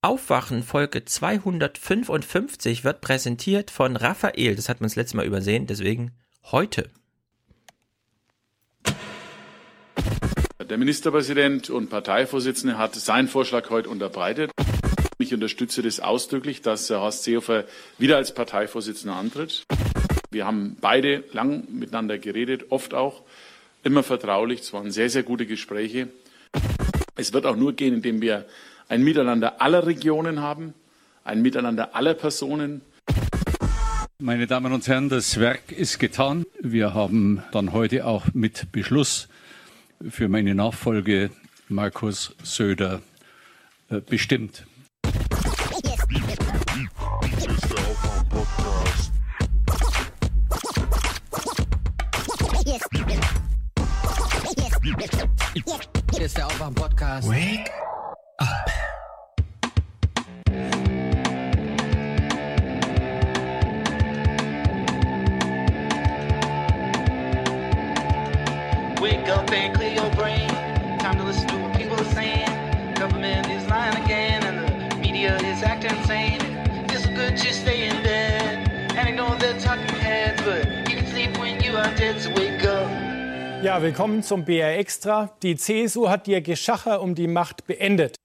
Aufwachen Folge 255 wird präsentiert von Raphael. Das hat man das letzte Mal übersehen, deswegen heute. Der Ministerpräsident und Parteivorsitzende hat seinen Vorschlag heute unterbreitet. Ich unterstütze das ausdrücklich, dass Horst Seehofer wieder als Parteivorsitzender antritt. Wir haben beide lang miteinander geredet, oft auch, immer vertraulich. Es waren sehr, sehr gute Gespräche. Es wird auch nur gehen, indem wir ein Miteinander aller Regionen haben, ein Miteinander aller Personen. Meine Damen und Herren, das Werk ist getan. Wir haben dann heute auch mit Beschluss für meine Nachfolge Markus Söder äh, bestimmt. Hier ist der Aufwach-Podcast. Wake And clear your brain. Time to listen to what people are saying. Government is lying again, and the media is acting insane. Feels so good to stay in bed and ignore the talking heads, but you can sleep when you are dead. So wake up. Ja, willkommen zum BR Extra. Die CSU hat ihr Geschacher um die Macht beendet.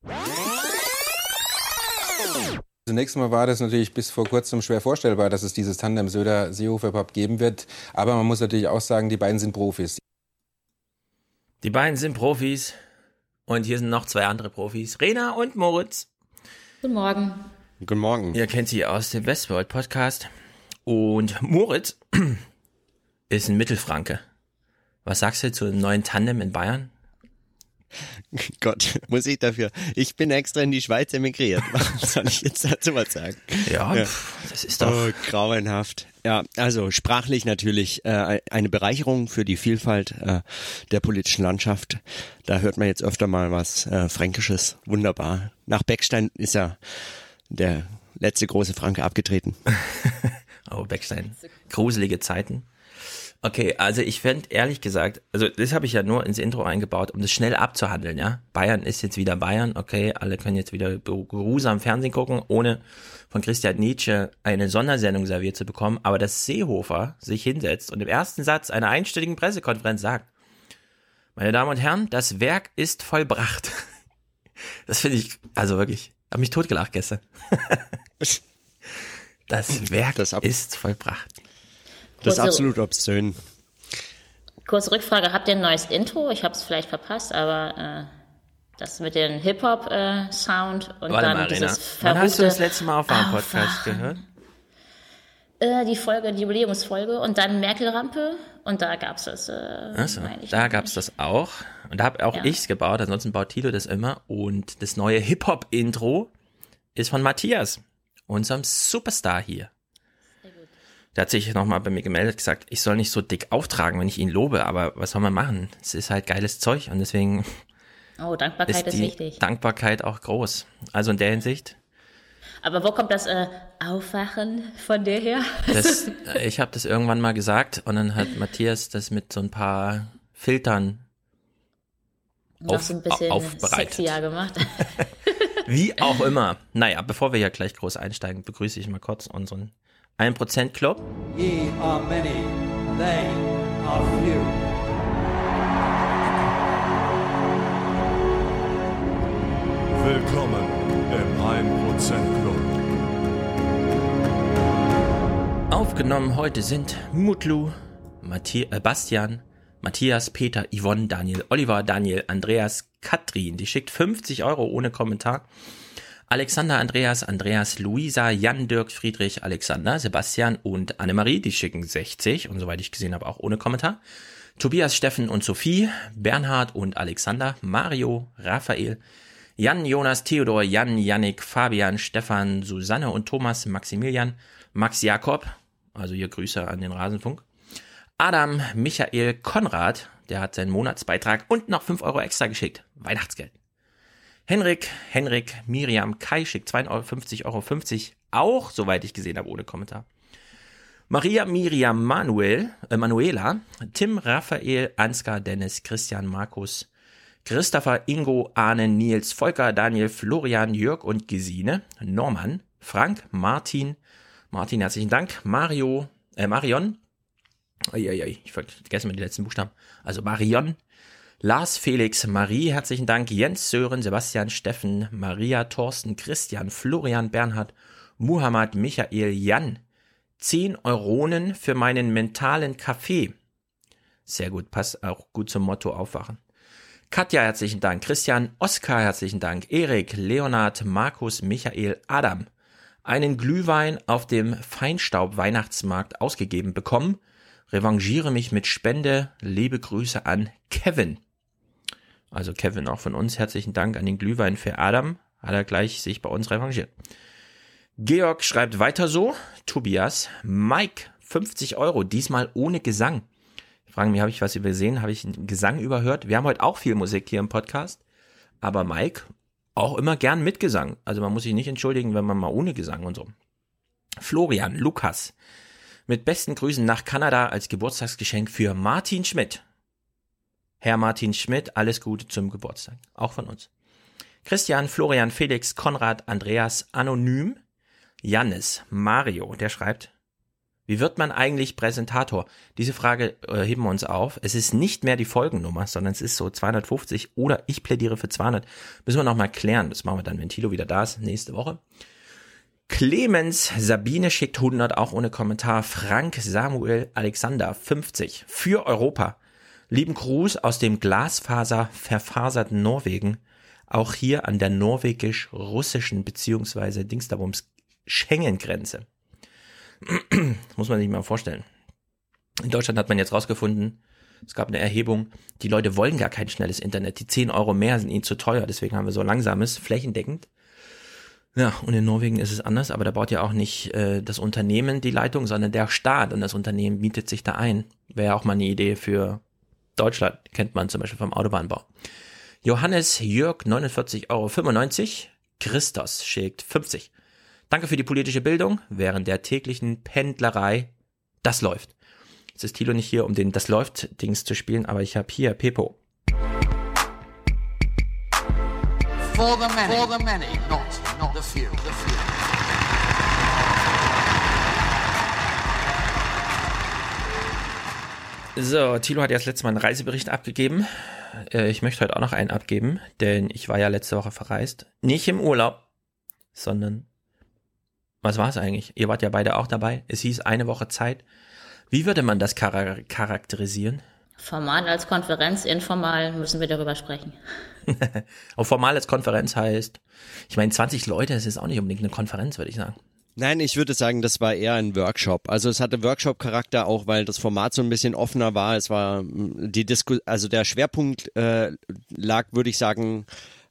Zunächst mal war das natürlich bis vor kurzem schwer vorstellbar, dass es dieses Tandem Söder-Seehofer überhaupt geben wird. Aber man muss natürlich auch sagen, die beiden sind Profis. Die beiden sind Profis und hier sind noch zwei andere Profis, Rena und Moritz. Guten Morgen. Guten Morgen. Ihr kennt sie aus dem Westworld Podcast und Moritz ist ein Mittelfranke. Was sagst du zu einem neuen Tandem in Bayern? Gott, muss ich dafür. Ich bin extra in die Schweiz emigriert. Was soll ich jetzt dazu was sagen? Ja, Ja. Das ist doch. Oh, grauenhaft. Ja, also sprachlich natürlich äh, eine Bereicherung für die Vielfalt äh, der politischen Landschaft. Da hört man jetzt öfter mal was äh, Fränkisches. Wunderbar. Nach Beckstein ist ja der letzte große Franke abgetreten. Oh, Beckstein. Gruselige Zeiten. Okay, also ich fände ehrlich gesagt, also das habe ich ja nur ins Intro eingebaut, um das schnell abzuhandeln, ja. Bayern ist jetzt wieder Bayern, okay, alle können jetzt wieder geruhsam Fernsehen gucken, ohne von Christian Nietzsche eine Sondersendung serviert zu bekommen, aber dass Seehofer sich hinsetzt und im ersten Satz einer einstündigen Pressekonferenz sagt, meine Damen und Herren, das Werk ist vollbracht. Das finde ich, also wirklich, habe mich totgelacht gestern. Das Werk Das ist vollbracht. Das ist Kurze- absolut obszön. Kurze Rückfrage, habt ihr ein neues Intro? Ich habe es vielleicht verpasst, aber äh, das mit dem Hip-Hop-Sound und Warte dann mal, dieses Wann hast du das verrückte- letzte Mal auf einem Podcast gehört? Äh, die Folge, die Jubiläumsfolge und dann Merkel-Rampe und da gab's das. Äh, Achso, ich da gab's nicht. das auch. Und da habe auch Ja. ich's gebaut, ansonsten baut Tilo das immer. Und das neue Hip-Hop-Intro ist von Matthias, unserem Superstar hier. Der hat sich nochmal bei mir gemeldet, gesagt, ich soll nicht so dick auftragen, wenn ich ihn lobe, aber was soll man machen? Es ist halt geiles Zeug und deswegen Oh, Dankbarkeit ist ist, wichtig. Dankbarkeit auch groß. Also in der Hinsicht, Aber wo kommt das äh, Aufwachen von dir her? das, äh, ich habe das irgendwann mal gesagt und dann hat Matthias das mit so ein paar Filtern Noch auf- so ein bisschen aufbereitet. sexier gemacht. Wie auch immer. Naja, bevor wir hier gleich groß einsteigen, begrüße ich mal kurz unseren 1% Club. Ye are many, they are few. Willkommen im 1% Club. Aufgenommen heute sind Mutlu, Matthias, äh, Bastian, Matthias, Peter, Yvonne, Daniel, Oliver, Daniel, Andreas, Katrin. Die schickt 50 Euro ohne Kommentar. Alexander, Andreas, Andreas, Luisa, Jan, Dirk, Friedrich, Alexander, Sebastian und Annemarie. Die schicken 60 und soweit ich gesehen habe auch ohne Kommentar. Tobias, Steffen und Sophie, Bernhard und Alexander, Mario, Raphael, Jan, Jonas, Theodor, Jan, Yannick, Fabian, Stefan, Susanne und Thomas, Maximilian, Max Jakob, also hier Grüße an den Rasenfunk, Adam, Michael, Konrad, der hat seinen Monatsbeitrag und noch 5 Euro extra geschickt. Weihnachtsgeld. Henrik, Henrik, Miriam, Kai schickt 52,50 Euro, auch, soweit ich gesehen habe, ohne Kommentar. Maria, Miriam, Manuel, äh, Manuela, Tim, Raphael, Ansgar, Dennis, Christian, Markus, Christopher, Ingo, Arne, Nils, Volker, Daniel, Florian, Jörg und Gesine, Norman, Frank, Martin, Martin, herzlichen Dank, Mario, äh, Marion, Eieiei, ich vergesse mal die letzten Buchstaben, also Marion, Lars, Felix, Marie, herzlichen Dank, Jens, Sören, Sebastian, Steffen, Maria, Thorsten, Christian, Florian, Bernhard, Muhammad, Michael, Jan, 10 Euronen für meinen mentalen Kaffee. Sehr gut, passt auch gut zum Motto aufwachen. Katja, herzlichen Dank. Christian, Oskar, herzlichen Dank. Erik, Leonard, Markus, Michael, Adam. Einen Glühwein auf dem Feinstaub-Weihnachtsmarkt ausgegeben bekommen. Revanchiere mich mit Spende. Liebe Grüße an Kevin. Also Kevin auch von uns. Herzlichen Dank an den Glühwein für Adam. Hat er gleich sich bei uns revanchiert. Georg schreibt weiter so. Tobias, Mike, 50 Euro, diesmal ohne Gesang. Fragen mich, habe ich was übersehen? Habe ich einen Gesang überhört? Wir haben heute auch viel Musik hier im Podcast. Aber Mike, auch immer gern mit Gesang. Also man muss sich nicht entschuldigen, wenn man mal ohne Gesang und so. Florian, Lukas. Mit besten Grüßen nach Kanada als Geburtstagsgeschenk für Martin Schmidt. Herr Martin Schmidt, alles Gute zum Geburtstag. Auch von uns. Christian, Florian, Felix, Konrad, Andreas, Anonym, Jannis, Mario, der schreibt, wie wird man eigentlich Präsentator? Diese Frage äh, heben wir uns auf. Es ist nicht mehr die Folgennummer, sondern es ist so 250 oder ich plädiere für 200. Müssen wir nochmal klären. Das machen wir dann, wenn Tilo wieder da ist, nächste Woche. Clemens, Sabine schickt 100, auch ohne Kommentar. Frank, Samuel, Alexander, 50 für Europa. Lieben Gruß aus dem Glasfaser verfaserten Norwegen. Auch hier an der norwegisch-russischen beziehungsweise Dingsterbums Schengen-Grenze. Muss man sich mal vorstellen. In Deutschland hat man jetzt rausgefunden, es gab eine Erhebung, die Leute wollen gar kein schnelles Internet. Die 10 Euro mehr sind ihnen zu teuer, deswegen haben wir so langsames, flächendeckend. Ja, und in Norwegen ist es anders, aber da baut ja auch nicht äh, das Unternehmen die Leitung, sondern der Staat und das Unternehmen mietet sich da ein. Wäre ja auch mal eine Idee für Deutschland, kennt man zum Beispiel vom Autobahnbau. Johannes Jörg 49,95 Euro. Christos schickt 50. Danke für die politische Bildung während der täglichen Pendlerei. Das läuft. Jetzt ist Thilo nicht hier, um den Das läuft-Dings zu spielen, aber ich habe hier Pepo. For the many, for the many, not, not the few. The few. So, Thilo hat ja das letzte Mal einen Reisebericht abgegeben. Äh, Ich möchte heute auch noch einen abgeben, denn ich war ja letzte Woche verreist. Nicht im Urlaub, sondern was war es eigentlich? Ihr wart ja beide auch dabei. Es hieß eine Woche Zeit. Wie würde man das chara charakterisieren? Formal als Konferenz, informal müssen wir darüber sprechen. Auch formal als Konferenz heißt, ich meine, 20 Leute, das ist auch nicht unbedingt eine Konferenz, würde ich sagen. Nein, ich würde sagen, das war eher ein Workshop. Also es hatte Workshop-Charakter auch, weil das Format so ein bisschen offener war. Es war mm, die Disku also der Schwerpunkt äh, lag, würde ich sagen,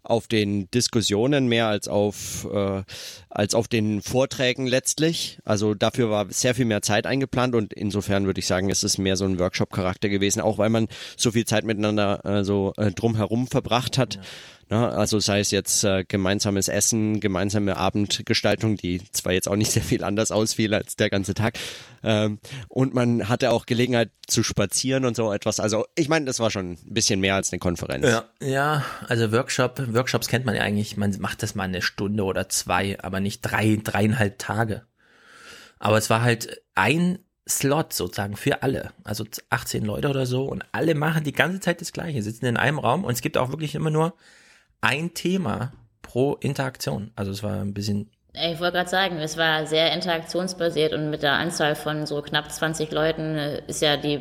auf den Diskussionen mehr als auf äh, als auf den Vorträgen letztlich. Also dafür war sehr viel mehr Zeit eingeplant und insofern würde ich sagen, es ist mehr so ein Workshop-Charakter gewesen, auch weil man so viel Zeit miteinander äh, so äh, drumherum verbracht hat. Ne? Also sei es jetzt äh, gemeinsames Essen, gemeinsame Abendgestaltung, die zwar jetzt auch nicht sehr viel anders ausfiel als der ganze Tag. Ähm, und man hatte auch Gelegenheit zu spazieren und so etwas. Also ich meine, das war schon ein bisschen mehr als eine Konferenz. Ja, ja, also Workshop, Workshops kennt man ja eigentlich, man macht das mal eine Stunde oder zwei, aber nicht drei, dreieinhalb Tage. Aber es war halt ein Slot sozusagen für alle, also 18 Leute oder so und alle machen die ganze Zeit das Gleiche, sitzen in einem Raum und es gibt auch wirklich immer nur ein Thema pro Interaktion. Also es war ein bisschen Ich wollte gerade sagen, es war sehr interaktionsbasiert und mit der Anzahl von so knapp 20 Leuten äh, ist ja die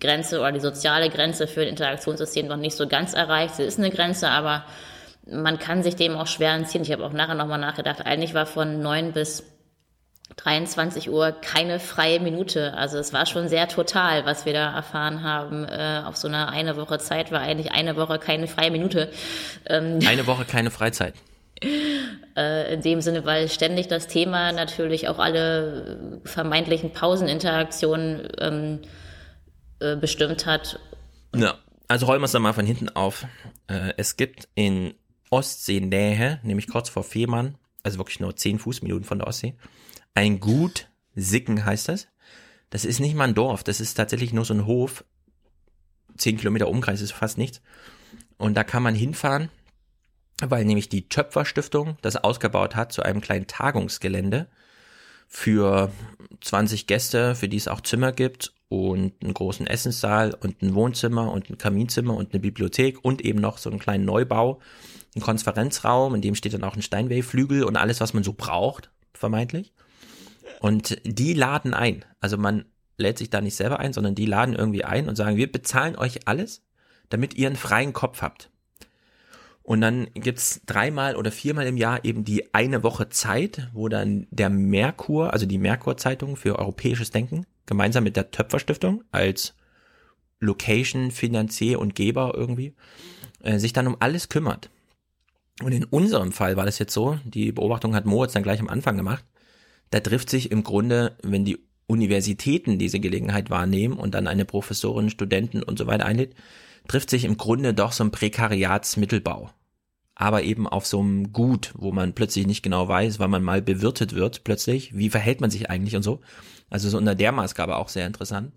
Grenze oder die soziale Grenze für ein Interaktionssystem noch nicht so ganz erreicht. Sie ist eine Grenze, aber man kann sich dem auch schwer entziehen. Ich habe auch nachher nochmal nachgedacht. Eigentlich war von 9 bis 23 Uhr keine freie Minute. Also es war schon sehr total, was wir da erfahren haben. Äh, auf so einer eine Woche Zeit war eigentlich eine Woche keine freie Minute. Ähm, eine Woche keine Freizeit. äh, in dem Sinne, weil ständig das Thema natürlich auch alle vermeintlichen Pauseninteraktionen ähm, äh, bestimmt hat. Ja, also räumen wir es dann mal von hinten auf. Äh, es gibt in Ostseenähe, nämlich kurz vor Fehmarn, also wirklich nur 10 Fußminuten von der Ostsee, ein Gut, Sicken heißt das. Das ist nicht mal ein Dorf, das ist tatsächlich nur so ein Hof. 10 Kilometer Umkreis ist fast nichts. und da kann man hinfahren, weil nämlich die Töpfer-Stiftung das ausgebaut hat zu einem kleinen Tagungsgelände für 20 Gäste, für die es auch Zimmer gibt und einen großen Essenssaal und ein Wohnzimmer und ein Kaminzimmer und eine Bibliothek und eben noch so einen kleinen Neubau, einen Konferenzraum, in dem steht dann auch ein Steinway-Flügel und alles, was man so braucht, vermeintlich. Und die laden ein. Also man lädt sich da nicht selber ein, sondern die laden irgendwie ein und sagen, wir bezahlen euch alles, damit ihr einen freien Kopf habt. Und dann gibt's dreimal oder viermal im Jahr eben die eine Woche Zeit, wo dann der Merkur, also die Merkur-Zeitung für europäisches Denken, gemeinsam mit der Töpferstiftung als Location, Finanzier und Geber irgendwie, äh, sich dann um alles kümmert. Und in unserem Fall war das jetzt so, die Beobachtung hat Moritz dann gleich am Anfang gemacht, da trifft sich im Grunde, wenn die Universitäten diese Gelegenheit wahrnehmen und dann eine Professorin, Studenten und so weiter einlädt, trifft sich im Grunde doch so ein Prekariatsmittelbau. Aber eben auf so einem Gut, wo man plötzlich nicht genau weiß, weil man mal bewirtet wird plötzlich, wie verhält man sich eigentlich und so. Also so unter der Maßgabe auch sehr interessant.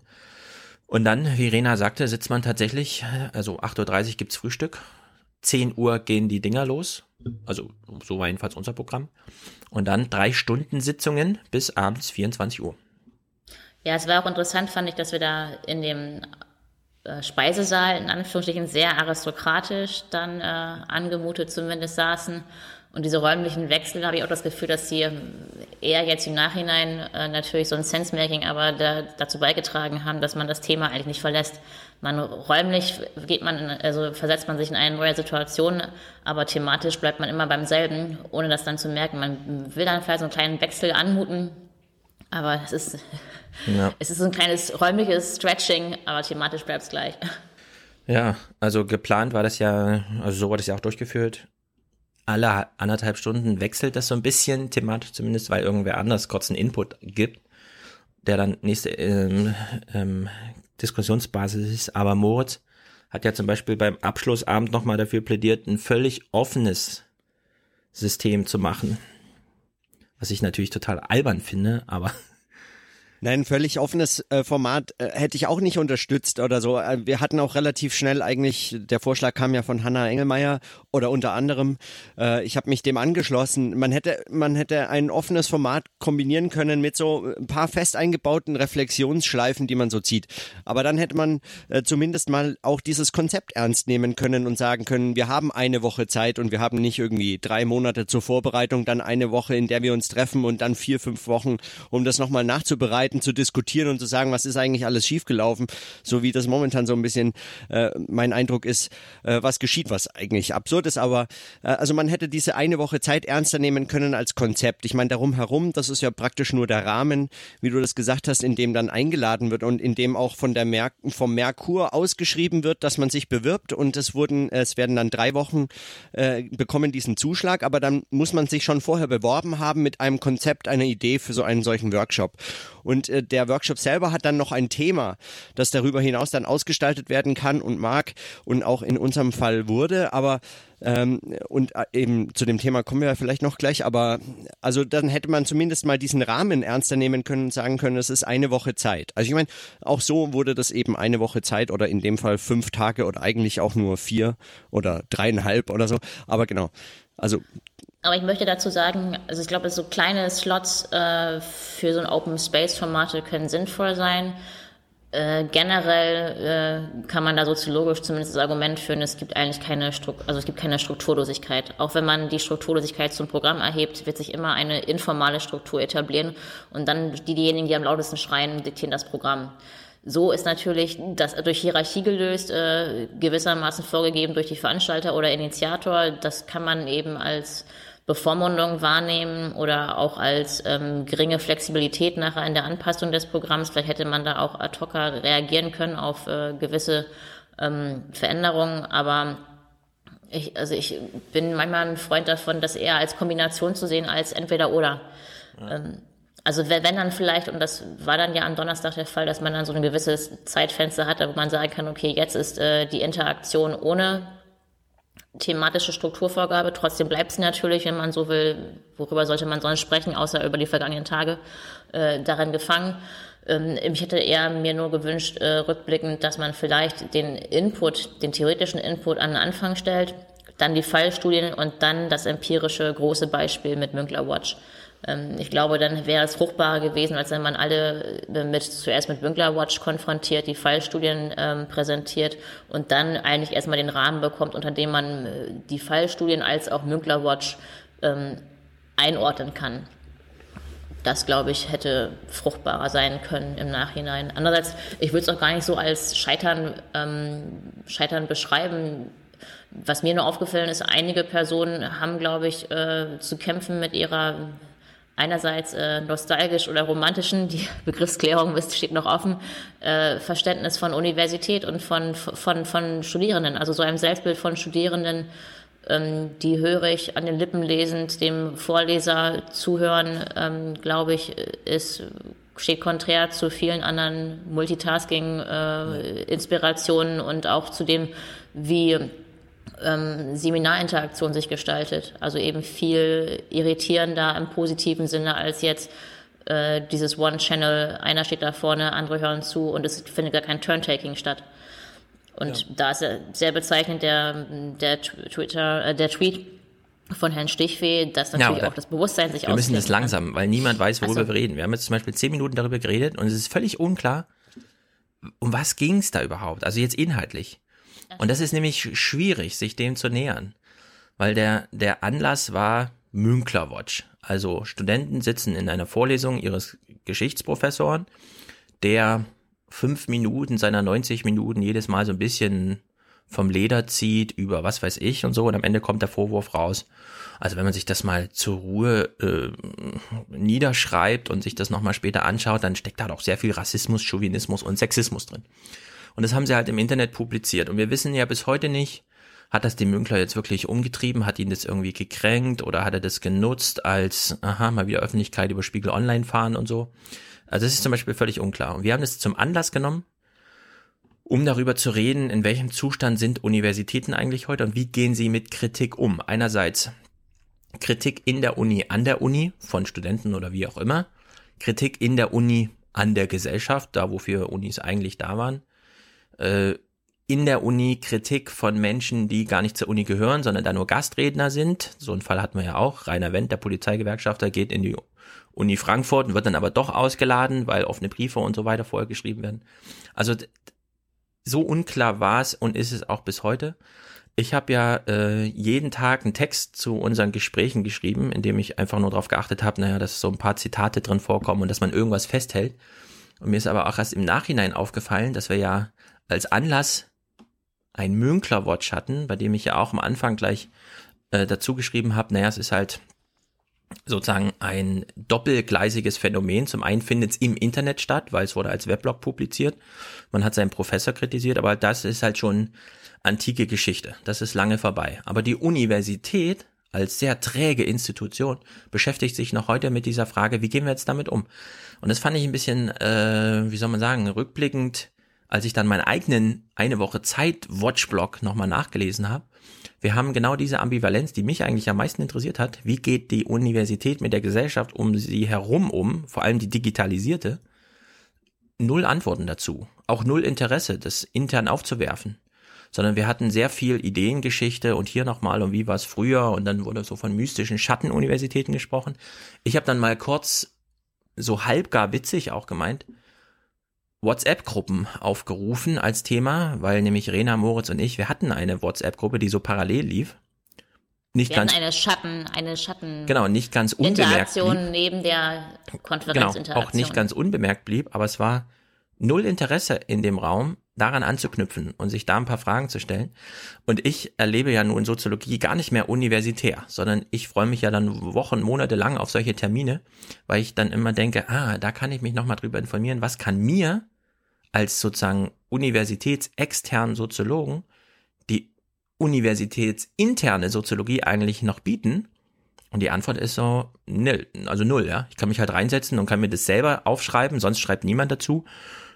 Und dann, wie Rena sagte, sitzt man tatsächlich, also 8.30 Uhr gibt's Frühstück, 10 Uhr gehen die Dinger los, also so war jedenfalls unser Programm. Und dann drei Stunden Sitzungen bis abends 24 Uhr. Ja, es war auch interessant, fand ich, dass wir da in dem äh, Speisesaal in Anführungsstrichen sehr aristokratisch dann äh, angemutet zumindest saßen. Und diese räumlichen Wechsel habe ich auch das Gefühl, dass sie eher jetzt im Nachhinein äh, natürlich so ein Sense-Making aber da, dazu beigetragen haben, dass man das Thema eigentlich nicht verlässt. Man räumlich geht man, in, also versetzt man sich in eine neue Situation, aber thematisch bleibt man immer beim selben, ohne das dann zu merken. Man will dann vielleicht so einen kleinen Wechsel anmuten, aber es ist, ja. es ist ein kleines räumliches Stretching, aber thematisch bleibt es gleich. Ja, also geplant war das ja, also so wurde es ja auch durchgeführt. Alle anderthalb Stunden wechselt das so ein bisschen, thematisch zumindest, weil irgendwer anders kurz einen Input gibt, der dann nächste ähm, ähm, Diskussionsbasis ist. Aber Moritz hat ja zum Beispiel beim Abschlussabend nochmal dafür plädiert, ein völlig offenes System zu machen was ich natürlich total albern finde, aber Nein, völlig offenes äh, Format äh, hätte ich auch nicht unterstützt oder so. Äh, wir hatten auch relativ schnell eigentlich, der Vorschlag kam ja von Hanna Engelmeier oder unter anderem, ich habe mich dem angeschlossen. Man hätte, man hätte ein offenes Format kombinieren können mit so ein paar fest eingebauten Reflexionsschleifen, die man so zieht. Aber dann hätte man zumindest mal auch dieses Konzept ernst nehmen können und sagen können, wir haben eine Woche Zeit und wir haben nicht irgendwie drei Monate zur Vorbereitung, dann eine Woche, in der wir uns treffen und dann vier, fünf Wochen, um das nochmal nachzubereiten Möglichkeiten zu diskutieren und zu sagen, was ist eigentlich alles schiefgelaufen, so wie das momentan so ein bisschen äh, mein Eindruck ist, äh, was geschieht, was eigentlich absurd ist. Aber äh, also man hätte diese eine Woche Zeit ernster nehmen können als Konzept. Ich meine, darum herum, das ist ja praktisch nur der Rahmen, wie du das gesagt hast, in dem dann eingeladen wird und in dem auch von der Mer vom Merkur ausgeschrieben wird, dass man sich bewirbt und es wurden, es werden dann drei Wochen äh, bekommen diesen Zuschlag, aber dann muss man sich schon vorher beworben haben mit einem Konzept, einer Idee für so einen solchen Workshop. Und äh, der Workshop selber hat dann noch ein Thema, das darüber hinaus dann ausgestaltet werden kann und mag und auch in unserem Fall wurde. Aber ähm, und äh, eben zu dem Thema kommen wir vielleicht noch gleich, aber also dann hätte man zumindest mal diesen Rahmen ernster nehmen können und sagen können, es ist eine Woche Zeit. Also ich meine, auch so wurde das eben eine Woche Zeit oder in dem Fall fünf Tage oder eigentlich auch nur vier oder dreieinhalb oder so. Aber genau. Also aber ich möchte dazu sagen, also ich glaube, so kleine Slots äh, für so ein Open Space Formate können sinnvoll sein. Äh, generell äh, kann man da soziologisch zumindest das Argument führen, es gibt eigentlich keine, Strukt also es gibt keine Strukturlosigkeit. Auch wenn man die Strukturlosigkeit zum Programm erhebt, wird sich immer eine informale Struktur etablieren und dann die, diejenigen, die am lautesten schreien, diktieren das Programm. So ist natürlich das durch Hierarchie gelöst, äh, gewissermaßen vorgegeben durch die Veranstalter oder Initiator. Das kann man eben als Bevormundung wahrnehmen oder auch als ähm, geringe Flexibilität nachher in der Anpassung des Programms. Vielleicht hätte man da auch ad hoc reagieren können auf äh, gewisse ähm, Veränderungen, aber ich, also ich bin manchmal ein Freund davon, das eher als Kombination zu sehen als entweder oder. Ja. Ähm, also wenn dann vielleicht, und das war dann ja am Donnerstag der Fall, dass man dann so ein gewisses Zeitfenster hatte, wo man sagen kann, okay, jetzt ist äh, die Interaktion ohne thematische Strukturvorgabe. Trotzdem bleibt es natürlich, wenn man so will, worüber sollte man sonst sprechen, außer über die vergangenen Tage, äh, darin gefangen. Ähm, ich hätte eher mir nur gewünscht, äh, rückblickend, dass man vielleicht den Input, den theoretischen Input an den Anfang stellt, dann die Fallstudien und dann das empirische große Beispiel mit Münkler Watch. Ähm, ich glaube, dann wäre es fruchtbarer gewesen, als wenn man alle äh, mit, zuerst mit Winkler Watch konfrontiert, die Fallstudien ähm, präsentiert und dann eigentlich erstmal den Rahmen bekommt, unter dem man äh, die Fallstudien als auch Münkler Watch ähm, einordnen kann. Das, glaube ich, hätte fruchtbarer sein können im Nachhinein. Andererseits, ich würde es auch gar nicht so als Scheitern, ähm, Scheitern beschreiben. Was mir nur aufgefallen ist, einige Personen haben, glaube ich, äh, zu kämpfen mit ihrer einerseits äh, nostalgisch oder romantischen, die Begriffsklärung steht noch offen, äh, Verständnis von Universität und von, von, von Studierenden, also so einem Selbstbild von Studierenden, ähm, die höre ich an den Lippen lesend, dem Vorleser zuhören, ähm, glaube ich, ist steht konträr zu vielen anderen Multitasking-Inspirationen äh, und auch zu dem, wie ähm, Seminarinteraktion sich gestaltet. Also eben viel irritierender im positiven Sinne als jetzt äh, dieses One-Channel, einer steht da vorne, andere hören zu und es findet gar kein Turntaking statt. Und ja. da ist sehr bezeichnend der, der Twitter, äh, der Tweet von Herrn Stichweh, dass natürlich ja, auch das Bewusstsein sich Wir müssen das langsam, weil niemand weiß, worüber also. wir reden. Wir haben jetzt zum Beispiel zehn Minuten darüber geredet und es ist völlig unklar, um was ging es da überhaupt? Also jetzt inhaltlich. Und das ist nämlich schwierig, sich dem zu nähern, weil der, der Anlass war Münklerwatch. Also Studenten sitzen in einer Vorlesung ihres Geschichtsprofessoren, der fünf Minuten seiner 90 Minuten jedes Mal so ein bisschen vom Leder zieht über was weiß ich und so und am Ende kommt der Vorwurf raus. Also wenn man sich das mal zur Ruhe äh, niederschreibt und sich das nochmal später anschaut, dann steckt da doch sehr viel Rassismus, Chauvinismus und Sexismus drin. Und das haben sie halt im Internet publiziert. Und wir wissen ja bis heute nicht, hat das den Münkler jetzt wirklich umgetrieben? Hat ihn das irgendwie gekränkt oder hat er das genutzt als, aha, mal wieder Öffentlichkeit über Spiegel Online fahren und so? Also das ist zum Beispiel völlig unklar. Und wir haben das zum Anlass genommen, um darüber zu reden, in welchem Zustand sind Universitäten eigentlich heute und wie gehen sie mit Kritik um. Einerseits Kritik in der Uni, an der Uni, von Studenten oder wie auch immer. Kritik in der Uni, an der Gesellschaft, da wofür Unis eigentlich da waren äh, in der Uni Kritik von Menschen, die gar nicht zur Uni gehören, sondern da nur Gastredner sind. So einen Fall hatten wir ja auch. Rainer Wendt, der Polizeigewerkschafter, geht in die Uni Frankfurt und wird dann aber doch ausgeladen, weil offene Briefe und so weiter vorher geschrieben werden. Also so unklar war es und ist es auch bis heute. Ich habe ja äh, jeden Tag einen Text zu unseren Gesprächen geschrieben, in dem ich einfach nur darauf geachtet habe, naja, dass so ein paar Zitate drin vorkommen und dass man irgendwas festhält. Und mir ist aber auch erst im Nachhinein aufgefallen, dass wir ja als Anlass ein Münkler-Watch hatten, bei dem ich ja auch am Anfang gleich äh, dazu geschrieben habe, naja, es ist halt sozusagen ein doppelgleisiges Phänomen. Zum einen findet es im Internet statt, weil es wurde als Weblog publiziert. Man hat seinen Professor kritisiert, aber das ist halt schon antike Geschichte. Das ist lange vorbei. Aber die Universität als sehr träge Institution beschäftigt sich noch heute mit dieser Frage, wie gehen wir jetzt damit um? Und das fand ich ein bisschen, äh, wie soll man sagen, rückblickend als ich dann meinen eigenen eine Woche Zeit Watchblog nochmal nachgelesen habe, wir haben genau diese Ambivalenz, die mich eigentlich am meisten interessiert hat. Wie geht die Universität mit der Gesellschaft um sie herum um, vor allem die digitalisierte? Null Antworten dazu. Auch null Interesse, das intern aufzuwerfen. Sondern wir hatten sehr viel Ideengeschichte und hier nochmal und wie war es früher und dann wurde so von mystischen Schattenuniversitäten gesprochen. Ich habe dann mal kurz so halbgar witzig auch gemeint, WhatsApp-Gruppen aufgerufen als Thema, weil nämlich Rena, Moritz und ich, wir hatten eine WhatsApp-Gruppe, die so parallel lief. Nicht wir ganz, eine Schatten, eine Schatten. Genau, nicht ganz unbemerkt Interaktion blieb. neben der Konferenzinteraktion. Genau, auch nicht ganz unbemerkt blieb, aber es war null Interesse in dem Raum, daran anzuknüpfen und sich da ein paar Fragen zu stellen. Und ich erlebe ja nun Soziologie gar nicht mehr universitär, sondern ich freue mich ja dann Wochen, Monate lang auf solche Termine, weil ich dann immer denke, ah, da kann ich mich nochmal drüber informieren, was kann mir als sozusagen universitätsexternen Soziologen die universitätsinterne Soziologie eigentlich noch bieten? Und die Antwort ist so, nil, also null, ja. Ich kann mich halt reinsetzen und kann mir das selber aufschreiben, sonst schreibt niemand dazu.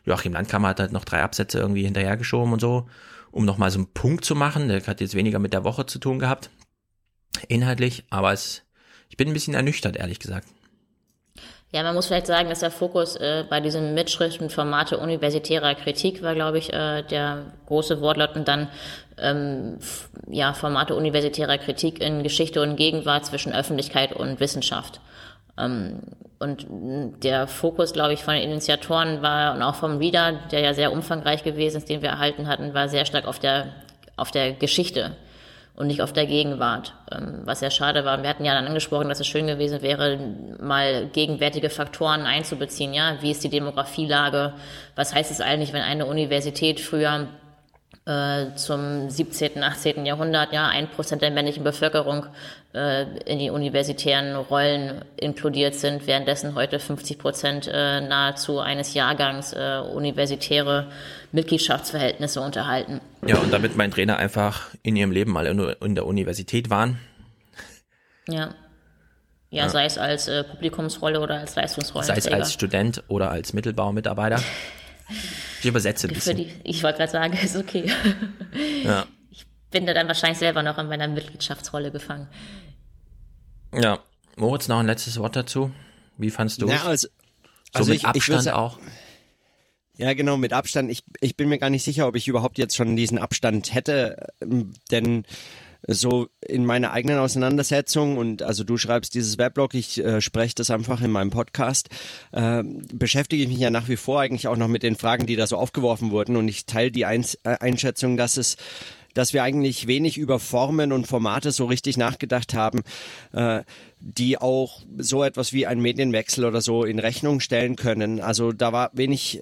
Joachim Landkammer hat halt noch drei Absätze irgendwie hinterhergeschoben und so, um nochmal so einen Punkt zu machen. Der hat jetzt weniger mit der Woche zu tun gehabt, inhaltlich, aber es, ich bin ein bisschen ernüchtert, ehrlich gesagt. Ja, man muss vielleicht sagen, dass der Fokus äh, bei diesem Mitschriftenformate universitärer Kritik war, glaube ich, äh, der große Wortlaut und dann ähm, ja Formate universitärer Kritik in Geschichte und Gegenwart zwischen Öffentlichkeit und Wissenschaft. Ähm, und der Fokus, glaube ich, von den Initiatoren war und auch vom Reader, der ja sehr umfangreich gewesen ist, den wir erhalten hatten, war sehr stark auf der auf der Geschichte und nicht auf der Gegenwart. Ähm, was sehr schade war. Wir hatten ja dann angesprochen, dass es schön gewesen wäre, mal gegenwärtige Faktoren einzubeziehen. Ja, wie ist die Demografielage? Was heißt es eigentlich, wenn eine Universität früher äh, zum 17., 18. Jahrhundert, ja, ein Prozent der männlichen Bevölkerung äh, in die universitären Rollen inkludiert sind, währenddessen heute 50 Prozent äh, nahezu eines Jahrgangs äh, universitäre Mitgliedschaftsverhältnisse unterhalten. Ja, und damit mein Trainer einfach in ihrem Leben mal in der Universität waren. Ja. Ja, ja. sei es als äh, Publikumsrolle oder als Leistungsrolle. Sei es als Student oder als Mittelbaumitarbeiter. Ich übersetze ein bisschen. Die, ich wollte gerade sagen, ist okay. Ja. Ich bin da dann wahrscheinlich selber noch in meiner Mitgliedschaftsrolle gefangen. Ja. Moritz, noch ein letztes Wort dazu. Wie fandst du ja, also, so also mit ich, Abstand ich auch? Ja, genau, mit Abstand. Ich, ich bin mir gar nicht sicher, ob ich überhaupt jetzt schon diesen Abstand hätte, ähm, denn so in meiner eigenen Auseinandersetzung und also du schreibst dieses Weblog, ich äh, spreche das einfach in meinem Podcast, äh, beschäftige ich mich ja nach wie vor eigentlich auch noch mit den Fragen, die da so aufgeworfen wurden und ich teile die Ein äh, Einschätzung, dass es dass wir eigentlich wenig über Formen und Formate so richtig nachgedacht haben, äh, die auch so etwas wie ein Medienwechsel oder so in Rechnung stellen können. Also da war wenig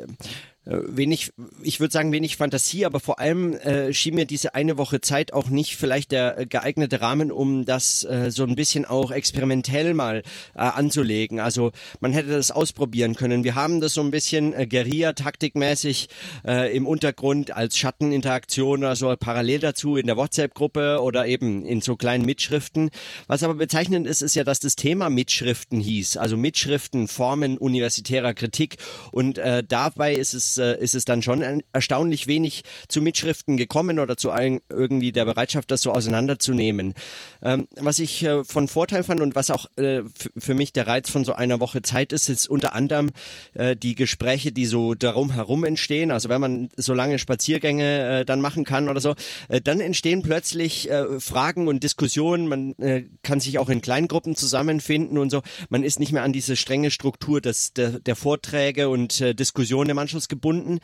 wenig, ich würde sagen, wenig Fantasie, aber vor allem äh, schien mir diese eine Woche Zeit auch nicht vielleicht der äh, geeignete Rahmen, um das äh, so ein bisschen auch experimentell mal äh, anzulegen. Also man hätte das ausprobieren können. Wir haben das so ein bisschen äh, Guerilla-taktikmäßig äh, im Untergrund als Schatteninteraktion oder so parallel dazu in der WhatsApp-Gruppe oder eben in so kleinen Mitschriften. Was aber bezeichnend ist, ist ja, dass das Thema Mitschriften hieß, also Mitschriften, Formen universitärer Kritik und äh, dabei ist es äh, ist es dann schon erstaunlich wenig zu Mitschriften gekommen oder zu ein, irgendwie der Bereitschaft, das so auseinanderzunehmen. Ähm, was ich äh, von Vorteil fand und was auch äh, für mich der Reiz von so einer Woche Zeit ist, ist unter anderem äh, die Gespräche, die so darum herum entstehen. Also wenn man so lange Spaziergänge äh, dann machen kann oder so, äh, dann entstehen plötzlich äh, Fragen und Diskussionen. Man äh, kann sich auch in Kleingruppen zusammenfinden und so. Man ist nicht mehr an diese strenge Struktur des, der, der Vorträge und äh, Diskussionen im Anschluss gebunden verbunden.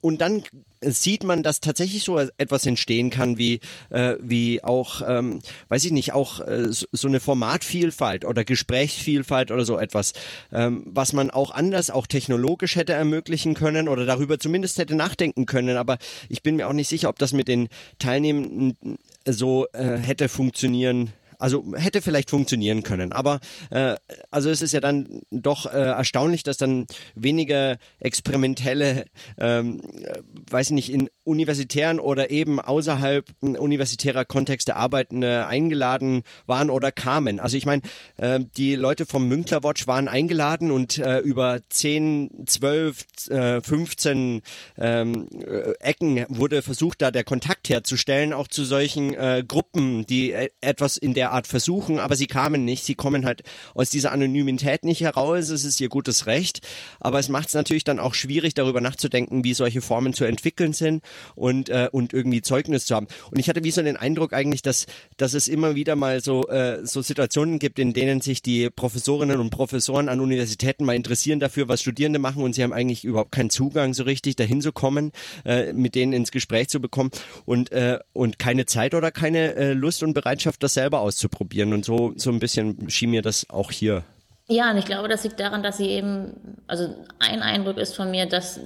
Und dann sieht man, dass tatsächlich so etwas entstehen kann, wie, äh, wie auch, ähm, weiß ich nicht, auch äh, so eine Formatvielfalt oder Gesprächsvielfalt oder so etwas, ähm, was man auch anders, auch technologisch hätte ermöglichen können oder darüber zumindest hätte nachdenken können. Aber ich bin mir auch nicht sicher, ob das mit den Teilnehmenden so äh, hätte funktionieren also hätte vielleicht funktionieren können. Aber äh, also es ist ja dann doch äh, erstaunlich, dass dann weniger experimentelle, ähm, äh, weiß ich nicht, in universitären oder eben außerhalb universitärer Kontexte Arbeitende eingeladen waren oder kamen. Also ich meine, äh, die Leute vom Münkler Watch waren eingeladen und äh, über 10, 12, äh, 15 ähm, äh, Ecken wurde versucht, da der Kontakt herzustellen, auch zu solchen äh, Gruppen, die äh, etwas in der Art versuchen, aber sie kamen nicht. Sie kommen halt aus dieser Anonymität nicht heraus. Es ist ihr gutes Recht, aber es macht es natürlich dann auch schwierig, darüber nachzudenken, wie solche Formen zu entwickeln sind und, äh, und irgendwie Zeugnis zu haben. Und ich hatte wie so den Eindruck eigentlich, dass, dass es immer wieder mal so, äh, so Situationen gibt, in denen sich die Professorinnen und Professoren an Universitäten mal interessieren dafür, was Studierende machen und sie haben eigentlich überhaupt keinen Zugang so richtig dahin zu kommen, äh, mit denen ins Gespräch zu bekommen und, äh, und keine Zeit oder keine äh, Lust und Bereitschaft, das selber auszuprobieren. Und so, so ein bisschen schien mir das auch hier ja, und ich glaube, das liegt daran, dass sie eben, also ein Eindruck ist von mir, dass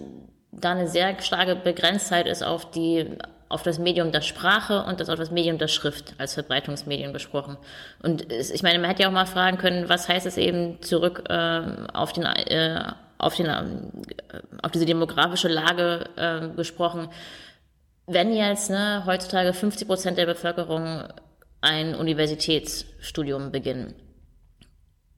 da eine sehr starke Begrenztheit ist auf die auf das Medium der Sprache und das auf das Medium der Schrift als Verbreitungsmedium besprochen. Und ich meine, man hätte ja auch mal fragen können, was heißt es eben zurück äh, auf den äh, auf den äh, auf diese demografische Lage äh, gesprochen. Wenn jetzt ne, heutzutage 50 Prozent der Bevölkerung ein Universitätsstudium beginnen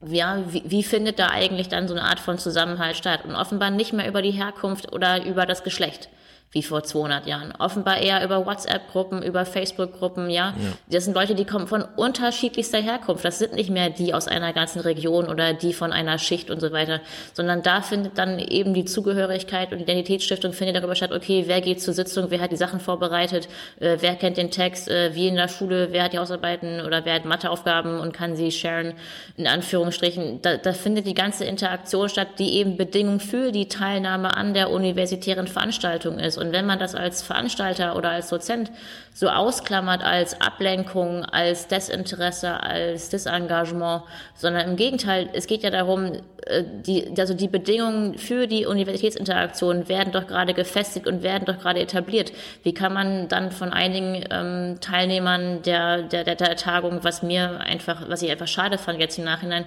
ja, wie, wie findet da eigentlich dann so eine Art von Zusammenhalt statt? Und offenbar nicht mehr über die Herkunft oder über das Geschlecht. Wie vor 200 Jahren. Offenbar eher über WhatsApp-Gruppen, über Facebook-Gruppen, ja? ja. Das sind Leute, die kommen von unterschiedlichster Herkunft. Das sind nicht mehr die aus einer ganzen Region oder die von einer Schicht und so weiter, sondern da findet dann eben die Zugehörigkeit und Identitätsstiftung findet darüber statt, okay, wer geht zur Sitzung, wer hat die Sachen vorbereitet, äh, wer kennt den Text, äh, wie in der Schule, wer hat die Hausarbeiten oder wer hat Matheaufgaben und kann sie sharen, in Anführungsstrichen. Da, da findet die ganze Interaktion statt, die eben Bedingung für die Teilnahme an der universitären Veranstaltung ist. Und wenn man das als Veranstalter oder als Dozent so ausklammert als Ablenkung, als Desinteresse, als Disengagement, sondern im Gegenteil, es geht ja darum, äh, die, also die Bedingungen für die Universitätsinteraktion werden doch gerade gefestigt und werden doch gerade etabliert. Wie kann man dann von einigen ähm, Teilnehmern der, der, der, der Tagung, was mir einfach, was ich einfach schade fand jetzt im Nachhinein,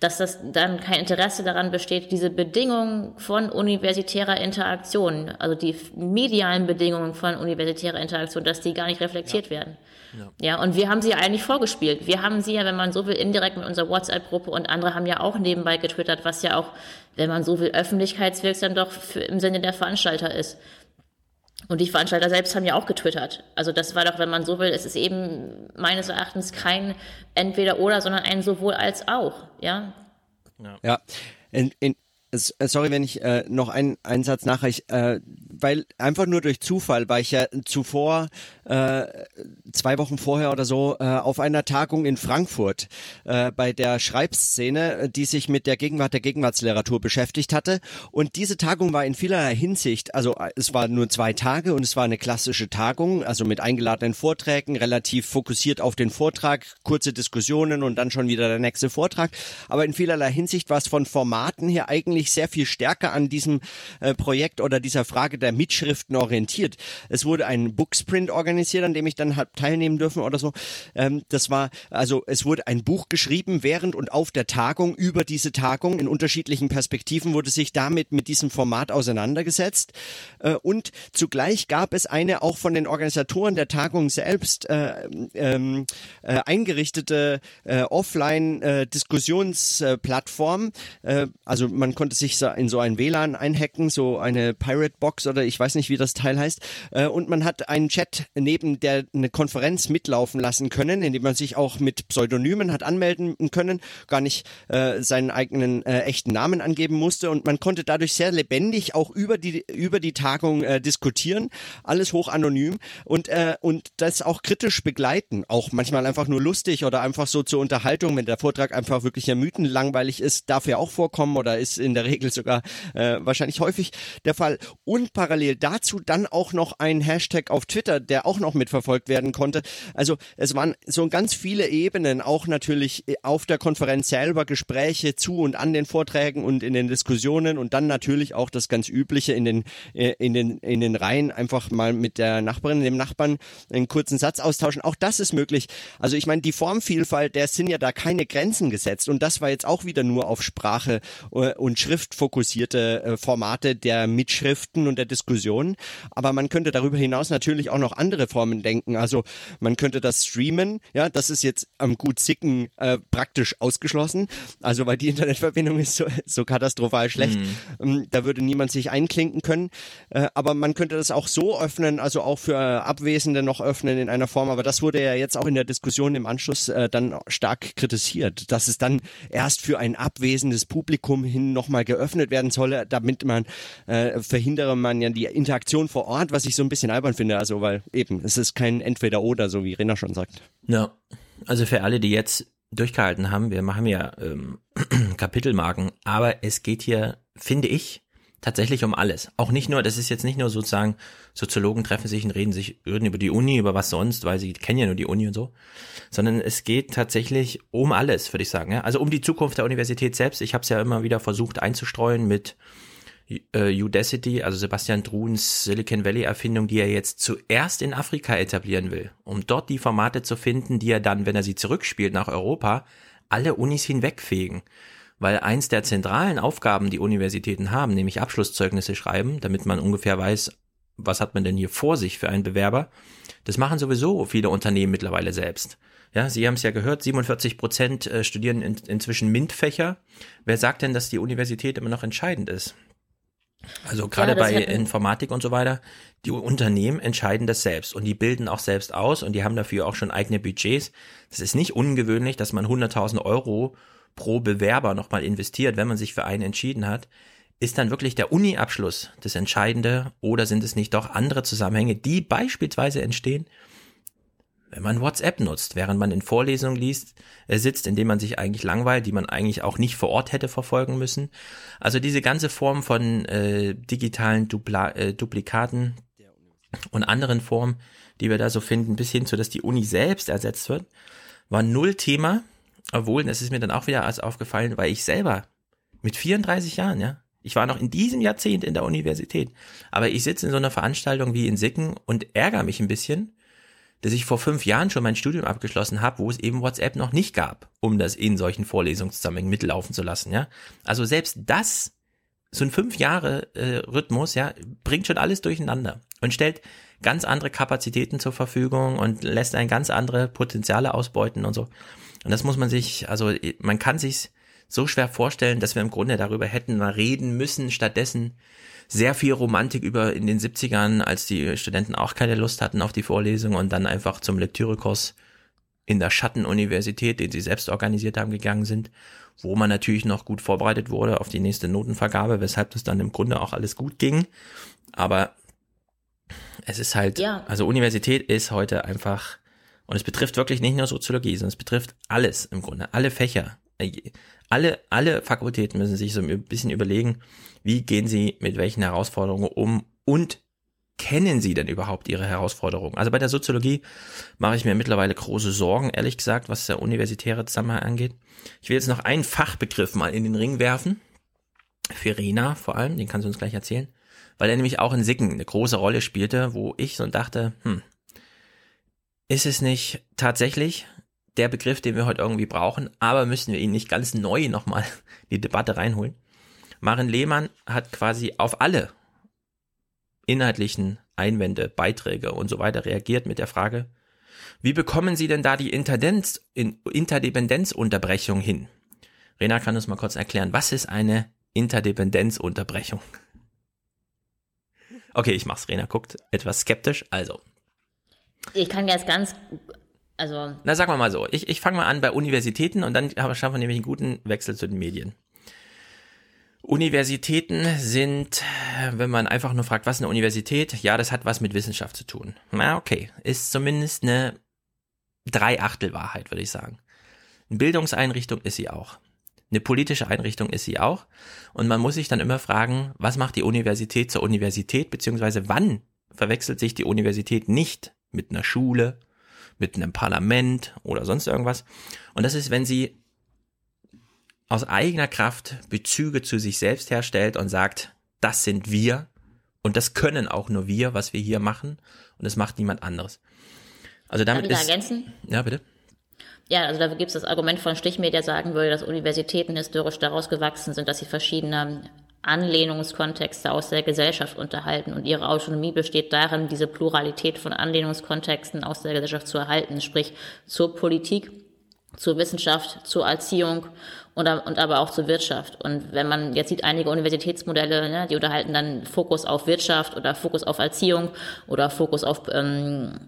dass das dann kein Interesse daran besteht, diese Bedingungen von universitärer Interaktion, also die medialen Bedingungen von universitärer Interaktion, dass die gar nicht reflektiert ja. werden. Ja. ja, und wir haben sie ja eigentlich vorgespielt. Wir haben sie ja, wenn man so will, indirekt mit unserer WhatsApp-Gruppe und andere haben ja auch nebenbei getwittert, was ja auch, wenn man so will, öffentlichkeitswirksam doch für, im Sinne der Veranstalter ist. Und die Veranstalter selbst haben ja auch getwittert. Also das war doch, wenn man so will, es ist eben meines Erachtens kein entweder oder, sondern ein sowohl als auch, ja. Ja. ja. In, in, sorry, wenn ich äh, noch einen, einen Satz nachreiche, äh, weil einfach nur durch Zufall war ich ja zuvor äh, zwei Wochen vorher oder so äh, auf einer Tagung in Frankfurt äh, bei der Schreibszene, die sich mit der Gegenwart der Gegenwartsliteratur beschäftigt hatte. Und diese Tagung war in vielerlei Hinsicht, also äh, es war nur zwei Tage und es war eine klassische Tagung, also mit eingeladenen Vorträgen, relativ fokussiert auf den Vortrag, kurze Diskussionen und dann schon wieder der nächste Vortrag. Aber in vielerlei Hinsicht war es von Formaten her eigentlich sehr viel stärker an diesem äh, Projekt oder dieser Frage der Mitschriften orientiert. Es wurde ein Booksprint organisiert an dem ich dann hab teilnehmen dürfen oder so. Ähm, das war, also es wurde ein Buch geschrieben während und auf der Tagung über diese Tagung. In unterschiedlichen Perspektiven wurde sich damit mit diesem Format auseinandergesetzt. Äh, und zugleich gab es eine auch von den Organisatoren der Tagung selbst äh, ähm, äh, eingerichtete äh, Offline-Diskussionsplattform. Äh, also man konnte sich in so ein WLAN einhacken, so eine Pirate Box oder ich weiß nicht, wie das Teil heißt. Äh, und man hat einen Chat neben der eine Konferenz mitlaufen lassen können, indem man sich auch mit Pseudonymen hat anmelden können, gar nicht äh, seinen eigenen äh, echten Namen angeben musste. Und man konnte dadurch sehr lebendig auch über die über die Tagung äh, diskutieren, alles hoch anonym. Und äh, und das auch kritisch begleiten, auch manchmal einfach nur lustig oder einfach so zur Unterhaltung, wenn der Vortrag einfach wirklich ja mythenlangweilig ist, darf ja auch vorkommen oder ist in der Regel sogar äh, wahrscheinlich häufig der Fall. Und parallel dazu dann auch noch ein Hashtag auf Twitter, der auch noch mitverfolgt werden konnte. Also es waren so ganz viele Ebenen, auch natürlich auf der Konferenz selber Gespräche zu und an den Vorträgen und in den Diskussionen und dann natürlich auch das ganz übliche in den äh, in den in den Reihen einfach mal mit der Nachbarin, dem Nachbarn einen kurzen Satz austauschen. Auch das ist möglich. Also ich meine, die Formvielfalt, der sind ja da keine Grenzen gesetzt und das war jetzt auch wieder nur auf Sprache äh, und Schrift fokussierte äh, Formate der Mitschriften und der Diskussionen, aber man könnte darüber hinaus natürlich auch noch andere Formen denken. Also man könnte das streamen, ja, das ist jetzt am gut Sicken äh, praktisch ausgeschlossen. Also weil die Internetverbindung ist so, so katastrophal schlecht. Mhm. Da würde niemand sich einklinken können. Äh, aber man könnte das auch so öffnen, also auch für Abwesende noch öffnen in einer Form. Aber das wurde ja jetzt auch in der Diskussion im Anschluss äh, dann stark kritisiert, dass es dann erst für ein abwesendes Publikum hin nochmal geöffnet werden solle, damit man äh, verhindere man ja die Interaktion vor Ort, was ich so ein bisschen albern finde. Also weil eben es ist kein Entweder-Oder, so wie Rena schon sagt. Ja, also für alle, die jetzt durchgehalten haben, wir machen ja ähm, Kapitelmarken, aber es geht hier, finde ich, tatsächlich um alles. Auch nicht nur, das ist jetzt nicht nur sozusagen, Soziologen treffen sich und reden sich reden über die Uni, über was sonst, weil sie kennen ja nur die Uni und so, sondern es geht tatsächlich um alles, würde ich sagen. Ja? Also um die Zukunft der Universität selbst. Ich habe es ja immer wieder versucht einzustreuen mit äh, Udacity, also Sebastian Druns Silicon Valley Erfindung, die er jetzt zuerst in Afrika etablieren will, um dort die Formate zu finden, die er dann, wenn er sie zurückspielt nach Europa, alle Unis hinwegfegen. Weil eins der zentralen Aufgaben, die Universitäten haben, nämlich Abschlusszeugnisse schreiben, damit man ungefähr weiß, was hat man denn hier vor sich für einen Bewerber, das machen sowieso viele Unternehmen mittlerweile selbst. Ja, Sie haben es ja gehört, 47 Prozent äh, studieren in, inzwischen MINT-Fächer. Wer sagt denn, dass die Universität immer noch entscheidend ist? Also gerade Ja, bei Informatik und so weiter, die Unternehmen entscheiden das selbst und die bilden auch selbst aus und die haben dafür auch schon eigene Budgets. Das ist nicht ungewöhnlich, dass man 100.000 Euro pro Bewerber nochmal investiert, wenn man sich für einen entschieden hat. Ist dann wirklich der Uni-Abschluss das Entscheidende oder sind es nicht doch andere Zusammenhänge, die beispielsweise entstehen, wenn man WhatsApp nutzt, während man in Vorlesungen liest, äh, sitzt, indem man sich eigentlich langweilt, die man eigentlich auch nicht vor Ort hätte verfolgen müssen. Also diese ganze Form von äh, digitalen Dupla äh, Duplikaten und anderen Formen, die wir da so finden, bis hin zu, dass die Uni selbst ersetzt wird, war null Thema. Obwohl, das ist mir dann auch wieder als aufgefallen, weil ich selber mit 34 Jahren, ja, ich war noch in diesem Jahrzehnt in der Universität, aber ich sitze in so einer Veranstaltung wie in Sicken und ärgere mich ein bisschen, dass ich vor fünf Jahren schon mein Studium abgeschlossen habe, wo es eben WhatsApp noch nicht gab, um das in solchen Vorlesungszusammenhängen mitlaufen zu lassen, ja. Also selbst das, so ein fünf Jahre äh, Rhythmus, ja, bringt schon alles durcheinander und stellt ganz andere Kapazitäten zur Verfügung und lässt ein ganz andere Potenziale ausbeuten und so. Und das muss man sich, also man kann sich so schwer vorstellen, dass wir im Grunde darüber hätten mal reden müssen, stattdessen sehr viel Romantik über in den 70ern, als die Studenten auch keine Lust hatten auf die Vorlesung und dann einfach zum Lektürekurs in der Schattenuniversität, den sie selbst organisiert haben, gegangen sind, wo man natürlich noch gut vorbereitet wurde auf die nächste Notenvergabe, weshalb das dann im Grunde auch alles gut ging. Aber es ist halt, Ja. also Universität ist heute einfach, und es betrifft wirklich nicht nur Soziologie, sondern es betrifft alles im Grunde, alle Fächer. Äh, Alle, alle Fakultäten müssen sich so ein bisschen überlegen, wie gehen sie mit welchen Herausforderungen um und kennen sie denn überhaupt ihre Herausforderungen? Also bei der Soziologie mache ich mir mittlerweile große Sorgen, ehrlich gesagt, was der universitäre Zusammenhang angeht. Ich will jetzt noch einen Fachbegriff mal in den Ring werfen. Für Rena vor allem, den kannst du uns gleich erzählen. Weil er nämlich auch in Sicken eine große Rolle spielte, wo ich so dachte, hm, ist es nicht tatsächlich der Begriff, den wir heute irgendwie brauchen, aber müssen wir ihn nicht ganz neu nochmal die Debatte reinholen? Maren Lehmann hat quasi auf alle inhaltlichen Einwände, Beiträge und so weiter reagiert mit der Frage, wie bekommen Sie denn da die Interdenz, in, Interdependenzunterbrechung hin? Rena kann uns mal kurz erklären, was ist eine Interdependenzunterbrechung? Okay, ich mach's. Rena guckt etwas skeptisch. Also, Ich kann jetzt ganz, also na sagen wir mal so, ich, ich fange mal an bei Universitäten und dann schaffen wir nämlich einen guten Wechsel zu den Medien. Universitäten sind, wenn man einfach nur fragt, was ist eine Universität? Ja, das hat was mit Wissenschaft zu tun. Na, okay. Ist zumindest eine Dreiachtel-Wahrheit, würde ich sagen. Eine Bildungseinrichtung ist sie auch. Eine politische Einrichtung ist sie auch. Und man muss sich dann immer fragen, was macht die Universität zur Universität, beziehungsweise wann verwechselt sich die Universität nicht mit einer Schule, mit einem Parlament oder sonst irgendwas. Und das ist, wenn sie aus eigener Kraft Bezüge zu sich selbst herstellt und sagt, das sind wir und das können auch nur wir, was wir hier machen und das macht niemand anderes. Also Darf damit ich da ist ergänzen? ja bitte. Ja, also da gibt es das Argument von Stichmehl, der sagen würde, dass Universitäten historisch daraus gewachsen sind, dass sie verschiedene Anlehnungskontexte aus der Gesellschaft unterhalten und ihre Autonomie besteht darin, diese Pluralität von Anlehnungskontexten aus der Gesellschaft zu erhalten, sprich zur Politik, zur Wissenschaft, zur Erziehung und, und aber auch zur Wirtschaft. Und wenn man jetzt sieht, einige Universitätsmodelle, ne, die unterhalten dann Fokus auf Wirtschaft oder Fokus auf Erziehung oder Fokus auf ähm,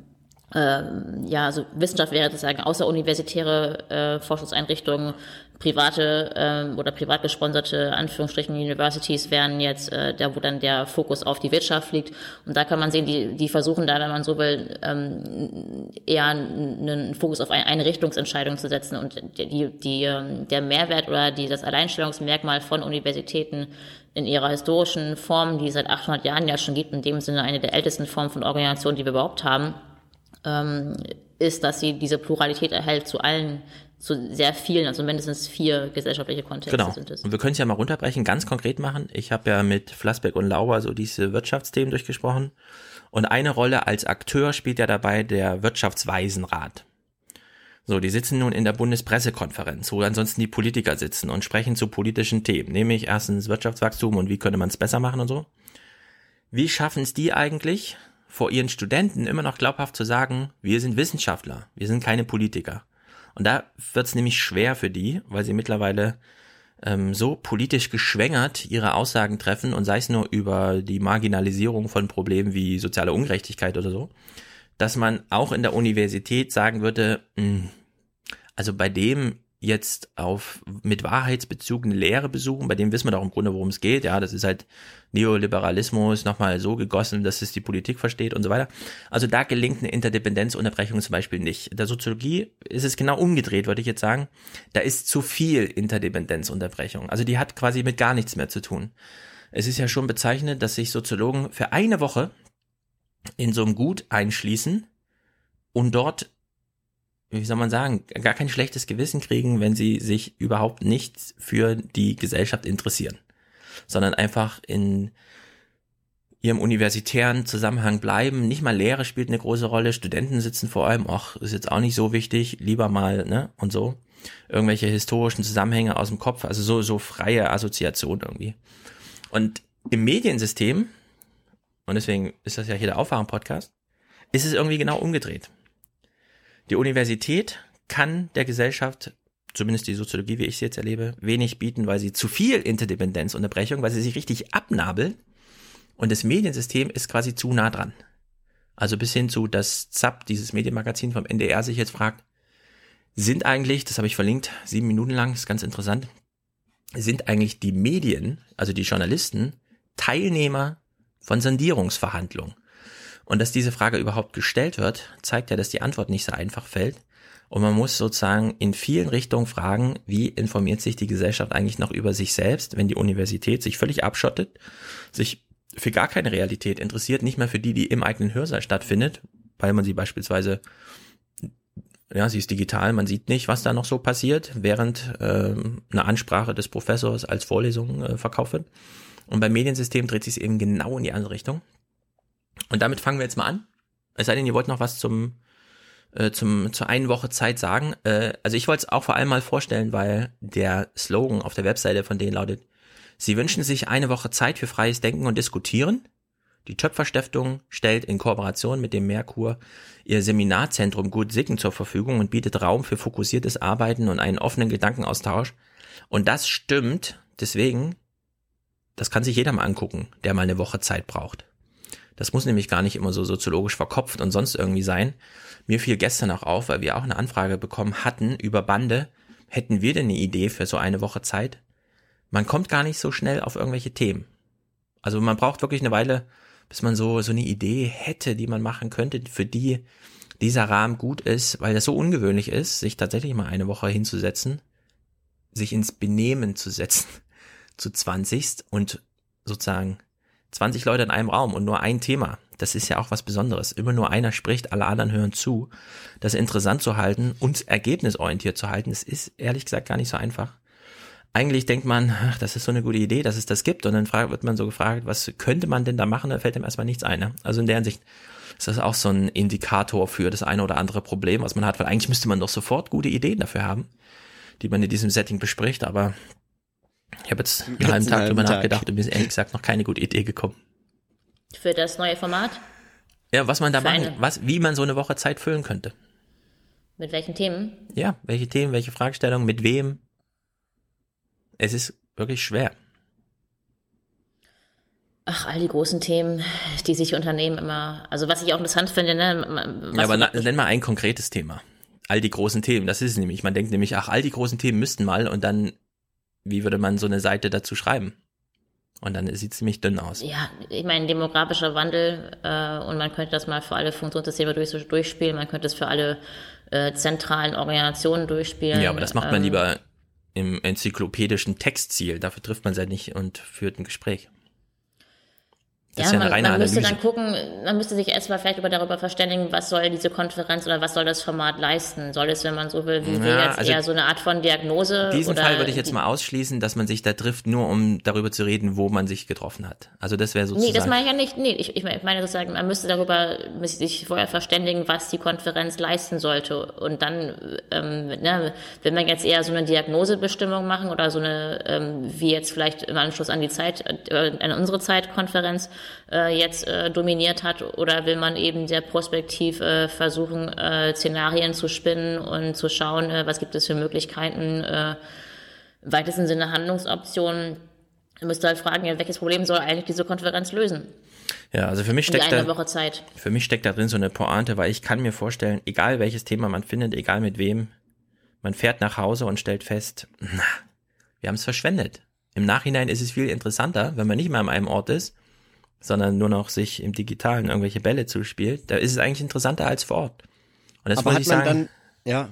ähm, ja, also Wissenschaft wäre sozusagen außeruniversitäre äh, Forschungseinrichtungen, private ähm, oder privat gesponserte Anführungsstrichen Universities wären jetzt äh, da, wo dann der Fokus auf die Wirtschaft liegt. Und da kann man sehen, die, die versuchen da, wenn man so will, ähm, eher einen Fokus auf eine Einrichtungsentscheidung zu setzen und die, die, ähm, der Mehrwert oder die, das Alleinstellungsmerkmal von Universitäten in ihrer historischen Form, die es seit 800 Jahren ja schon gibt, in dem Sinne eine der ältesten Formen von Organisation, die wir überhaupt haben, ähm, ist, dass sie diese Pluralität erhält zu allen, zu sehr vielen, also mindestens vier gesellschaftliche Kontexte Genau. sind es. Und wir können es ja mal runterbrechen, ganz konkret machen. Ich habe ja mit Flassbeck und Lauer so diese Wirtschaftsthemen durchgesprochen. Und eine Rolle als Akteur spielt ja dabei der Wirtschaftsweisenrat. So, die sitzen nun in der Bundespressekonferenz, wo ansonsten die Politiker sitzen und sprechen zu politischen Themen, nämlich erstens Wirtschaftswachstum und wie könnte man es besser machen und so. Wie schaffen es die eigentlich, vor ihren Studenten immer noch glaubhaft zu sagen, wir sind Wissenschaftler, wir sind keine Politiker. Und da wird es nämlich schwer für die, weil sie mittlerweile ähm, so politisch geschwängert ihre Aussagen treffen und sei es nur über die Marginalisierung von Problemen wie soziale Ungerechtigkeit oder so, dass man auch in der Universität sagen würde, mh, also bei dem jetzt auf mit Wahrheitsbezug eine Lehre besuchen, bei dem wissen wir doch im Grunde, worum es geht. Ja, das ist halt Neoliberalismus nochmal so gegossen, dass es die Politik versteht und so weiter. Also da gelingt eine Interdependenzunterbrechung zum Beispiel nicht. In der Soziologie ist es genau umgedreht, würde ich jetzt sagen. Da ist zu viel Interdependenzunterbrechung. Also die hat quasi mit gar nichts mehr zu tun. Es ist ja schon bezeichnend, dass sich Soziologen für eine Woche in so einem Gut einschließen und dort wie soll man sagen, gar kein schlechtes Gewissen kriegen, wenn sie sich überhaupt nicht für die Gesellschaft interessieren, sondern einfach in ihrem universitären Zusammenhang bleiben. Nicht mal Lehre spielt eine große Rolle, Studenten sitzen vor allem, ach, ist jetzt auch nicht so wichtig, lieber mal, ne, und so. Irgendwelche historischen Zusammenhänge aus dem Kopf, also so, so freie Assoziation irgendwie. Und im Mediensystem, und deswegen ist das ja hier der Aufwachen-Podcast, ist es irgendwie genau umgedreht. Die Universität kann der Gesellschaft, zumindest die Soziologie, wie ich sie jetzt erlebe, wenig bieten, weil sie zu viel Interdependenzunterbrechung, weil sie sich richtig abnabeln und das Mediensystem ist quasi zu nah dran. Also bis hin zu, dass ZAP, dieses Medienmagazin vom NDR, sich jetzt fragt, sind eigentlich, das habe ich verlinkt, sieben Minuten lang, ist ganz interessant, sind eigentlich die Medien, also die Journalisten, Teilnehmer von Sondierungsverhandlungen? Und dass diese Frage überhaupt gestellt wird, zeigt ja, dass die Antwort nicht so einfach fällt. Und man muss sozusagen in vielen Richtungen fragen, wie informiert sich die Gesellschaft eigentlich noch über sich selbst, wenn die Universität sich völlig abschottet, sich für gar keine Realität interessiert, nicht mehr für die, die im eigenen Hörsaal stattfindet, weil man sie beispielsweise, ja, sie ist digital, man sieht nicht, was da noch so passiert, während ähm, eine Ansprache des Professors als Vorlesung äh, verkauft wird. Und beim Mediensystem dreht sich es eben genau in die andere Richtung. Und damit fangen wir jetzt mal an. Es sei denn, ihr wollt noch was zum, äh, zum, zur einen Woche Zeit sagen. Äh, also ich wollte es auch vor allem mal vorstellen, weil der Slogan auf der Webseite von denen lautet, Sie wünschen sich eine Woche Zeit für freies Denken und Diskutieren. Die Töpferstiftung stellt in Kooperation mit dem Merkur ihr Seminarzentrum Gut Sicken zur Verfügung und bietet Raum für fokussiertes Arbeiten und einen offenen Gedankenaustausch. Und das stimmt, deswegen, das kann sich jeder mal angucken, der mal eine Woche Zeit braucht. Das muss nämlich gar nicht immer so soziologisch verkopft und sonst irgendwie sein. Mir fiel gestern auch auf, weil wir auch eine Anfrage bekommen hatten über Bande. Hätten wir denn eine Idee für so eine Woche Zeit? Man kommt gar nicht so schnell auf irgendwelche Themen. Also man braucht wirklich eine Weile, bis man so, so eine Idee hätte, die man machen könnte, für die dieser Rahmen gut ist, weil das so ungewöhnlich ist, sich tatsächlich mal eine Woche hinzusetzen, sich ins Benehmen zu setzen, zu 20 und sozusagen 20 Leute in einem Raum und nur ein Thema. Das ist ja auch was Besonderes. Immer nur einer spricht, alle anderen hören zu. Das interessant zu halten und ergebnisorientiert zu halten, das ist ehrlich gesagt gar nicht so einfach. Eigentlich denkt man, ach, das ist so eine gute Idee, dass es das gibt. Und dann wird man so gefragt, was könnte man denn da machen? Da fällt ihm erstmal nichts ein. Ne? Also in der Hinsicht ist das auch so ein Indikator für das eine oder andere Problem, was man hat. Weil eigentlich müsste man doch sofort gute Ideen dafür haben, die man in diesem Setting bespricht. Aber ich habe jetzt einen halben Tag drüber nachgedacht und mir ist ehrlich gesagt noch keine gute Idee gekommen. Für das neue Format? Ja, was man da machen, was, wie man so eine Woche Zeit füllen könnte. Mit welchen Themen? Ja, welche Themen, welche Fragestellungen, mit wem? Es ist wirklich schwer. Ach, all die großen Themen, die sich Unternehmen immer, also was ich auch interessant finde, ne? Ja, aber na, nenn mal ein konkretes Thema. All die großen Themen, das ist es nämlich. Man denkt nämlich, ach, all die großen Themen müssten mal und dann wie würde man so eine Seite dazu schreiben? Und dann sieht es ziemlich dünn aus. Ja, ich meine, demografischer Wandel äh, und man könnte das mal für alle Funktionssysteme durch, durchspielen, man könnte es für alle äh, zentralen Organisationen durchspielen. Ja, aber das macht man ähm, lieber im enzyklopädischen Textziel. Dafür trifft man sich nicht und führt ein Gespräch. Das ja, ist ja eine man, reine man müsste dann gucken, man müsste sich erstmal vielleicht über darüber verständigen, was soll diese Konferenz oder was soll das Format leisten? Soll es, wenn man so will, wie ja, wir jetzt also eher so eine Art von Diagnose? Diesen Fall würde ich jetzt mal ausschließen, dass man sich da trifft, nur um darüber zu reden, wo man sich getroffen hat. Also das wäre sozusagen. Nee, das meine ich ja nicht. Nee, ich, ich meine sozusagen, man müsste darüber sich vorher verständigen, was die Konferenz leisten sollte. Und dann, ähm, ne, wenn man jetzt eher so eine Diagnosebestimmung machen oder so eine, ähm, wie jetzt vielleicht im Anschluss an die Zeit, äh, an unsere Zeitkonferenz, äh, jetzt äh, dominiert hat oder will man eben sehr prospektiv äh, versuchen, äh, Szenarien zu spinnen und zu schauen, äh, was gibt es für Möglichkeiten, äh, im weitesten Sinne Handlungsoptionen. Du müsst halt fragen, ja, welches Problem soll eigentlich diese Konferenz lösen? Ja, also für mich steckt eine da, Woche Zeit. für mich steckt da drin so eine Pointe, weil ich kann mir vorstellen, egal welches Thema man findet, egal mit wem, man fährt nach Hause und stellt fest, na, wir haben es verschwendet. Im Nachhinein ist es viel interessanter, wenn man nicht mehr an einem Ort ist, sondern nur noch sich im Digitalen irgendwelche Bälle zuspielt. Da ist es eigentlich interessanter als vor Ort. Und das Aber muss hat ich man sagen. dann, ja.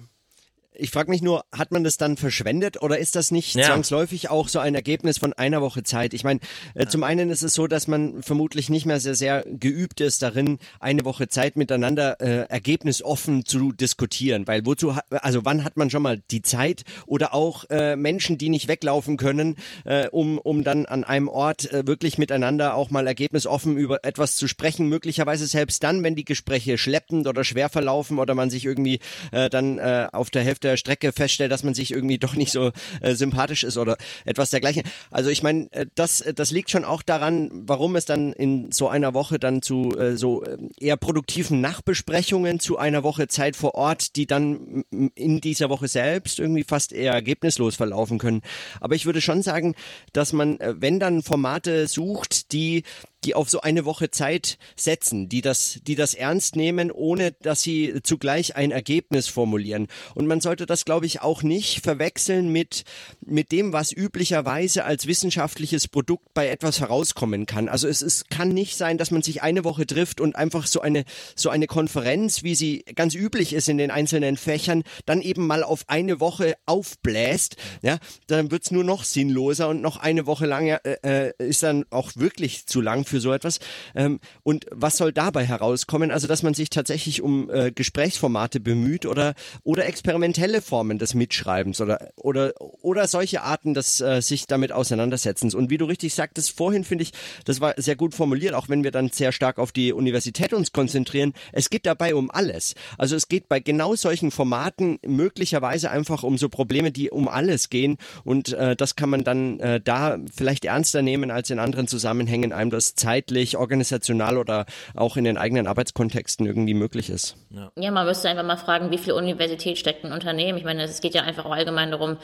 Ich frage mich nur, hat man das dann verschwendet oder ist das nicht Ja. zwangsläufig auch so ein Ergebnis von einer Woche Zeit? Ich meine, äh, zum einen ist es so, dass man vermutlich nicht mehr sehr, sehr geübt ist darin, eine Woche Zeit miteinander äh, ergebnisoffen zu diskutieren. Weil wozu, also wann hat man schon mal die Zeit oder auch äh, Menschen, die nicht weglaufen können, äh, um, um dann an einem Ort äh, wirklich miteinander auch mal ergebnisoffen über etwas zu sprechen, möglicherweise selbst dann, wenn die Gespräche schleppend oder schwer verlaufen oder man sich irgendwie äh, dann äh, auf der Hälfte der Strecke feststellt, dass man sich irgendwie doch nicht so äh, sympathisch ist oder etwas dergleichen. Also ich meine, äh, das, äh, das liegt schon auch daran, warum es dann in so einer Woche dann zu äh, so äh, eher produktiven Nachbesprechungen zu einer Woche Zeit vor Ort, die dann in dieser Woche selbst irgendwie fast eher ergebnislos verlaufen können. Aber ich würde schon sagen, dass man, wenn dann Formate sucht, die die auf so eine Woche Zeit setzen, die das, die das ernst nehmen, ohne dass sie zugleich ein Ergebnis formulieren. Und man sollte das, glaube ich, auch nicht verwechseln mit, mit dem, was üblicherweise als wissenschaftliches Produkt bei etwas herauskommen kann. Also es, es kann nicht sein, dass man sich eine Woche trifft und einfach so eine, so eine Konferenz, wie sie ganz üblich ist in den einzelnen Fächern, dann eben mal auf eine Woche aufbläst. Ja, dann wird's nur noch sinnloser und noch eine Woche lang äh, äh, ist dann auch wirklich zu lang für so etwas. Ähm, und was soll dabei herauskommen? Also, dass man sich tatsächlich um äh, Gesprächsformate bemüht oder, oder experimentelle Formen des Mitschreibens oder, oder, oder solche Arten des äh, sich damit auseinandersetzens. Und wie du richtig sagtest vorhin, finde ich, das war sehr gut formuliert, auch wenn wir dann sehr stark auf die Universität uns konzentrieren. Es geht dabei um alles. Also es geht bei genau solchen Formaten möglicherweise einfach um so Probleme, die um alles gehen. Und äh, das kann man dann äh, da vielleicht ernster nehmen als in anderen Zusammenhängen, einem das zeitlich, organisational oder auch in den eigenen Arbeitskontexten irgendwie möglich ist. Ja, man müsste einfach mal fragen, wie viel Universität steckt ein Unternehmen. Ich meine, es geht ja einfach auch allgemein darum,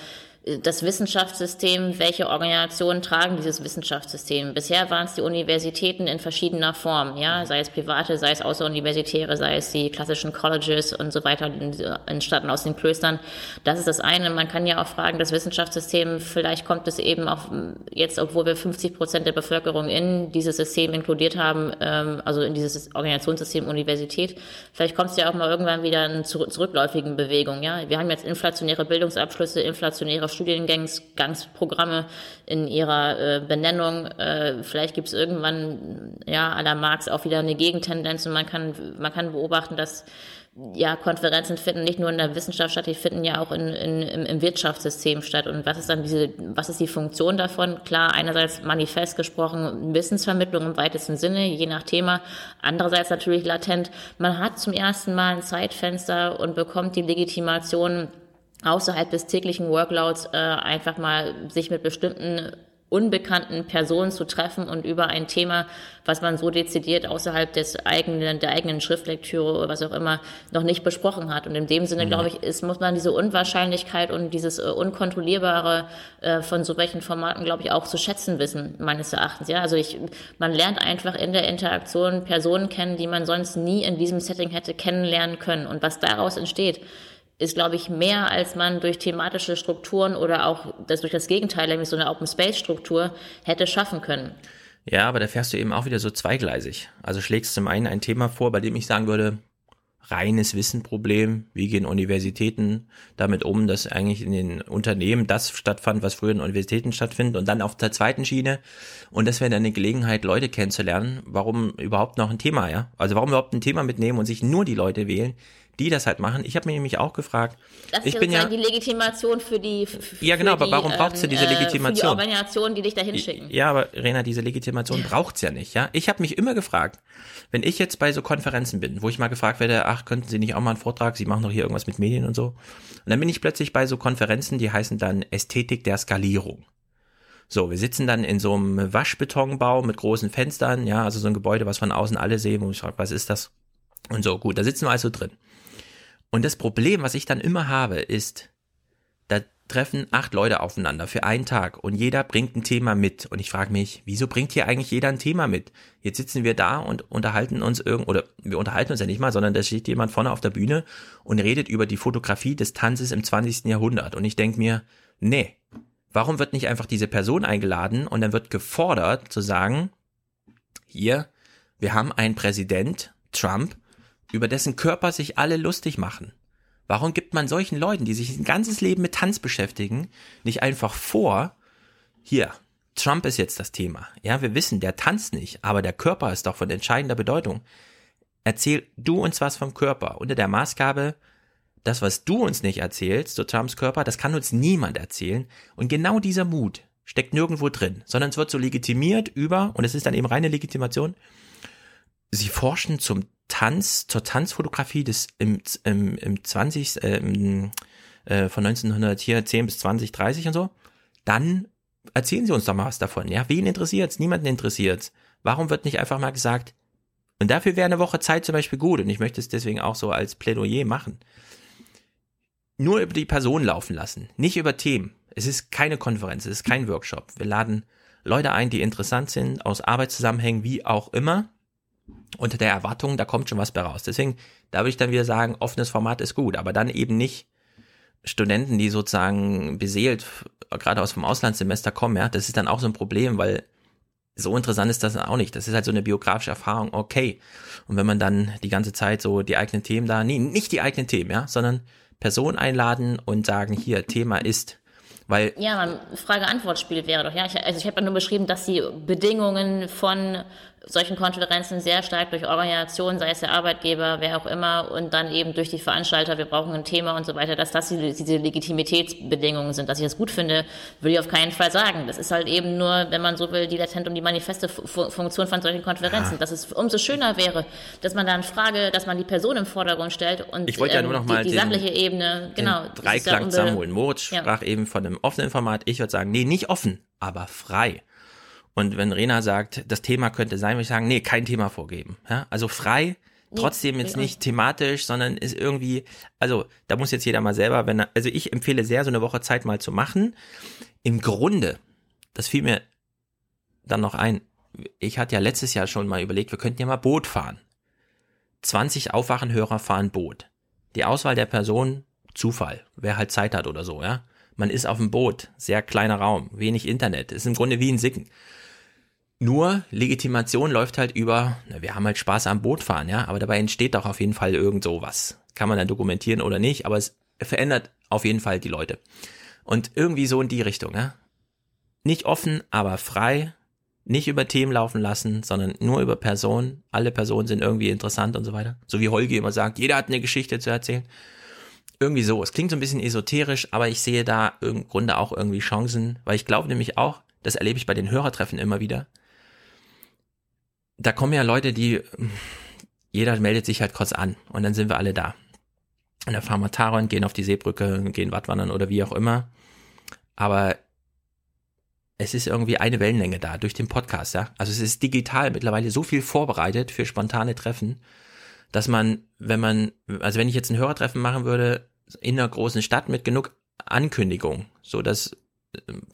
das Wissenschaftssystem, welche Organisationen tragen dieses Wissenschaftssystem? Bisher waren es die Universitäten in verschiedener Form, ja, sei es private, sei es außeruniversitäre, sei es die klassischen Colleges und so weiter, entstanden aus den Klöstern. Das ist das eine. Man kann ja auch fragen, das Wissenschaftssystem, vielleicht kommt es eben auch jetzt, obwohl wir 50 Prozent der Bevölkerung in dieses System inkludiert haben, ähm, also in dieses Organisationssystem Universität, vielleicht kommt es ja auch mal irgendwann wieder in zurück, zurückläufigen Bewegung, ja. Wir haben jetzt inflationäre Bildungsabschlüsse, inflationäre Studiengangsprogramme in ihrer äh, Benennung. Äh, vielleicht gibt es irgendwann, ja, à la Marx auch wieder eine Gegentendenz und man kann, man kann beobachten, dass ja, Konferenzen finden nicht nur in der Wissenschaft statt, die finden ja auch in, in, im, Wirtschaftssystem statt. Und was ist dann diese, was ist die Funktion davon? Klar, einerseits manifest gesprochen Wissensvermittlung im weitesten Sinne, je nach Thema. Andererseits natürlich latent. Man hat zum ersten Mal ein Zeitfenster und bekommt die Legitimation, außerhalb des täglichen Workloads äh, einfach mal sich mit bestimmten unbekannten Personen zu treffen und über ein Thema, was man so dezidiert außerhalb des eigenen, der eigenen Schriftlektüre oder was auch immer noch nicht besprochen hat. Und in dem Sinne, Mhm. glaube ich, ist, muss man diese Unwahrscheinlichkeit und dieses äh, Unkontrollierbare äh, von so welchen Formaten, glaube ich, auch zu schätzen wissen, meines Erachtens. Ja, also ich, man lernt einfach in der Interaktion Personen kennen, die man sonst nie in diesem Setting hätte kennenlernen können. Und was daraus entsteht, ist, glaube ich, mehr, als man durch thematische Strukturen oder auch das, durch das Gegenteil, nämlich so eine Open-Space-Struktur, hätte schaffen können. Ja, aber da fährst du eben auch wieder so zweigleisig. Also schlägst zum einen ein Thema vor, bei dem ich sagen würde, reines Wissenproblem, wie gehen Universitäten damit um, dass eigentlich in den Unternehmen das stattfand, was früher in Universitäten stattfindet und dann auf der zweiten Schiene und das wäre dann eine Gelegenheit, Leute kennenzulernen, warum überhaupt noch ein Thema, ja? Also warum überhaupt ein Thema mitnehmen und sich nur die Leute wählen, die das halt machen. Ich habe mir nämlich auch gefragt, Das ich ist bin ja die Legitimation für die, f- Ja, genau, für aber die, warum brauchst du diese ähm, äh, Für die Legitimation? Organisationen, die dich da hinschicken. Ja, aber Rena, diese Legitimation braucht's ja nicht, ja. Ich habe mich immer gefragt, wenn ich jetzt bei so Konferenzen bin, wo ich mal gefragt werde, ach, könnten Sie nicht auch mal einen Vortrag, Sie machen doch hier irgendwas mit Medien und so. Und dann bin ich plötzlich bei so Konferenzen, die heißen dann Ästhetik der Skalierung. So, wir sitzen dann in so einem Waschbetonbau mit großen Fenstern, ja, also so ein Gebäude, was von außen alle sehen, wo ich frage, was ist das? Und so, gut, da sitzen wir also drin. Und das Problem, was ich dann immer habe, ist, da treffen acht Leute aufeinander für einen Tag und jeder bringt ein Thema mit. Und ich frage mich, wieso bringt hier eigentlich jeder ein Thema mit? Jetzt sitzen wir da und unterhalten uns irgend oder wir unterhalten uns ja nicht mal, sondern da steht jemand vorne auf der Bühne und redet über die Fotografie des Tanzes im 20. Jahrhundert. Und ich denke mir, nee, warum wird nicht einfach diese Person eingeladen und dann wird gefordert zu sagen, hier, wir haben einen Präsident, Trump, über dessen Körper sich alle lustig machen. Warum gibt man solchen Leuten, die sich ein ganzes Leben mit Tanz beschäftigen, nicht einfach vor, hier, Trump ist jetzt das Thema. Ja, wir wissen, der tanzt nicht, aber der Körper ist doch von entscheidender Bedeutung. Erzähl du uns was vom Körper unter der Maßgabe, das, was du uns nicht erzählst, zu Trumps Körper, das kann uns niemand erzählen. Und genau dieser Mut steckt nirgendwo drin, sondern es wird so legitimiert über, und es ist dann eben reine Legitimation, sie forschen zum Tanz, zur Tanzfotografie des im, im, im 20. Äh, äh, von 1910 bis 20, 30 und so, dann erzählen Sie uns doch mal was davon. Ja, wen interessiert's? Niemanden interessiert's. Warum wird nicht einfach mal gesagt, und dafür wäre eine Woche Zeit zum Beispiel gut, und ich möchte es deswegen auch so als Plädoyer machen. Nur über die Person laufen lassen, nicht über Themen. Es ist keine Konferenz, es ist kein Workshop. Wir laden Leute ein, die interessant sind, aus Arbeitszusammenhängen, wie auch immer unter der Erwartung, da kommt schon was bei raus. Deswegen, da würde ich dann wieder sagen, offenes Format ist gut, aber dann eben nicht Studenten, die sozusagen beseelt, gerade aus dem Auslandssemester kommen, ja, das ist dann auch so ein Problem, weil so interessant ist das auch nicht. Das ist halt so eine biografische Erfahrung, okay. Und wenn man dann die ganze Zeit so die eigenen Themen da, nee, nicht die eigenen Themen, ja, sondern Personen einladen und sagen, hier, Thema ist weil ja, Frage-Antwort-Spiel wäre doch, ja. Ich, also ich habe ja nur beschrieben, dass die Bedingungen von solchen Konferenzen sehr stark durch Organisation, sei es der Arbeitgeber, wer auch immer, und dann eben durch die Veranstalter, wir brauchen ein Thema und so weiter, dass das die, diese Legitimitätsbedingungen sind. Dass ich das gut finde, will ich auf keinen Fall sagen. Das ist halt eben nur, wenn man so will, die latent und die manifeste Funktion von solchen Konferenzen. Ja. Dass es umso schöner wäre, dass man dann Frage, dass man die Person im Vordergrund stellt und ich wollte ja nur noch ähm, mal die, die sachliche Ebene, genau. Dreiklang zusammenholen. Moritz ja. sprach eben von einem offenen Format. Ich würde sagen, nee, nicht offen, aber frei. Und wenn Rena sagt, das Thema könnte sein, würde ich sagen, nee, kein Thema vorgeben. Ja? Also frei, trotzdem jetzt nicht thematisch, sondern ist irgendwie, also da muss jetzt jeder mal selber, wenn er, also ich empfehle sehr, so eine Woche Zeit mal zu machen. Im Grunde, das fiel mir dann noch ein, ich hatte ja letztes Jahr schon mal überlegt, wir könnten ja mal Boot fahren. 20 Aufwachenhörer fahren Boot. Die Auswahl der Person, Zufall, wer halt Zeit hat oder so, ja. Man ist auf dem Boot, sehr kleiner Raum, wenig Internet, ist im Grunde wie ein Sicken. Nur Legitimation läuft halt über, na, wir haben halt Spaß am Bootfahren, ja, aber dabei entsteht doch auf jeden Fall irgend sowas. Kann man dann dokumentieren oder nicht, aber es verändert auf jeden Fall die Leute. Und irgendwie so in die Richtung, ja. Nicht offen, aber frei, nicht über Themen laufen lassen, sondern nur über Personen. Alle Personen sind irgendwie interessant und so weiter. So wie Holgi immer sagt, jeder hat eine Geschichte zu erzählen. Irgendwie so. Es klingt so ein bisschen esoterisch, aber ich sehe da im Grunde auch irgendwie Chancen, weil ich glaube nämlich auch, das erlebe ich bei den Hörertreffen immer wieder, da kommen ja Leute, die, jeder meldet sich halt kurz an und dann sind wir alle da. Und dann fahren wir Taron, gehen auf die Seebrücke, gehen Wattwandern oder wie auch immer. Aber es ist irgendwie eine Wellenlänge da durch den Podcast, ja. Also es ist digital mittlerweile so viel vorbereitet für spontane Treffen, dass man, wenn man, also wenn ich jetzt ein Hörertreffen machen würde in einer großen Stadt mit genug Ankündigung, so dass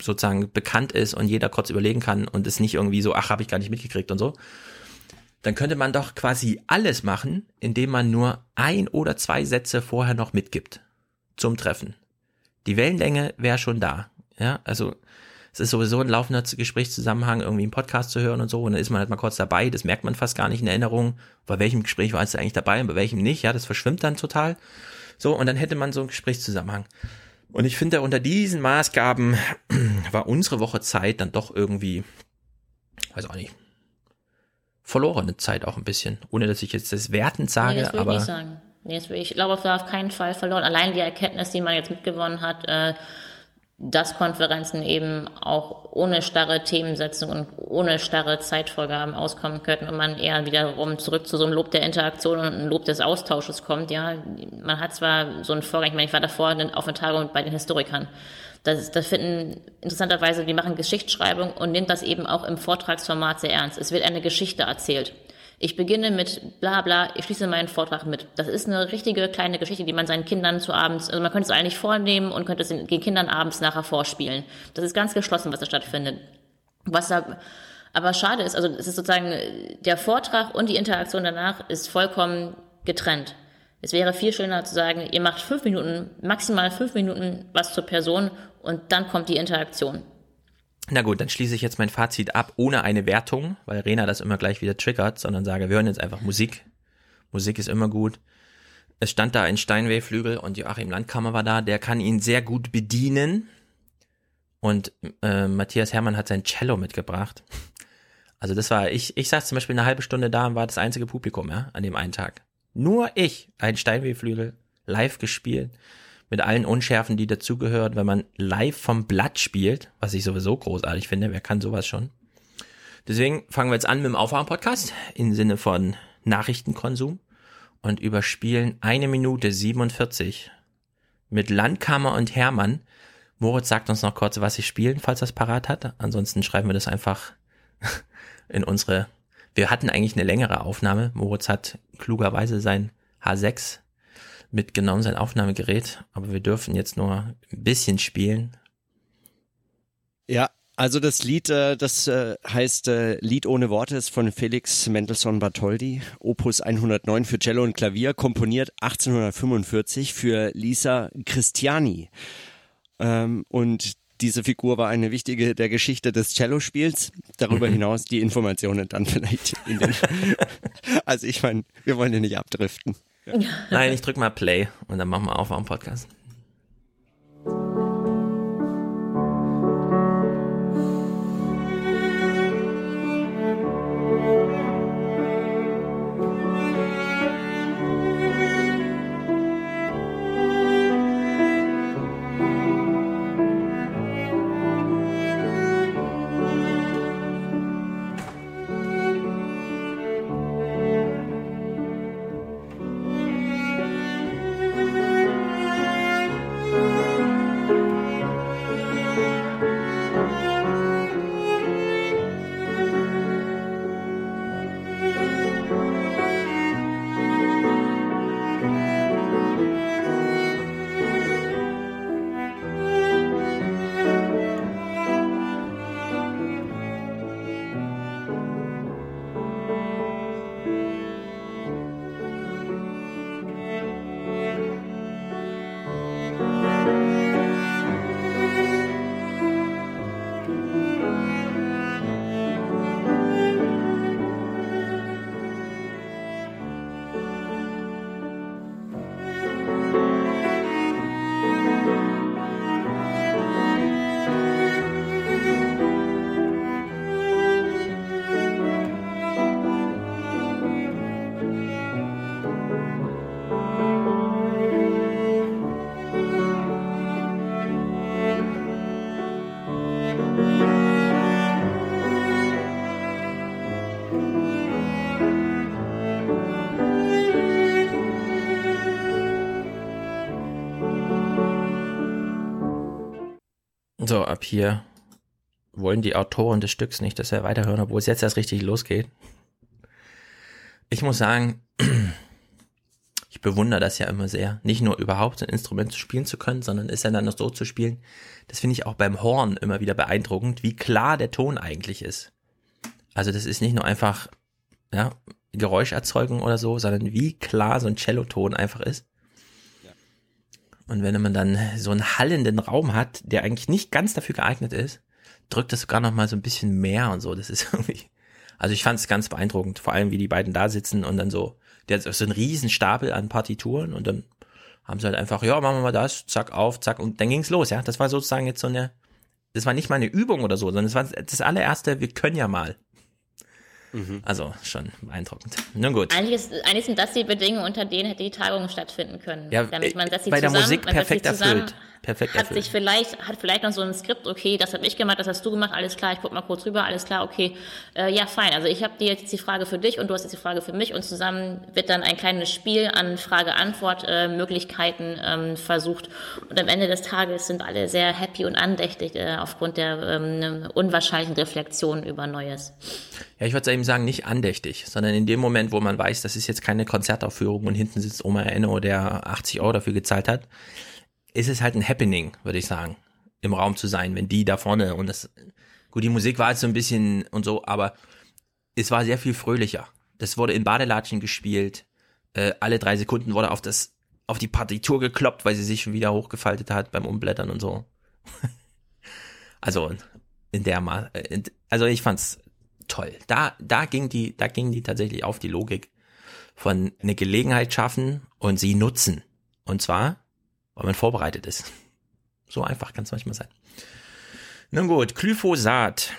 sozusagen bekannt ist und jeder kurz überlegen kann und es nicht irgendwie so, ach, habe ich gar nicht mitgekriegt und so, dann könnte man doch quasi alles machen, indem man nur ein oder zwei Sätze vorher noch mitgibt zum Treffen. Die Wellenlänge wäre schon da. Ja, also es ist sowieso ein laufender Gesprächszusammenhang, irgendwie einen Podcast zu hören und so, und dann ist man halt mal kurz dabei, das merkt man fast gar nicht in Erinnerung, bei welchem Gespräch war es eigentlich dabei und bei welchem nicht, ja, das verschwimmt dann total. So, und dann hätte man so einen Gesprächszusammenhang. Und ich finde, unter diesen Maßgaben war unsere Woche Zeit dann doch irgendwie, weiß auch nicht, verlorene Zeit auch ein bisschen. Ohne dass ich jetzt das wertend sage, nee, das will aber. Ich nicht sagen. Nee, das will ich, ich glaube, es war auf keinen Fall verloren. Allein die Erkenntnis, die man jetzt mitgewonnen hat, äh, dass Konferenzen eben auch ohne starre Themensetzung und ohne starre Zeitvorgaben auskommen könnten und man eher wiederum zurück zu so einem Lob der Interaktion und einem Lob des Austausches kommt. Ja, man hat zwar so einen Vorgang, ich meine, ich war davor auf einer Tagung bei den Historikern. Das, das finden interessanterweise, die machen Geschichtsschreibung und nimmt das eben auch im Vortragsformat sehr ernst. Es wird eine Geschichte erzählt. Ich beginne mit bla bla, ich schließe meinen Vortrag mit. Das ist eine richtige kleine Geschichte, die man seinen Kindern zu abends, also man könnte es eigentlich vornehmen und könnte es den Kindern abends nachher vorspielen. Das ist ganz geschlossen, was da stattfindet. Was da aber schade ist, also es ist sozusagen der Vortrag und die Interaktion danach ist vollkommen getrennt. Es wäre viel schöner zu sagen, ihr macht fünf Minuten, maximal fünf Minuten was zur Person und dann kommt die Interaktion. Na gut, dann schließe ich jetzt mein Fazit ab, ohne eine Wertung, weil Rena das immer gleich wieder triggert, sondern sage, wir hören jetzt einfach Musik. Musik ist immer gut. Es stand da ein Steinway-Flügel und Joachim Landkammer war da, der kann ihn sehr gut bedienen. Und äh, Matthias Hermann hat sein Cello mitgebracht. Also das war, ich, ich saß zum Beispiel eine halbe Stunde da und war das einzige Publikum, ja, an dem einen Tag. Nur ich, ein Steinway-Flügel, live gespielt mit allen Unschärfen, die dazugehört, wenn man live vom Blatt spielt, was ich sowieso großartig finde. Wer kann sowas schon? Deswegen fangen wir jetzt an mit dem Aufwachen-Podcast im Sinne von Nachrichtenkonsum und überspielen eine Minute 47 mit Landkammer und Hermann. Moritz sagt uns noch kurz, was sie spielen, falls er es parat hat. Ansonsten schreiben wir das einfach in unsere. Wir hatten eigentlich eine längere Aufnahme. Moritz hat klugerweise sein H6 mitgenommen, sein Aufnahmegerät, aber wir dürfen jetzt nur ein bisschen spielen. Ja, also das Lied, äh, das äh, heißt äh, Lied ohne Worte, ist von Felix Mendelssohn Bartholdy, Opus 109 für Cello und Klavier, komponiert 1845 für Lisa Christiani. Ähm, und diese Figur war eine wichtige der Geschichte des Cellospiels. Darüber Mhm. hinaus die Informationen dann vielleicht in den. also ich meine, wir wollen ja nicht abdriften. Nein, ich drück mal Play und dann machen wir auf am Podcast. So, ab hier wollen die Autoren des Stücks nicht, dass wir weiterhören, obwohl es jetzt erst richtig losgeht. Ich muss sagen, ich bewundere das ja immer sehr. Nicht nur überhaupt ein Instrument spielen zu können, sondern es dann noch so zu spielen. Das finde ich auch beim Horn immer wieder beeindruckend, wie klar der Ton eigentlich ist. Also das ist nicht nur einfach, ja, Geräuscherzeugung oder so, sondern wie klar so ein Celloton einfach ist. Und wenn man dann so einen hallenden Raum hat, der eigentlich nicht ganz dafür geeignet ist, drückt das sogar noch mal so ein bisschen mehr und so. Das ist irgendwie, also ich fand es ganz beeindruckend, vor allem wie die beiden da sitzen und dann so, der hat so einen riesen Stapel an Partituren und dann haben sie halt einfach, ja, machen wir mal das, zack, auf, zack und dann ging's los, ja. Das war sozusagen jetzt so eine, das war nicht mal eine Übung oder so, sondern das war das allererste, wir können ja mal. Also schon beeindruckend. Nun gut. Eigentlich, ist, eigentlich sind das die Bedingungen, unter denen hätte die Tagung stattfinden können. Ja, damit man setzt sich bei der zusammen, Musik setzt sich perfekt zusammen, erfüllt. Perfekt hat erfüllt. sich vielleicht, hat vielleicht noch so ein Skript, okay, das habe ich gemacht, das hast du gemacht, alles klar, ich guck mal kurz rüber, alles klar, okay, äh, ja, fein. Also ich habe dir jetzt die Frage für dich und du hast jetzt die Frage für mich und zusammen wird dann ein kleines Spiel an Frage-Antwort-Möglichkeiten ähm, versucht. Und am Ende des Tages sind alle sehr happy und andächtig äh, aufgrund der ähm, unwahrscheinlichen Reflexion über Neues. Ja, ich würde eben sagen, nicht andächtig, sondern in dem Moment, wo man weiß, das ist jetzt keine Konzertaufführung und hinten sitzt Oma Enno, der 80 Euro dafür gezahlt hat, ist es halt ein Happening, würde ich sagen, im Raum zu sein, wenn die da vorne und das, gut, die Musik war jetzt so ein bisschen und so, aber es war sehr viel fröhlicher. Das wurde in Badelatschen gespielt, äh, alle drei Sekunden wurde auf das, auf die Partitur gekloppt, weil sie sich schon wieder hochgefaltet hat beim Umblättern und so. also, in der Ma äh, also ich fand's toll. Da, da ging die, da ging die tatsächlich auf die Logik von eine Gelegenheit schaffen und sie nutzen. Und zwar, weil man vorbereitet ist. So einfach kann es manchmal sein. Nun gut, Glyphosat.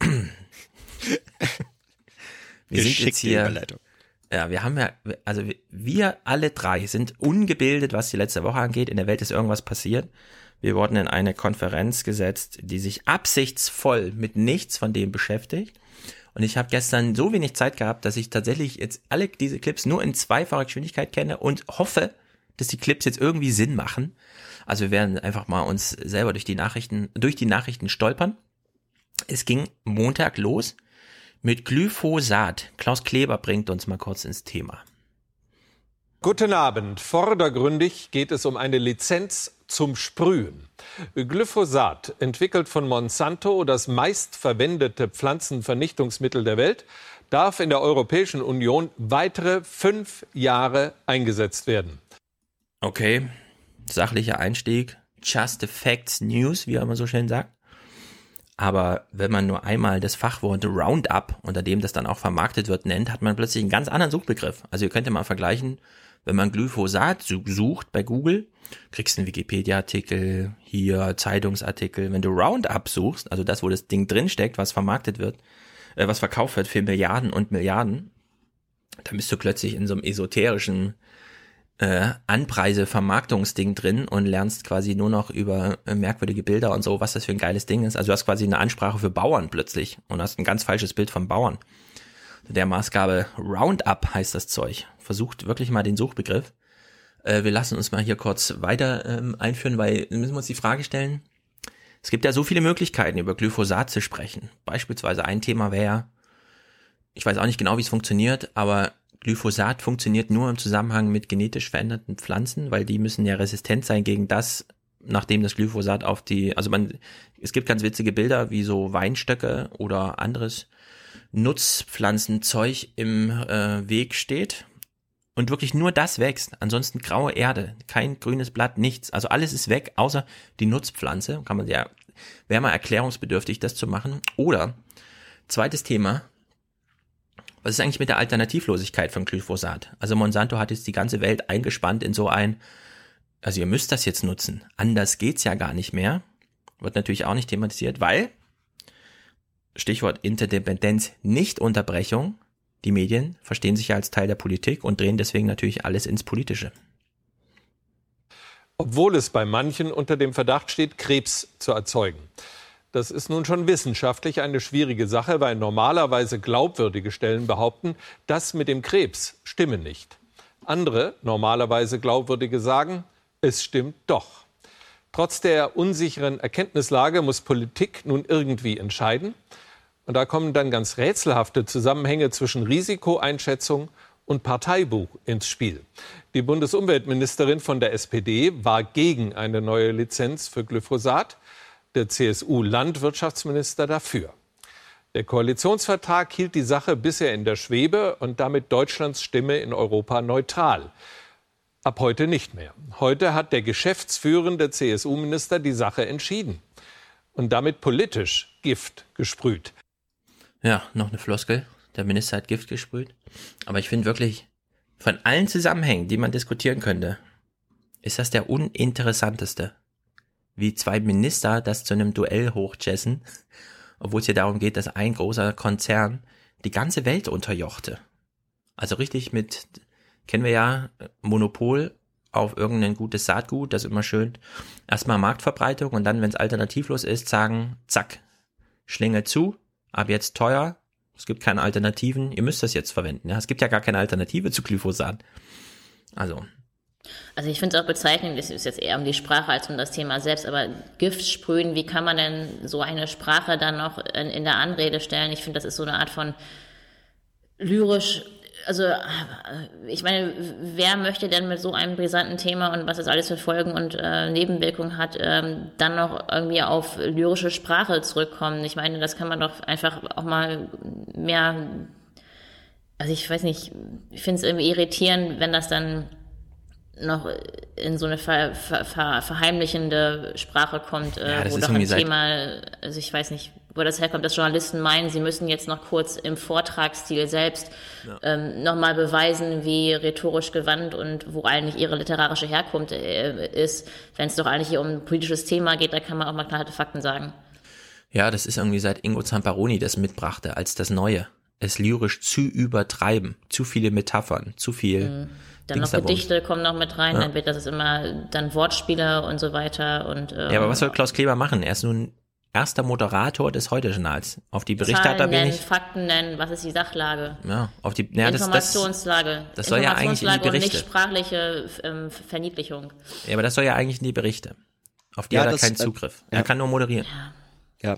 Wir sind jetzt hier. Ja, wir haben ja, also wir- wir alle drei sind ungebildet, was die letzte Woche angeht. In der Welt ist irgendwas passiert. Wir wurden in eine Konferenz gesetzt, die sich absichtsvoll mit nichts von dem beschäftigt. Und ich habe gestern so wenig Zeit gehabt, dass ich tatsächlich jetzt alle diese Clips nur in zweifacher Geschwindigkeit kenne und hoffe, dass die Clips jetzt irgendwie Sinn machen. Also wir werden einfach mal uns selber durch die Nachrichten, durch die Nachrichten stolpern. Es ging Montag los mit Glyphosat. Klaus Kleber bringt uns mal kurz ins Thema. Guten Abend. Vordergründig geht es um eine Lizenz zum Sprühen. Glyphosat, entwickelt von Monsanto, das meistverwendete Pflanzenvernichtungsmittel der Welt, darf in der Europäischen Union weitere fünf Jahre eingesetzt werden. Okay, sachlicher Einstieg. Just the Facts News, wie er immer so schön sagt. Aber wenn man nur einmal das Fachwort Roundup, unter dem das dann auch vermarktet wird, nennt, hat man plötzlich einen ganz anderen Suchbegriff. Also ihr könnt ja mal vergleichen, wenn man Glyphosat su- sucht bei Google, kriegst du einen Wikipedia-Artikel, hier Zeitungsartikel. Wenn du Roundup suchst, also das, wo das Ding drinsteckt, was vermarktet wird, äh, was verkauft wird für Milliarden und Milliarden, dann bist du plötzlich in so einem esoterischen äh, Anpreise-Vermarktungsding drin und lernst quasi nur noch über äh, merkwürdige Bilder und so, was das für ein geiles Ding ist. Also du hast quasi eine Ansprache für Bauern plötzlich und hast ein ganz falsches Bild von Bauern. Der Maßgabe Roundup heißt das Zeug. Versucht wirklich mal den Suchbegriff. Äh, wir lassen uns mal hier kurz weiter ähm, einführen, weil wir müssen uns die Frage stellen, es gibt ja so viele Möglichkeiten, über Glyphosat zu sprechen. Beispielsweise ein Thema wäre, ich weiß auch nicht genau, wie es funktioniert, aber Glyphosat funktioniert nur im Zusammenhang mit genetisch veränderten Pflanzen, weil die müssen ja resistent sein gegen das, nachdem das Glyphosat auf die, also man, es gibt ganz witzige Bilder, wie so Weinstöcke oder anderes Nutzpflanzenzeug im äh, Weg steht und wirklich nur das wächst. Ansonsten graue Erde, kein grünes Blatt, nichts. Also alles ist weg, außer die Nutzpflanze. Kann man ja, wäre mal erklärungsbedürftig, das zu machen. Oder, zweites Thema, was ist eigentlich mit der Alternativlosigkeit von Glyphosat? Also Monsanto hat jetzt die ganze Welt eingespannt in so ein, also ihr müsst das jetzt nutzen. Anders geht's ja gar nicht mehr. Wird natürlich auch nicht thematisiert, weil, Stichwort Interdependenz, Nicht-Unterbrechung, die Medien verstehen sich ja als Teil der Politik und drehen deswegen natürlich alles ins Politische. Obwohl es bei manchen unter dem Verdacht steht, Krebs zu erzeugen. Das ist nun schon wissenschaftlich eine schwierige Sache, weil normalerweise glaubwürdige Stellen behaupten, das mit dem Krebs stimme nicht. Andere, normalerweise glaubwürdige, sagen, es stimmt doch. Trotz der unsicheren Erkenntnislage muss Politik nun irgendwie entscheiden. Und da kommen dann ganz rätselhafte Zusammenhänge zwischen Risikoeinschätzung und Parteibuch ins Spiel. Die Bundesumweltministerin von der SPD war gegen eine neue Lizenz für Glyphosat, der CSU-Landwirtschaftsminister dafür. Der Koalitionsvertrag hielt die Sache bisher in der Schwebe und damit Deutschlands Stimme in Europa neutral. Ab heute nicht mehr. Heute hat der geschäftsführende CSU-Minister die Sache entschieden und damit politisch Gift gesprüht. Ja, noch eine Floskel. Der Minister hat Gift gesprüht. Aber ich finde wirklich, von allen Zusammenhängen, die man diskutieren könnte, ist das der uninteressanteste. Wie zwei Minister das zu einem Duell hochjessen, obwohl es hier darum geht, dass ein großer Konzern die ganze Welt unterjochte. Also richtig mit, kennen wir ja, Monopol auf irgendein gutes Saatgut, das ist immer schön. Erstmal Marktverbreitung und dann, wenn es alternativlos ist, sagen, zack, Schlinge zu, ab jetzt teuer, es gibt keine Alternativen, ihr müsst das jetzt verwenden. Ja? Es gibt ja gar keine Alternative zu Glyphosat. Also. Also ich finde es auch bezeichnend, es ist jetzt eher um die Sprache als um das Thema selbst, aber Gift sprühen, wie kann man denn so eine Sprache dann noch in, in der Anrede stellen? Ich finde, das ist so eine Art von lyrisch also ich meine, wer möchte denn mit so einem brisanten Thema und was es alles für Folgen und äh, Nebenwirkungen hat, ähm, dann noch irgendwie auf lyrische Sprache zurückkommen? Ich meine, das kann man doch einfach auch mal mehr, also ich weiß nicht, ich finde es irgendwie irritierend, wenn das dann noch in so eine ver, ver, ver, verheimlichende Sprache kommt, äh, Ja, das wo ist doch ein Thema, also ich weiß nicht, wo das herkommt, dass Journalisten meinen, sie müssen jetzt noch kurz im Vortragsstil selbst ähm, nochmal beweisen, wie rhetorisch gewandt und wo eigentlich ihre literarische Herkunft äh, ist. Wenn es doch eigentlich hier um ein politisches Thema geht, da kann man auch mal knallharte Fakten sagen. Ja, das ist irgendwie seit Ingo Zamparoni das mitbrachte als das Neue. Es lyrisch zu übertreiben, zu viele Metaphern, zu viel. Mhm. Dann noch. Gedichte kommen noch mit rein, Ja. dann wird das ist immer dann Wortspiele und so weiter und äh, Ja, aber was soll Klaus Kleber machen? Er ist nun erster Moderator des Heute-Journals. Auf die Berichte hat er wenig. Fakten nennen, was ist die Sachlage? Ja, auf die, ja, das, das, Informationslage. das soll ja eigentlich in die Informationslage und nicht Berichte. sprachliche ähm, Verniedlichung. ja, aber das soll ja eigentlich in die Berichte. Auf die Ja, hat er das, keinen äh, Zugriff. ja. Er kann nur moderieren. Ja,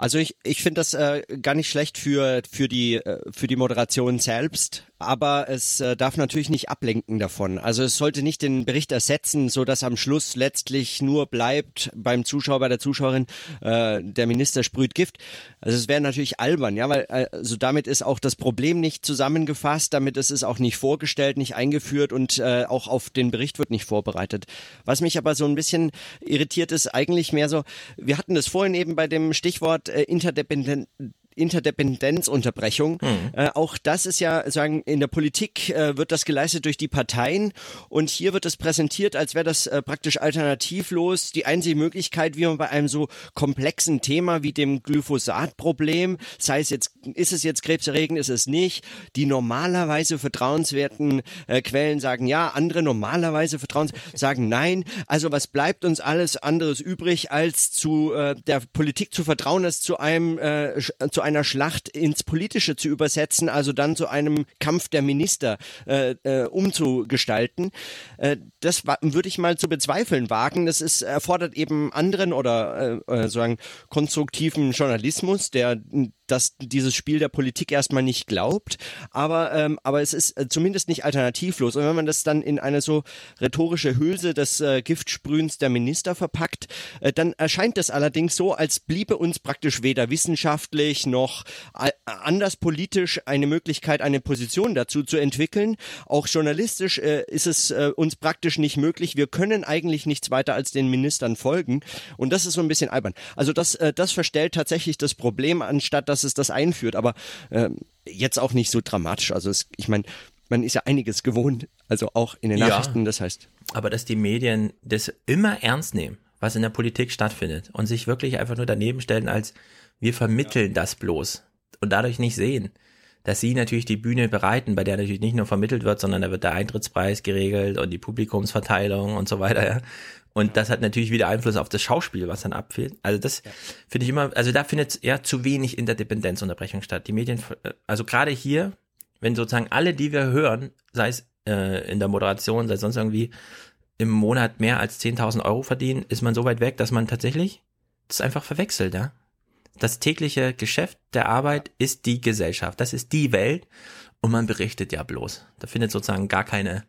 also ich, ich finde das äh, gar nicht schlecht für, für, die, äh, für die Moderation selbst, aber es äh, darf natürlich nicht ablenken davon. Also es sollte nicht den Bericht ersetzen, so dass am Schluss letztlich nur bleibt beim Zuschauer, bei der Zuschauerin, äh, der Minister sprüht Gift. Also es wäre natürlich albern, ja, weil äh, also damit ist auch das Problem nicht zusammengefasst, damit ist es auch nicht vorgestellt, nicht eingeführt und äh, auch auf den Bericht wird nicht vorbereitet. Was mich aber so ein bisschen irritiert ist, eigentlich mehr so, wir hatten das vorhin eben bei dem Stichwort Interdependent Interdependenzunterbrechung. Äh, auch das ist ja, sagen, in der Politik äh, wird das geleistet durch die Parteien und hier wird es präsentiert, als wäre das äh, praktisch alternativlos die einzige Möglichkeit, wie man bei einem so komplexen Thema wie dem Glyphosat-Problem, sei es jetzt, ist es jetzt krebserregend, ist es nicht, die normalerweise vertrauenswerten äh, Quellen sagen ja, andere normalerweise vertrauens sagen nein. Also was bleibt uns alles anderes übrig, als zu äh, der Politik zu vertrauen, es zu einem äh, zu einer Schlacht ins Politische zu übersetzen, also dann zu einem Kampf der Minister äh, äh, umzugestalten. Äh, das würde ich mal zu bezweifeln wagen. Das ist erfordert eben anderen oder äh, äh, sagen konstruktiven Journalismus, der dass dieses Spiel der Politik erstmal nicht glaubt, aber ähm, aber es ist äh, zumindest nicht alternativlos. Und wenn man das dann in eine so rhetorische Hülse des äh, Giftsprühens der Minister verpackt, äh, dann erscheint es allerdings so, als bliebe uns praktisch weder wissenschaftlich noch äh, anders politisch eine Möglichkeit, eine Position dazu zu entwickeln. Auch journalistisch äh, ist es äh, uns praktisch nicht möglich. Wir können eigentlich nichts weiter als den Ministern folgen. Und das ist so ein bisschen albern. Also das, äh, das verstellt tatsächlich das Problem, anstatt dass es das einführt. Aber ähm, jetzt auch nicht so dramatisch. Also es, ich meine, man ist ja einiges gewohnt, also auch in den Ja. Nachrichten. Das heißt, Aber dass die Medien das immer ernst nehmen, was in der Politik stattfindet und sich wirklich einfach nur daneben stellen als wir vermitteln das bloß und dadurch nicht sehen, dass sie natürlich die Bühne bereiten, bei der natürlich nicht nur vermittelt wird, sondern da wird der Eintrittspreis geregelt und die Publikumsverteilung und so weiter, ja. Und das hat natürlich wieder Einfluss auf das Schauspiel, was dann abfehlt. Also das finde ich immer, also da findet ja zu wenig Interdependenzunterbrechung statt. Die Medien, also gerade hier, wenn sozusagen alle, die wir hören, sei es äh, in der Moderation, sei es sonst irgendwie, im Monat mehr als 10.000 Euro verdienen, ist man so weit weg, dass man tatsächlich das einfach verwechselt, ja. Das tägliche Geschäft der Arbeit ist die Gesellschaft, das ist die Welt und man berichtet ja bloß. Da findet sozusagen gar keine,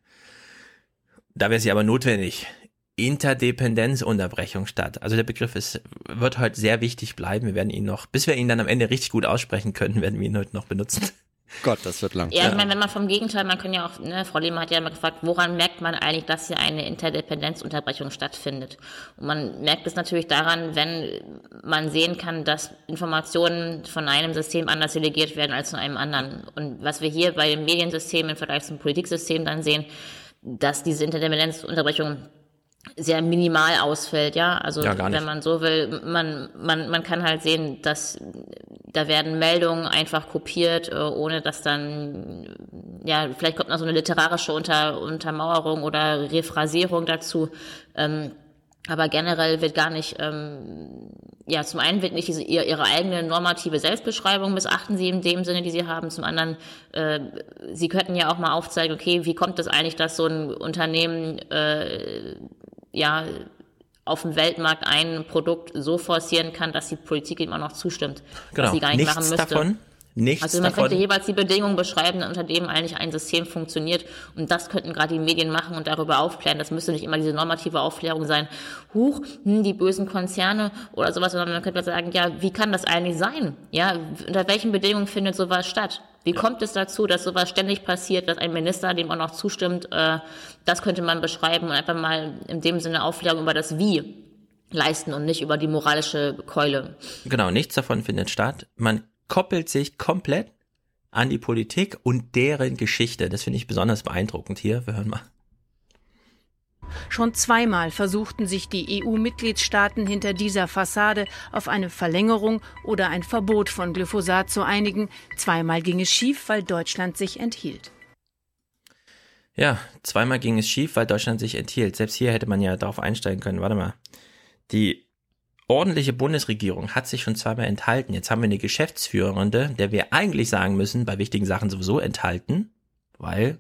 da wäre sie aber notwendig, Interdependenzunterbrechung statt. Also der Begriff ist, wird heute sehr wichtig bleiben. Wir werden ihn noch, bis wir ihn dann am Ende richtig gut aussprechen können, werden wir ihn heute noch benutzen. Gott, das wird lang. Ja, ich meine, wenn man vom Gegenteil, man kann ja auch, ne, Frau Lehmann hat ja immer gefragt, woran merkt man eigentlich, dass hier eine Interdependenzunterbrechung stattfindet? Und man merkt es natürlich daran, wenn man sehen kann, dass Informationen von einem System anders delegiert werden als von einem anderen. Und was wir hier bei dem Mediensystem im Vergleich zum Politiksystem dann sehen, dass diese Interdependenzunterbrechung sehr minimal ausfällt, ja. Also Ja, wenn man so will, man, man, man kann halt sehen, dass da werden Meldungen einfach kopiert, äh, ohne dass dann ja, vielleicht kommt noch so eine literarische Unter, Untermauerung oder Rephrasierung dazu. Ähm, aber generell wird gar nicht, ähm, ja, zum einen wird nicht diese, ihre, ihre eigene normative Selbstbeschreibung missachten sie in dem Sinne, die sie haben. Zum anderen, äh, sie könnten ja auch mal aufzeigen, okay, wie kommt es eigentlich, dass so ein Unternehmen, äh, ja, auf dem Weltmarkt ein Produkt so forcieren kann, dass die Politik ihm auch noch zustimmt, genau. was sie gar nicht Nichts machen müsste. davon. Nichts also man davon. könnte jeweils die Bedingungen beschreiben, unter denen eigentlich ein System funktioniert. Und das könnten gerade die Medien machen und darüber aufklären. Das müsste nicht immer diese normative Aufklärung sein. Huch, hm, die bösen Konzerne oder sowas, sondern man könnte sagen, ja, wie kann das eigentlich sein? Ja, unter welchen Bedingungen findet sowas statt? Wie kommt es dazu, dass sowas ständig passiert, dass ein Minister dem auch noch zustimmt? Äh, das könnte man beschreiben und einfach mal in dem Sinne Aufklärung über das Wie leisten und nicht über die moralische Keule. Genau, nichts davon findet statt. Man koppelt sich komplett an die Politik und deren Geschichte. Das finde ich besonders beeindruckend hier. Wir hören mal. Schon zweimal versuchten sich die EU-Mitgliedstaaten hinter dieser Fassade auf eine Verlängerung oder ein Verbot von Glyphosat zu einigen. Zweimal ging es schief, weil Deutschland sich enthielt. Ja, zweimal ging es schief, weil Deutschland sich enthielt. Selbst hier hätte man ja darauf einsteigen können. Warte mal. Die ordentliche Bundesregierung hat sich schon zweimal enthalten. Jetzt haben wir eine Geschäftsführende, der wir eigentlich sagen müssen, bei wichtigen Sachen sowieso enthalten, weil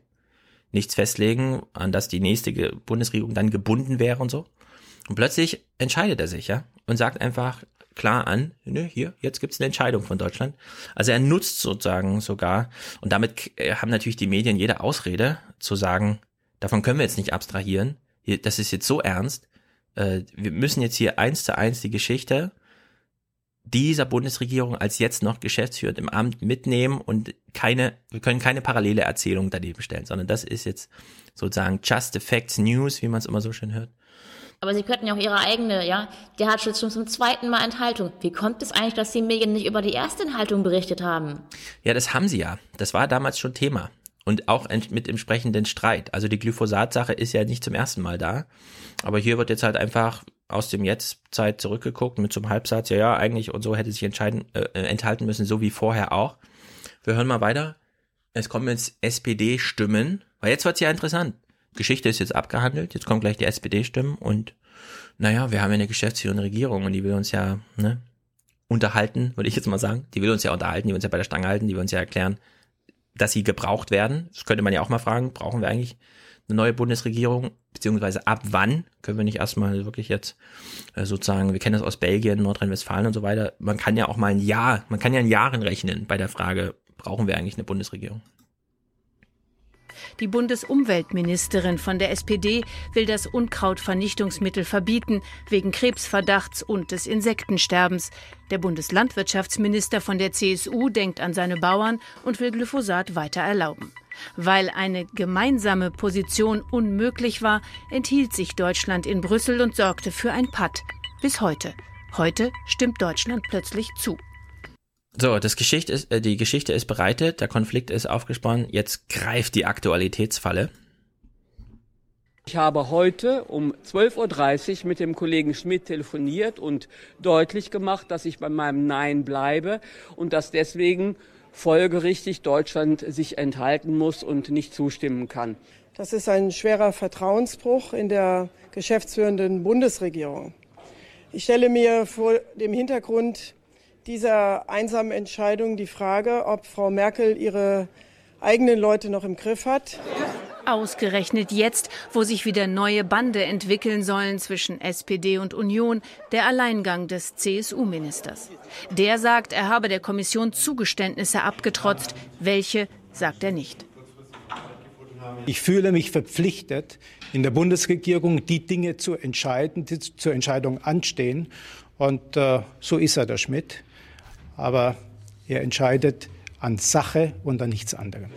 nichts festlegen, an das die nächste Bundesregierung dann gebunden wäre und so. Und plötzlich entscheidet er sich, ja, und sagt einfach klar an, ne, hier, jetzt gibt's eine Entscheidung von Deutschland. Also er nutzt sozusagen sogar, und damit äh, haben natürlich die Medien jede Ausrede zu sagen, davon können wir jetzt nicht abstrahieren, hier, das ist jetzt so ernst, äh, wir müssen jetzt hier eins zu eins die Geschichte dieser Bundesregierung als jetzt noch geschäftsführend im Amt mitnehmen und keine, wir können keine parallele Erzählung daneben stellen, sondern das ist jetzt sozusagen just the facts news, wie man es immer so schön hört. Aber sie könnten ja auch ihre eigene, ja, der hat schon zum zweiten Mal Enthaltung. Wie kommt es eigentlich, dass die Medien nicht über die erste Enthaltung berichtet haben? Ja, das haben sie ja. Das war damals schon Thema. Und auch mit entsprechenden Streit. Also die Glyphosat-Sache ist ja nicht zum ersten Mal da. Aber hier wird jetzt halt einfach aus dem Jetzt-Zeit zurückgeguckt mit so einem Halbsatz, ja, ja, eigentlich und so hätte sich entscheiden, äh, enthalten müssen, so wie vorher auch. Wir hören mal weiter. Es kommen jetzt SPD-Stimmen, weil jetzt wird's ja interessant. Geschichte ist jetzt abgehandelt, jetzt kommen gleich die SPD-Stimmen und naja, wir haben ja eine geschäftsführende Regierung und die will uns ja, ne, unterhalten, würde ich jetzt mal sagen. Die will uns ja unterhalten, die will uns ja bei der Stange halten, die will uns ja erklären, dass sie gebraucht werden. Das könnte man ja auch mal fragen, brauchen wir eigentlich eine neue Bundesregierung, beziehungsweise ab wann können wir nicht erstmal wirklich jetzt äh, sozusagen, wir kennen das aus Belgien, Nordrhein-Westfalen und so weiter, man kann ja auch mal ein Jahr, man kann ja in Jahren rechnen bei der Frage, brauchen wir eigentlich eine Bundesregierung? Die Bundesumweltministerin von der SPD will das Unkrautvernichtungsmittel verbieten, wegen Krebsverdachts und des Insektensterbens. Der Bundeslandwirtschaftsminister von der CSU denkt an seine Bauern und will Glyphosat weiter erlauben. Weil eine gemeinsame Position unmöglich war, enthielt sich Deutschland in Brüssel und sorgte für ein Patt. Bis heute. Heute stimmt Deutschland plötzlich zu. So, das Geschichte ist, äh, die Geschichte ist bereitet, der Konflikt ist aufgesponnen, jetzt greift die Aktualitätsfalle. Ich habe heute um 12.30 Uhr mit dem Kollegen Schmidt telefoniert und deutlich gemacht, dass ich bei meinem Nein bleibe und dass deswegen folgerichtig Deutschland sich enthalten muss und nicht zustimmen kann. Das ist ein schwerer Vertrauensbruch in der geschäftsführenden Bundesregierung. Ich stelle mir vor dem Hintergrund dieser einsamen Entscheidung die Frage, ob Frau Merkel ihre eigenen Leute noch im Griff hat. Ausgerechnet jetzt, wo sich wieder neue Bande entwickeln sollen zwischen SPD und Union, der Alleingang des CSU-Ministers. Der sagt, er habe der Kommission Zugeständnisse abgetrotzt. Welche, sagt er nicht. Ich fühle mich verpflichtet, in der Bundesregierung die Dinge zu entscheiden, die zur Entscheidung anstehen. Und äh, so ist er, der Schmidt. Aber er entscheidet an Sache und an nichts anderem.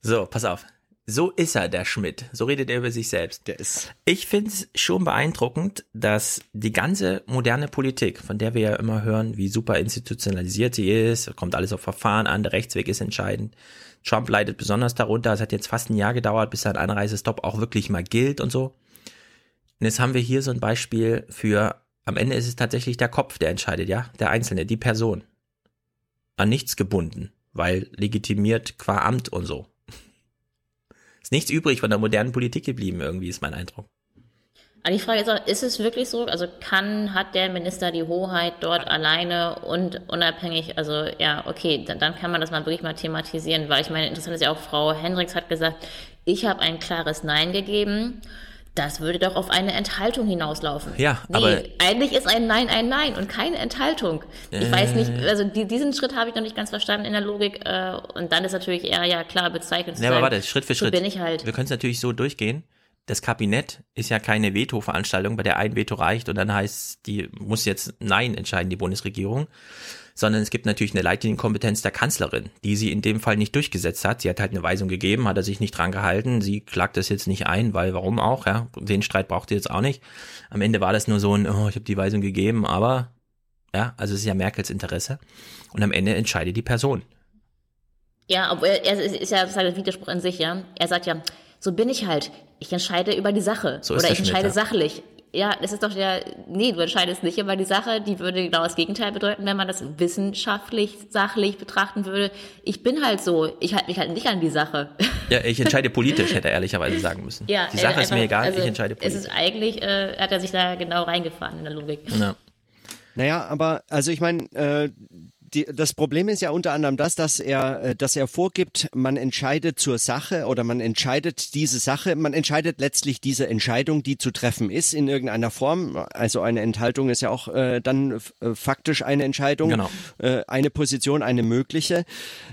So, pass auf. So ist er, der Schmidt. So redet er über sich selbst. Der ist. Ich finde es schon beeindruckend, dass die ganze moderne Politik, von der wir ja immer hören, wie super institutionalisiert sie ist, kommt alles auf Verfahren an, der Rechtsweg ist entscheidend. Trump leidet besonders darunter. Es hat jetzt fast ein Jahr gedauert, bis sein Einreisestopp auch wirklich mal gilt und so. Und jetzt haben wir hier so ein Beispiel für, am Ende ist es tatsächlich der Kopf, der entscheidet, ja, der Einzelne, die Person. An nichts gebunden, weil legitimiert qua Amt und so. nichts übrig von der modernen Politik geblieben, irgendwie ist mein Eindruck. Aber die Frage ist auch, ist es wirklich so? Also kann, hat der Minister die Hoheit dort alleine und unabhängig, also ja, okay, dann, dann kann man das mal wirklich mal thematisieren, weil ich meine, interessant ist ja auch, Frau Hendricks hat gesagt, ich habe ein klares Nein gegeben. Das würde doch auf eine Enthaltung hinauslaufen. Ja, nee, aber eigentlich ist ein Nein ein Nein und keine Enthaltung. Ich Äh. weiß nicht, also die, diesen Schritt habe ich noch nicht ganz verstanden in der Logik. Äh, und dann ist natürlich eher, ja klar, bezeichnet Ja, aber warte, Schritt für so Schritt. bin ich halt. Wir können es natürlich so durchgehen. Das Kabinett ist ja keine Veto-Veranstaltung, bei der ein Veto reicht und dann heißt, die muss jetzt Nein entscheiden, die Bundesregierung. Sondern es gibt natürlich eine Leitlinienkompetenz der Kanzlerin, die sie in dem Fall nicht durchgesetzt hat. Sie hat halt eine Weisung gegeben, hat er sich nicht dran gehalten. Sie klagt das jetzt nicht ein, weil warum auch, ja. Den Streit braucht sie jetzt auch nicht. Am Ende war das nur so ein, oh, ich habe die Weisung gegeben, aber ja, also es ist ja Merkels Interesse. Und am Ende entscheidet die Person. Ja, obwohl er ist, ist ja sozusagen der Widerspruch an sich, ja. Er sagt ja, so bin ich halt. Ich entscheide über die Sache. So ist Oder der ich entscheide ja. sachlich. Ja, das ist doch der, nee, du entscheidest nicht über die Sache, die würde genau das Gegenteil bedeuten, wenn man das wissenschaftlich, sachlich betrachten würde. Ich bin halt so, ich halte mich halt nicht an die Sache. Ja, ich entscheide politisch, hätte er ehrlicherweise sagen müssen. Ja, die Sache äh, ist mir einfach- egal, also ich entscheide Es politisch. ist eigentlich, äh, hat er sich da genau reingefahren in der Logik. Ja. Naja, aber also ich meine, äh, die, das Problem ist ja unter anderem das, dass er, äh, dass er vorgibt, man entscheidet zur Sache oder man entscheidet diese Sache, man entscheidet letztlich diese Entscheidung, die zu treffen ist in irgendeiner Form. Also eine Enthaltung ist ja auch äh, dann äh, faktisch eine Entscheidung, Genau. äh, eine Position, eine mögliche.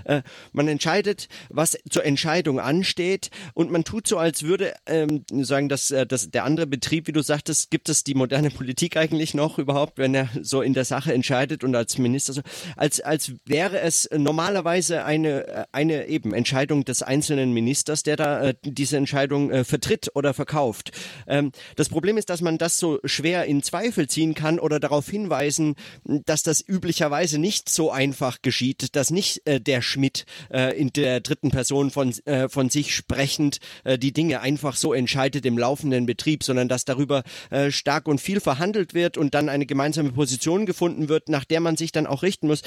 Äh, man entscheidet, was zur Entscheidung ansteht und man tut so, als würde ähm, sagen, dass, äh, dass der andere Betrieb, wie du sagtest, gibt es die moderne Politik eigentlich noch überhaupt, wenn er so in der Sache entscheidet und als Minister so, als, als wäre es normalerweise eine, äh, eine eben Entscheidung des einzelnen Ministers, der da äh, diese Entscheidung äh, vertritt oder verkauft. Ähm, das Problem ist, dass man das so schwer in Zweifel ziehen kann oder darauf hinweisen, dass das üblicherweise nicht so einfach geschieht, dass nicht äh, der Schmidt äh, in der dritten Person von, äh, von sich sprechend äh, die Dinge einfach so entscheidet im laufenden Betrieb, sondern dass darüber äh, stark und viel verhandelt wird und dann eine gemeinsame Position gefunden wird, nach der man sich dann auch richten muss,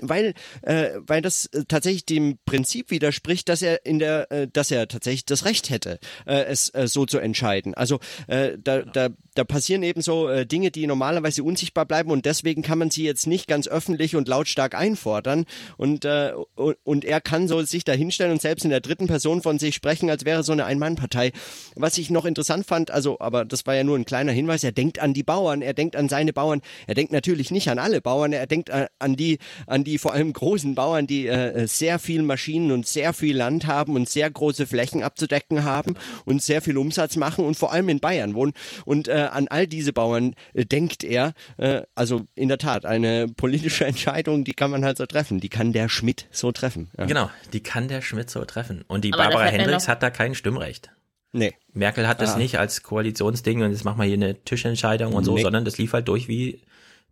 weil, äh, weil das äh, tatsächlich dem Prinzip widerspricht, dass er in der, äh, dass er tatsächlich das Recht hätte, äh, es äh, so zu entscheiden. Also äh, da, da, da passieren eben so äh, Dinge, die normalerweise unsichtbar bleiben und deswegen kann man sie jetzt nicht ganz öffentlich und lautstark einfordern und, äh, und, er kann so sich da hinstellen und selbst in der dritten Person von sich sprechen, als wäre so eine Ein-Mann-Partei. Was ich noch interessant fand, also, aber das war ja nur ein kleiner Hinweis, er denkt an die Bauern, er denkt an seine Bauern, er denkt natürlich nicht an alle Bauern, er denkt äh, an die, an die vor allem großen Bauern, die äh, sehr viel Maschinen und sehr viel Land haben und sehr große Flächen abzudecken haben und sehr viel Umsatz machen und vor allem in Bayern wohnen. Und äh, an all diese Bauern äh, denkt er, äh, also in der Tat, eine politische Entscheidung, die kann man halt so treffen, die kann der Schmidt so treffen. Ja. Genau, die kann der Schmidt so treffen. Und die Aber Barbara Hendricks hat da kein Stimmrecht. Nee. Merkel hat das Ah. nicht als Koalitionsding und jetzt machen wir hier eine Tischentscheidung und so, Nee. sondern das lief halt durch, wie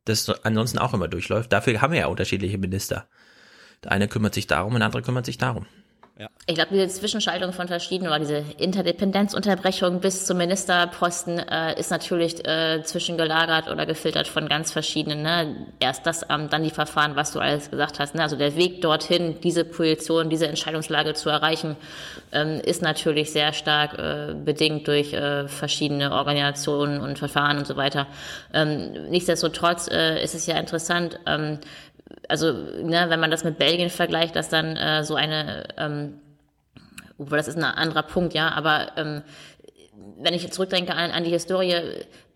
das ansonsten auch immer durchläuft. Dafür haben wir ja unterschiedliche Minister. Der eine kümmert sich darum und der andere kümmert sich darum. Ich glaube, diese Zwischenschaltung von verschiedenen oder diese Interdependenzunterbrechung bis zum Ministerposten äh, ist natürlich äh, zwischengelagert oder gefiltert von ganz verschiedenen. Ne? Erst das Amt, dann die Verfahren, was du alles gesagt hast. Ne? Also der Weg dorthin, diese Position, diese Entscheidungslage zu erreichen, ähm, ist natürlich sehr stark äh, bedingt durch äh, verschiedene Organisationen und Verfahren und so weiter. Ähm, nichtsdestotrotz äh, ist es ja interessant, ähm, also ne, wenn man das mit Belgien vergleicht, dass dann äh, so eine, ähm, obwohl das ist ein anderer Punkt, ja, aber ähm, wenn ich zurückdenke an, an die Historie,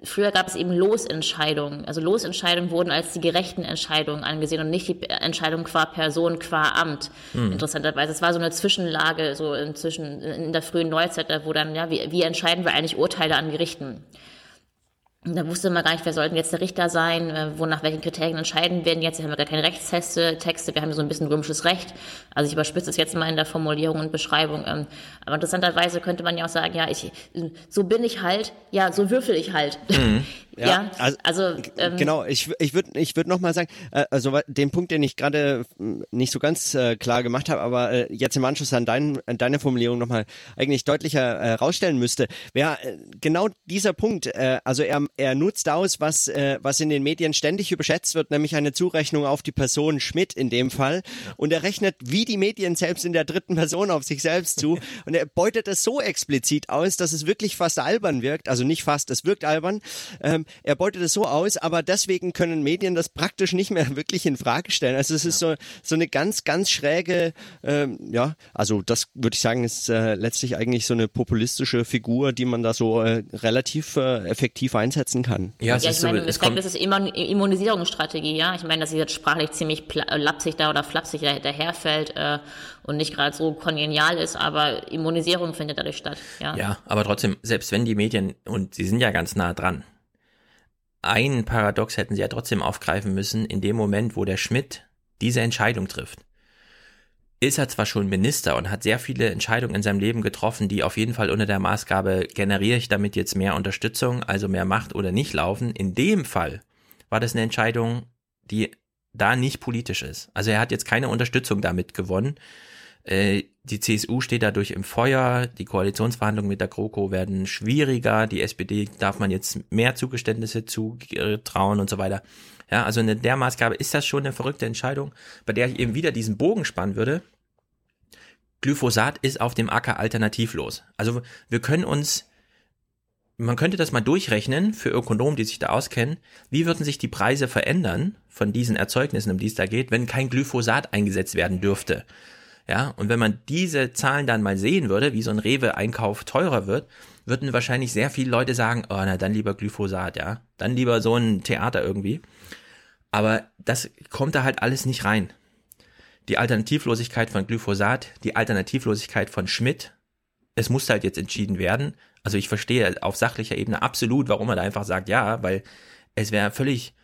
früher gab es eben Losentscheidungen. Also Losentscheidungen wurden als die gerechten Entscheidungen angesehen und nicht die Entscheidung qua Person, qua Amt. Hm. Interessanterweise. Es war so eine Zwischenlage, so inzwischen in der frühen Neuzeit, wo dann, ja, wie, wie entscheiden wir eigentlich Urteile an Gerichten? Und Da wusste man gar nicht, wer sollten jetzt der Richter sein, äh, wo nach welchen Kriterien entscheiden werden jetzt. Wir haben ja gar keine Rechtstexte, Texte, wir haben so ein bisschen römisches Recht. Also ich überspitze es jetzt mal in der Formulierung und Beschreibung. ähm, Aber interessanterweise könnte man ja auch sagen, ja, ich, so bin ich halt, ja, so würfel ich halt. Ja, also, ähm, genau, ich, ich würde ich würd nochmal sagen, äh, also den Punkt, den ich gerade mm, nicht so ganz äh, klar gemacht habe, aber äh, jetzt im Anschluss an, dein, an deine Formulierung nochmal eigentlich deutlicher äh, rausstellen müsste, wäre äh, genau dieser Punkt, äh, also er, er nutzt aus, was, äh, was in den Medien ständig überschätzt wird, nämlich eine Zurechnung auf die Person Schmidt in dem Fall. Und er rechnet wie die Medien selbst in der dritten Person auf sich selbst zu. Und er beutet es so explizit aus, dass es wirklich fast albern wirkt. Also nicht fast, es wirkt albern. Ähm, er beutet es so aus, aber deswegen können Medien das praktisch nicht mehr wirklich in Frage stellen. Also es ist so, so eine ganz, ganz schräge, ähm, ja, also das würde ich sagen, ist äh, letztlich eigentlich so eine populistische Figur, die man da so äh, relativ äh, effektiv einsetzen kann. Ja, ja ich meine, so, es kommt, das ist immer Immunisierungsstrategie, ja. Ich meine, dass sie jetzt sprachlich ziemlich lapsig da oder flapsig daherfällt äh, und nicht gerade so kongenial ist, aber Immunisierung findet dadurch statt, ja. Ja, aber trotzdem, selbst wenn die Medien, und sie sind ja ganz nah dran, ein Paradox hätten sie ja trotzdem aufgreifen müssen, in dem Moment, wo der Schmidt diese Entscheidung trifft ist er zwar schon Minister und hat sehr viele Entscheidungen in seinem Leben getroffen, die auf jeden Fall unter der Maßgabe, generiere ich damit jetzt mehr Unterstützung, also mehr Macht oder nicht laufen. In dem Fall war das eine Entscheidung, die da nicht politisch ist. Also er hat jetzt keine Unterstützung damit gewonnen. Äh, die CSU steht dadurch im Feuer, die Koalitionsverhandlungen mit der GroKo werden schwieriger, die SPD darf man jetzt mehr Zugeständnisse zutrauen und so weiter. Ja, also in der Maßgabe ist das schon eine verrückte Entscheidung, bei der ich eben wieder diesen Bogen spannen würde. Glyphosat ist auf dem Acker alternativlos. Also wir können uns, man könnte das mal durchrechnen für Ökonomen, die sich da auskennen. Wie würden sich die Preise verändern von diesen Erzeugnissen, um die es da geht, wenn kein Glyphosat eingesetzt werden dürfte? Ja, und wenn man diese Zahlen dann mal sehen würde, wie so ein Rewe-Einkauf teurer wird, würden wahrscheinlich sehr viele Leute sagen, oh, na dann lieber Glyphosat, ja. Dann lieber so ein Theater irgendwie. Aber das kommt da halt alles nicht rein. Die Alternativlosigkeit von Glyphosat, die Alternativlosigkeit von Schmidt, es muss halt jetzt entschieden werden. Also ich verstehe auf sachlicher Ebene absolut, warum er da einfach sagt, ja, weil es wäre völlig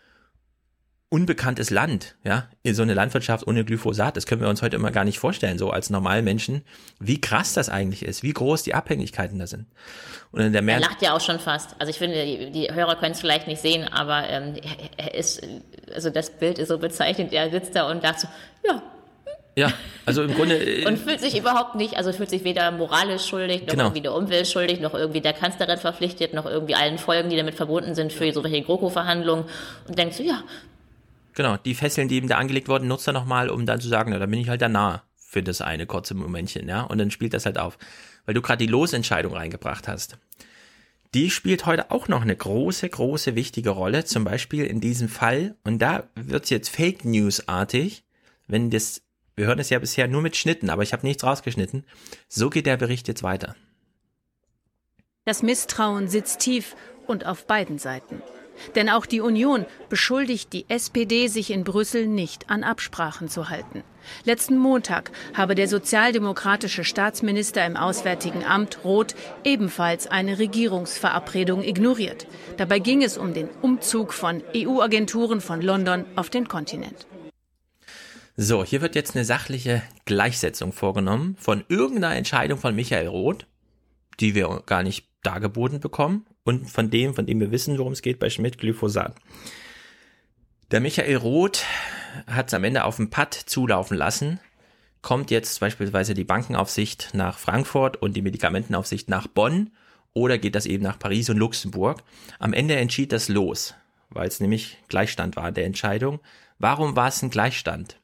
unbekanntes Land, ja, in so eine Landwirtschaft ohne Glyphosat, das können wir uns heute immer gar nicht vorstellen, so als Normalmenschen, wie krass das eigentlich ist, wie groß die Abhängigkeiten da sind. Und in der Mehr er lacht ja auch schon fast. Also ich finde, die, die Hörer können es vielleicht nicht sehen, aber ähm, er ist, also das Bild ist so bezeichnend, er sitzt da und sagt so, ja, ja, also im Grunde. Äh, und fühlt sich überhaupt nicht, also fühlt sich weder moralisch schuldig, noch genau. irgendwie der Umwelt schuldig, noch irgendwie der Kanzlerin verpflichtet, noch irgendwie allen Folgen, die damit verbunden sind für solche GroKo-Verhandlungen und denkt so, ja, Genau, die Fesseln, die ihm da angelegt wurden, nutzt er nochmal, um dann zu sagen, na, da bin ich halt da nah für das eine kurze Momentchen, ja. Und dann spielt das halt auf. Weil du gerade die Losentscheidung reingebracht hast. Die spielt heute auch noch eine große, große, wichtige Rolle. Zum Beispiel in diesem Fall, und da wird's jetzt Fake News-artig, wenn das, wir hören es ja bisher nur mit Schnitten, aber ich habe nichts rausgeschnitten. So geht der Bericht jetzt weiter. Das Misstrauen sitzt tief und auf beiden Seiten. Denn auch die Union beschuldigt die SPD, sich in Brüssel nicht an Absprachen zu halten. Letzten Montag habe der sozialdemokratische Staatsminister im Auswärtigen Amt Roth ebenfalls eine Regierungsverabredung ignoriert. Dabei ging es um den Umzug von EU-Agenturen von London auf den Kontinent. So, hier wird jetzt eine sachliche Gleichsetzung vorgenommen von irgendeiner Entscheidung von Michael Roth, die wir gar nicht dargeboten bekommen und von dem, von dem wir wissen, worum es geht bei Schmidt, Glyphosat. Der Michael Roth hat es am Ende auf dem Pad zulaufen lassen, kommt jetzt beispielsweise die Bankenaufsicht nach Frankfurt und die Medikamentenaufsicht nach Bonn oder geht das eben nach Paris und Luxemburg. Am Ende entschied das los, weil es nämlich Gleichstand war der Entscheidung. Warum war es ein Gleichstand?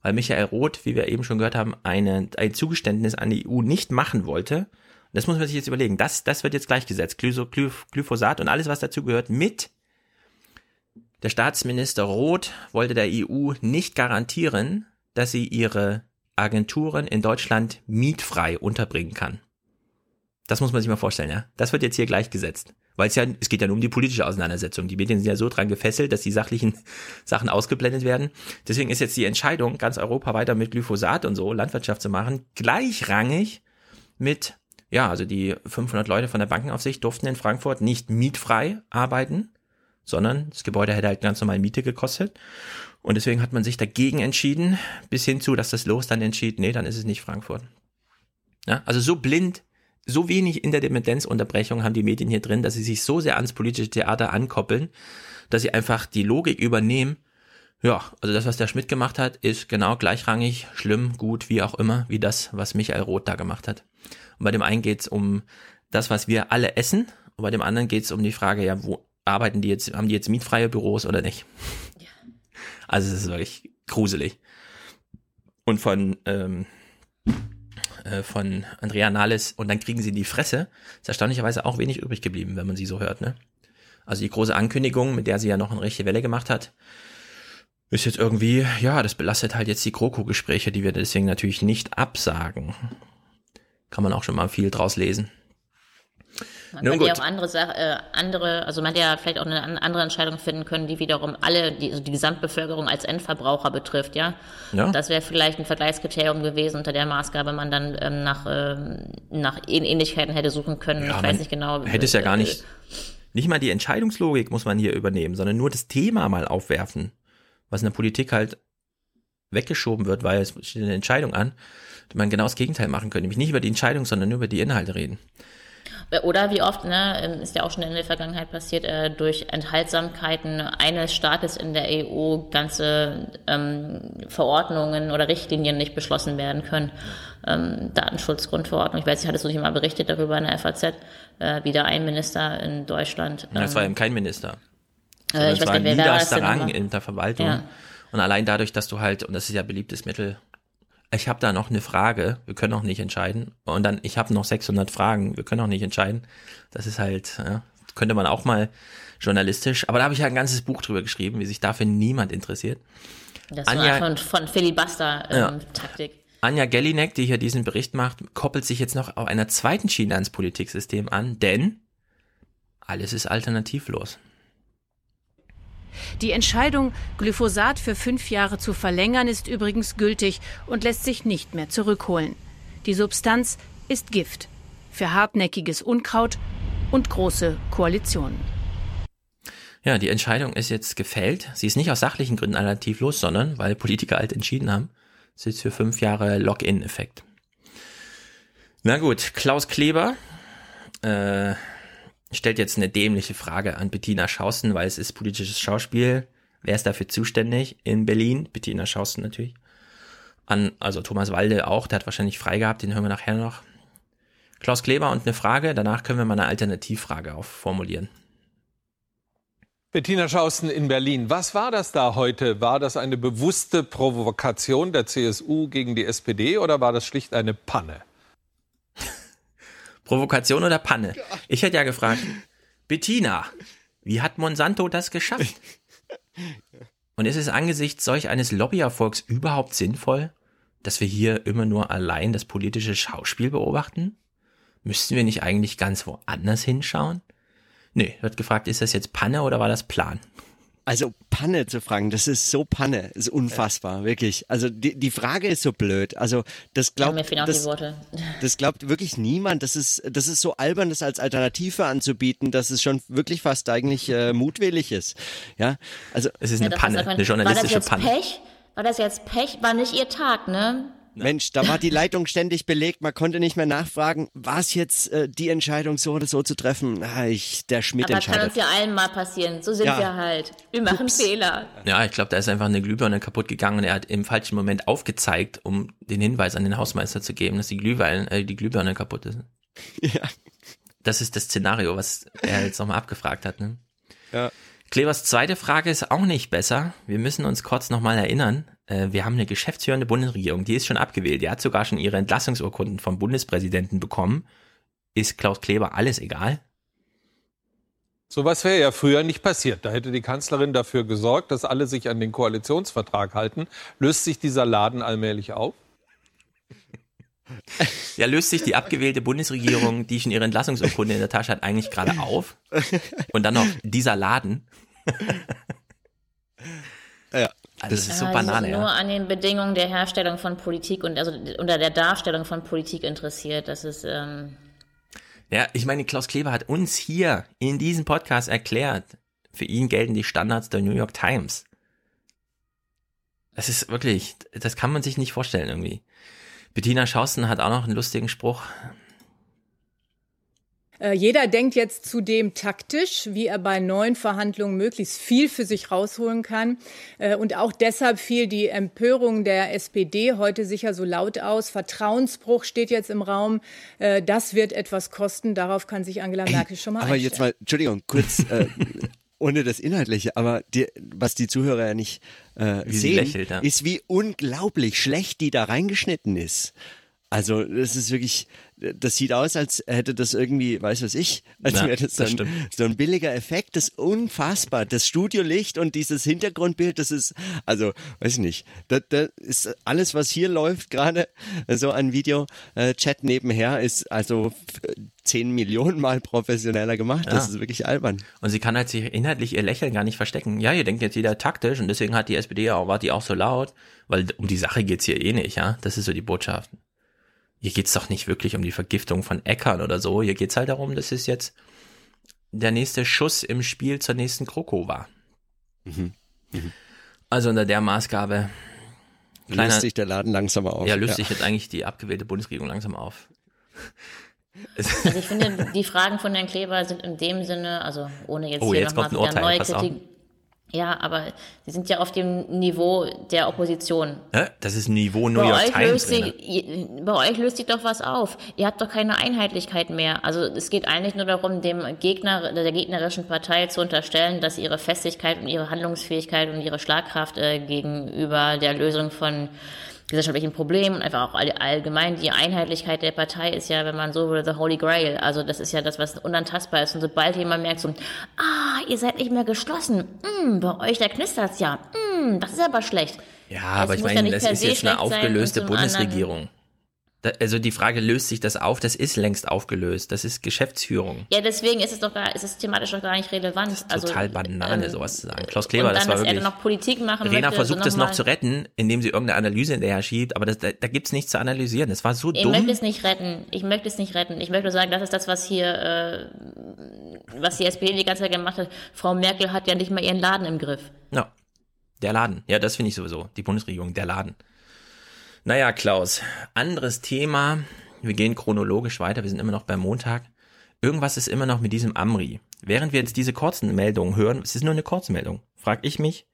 Weil Michael Roth, wie wir eben schon gehört haben, eine, ein Zugeständnis an die EU nicht machen wollte das muss man sich jetzt überlegen. Das, das wird jetzt gleichgesetzt. Glyphosat und alles, was dazu gehört, mit. Der Staatsminister Roth wollte der EU nicht garantieren, dass sie ihre Agenturen in Deutschland mietfrei unterbringen kann. Das muss man sich mal vorstellen, ja. Das wird jetzt hier gleichgesetzt. Weil es ja, es geht ja nur um die politische Auseinandersetzung. Die Medien sind ja so dran gefesselt, dass die sachlichen Sachen ausgeblendet werden. Deswegen ist jetzt die Entscheidung, ganz Europa weiter mit Glyphosat und so Landwirtschaft zu machen, gleichrangig mit ja, also die 500 Leute von der Bankenaufsicht durften in Frankfurt nicht mietfrei arbeiten, sondern das Gebäude hätte halt ganz normal Miete gekostet. Und deswegen hat man sich dagegen entschieden, bis hin zu, dass das Los dann entschied, nee, dann ist es nicht Frankfurt. Ja, also so blind, so wenig Interdependenzunterbrechung haben die Medien hier drin, dass sie sich so sehr ans politische Theater ankoppeln, dass sie einfach die Logik übernehmen. Ja, also das, was der Schmidt gemacht hat, ist genau gleichrangig, schlimm, gut, wie auch immer, wie das, was Michael Roth da gemacht hat. Und bei dem einen geht es um das, was wir alle essen. Und bei dem anderen geht es um die Frage, ja, wo arbeiten die jetzt, haben die jetzt mietfreie Büros oder nicht? Also es ist wirklich gruselig. Und von, ähm, äh, von Andrea Nahles und dann kriegen sie die Fresse, ist erstaunlicherweise auch wenig übrig geblieben, wenn man sie so hört, ne? Also die große Ankündigung, mit der sie ja noch eine rechte Welle gemacht hat, ist jetzt irgendwie, ja, das belastet halt jetzt die GroKo-Gespräche, die wir deswegen natürlich nicht absagen. Kann man auch schon mal viel draus lesen. Man Nun könnte ja auch andere, Sache, äh, andere, also man hätte ja vielleicht auch eine andere Entscheidung finden können, die wiederum alle, die, also die Gesamtbevölkerung als Endverbraucher betrifft, ja. ja. Das wäre vielleicht ein Vergleichskriterium gewesen, unter der Maßgabe man dann ähm, nach, ähm, nach Ähnlichkeiten hätte suchen können. Ja, ich weiß nicht genau. Hätte es ja gar nicht, nicht mal die Entscheidungslogik muss man hier übernehmen, sondern nur das Thema mal aufwerfen, was in der Politik halt weggeschoben wird, weil es steht eine Entscheidung an, man genau das Gegenteil machen könnte. Nämlich nicht über die Entscheidung, sondern nur über die Inhalte reden. Oder wie oft, ne, ähm, ist ja auch schon in der Vergangenheit passiert, äh, durch Enthaltsamkeiten eines Staates in der EU ganze ähm, Verordnungen oder Richtlinien nicht beschlossen werden können. Ähm, Datenschutzgrundverordnung, ich weiß nicht, hattest du nicht mal berichtet darüber in der FAZ, äh, wieder ein Minister in Deutschland. Ähm, ja, es war eben kein Minister. Äh, ich weiß nicht, wer war das Rang in der Verwaltung. Ja. Und allein dadurch, dass du halt, und das ist ja beliebtes Mittel, ich habe da noch eine Frage, wir können noch nicht entscheiden. Und dann, ich habe noch 600 Fragen, wir können noch nicht entscheiden. Das ist halt, ja, könnte man auch mal journalistisch, aber da habe ich ja ein ganzes Buch drüber geschrieben, wie sich dafür niemand interessiert. Das Anja, war von, von Filibuster-Taktik. Ähm, ja. Anja Gellinek, die hier diesen Bericht macht, koppelt sich jetzt noch auf einer zweiten Schiene ans Politiksystem an, denn alles ist alternativlos. Die Entscheidung, Glyphosat für fünf Jahre zu verlängern, ist übrigens gültig und lässt sich nicht mehr zurückholen. Die Substanz ist Gift für hartnäckiges Unkraut und große Koalitionen. Ja, die Entscheidung ist jetzt gefällt. Sie ist nicht aus sachlichen Gründen alternativlos, sondern weil Politiker halt entschieden haben. Es ist für fünf Jahre Lock-in-Effekt. Na gut, Klaus Kleber, äh, stellt jetzt eine dämliche Frage an Bettina Schausten, weil es ist politisches Schauspiel. Wer ist dafür zuständig in Berlin? Bettina Schausten natürlich. An, also Thomas Walde auch, der hat wahrscheinlich frei gehabt, den hören wir nachher noch. Klaus Kleber und eine Frage, danach können wir mal eine Alternativfrage aufformulieren. Bettina Schausten in Berlin. Was war das da heute? War das eine bewusste Provokation der CSU gegen die SPD oder war das schlicht eine Panne? Provokation oder Panne? Ich hätte ja gefragt, Bettina, wie hat Monsanto das geschafft? Und ist es angesichts solch eines Lobbyerfolgs überhaupt sinnvoll, dass wir hier immer nur allein das politische Schauspiel beobachten? Müssten wir nicht eigentlich ganz woanders hinschauen? Nee, wird gefragt, ist das jetzt Panne oder war das Plan? Also Panne zu fragen, das ist so Panne, ist unfassbar, ja. wirklich. Also die, die Frage ist so blöd. Also das glaubt, ja, das, das glaubt wirklich niemand. Das ist, das ist so albern, das als Alternative anzubieten, dass es schon wirklich fast eigentlich äh, mutwillig ist. Ja, also es ist eine ja, Panne, eine journalistische war das jetzt Panne. Pech? War das jetzt Pech? War nicht ihr Tag, ne? Mensch, da war die Leitung ständig belegt, man konnte nicht mehr nachfragen, war es jetzt äh, die Entscheidung so oder so zu treffen? Ah, ich, der Schmidt Aber entscheidet. kann uns ja allen mal passieren, so sind ja. wir halt. Wir machen Ups. Fehler. Ja, ich glaube, da ist einfach eine Glühbirne kaputt gegangen und er hat im falschen Moment aufgezeigt, um den Hinweis an den Hausmeister zu geben, dass die Glühwein, äh, die Glühbirne kaputt ist. Ja. Das ist das Szenario, was er jetzt nochmal abgefragt hat. Ne? Ja. Klebers zweite Frage ist auch nicht besser. Wir müssen uns kurz nochmal erinnern. Äh, wir haben eine geschäftsführende Bundesregierung, die ist schon abgewählt. Die hat sogar schon ihre Entlassungsurkunden vom Bundespräsidenten bekommen. Ist Klaus Kleber alles egal? Sowas wäre ja früher nicht passiert. Da hätte die Kanzlerin dafür gesorgt, dass alle sich an den Koalitionsvertrag halten. Löst sich dieser Laden allmählich auf? Ja, löst sich die abgewählte Bundesregierung, die schon ihre Entlassungsurkunde in der Tasche hat, eigentlich gerade auf? Und dann noch dieser Laden. Ja. Also das ist so Banane. Ja. nur an den Bedingungen der Herstellung von Politik und also unter der Darstellung von Politik interessiert. Das ist. Ähm ja, ich meine, Klaus Kleber hat uns hier in diesem Podcast erklärt, für ihn gelten die Standards der New York Times. Das ist wirklich, das kann man sich nicht vorstellen irgendwie. Bettina Schausten hat auch noch einen lustigen Spruch. Äh, jeder denkt jetzt zudem taktisch, wie er bei neuen Verhandlungen möglichst viel für sich rausholen kann. Äh, und auch deshalb fiel die Empörung der SPD heute sicher so laut aus. Vertrauensbruch steht jetzt im Raum. Äh, das wird etwas kosten. Darauf kann sich Angela Merkel schon mal Aber einstellen. jetzt mal, Entschuldigung, kurz, äh, ohne das Inhaltliche, aber die, was die Zuhörer ja nicht äh, sehen, lächelt, ja. ist, wie unglaublich schlecht die da reingeschnitten ist. Also das ist wirklich, das sieht aus, als hätte das irgendwie, weiß was ich, als Ja, wäre das, so, das ein, stimmt. so ein billiger Effekt, das ist unfassbar. Das Studiolicht und dieses Hintergrundbild, das ist, also, weiß ich nicht, das, das ist alles, was hier läuft gerade, so ein Video-Chat nebenher, ist also f- zehn Millionen Mal professioneller gemacht. Das Ja. ist wirklich albern. Und sie kann halt sich inhaltlich ihr Lächeln gar nicht verstecken. Ja, ihr denkt jetzt jeder taktisch und deswegen hat die SPD ja auch, war die auch so laut, weil um die Sache geht's hier eh nicht, ja. Das ist so die Botschaft. Hier geht's doch nicht wirklich um die Vergiftung von Äckern oder so. Hier geht's halt darum, dass es jetzt der nächste Schuss im Spiel zur nächsten Kroko war. Mhm. Also unter der Maßgabe. Löst sich der Laden langsam auf. Ja, löst Ja. sich jetzt eigentlich die abgewählte Bundesregierung langsam auf. Also ich finde, die Fragen von Herrn Kleber sind in dem Sinne, also ohne jetzt Oh, hier nochmal wieder neue. Kritik. Ja, aber sie sind ja auf dem Niveau der Opposition. Hä? Das ist Niveau New Bei York Times. löst drin. sich, ihr- bei euch löst sich doch was auf. Ihr habt doch keine Einheitlichkeit mehr. Also es geht eigentlich nur darum, dem Gegner, der gegnerischen Partei zu unterstellen, dass ihre Festigkeit und ihre Handlungsfähigkeit und ihre Schlagkraft äh, gegenüber der Lösung von gesellschaftlichen Problemen und einfach auch all- allgemein die Einheitlichkeit der Partei ist ja, wenn man so will, the Holy Grail. Also das ist ja das, was unantastbar ist. Und sobald jemand merkt so, ah, ihr seid nicht mehr geschlossen, hm, bei euch, da knistert's ja, hm, das ist aber schlecht. Ja, aber Es ich ja meine, das ist jetzt eine aufgelöste Bundesregierung. Da, also die Frage, löst sich das auf? Das ist längst aufgelöst. Das ist Geschäftsführung. Ja, deswegen ist es doch gar, ist es thematisch doch gar nicht relevant. Das ist also, Total Banane, ähm, sowas zu sagen. Klaus Kleber, dann, das war wirklich... noch Politik machen Rena möchte, versucht so es noch zu retten, indem sie irgendeine Analyse hinterher schiebt, aber das, da, da gibt's nichts zu analysieren. Das war so Ich dumm. möchte es nicht retten. Ich möchte es nicht retten. Ich möchte nur sagen, das ist das, was hier, äh, was die SPD die ganze Zeit gemacht hat. Frau Merkel hat ja nicht mal ihren Laden im Griff. Ja, der Laden. Ja, das finde ich sowieso. Die Bundesregierung, der Laden. Naja, Klaus, anderes Thema. Wir gehen chronologisch weiter. Wir sind immer noch beim Montag. Irgendwas ist immer noch mit diesem Amri. Während wir jetzt diese kurzen Meldungen hören, es ist nur eine Kurzmeldung, frag ich mich,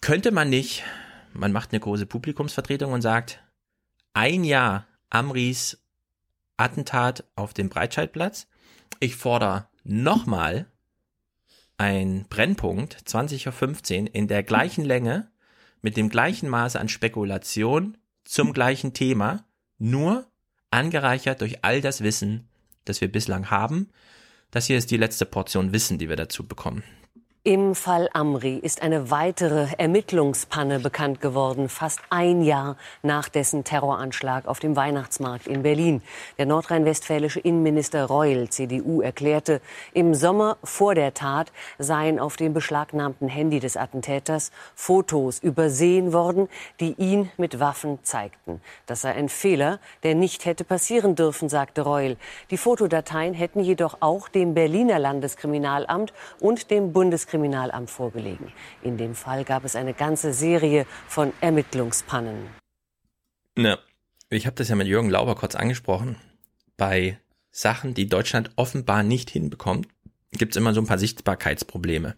könnte man nicht, man macht eine große Publikumsvertretung und sagt, ein Jahr Amris Attentat auf dem Breitscheidplatz. Ich fordere nochmal ein Brennpunkt 20.15 Uhr in der gleichen Länge mit dem gleichen Maße an Spekulation zum gleichen Thema, nur angereichert durch all das Wissen, das wir bislang haben. Das hier ist die letzte Portion Wissen, die wir dazu bekommen. Im Fall Amri ist eine weitere Ermittlungspanne bekannt geworden, fast ein Jahr nach dessen Terroranschlag auf dem Weihnachtsmarkt in Berlin. Der nordrhein-westfälische Innenminister Reul, CDU, erklärte, im Sommer vor der Tat seien auf dem beschlagnahmten Handy des Attentäters Fotos übersehen worden, die ihn mit Waffen zeigten. Das sei ein Fehler, der nicht hätte passieren dürfen, sagte Reul. Die Fotodateien hätten jedoch auch dem Berliner Landeskriminalamt und dem Bundeskriminalamt vorgelegen. In dem Fall gab es eine ganze Serie von Ermittlungspannen. Ne, ich habe das ja mit Jürgen Lauber kurz angesprochen. Bei Sachen, die Deutschland offenbar nicht hinbekommt, gibt's immer so ein paar Sichtbarkeitsprobleme.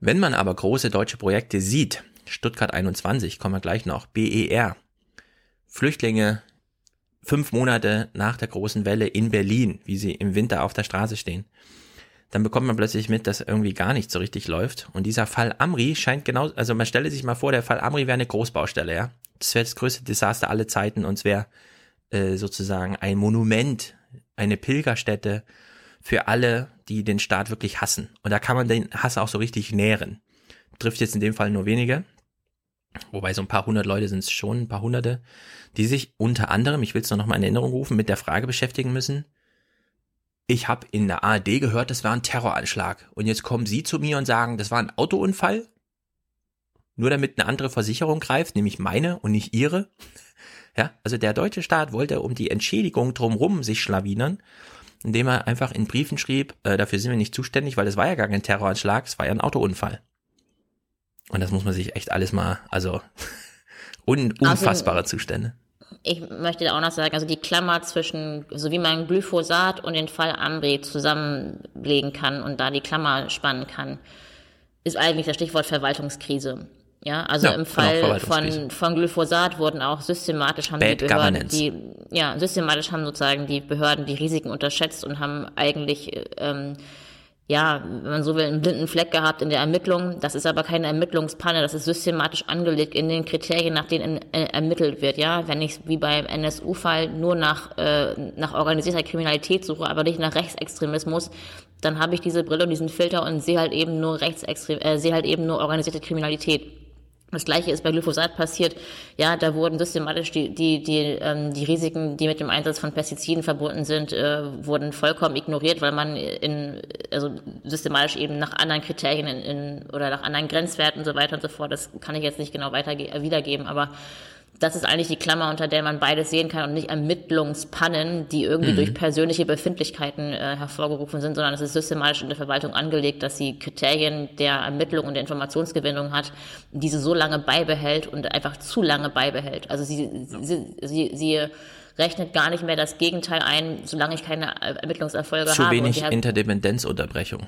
Wenn man aber große deutsche Projekte sieht, Stuttgart 21, kommen wir gleich noch, BER, Flüchtlinge fünf Monate nach der großen Welle in Berlin, wie sie im Winter auf der Straße stehen, dann bekommt man plötzlich mit, dass irgendwie gar nicht so richtig läuft. Und dieser Fall Amri scheint genau, also man stelle sich mal vor, der Fall Amri wäre eine Großbaustelle, ja. Das wäre das größte Desaster aller Zeiten und es wäre äh, sozusagen ein Monument, eine Pilgerstätte für alle, die den Staat wirklich hassen. Und da kann man den Hass auch so richtig nähren. Trifft jetzt in dem Fall nur wenige, wobei so ein paar hundert Leute sind es schon, ein paar hunderte, die sich unter anderem, ich will es noch mal in Erinnerung rufen, mit der Frage beschäftigen müssen, ich habe in der ARD gehört, das war ein Terroranschlag. Und jetzt kommen Sie zu mir und sagen, das war ein Autounfall? Nur damit eine andere Versicherung greift, nämlich meine und nicht Ihre? Ja, also der deutsche Staat wollte um die Entschädigung drumrum sich schlawinern, indem er einfach in Briefen schrieb, äh, dafür sind wir nicht zuständig, weil es war ja gar kein Terroranschlag, es war ja ein Autounfall. Und das muss man sich echt alles mal, also un, unfassbare Zustände. Ich möchte auch noch sagen, also die Klammer zwischen, so wie man Glyphosat und den Fall Ambri zusammenlegen kann und da die Klammer spannen kann, ist eigentlich das Stichwort Verwaltungskrise. Ja, also ja, im Fall von, von Glyphosat wurden auch systematisch haben Bad die Behörden, die, ja, systematisch haben sozusagen die Behörden die Risiken unterschätzt und haben eigentlich, ähm, ja, wenn man so will, einen blinden Fleck gehabt in der Ermittlung. Das ist aber keine Ermittlungspanne, das ist systematisch angelegt in den Kriterien, nach denen äh, ermittelt wird. Ja, wenn ich wie beim NSU-Fall nur nach, äh, nach organisierter Kriminalität suche, aber nicht nach Rechtsextremismus, dann habe ich diese Brille und diesen Filter und sehe halt eben nur Rechtsextrem, äh, sehe halt eben nur organisierte Kriminalität. Das gleiche ist bei Glyphosat passiert. Ja, da wurden systematisch die, die, die, ähm, die Risiken, die mit dem Einsatz von Pestiziden verbunden sind, äh, wurden vollkommen ignoriert, weil man in, also systematisch eben nach anderen Kriterien in, in, oder nach anderen Grenzwerten und so weiter und so fort, das kann ich jetzt nicht genau weiter wiedergeben, aber das ist eigentlich die Klammer, unter der man beides sehen kann und nicht Ermittlungspannen, die irgendwie mhm. durch persönliche Befindlichkeiten äh, hervorgerufen sind, sondern es ist systematisch in der Verwaltung angelegt, dass sie Kriterien der Ermittlung und der Informationsgewinnung hat, diese so lange beibehält und einfach zu lange beibehält. Also sie, sie, sie, sie rechnet gar nicht mehr das Gegenteil ein, solange ich keine Ermittlungserfolge zu habe. Zu wenig Interdependenzunterbrechung.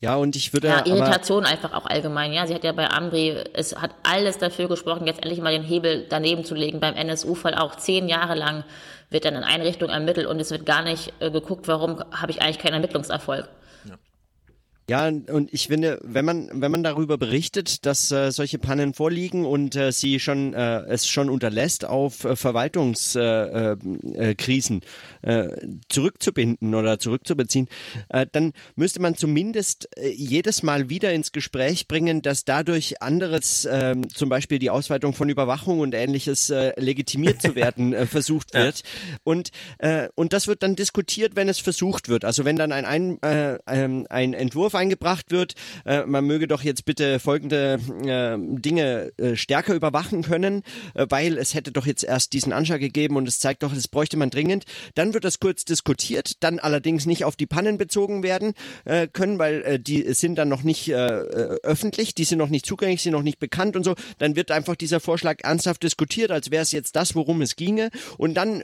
Ja, und ich würde. Ja, Irritation einfach auch allgemein. Ja, sie hat ja bei Ambri, es hat alles dafür gesprochen, jetzt endlich mal den Hebel daneben zu legen. Beim NSU-Fall auch zehn Jahre lang wird dann in Einrichtung ermittelt und es wird gar nicht äh, geguckt, warum habe ich eigentlich keinen Ermittlungserfolg. Ja, und ich finde, wenn man wenn man darüber berichtet, dass äh, solche Pannen vorliegen und äh, sie schon äh, es schon unterlässt, auf äh, Verwaltungskrisen äh, äh, Krisen, äh, zurückzubinden oder zurückzubeziehen, äh, dann müsste man zumindest äh, jedes Mal wieder ins Gespräch bringen, dass dadurch anderes, äh, zum Beispiel die Ausweitung von Überwachung und ähnliches äh, legitimiert zu werden äh, versucht wird. Ja. Und äh, und das wird dann diskutiert, wenn es versucht wird. Also wenn dann ein ein, äh, ein Entwurf eingebracht wird, äh, man möge doch jetzt bitte folgende äh, Dinge äh, stärker überwachen können, äh, weil es hätte doch jetzt erst diesen Anschlag gegeben und es zeigt doch, das bräuchte man dringend. Dann wird das kurz diskutiert, dann allerdings nicht auf die Pannen bezogen werden äh, können, weil äh, die sind dann noch nicht öffentlich, die sind noch nicht zugänglich, sind noch nicht bekannt und so. Dann wird einfach dieser Vorschlag ernsthaft diskutiert, als wäre es jetzt das, worum es ginge. Und dann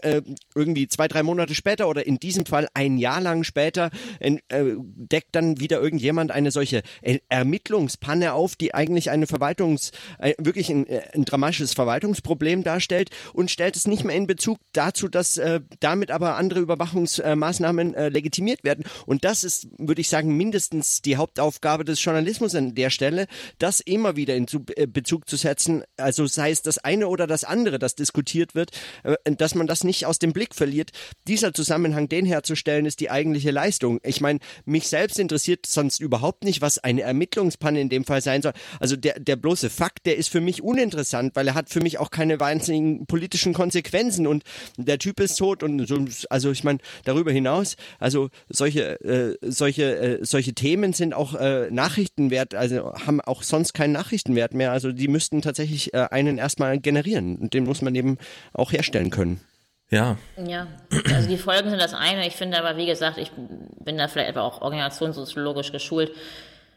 irgendwie zwei, drei Monate später oder in diesem Fall ein Jahr lang später deckt dann wieder irgendjemand jemand eine solche Ermittlungspanne auf, die eigentlich eine Verwaltungs, äh, wirklich ein, äh, ein, dramatisches Verwaltungsproblem darstellt und stellt es nicht mehr in Bezug dazu, dass äh, damit aber andere Überwachungsmaßnahmen äh, legitimiert werden. Und das ist, würde ich sagen, mindestens die Hauptaufgabe des Journalismus an der Stelle, das immer wieder in äh, Bezug zu setzen, also sei es das eine oder das andere, das diskutiert wird, dass man das nicht aus dem Blick verliert. Dieser Zusammenhang, den herzustellen, ist die eigentliche Leistung. Ich meine, mich selbst interessiert sonst sonst überhaupt nicht, was eine Ermittlungspanne in dem Fall sein soll. Also der, der bloße Fakt, der ist für mich uninteressant, weil er hat für mich auch keine wahnsinnigen politischen Konsequenzen und der Typ ist tot und so, also ich meine, darüber hinaus, also solche, äh, solche, äh, solche Themen sind auch äh, Nachrichtenwert, also haben auch sonst keinen Nachrichtenwert mehr. Also die müssten tatsächlich äh, einen erstmal generieren und den muss man eben auch herstellen können. Ja. Ja, also die Folgen sind das eine. Ich finde aber, wie gesagt, ich bin da vielleicht auch organisationssoziologisch geschult.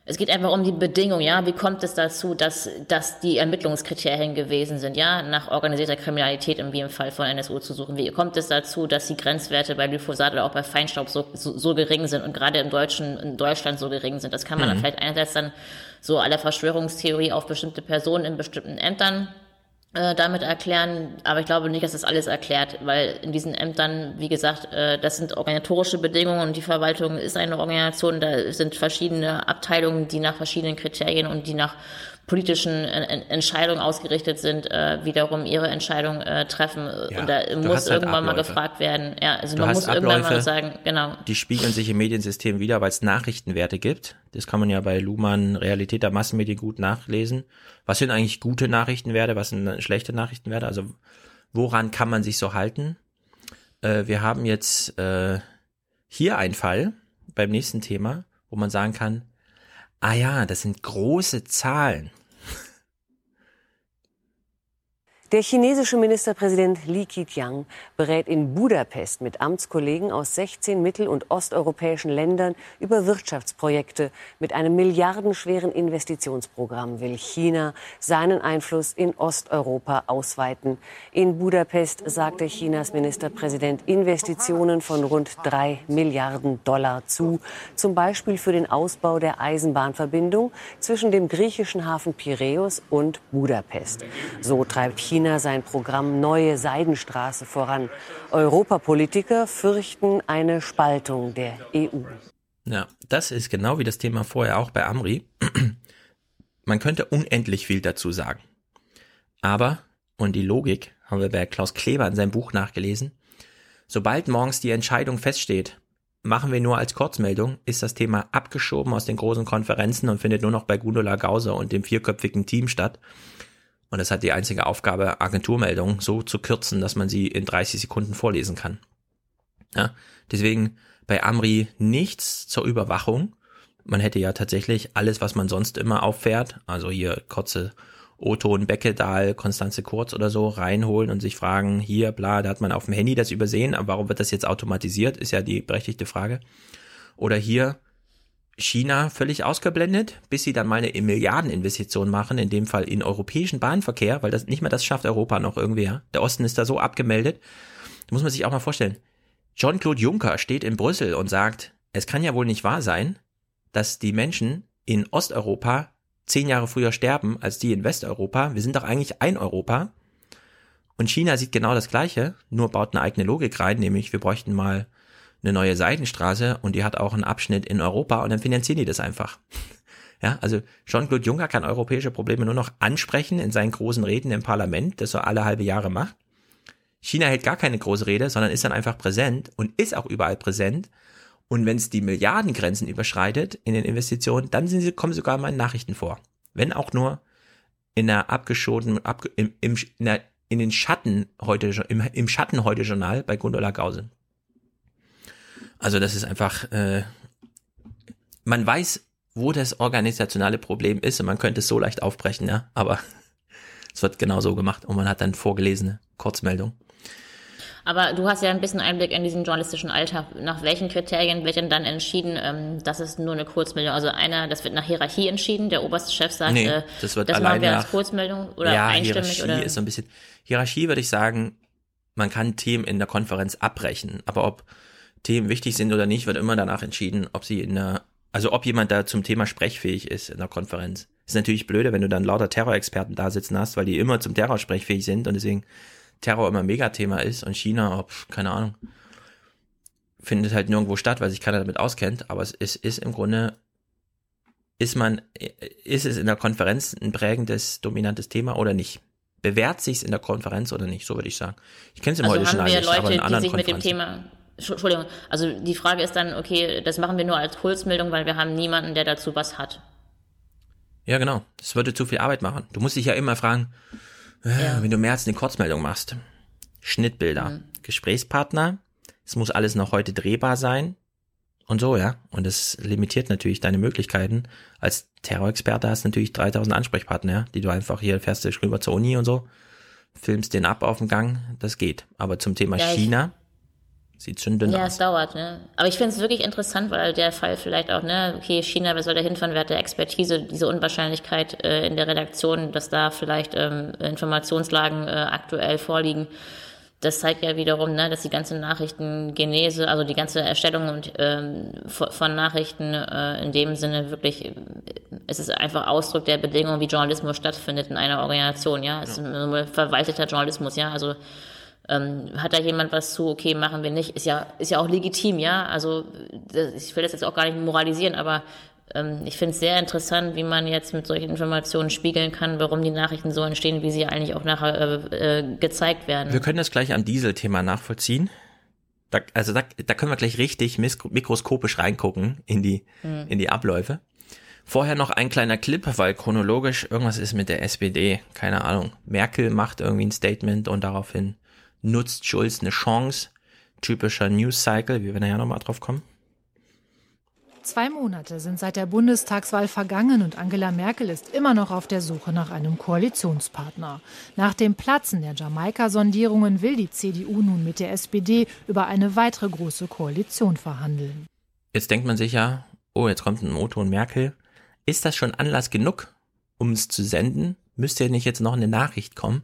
Es geht einfach um die Bedingung, ja. Wie kommt es dazu, dass, dass die Ermittlungskriterien gewesen sind, ja, nach organisierter Kriminalität, wie im Fall von NSU zu suchen? Wie kommt es dazu, dass die Grenzwerte bei Glyphosat oder auch bei Feinstaub so, so, so gering sind und gerade im Deutschen, in Deutschland so gering sind? Das kann man mhm. dann vielleicht einerseits dann so aller Verschwörungstheorie auf bestimmte Personen in bestimmten Ämtern äh, damit erklären, aber ich glaube nicht, dass das alles erklärt, weil in diesen Ämtern, wie gesagt, äh, das sind organisatorische Bedingungen und die Verwaltung ist eine Organisation, da sind verschiedene Abteilungen, die nach verschiedenen Kriterien und die nach politischen Entscheidungen ausgerichtet sind, äh, wiederum ihre Entscheidung äh, treffen. Ja, und da muss halt irgendwann Abläufe. mal gefragt werden. Ja, also du man muss Abläufe, irgendwann mal sagen, genau. Die spiegeln sich im Mediensystem wieder, weil es Nachrichtenwerte gibt. Das kann man ja bei Luhmann Realität der Massenmedien gut nachlesen. Was sind eigentlich gute Nachrichtenwerte, was sind schlechte Nachrichtenwerte? Also woran kann man sich so halten? Äh, wir haben jetzt äh, hier einen Fall beim nächsten Thema, wo man sagen kann, ah ja, das sind große Zahlen. Der chinesische Ministerpräsident Li Keqiang berät in Budapest mit Amtskollegen aus 16 mittel- und osteuropäischen Ländern über Wirtschaftsprojekte. Mit einem milliardenschweren Investitionsprogramm will China seinen Einfluss in Osteuropa ausweiten. In Budapest sagte Chinas Ministerpräsident Investitionen von rund drei Milliarden Dollar zu, zum Beispiel für den Ausbau der Eisenbahnverbindung zwischen dem griechischen Hafen Piräus und Budapest. So treibt China China sein Programm Neue Seidenstraße voran. Europapolitiker fürchten eine Spaltung der EU. Ja, das ist genau wie das Thema vorher auch bei Amri. Man könnte unendlich viel dazu sagen. Aber, und die Logik haben wir bei Klaus Kleber in seinem Buch nachgelesen, sobald morgens die Entscheidung feststeht, machen wir nur als Kurzmeldung, ist das Thema abgeschoben aus den großen Konferenzen und findet nur noch bei Gundula Gauser und dem vierköpfigen Team statt. Und es hat die einzige Aufgabe, Agenturmeldungen so zu kürzen, dass man sie in 30 Sekunden vorlesen kann. Ja, deswegen bei Amri nichts zur Überwachung. Man hätte ja tatsächlich alles, was man sonst immer auffährt, also hier kurze Otto und Beckedahl, Konstanze Kurz oder so reinholen und sich fragen, hier, bla, da hat man auf dem Handy das übersehen, aber warum wird das jetzt automatisiert, ist ja die berechtigte Frage. Oder hier, China völlig ausgeblendet, bis sie dann mal eine Milliardeninvestition machen, in dem Fall in europäischen Bahnverkehr, weil das nicht mehr das schafft Europa noch irgendwer. Der Osten ist da so abgemeldet. Da muss man sich auch mal vorstellen. Jean-Claude Juncker steht in Brüssel und sagt, es kann ja wohl nicht wahr sein, dass die Menschen in Osteuropa zehn Jahre früher sterben als die in Westeuropa. Wir sind doch eigentlich ein Europa. Und China sieht genau das Gleiche, nur baut eine eigene Logik rein, nämlich wir bräuchten mal eine neue Seidenstraße und die hat auch einen Abschnitt in Europa und dann finanzieren die das einfach. Ja, also Jean-Claude Juncker kann europäische Probleme nur noch ansprechen in seinen großen Reden im Parlament, das er alle halbe Jahre macht. China hält gar keine große Rede, sondern ist dann einfach präsent und ist auch überall präsent. Und wenn es die Milliardengrenzen überschreitet in den Investitionen, dann sie, kommen sogar mal in Nachrichten vor. Wenn auch nur in der abgeschotenen, abge, im, im, in, der, in den Schatten heute, im, im Schatten heute Journal bei Gundula Gause. Also das ist einfach, äh, man weiß, wo das organisationale Problem ist und man könnte es so leicht aufbrechen, ja, aber es wird genau so gemacht und man hat dann vorgelesene Kurzmeldung. Aber du hast ja ein bisschen Einblick in diesen journalistischen Alltag. Nach welchen Kriterien wird denn dann entschieden, ähm, dass es nur eine Kurzmeldung? Also einer, das wird nach Hierarchie entschieden. Der oberste Chef sagt, nee, äh, das wird das machen wir als Kurzmeldung oder ja, einstimmig Hierarchie oder? ist so ein bisschen Hierarchie würde ich sagen, man kann Themen in der Konferenz abbrechen, aber ob Themen wichtig sind oder nicht, wird immer danach entschieden, ob sie in der, also ob jemand da zum Thema sprechfähig ist in der Konferenz. Ist natürlich blöde, wenn du dann lauter Terrorexperten da sitzen hast, weil die immer zum Terror sprechfähig sind und deswegen Terror immer ein Megathema ist und China, oh, pf, keine Ahnung, findet halt nirgendwo statt, weil sich keiner damit auskennt, aber es ist, ist im Grunde, ist man, ist es in der Konferenz ein prägendes, dominantes Thema oder nicht? Bewährt sich's in der Konferenz oder nicht? So würde ich sagen. Ich kenne es im also heute schon haben wir nicht, aber Leute, in die anderen sich mit dem. Thema Entschuldigung, also die Frage ist dann, okay, das machen wir nur als Kurzmeldung, weil wir haben niemanden, der dazu was hat. Ja, genau. Das würde zu viel Arbeit machen. Du musst dich ja immer fragen, äh, wenn du mehr als eine Kurzmeldung machst. Schnittbilder, Mhm. Gesprächspartner, es muss alles noch heute drehbar sein und so, ja. Und das limitiert natürlich deine Möglichkeiten. Als Terrorexperte hast du natürlich 3000 Ansprechpartner, ja, die du einfach hier fährst du rüber zur Uni und so, filmst den ab auf dem Gang, das geht. Aber zum Thema Ja, ich- China sieht schon dünn Ja, aus. es dauert, ne? Aber ich finde es wirklich interessant, weil der Fall vielleicht auch, ne, okay, China, wer soll da hinfahren, wer hat der Expertise, diese Unwahrscheinlichkeit äh, in der Redaktion, dass da vielleicht ähm, Informationslagen äh, aktuell vorliegen. Das zeigt ja wiederum, ne, dass die ganze Nachrichtengenese, also die ganze Erstellung und ähm, von, Nachrichten äh, in dem Sinne wirklich, äh, es ist einfach Ausdruck der Bedingungen, wie Journalismus stattfindet in einer Organisation, ja. Es ist ein verwalteter Journalismus, ja. Also ähm, hat da jemand was zu, okay, machen wir nicht, ist ja, ist ja auch legitim, ja. Also das, ich will das jetzt auch gar nicht moralisieren, aber ähm, ich finde es sehr interessant, wie man jetzt mit solchen Informationen spiegeln kann, warum die Nachrichten so entstehen, wie sie eigentlich auch nachher äh, äh, gezeigt werden. Wir können das gleich am Diesel-Thema nachvollziehen. Da, also da, da können wir gleich richtig mikroskopisch reingucken in die, Mhm. in die Abläufe. Vorher noch ein kleiner Clip, weil chronologisch irgendwas ist mit der SPD, keine Ahnung. Merkel macht irgendwie ein Statement und daraufhin nutzt Schulz eine Chance. Typischer News Cycle, wie wir nachher nochmal drauf kommen. Zwei Monate sind seit der Bundestagswahl vergangen und Angela Merkel ist immer noch auf der Suche nach einem Koalitionspartner. Nach dem Platzen der Jamaika-Sondierungen will die CDU nun mit der SPD über eine weitere große Koalition verhandeln. Jetzt denkt man sich ja, oh, jetzt kommt ein O-Ton Merkel. Ist das schon Anlass genug, um es zu senden? Müsste nicht jetzt noch eine Nachricht kommen?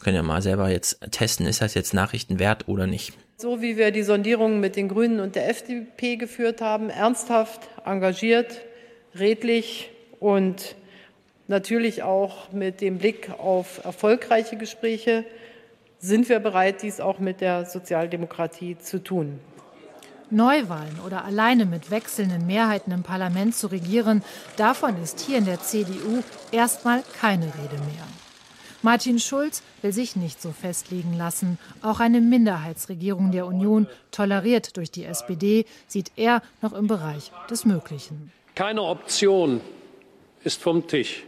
Können ja mal selber jetzt testen, ist das jetzt Nachrichten wert oder nicht? So wie wir die Sondierungen mit den Grünen und der FDP geführt haben, ernsthaft, engagiert, redlich und natürlich auch mit dem Blick auf erfolgreiche Gespräche, sind wir bereit, dies auch mit der Sozialdemokratie zu tun. Neuwahlen oder alleine mit wechselnden Mehrheiten im Parlament zu regieren, davon ist hier in der CDU erstmal keine Rede mehr. Martin Schulz will sich nicht so festlegen lassen. Auch eine Minderheitsregierung der Union, toleriert durch die SPD, sieht er noch im Bereich des Möglichen. Keine Option ist vom Tisch.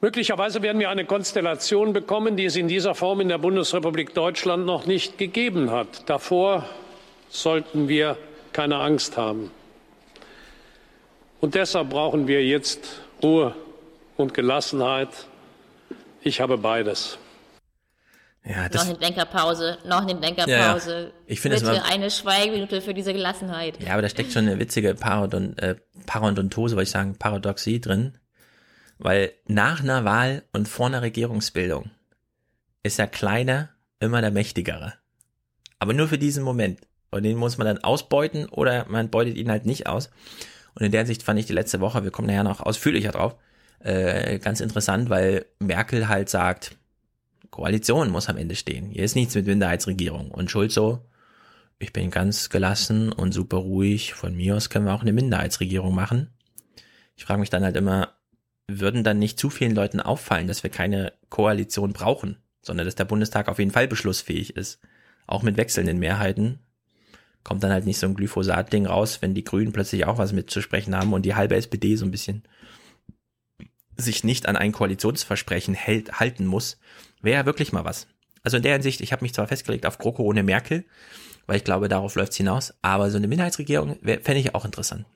Möglicherweise werden wir eine Konstellation bekommen, die es in dieser Form in der Bundesrepublik Deutschland noch nicht gegeben hat. Davor sollten wir keine Angst haben. Und deshalb brauchen wir jetzt Ruhe und Gelassenheit ich habe beides. Ja, das noch eine Denkerpause, noch eine Denkerpause. Ja, ich finde Bitte eine Schweigeminute für diese Gelassenheit. Ja, aber da steckt schon eine witzige Parodon, äh, Parodontose, wollte ich sagen, Paradoxie drin. Weil nach einer Wahl und vor einer Regierungsbildung ist der Kleine immer der Mächtigere. Aber nur für diesen Moment. Und den muss man dann ausbeuten oder man beutet ihn halt nicht aus. Und in der Sicht fand ich die letzte Woche, wir kommen nachher noch ausführlicher drauf, äh, ganz interessant, weil Merkel halt sagt, Koalition muss am Ende stehen. Hier ist nichts mit Minderheitsregierung. Und Schulz so, ich bin ganz gelassen und super ruhig. Von mir aus können wir auch eine Minderheitsregierung machen. Ich frage mich dann halt immer, würden dann nicht zu vielen Leuten auffallen, dass wir keine Koalition brauchen, sondern dass der Bundestag auf jeden Fall beschlussfähig ist. Auch mit wechselnden Mehrheiten kommt dann halt nicht so ein Glyphosat-Ding raus, wenn die Grünen plötzlich auch was mitzusprechen haben und die halbe SPD so ein bisschen sich nicht an ein Koalitionsversprechen hält, halten muss, wäre wirklich mal was. Also in der Hinsicht, ich habe mich zwar festgelegt auf GroKo ohne Merkel, weil ich glaube, darauf läuft's hinaus, aber so eine Minderheitsregierung fände ich auch interessant.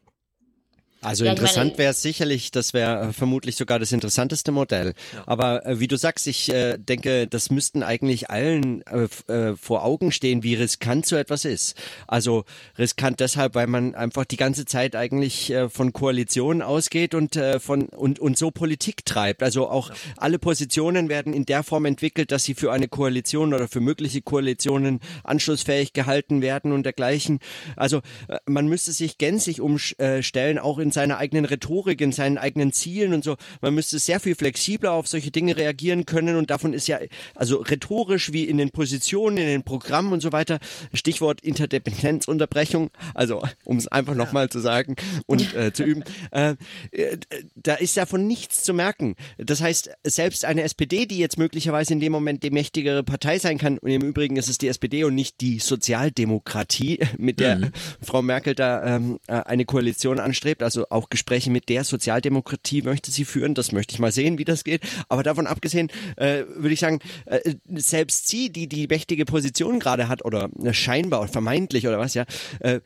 Also ja, interessant wäre es sicherlich, das wäre äh, vermutlich sogar das interessanteste Modell. Ja. Aber äh, wie du sagst, ich äh, denke, das müssten eigentlich allen äh, äh, vor Augen stehen, wie riskant so etwas ist. Also riskant deshalb, weil man einfach die ganze Zeit eigentlich äh, von Koalitionen ausgeht und von und und so Politik treibt. Also auch ja. alle Positionen werden in der Form entwickelt, dass sie für eine Koalition oder für mögliche Koalitionen anschlussfähig gehalten werden und dergleichen. Also man müsste sich gänzlich umstellen, auch in seiner eigenen Rhetorik, in seinen eigenen Zielen und so. Man müsste sehr viel flexibler auf solche Dinge reagieren können und davon ist ja, also rhetorisch wie in den Positionen, in den Programmen und so weiter, Stichwort Interdependenzunterbrechung, also um es einfach nochmal zu sagen und äh, zu üben, äh, äh, da ist ja von nichts zu merken. Das heißt, selbst eine SPD, die jetzt möglicherweise in dem Moment die mächtigere Partei sein kann, und im Übrigen ist es die SPD und nicht die Sozialdemokratie, mit der mhm. Frau Merkel da ähm, äh, eine Koalition anstrebt, also auch Gespräche mit der Sozialdemokratie möchte sie führen. Das möchte ich mal sehen, wie das geht. Aber davon abgesehen äh, würde ich sagen, äh, selbst sie, die die mächtige Position gerade hat oder äh, scheinbar oder vermeintlich oder was ja, äh,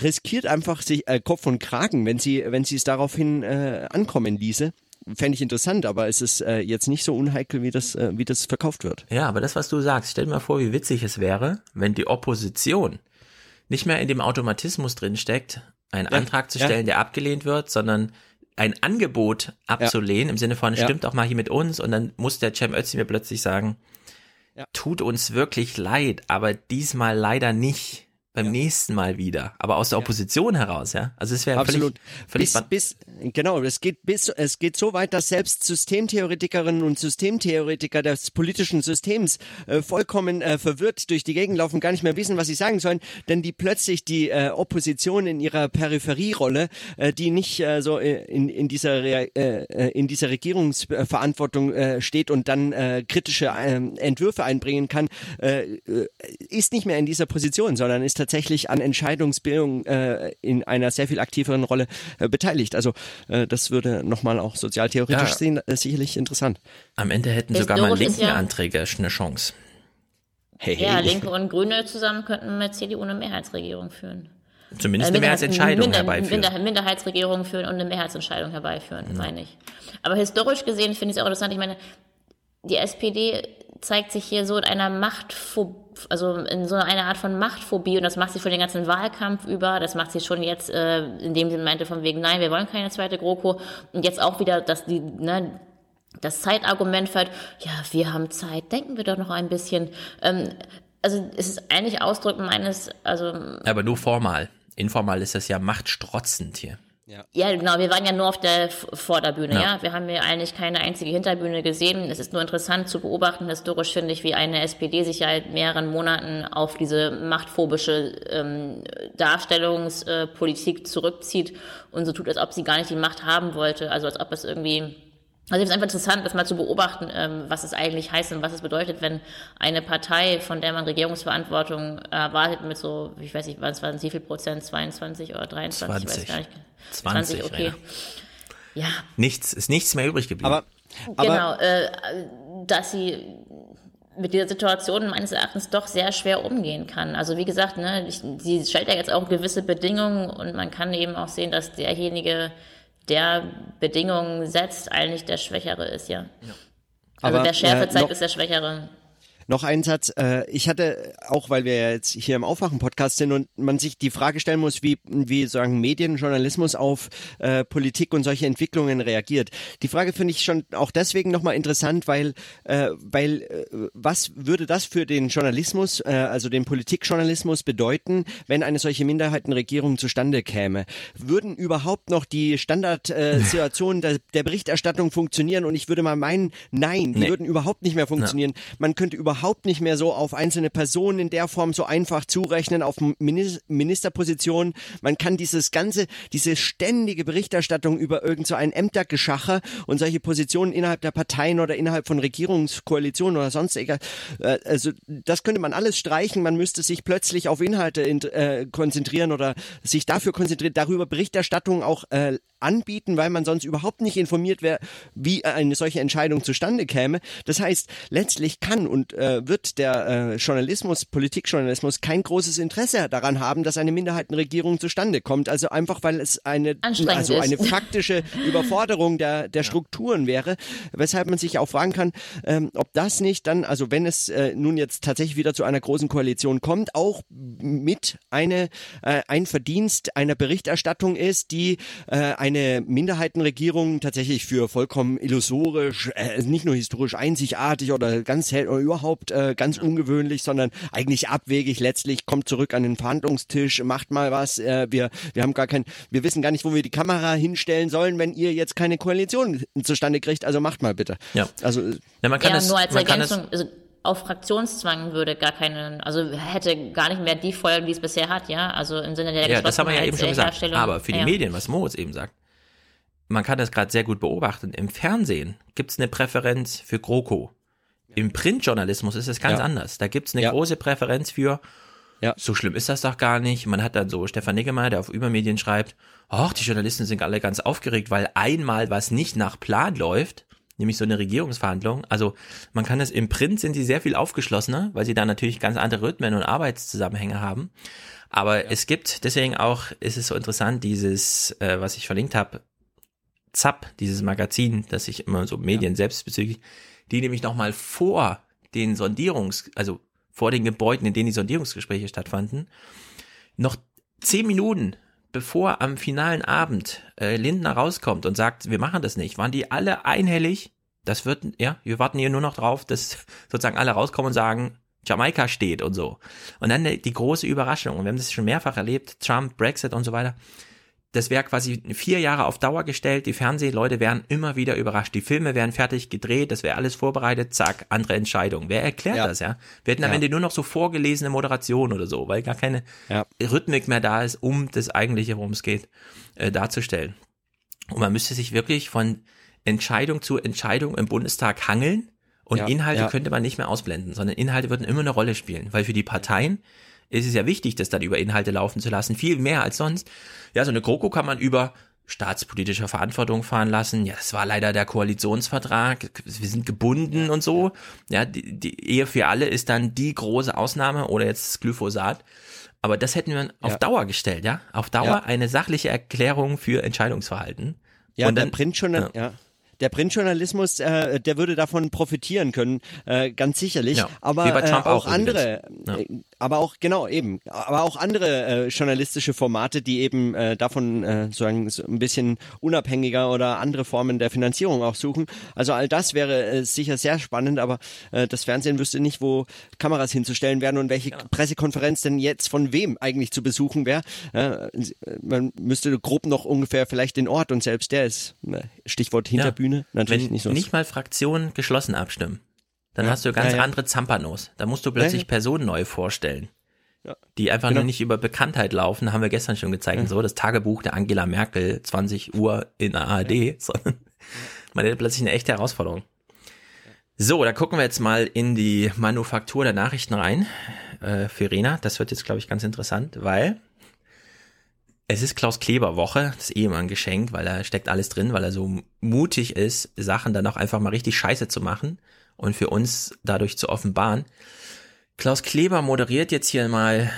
riskiert einfach sich äh, Kopf und Kragen, wenn sie wenn sie es daraufhin äh, ankommen ließe fände ich interessant, aber es ist äh, jetzt nicht so unheikel, wie das, äh, wie das verkauft wird. Ja, aber das, was du sagst, stell dir mal vor, wie witzig es wäre, wenn die Opposition nicht mehr in dem Automatismus drin steckt, einen ja, Antrag zu stellen, ja. der abgelehnt wird, sondern ein Angebot abzulehnen, ja. im Sinne von, stimmt auch mal hier mit uns. Und dann muss der Cem Özdemir plötzlich sagen, tut uns wirklich leid, aber diesmal leider nicht beim ja. nächsten Mal wieder, aber aus der Opposition ja. heraus, ja. Also es wäre völlig, völlig bis, bis, genau, es geht bis, es geht so weit, dass selbst Systemtheoretikerinnen und Systemtheoretiker des politischen Systems äh, vollkommen äh, verwirrt durch die Gegend laufen, gar nicht mehr wissen, was sie sagen sollen, denn die plötzlich die äh, Opposition in ihrer Peripherierolle, äh, die nicht äh, so äh, in, in dieser Re äh, in dieser Regierungsverantwortung äh, steht und dann äh, kritische äh, Entwürfe einbringen kann, äh, äh, ist nicht mehr in dieser Position, sondern ist tatsächlich an Entscheidungsbildung äh, in einer sehr viel aktiveren Rolle äh, beteiligt. Also äh, das würde nochmal auch sozialtheoretisch ja. sehen, äh, sicherlich interessant. Am Ende hätten sogar mal linke ja, Anträge eine Chance. Hey, hey. Ja, Linke und Grüne zusammen könnten mit CDU eine Mehrheitsregierung führen. Zumindest eine Mehrheitsentscheidung Minder, herbeiführen. Minder, Minderheitsregierung führen und eine Mehrheitsentscheidung herbeiführen, meine ich. Aber historisch gesehen finde ich es auch interessant. Ich meine, die SPD zeigt sich hier so in einer Machtphobie, also in so einer Art von Machtphobie und das macht sie schon den ganzen Wahlkampf über, das macht sie schon jetzt, äh, indem sie meinte von wegen, nein, wir wollen keine zweite GroKo und jetzt auch wieder, dass die, ne, das Zeitargument fällt, ja, wir haben Zeit, denken wir doch noch ein bisschen. Ähm, also es ist eigentlich Ausdruck meines, also Aber nur formal. Informal ist das ja machtstrotzend hier. Ja, genau. Wir waren ja nur auf der Vorderbühne, Ja. ja. Wir haben ja eigentlich keine einzige Hinterbühne gesehen. Es ist nur interessant zu beobachten, historisch finde ich, wie eine SPD sich ja seit mehreren Monaten auf diese machtphobische ähm, Darstellungspolitik zurückzieht und so tut, als ob sie gar nicht die Macht haben wollte. Also als ob es irgendwie also es ist einfach interessant, das mal zu beobachten, ähm, was es eigentlich heißt und was es bedeutet, wenn eine Partei, von der man Regierungsverantwortung erwartet, mit so, ich weiß nicht, was waren es, wie viel Prozent, 22 oder 23, ich weiß 20. gar nicht. 20, okay. Ja, Nichts, ist nichts mehr übrig geblieben. Aber, genau, äh, dass sie mit dieser Situation meines Erachtens doch sehr schwer umgehen kann. Also wie gesagt, ne, ich, sie stellt ja jetzt auch gewisse Bedingungen und man kann eben auch sehen, dass derjenige, der Bedingungen setzt, eigentlich der Schwächere ist, ja. Also Aber, der Schärfe äh, zeigt, noch- ist der Schwächere. Noch ein Satz. Äh, ich hatte, auch weil wir ja jetzt hier im Aufwachen-Podcast sind und man sich die Frage stellen muss, wie, wie sagen Medien, Journalismus auf äh, Politik und solche Entwicklungen reagiert. Die Frage finde ich schon auch deswegen nochmal interessant, weil, äh, weil äh, was würde das für den Journalismus, äh, also den Politikjournalismus bedeuten, wenn eine solche Minderheitenregierung zustande käme? Würden überhaupt noch die Standardsituationen äh, der, der Berichterstattung funktionieren? Und ich würde mal meinen, nein, die Nee. würden überhaupt nicht mehr funktionieren. Man könnte überhaupt nicht mehr so auf einzelne Personen in der Form so einfach zurechnen, auf Minis- Ministerpositionen. Man kann dieses ganze, diese ständige Berichterstattung über irgend so ein Ämtergeschacher und solche Positionen innerhalb der Parteien oder innerhalb von Regierungskoalitionen oder sonst egal. Äh, also das könnte man alles streichen. Man müsste sich plötzlich auf Inhalte in, äh, konzentrieren oder sich dafür konzentrieren, darüber Berichterstattung auch äh, anbieten, weil man sonst überhaupt nicht informiert wäre, wie eine solche Entscheidung zustande käme. Das heißt, letztlich kann und äh, wird der äh, Journalismus, Politikjournalismus kein großes Interesse daran haben, dass eine Minderheitenregierung zustande kommt. Also einfach, weil es eine, also ist. eine faktische Überforderung der, der Strukturen wäre, weshalb man sich auch fragen kann, ähm, ob das nicht dann, also wenn es äh, nun jetzt tatsächlich wieder zu einer großen Koalition kommt, auch mit eine, äh, ein Verdienst einer Berichterstattung ist, die äh, eine Minderheitenregierung tatsächlich für vollkommen illusorisch, äh, nicht nur historisch einzigartig oder ganz hell oder überhaupt äh, ganz ungewöhnlich, sondern eigentlich abwegig letztlich kommt zurück an den Verhandlungstisch, macht mal was, äh, wir, wir haben gar kein, wir wissen gar nicht, wo wir die Kamera hinstellen sollen, wenn ihr jetzt keine Koalition zustande kriegt, also macht mal bitte. Ja. Also Ja, man kann ja, es, nur als man kann es, also auf Fraktionszwang würde gar keine, also hätte gar nicht mehr die Folgen, die es bisher hat, ja, also im Sinne der ja, das haben wir ja eben schon gesagt. Aber für die ja. Medien, was Moritz eben sagt, man kann das gerade sehr gut beobachten. Im Fernsehen gibt es eine Präferenz für GroKo. Im Printjournalismus ist es ganz Ja. anders. Da gibt es eine Ja. große Präferenz für, Ja. so schlimm ist das doch gar nicht. Man hat dann so Stefan Niggemeier, der auf Übermedien schreibt, ach, die Journalisten sind alle ganz aufgeregt, weil einmal was nicht nach Plan läuft, nämlich so eine Regierungsverhandlung. Also man kann es im Print sind sie sehr viel aufgeschlossener, weil sie da natürlich ganz andere Rhythmen und Arbeitszusammenhänge haben. Aber es gibt deswegen auch, ist es so interessant, dieses, äh, was ich verlinkt habe, ZAP, dieses Magazin, das sich immer so Medien selbst bezüglich, die nämlich nochmal vor den Sondierungs, also vor den Gebäuden, in denen die Sondierungsgespräche stattfanden, noch zehn Minuten bevor am finalen Abend äh, Lindner rauskommt und sagt, wir machen das nicht, waren die alle einhellig, das wird, ja, wir warten hier nur noch drauf, dass sozusagen alle rauskommen und sagen, Jamaika steht und so. Und dann die große Überraschung, und wir haben das schon mehrfach erlebt, Trump, Brexit und so weiter, das wäre quasi vier Jahre auf Dauer gestellt. Die Fernsehleute wären immer wieder überrascht. Die Filme wären fertig gedreht, das wäre alles vorbereitet, zack, andere Entscheidung. Wer erklärt Ja. das, ja? Wir hätten am Ja. Ende nur noch so vorgelesene Moderation oder so, weil gar keine Ja. Rhythmik mehr da ist, um das eigentliche, worum es geht, äh, darzustellen. Und man müsste sich wirklich von Entscheidung zu Entscheidung im Bundestag hangeln und Inhalte könnte man nicht mehr ausblenden, sondern Inhalte würden immer eine Rolle spielen, weil für die Parteien ist es ja wichtig, das dann über Inhalte laufen zu lassen, viel mehr als sonst. Ja, so eine GroKo kann man über staatspolitischer Verantwortung fahren lassen. Ja, das war leider der Koalitionsvertrag. Wir sind gebunden und so. Ja, die, die Ehe für alle ist dann die große Ausnahme oder jetzt Glyphosat. Aber das hätten wir auf Ja. Dauer gestellt, ja? Auf Dauer Ja. eine sachliche Erklärung für Entscheidungsverhalten. Ja, und der dann, Printjournal ja. Der Printjournalismus, äh, der würde davon profitieren können, äh, ganz sicherlich. Ja, aber wie bei Trump äh, auch auch andere, übrigens. äh, aber auch genau eben, aber auch andere äh, journalistische Formate, die eben äh, davon sozusagen so ein bisschen unabhängiger oder andere Formen der Finanzierung auch suchen. Also all das wäre sicher sehr spannend, aber das Fernsehen wüsste nicht, wo Kameras hinzustellen werden und welche Pressekonferenz denn jetzt von wem eigentlich zu besuchen wäre. Man müsste grob noch ungefähr vielleicht den Ort und selbst der ist äh, Stichwort Hinterbühne natürlich wenn nicht so. nicht mal Fraktionen geschlossen abstimmen, dann Ja. hast du ganz Ja, ja. andere Zampanos. Da musst du plötzlich Ja, ja. Personen neu vorstellen. Ja. Die einfach Genau. nur nicht über Bekanntheit laufen, haben wir gestern schon gezeigt. So, das Tagebuch der Angela Merkel, 20 Uhr in der ARD, sondern man hat plötzlich eine echte Herausforderung. So, da gucken wir jetzt mal in die Manufaktur der Nachrichten rein. Äh, für Rena, das wird jetzt, glaube ich, ganz interessant, weil es ist Klaus Kleber Woche, das Ehemann geschenkt, weil er steckt alles drin, weil er so mutig ist, Sachen dann auch einfach mal richtig scheiße zu machen und für uns dadurch zu offenbaren. Klaus Kleber moderiert jetzt hier mal,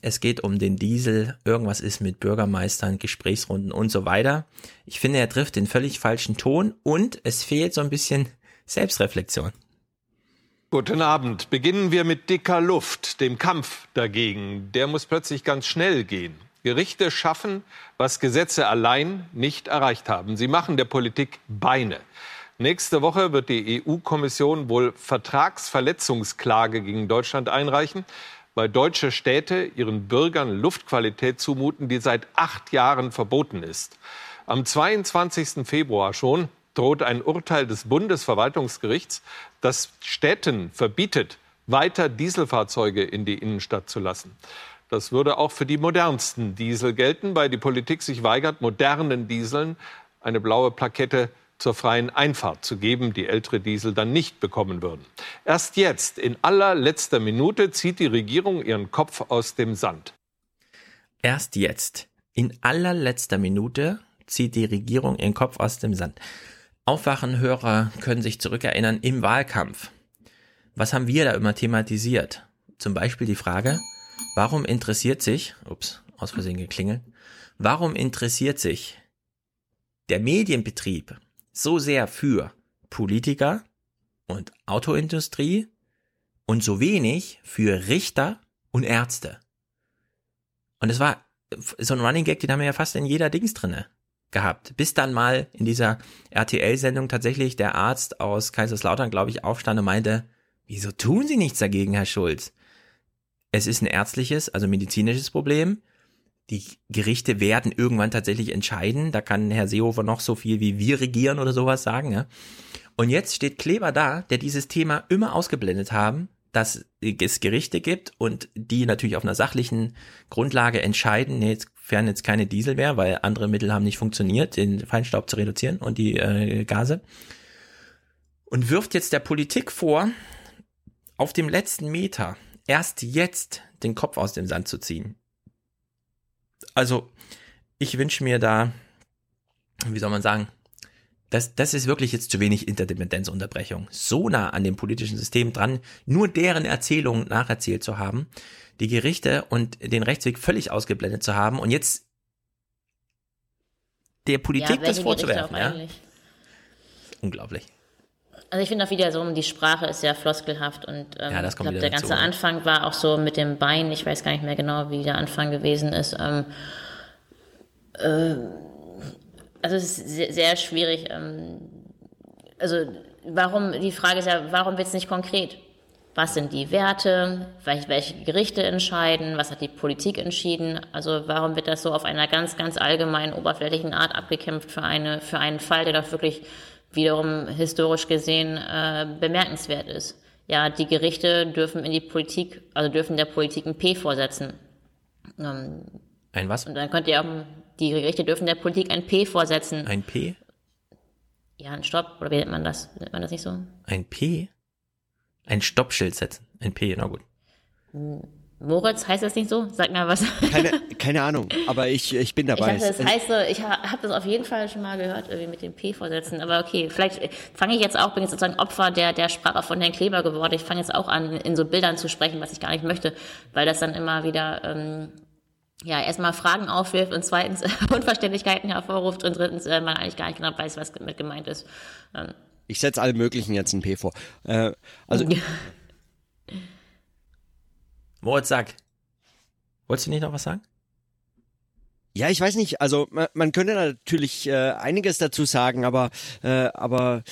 es geht um den Diesel, irgendwas ist mit Bürgermeistern, Gesprächsrunden und so weiter. Ich finde, er trifft den völlig falschen Ton und es fehlt so ein bisschen Selbstreflexion. Guten Abend. Beginnen wir mit dicker Luft, dem Kampf dagegen. Der muss plötzlich ganz schnell gehen. Gerichte schaffen, was Gesetze allein nicht erreicht haben. Sie machen der Politik Beine. Nächste Woche wird die EU-Kommission wohl Vertragsverletzungsklage gegen Deutschland einreichen, weil deutsche Städte ihren Bürgern Luftqualität zumuten, die seit acht Jahren verboten ist. Am 22. Februar schon droht ein Urteil des Bundesverwaltungsgerichts, das Städten verbietet, weiter Dieselfahrzeuge in die Innenstadt zu lassen. Das würde auch für die modernsten Diesel gelten, weil die Politik sich weigert, modernen Dieseln eine blaue Plakette zur freien Einfahrt zu geben, die ältere Diesel dann nicht bekommen würden. Erst jetzt, in allerletzter Minute, zieht die Regierung ihren Kopf aus dem Sand. Erst jetzt, in allerletzter Minute, zieht die Regierung ihren Kopf aus dem Sand. Aufwachenhörer können sich zurückerinnern im Wahlkampf. Was haben wir da immer thematisiert? Zum Beispiel die Frage, warum interessiert sich, ups, aus Versehen geklingelt, warum interessiert sich der Medienbetrieb so sehr für Politiker und Autoindustrie und so wenig für Richter und Ärzte? Und es war so ein Running Gag, den haben wir ja fast in jeder Dings drinne gehabt. Bis dann mal in dieser RTL-Sendung tatsächlich der Arzt aus Kaiserslautern, glaube ich, aufstand und meinte, wieso tun Sie nichts dagegen, Herr Schulz? Es ist ein ärztliches, also medizinisches Problem. Die Gerichte werden irgendwann tatsächlich entscheiden. Da kann Herr Seehofer noch so viel wie wir regieren oder sowas sagen. Ja? Und jetzt steht Kleber da, der dieses Thema immer ausgeblendet haben, dass es Gerichte gibt und die natürlich auf einer sachlichen Grundlage entscheiden, nee, jetzt fern jetzt keine Diesel mehr, weil andere Mittel haben nicht funktioniert, den Feinstaub zu reduzieren und die äh, Gase. Und wirft jetzt der Politik vor, auf dem letzten Meter erst jetzt den Kopf aus dem Sand zu ziehen. Also, ich wünsche mir da, wie soll man sagen, das, das ist wirklich jetzt zu wenig Interdependenzunterbrechung. So nah an dem politischen System dran, nur deren Erzählungen nacherzählt zu haben, die Gerichte und den Rechtsweg völlig ausgeblendet zu haben und jetzt der Politik das welche vorzuwerfen. Ja? Unglaublich. Also ich finde auch wieder so, die Sprache ist sehr floskelhaft und ähm, Ja, ich glaube, der dazu, ganze ne? Anfang war auch so mit dem Bein, ich weiß gar nicht mehr genau, wie der Anfang gewesen ist. Ähm, äh, also es ist sehr, sehr schwierig. Ähm, also warum, die Frage ist ja, warum wird es nicht konkret? Was sind die Werte? Welche, welche Gerichte entscheiden? Was hat die Politik entschieden? Also warum wird das so auf einer ganz, ganz allgemeinen, oberflächlichen Art abgekämpft für, eine, für einen Fall, der doch wirklich wiederum historisch gesehen äh, bemerkenswert ist? Ja, die Gerichte dürfen in die Politik, also dürfen der Politik ein P vorsetzen. Ähm, Ein was? und dann könnt ihr auch, die Gerichte dürfen der Politik ein P vorsetzen. Ein P? Ja, ein Stopp, oder wie nennt man das? Nennt man das nicht so? Ein P? Ein Stoppschild setzen. Ein P, na gut. Moritz, heißt das nicht so? Sag mal was. Keine, keine Ahnung, aber ich, ich bin dabei. Ich dachte, das heißt so, ich habe das auf jeden Fall schon mal gehört, irgendwie mit dem P-Vorsitzenden. Aber okay, vielleicht fange ich jetzt auch, bin jetzt sozusagen Opfer der, der Sprache von Herrn Kleber geworden. Ich fange jetzt auch an, in so Bildern zu sprechen, was ich gar nicht möchte, weil das dann immer wieder, ähm, ja, erstmal Fragen aufwirft und zweitens Unverständlichkeiten hervorruft und drittens äh, man eigentlich gar nicht genau weiß, was damit gemeint ist. Ähm. Ich setze alle möglichen jetzt ein P vor. Äh, also Moritz, sag. Wolltest du nicht noch was sagen? Ja, ich weiß nicht. Also man, man könnte natürlich äh, einiges dazu sagen, aber äh, aber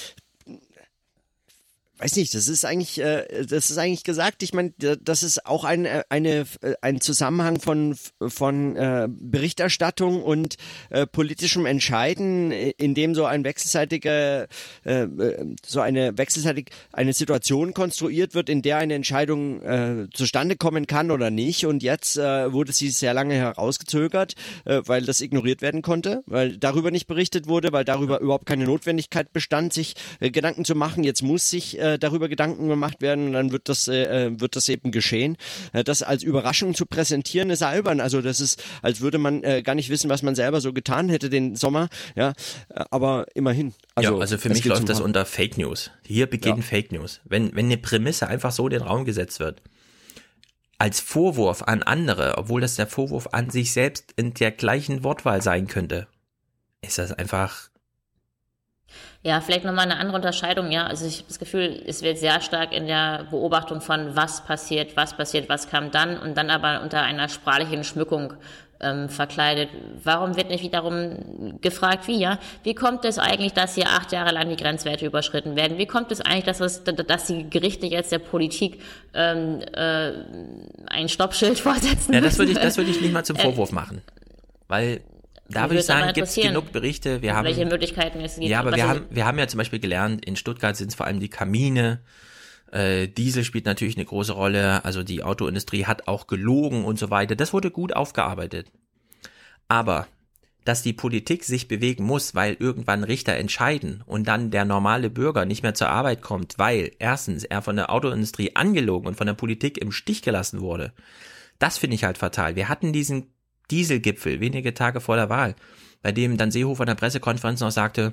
weiß nicht, das ist eigentlich, äh, das ist eigentlich gesagt. Ich meine, das ist auch ein, äh, eine, äh, ein Zusammenhang von, von äh, Berichterstattung und äh, politischem Entscheiden, in dem so ein wechselseitiger, äh, so eine wechselseitig eine Situation konstruiert wird, in der eine Entscheidung äh, zustande kommen kann oder nicht. Und jetzt äh, wurde sie sehr lange herausgezögert, äh, weil das ignoriert werden konnte, weil darüber nicht berichtet wurde, weil darüber überhaupt keine Notwendigkeit bestand, sich äh, Gedanken zu machen. Jetzt muss sich äh, darüber Gedanken gemacht werden und dann wird das, äh, wird das eben geschehen. Äh, das als Überraschung zu präsentieren ist albern. Also das ist, als würde man äh, gar nicht wissen, was man selber so getan hätte den Sommer. Ja, aber immerhin. Also, ja, also für mich läuft das unter Fake News. Hier beginnen ja. Fake News. Wenn, wenn eine Prämisse einfach so in den Raum gesetzt wird, als Vorwurf an andere, obwohl das der Vorwurf an sich selbst in der gleichen Wortwahl sein könnte, ist das einfach ja, vielleicht nochmal eine andere Unterscheidung, ja. Also ich habe das Gefühl, es wird sehr stark in der Beobachtung von was passiert, was passiert, was kam dann und dann aber unter einer sprachlichen Schmückung ähm, verkleidet. Warum wird nicht wiederum gefragt, wie, ja? Wie kommt es eigentlich, dass hier acht Jahre lang die Grenzwerte überschritten werden? Wie kommt es eigentlich, dass, es, dass die Gerichte jetzt der Politik ähm, äh, ein Stoppschild vorsetzen? Ja, das würde ich, das würde ich nicht mal zum äh, Vorwurf machen. Weil da würde ich sagen, gibt es genug Berichte. Wir haben, welche Möglichkeiten es gibt. Ja, aber wir haben, wir haben ja zum Beispiel gelernt, in Stuttgart sind es vor allem die Kamine. Äh, Diesel spielt natürlich eine große Rolle. Also die Autoindustrie hat auch gelogen und so weiter. Das wurde gut aufgearbeitet. Aber dass die Politik sich bewegen muss, weil irgendwann Richter entscheiden und dann der normale Bürger nicht mehr zur Arbeit kommt, weil erstens er von der Autoindustrie angelogen und von der Politik im Stich gelassen wurde. Das finde ich halt fatal. Wir hatten diesen Dieselgipfel, wenige Tage vor der Wahl, bei dem dann Seehofer in der Pressekonferenz noch sagte,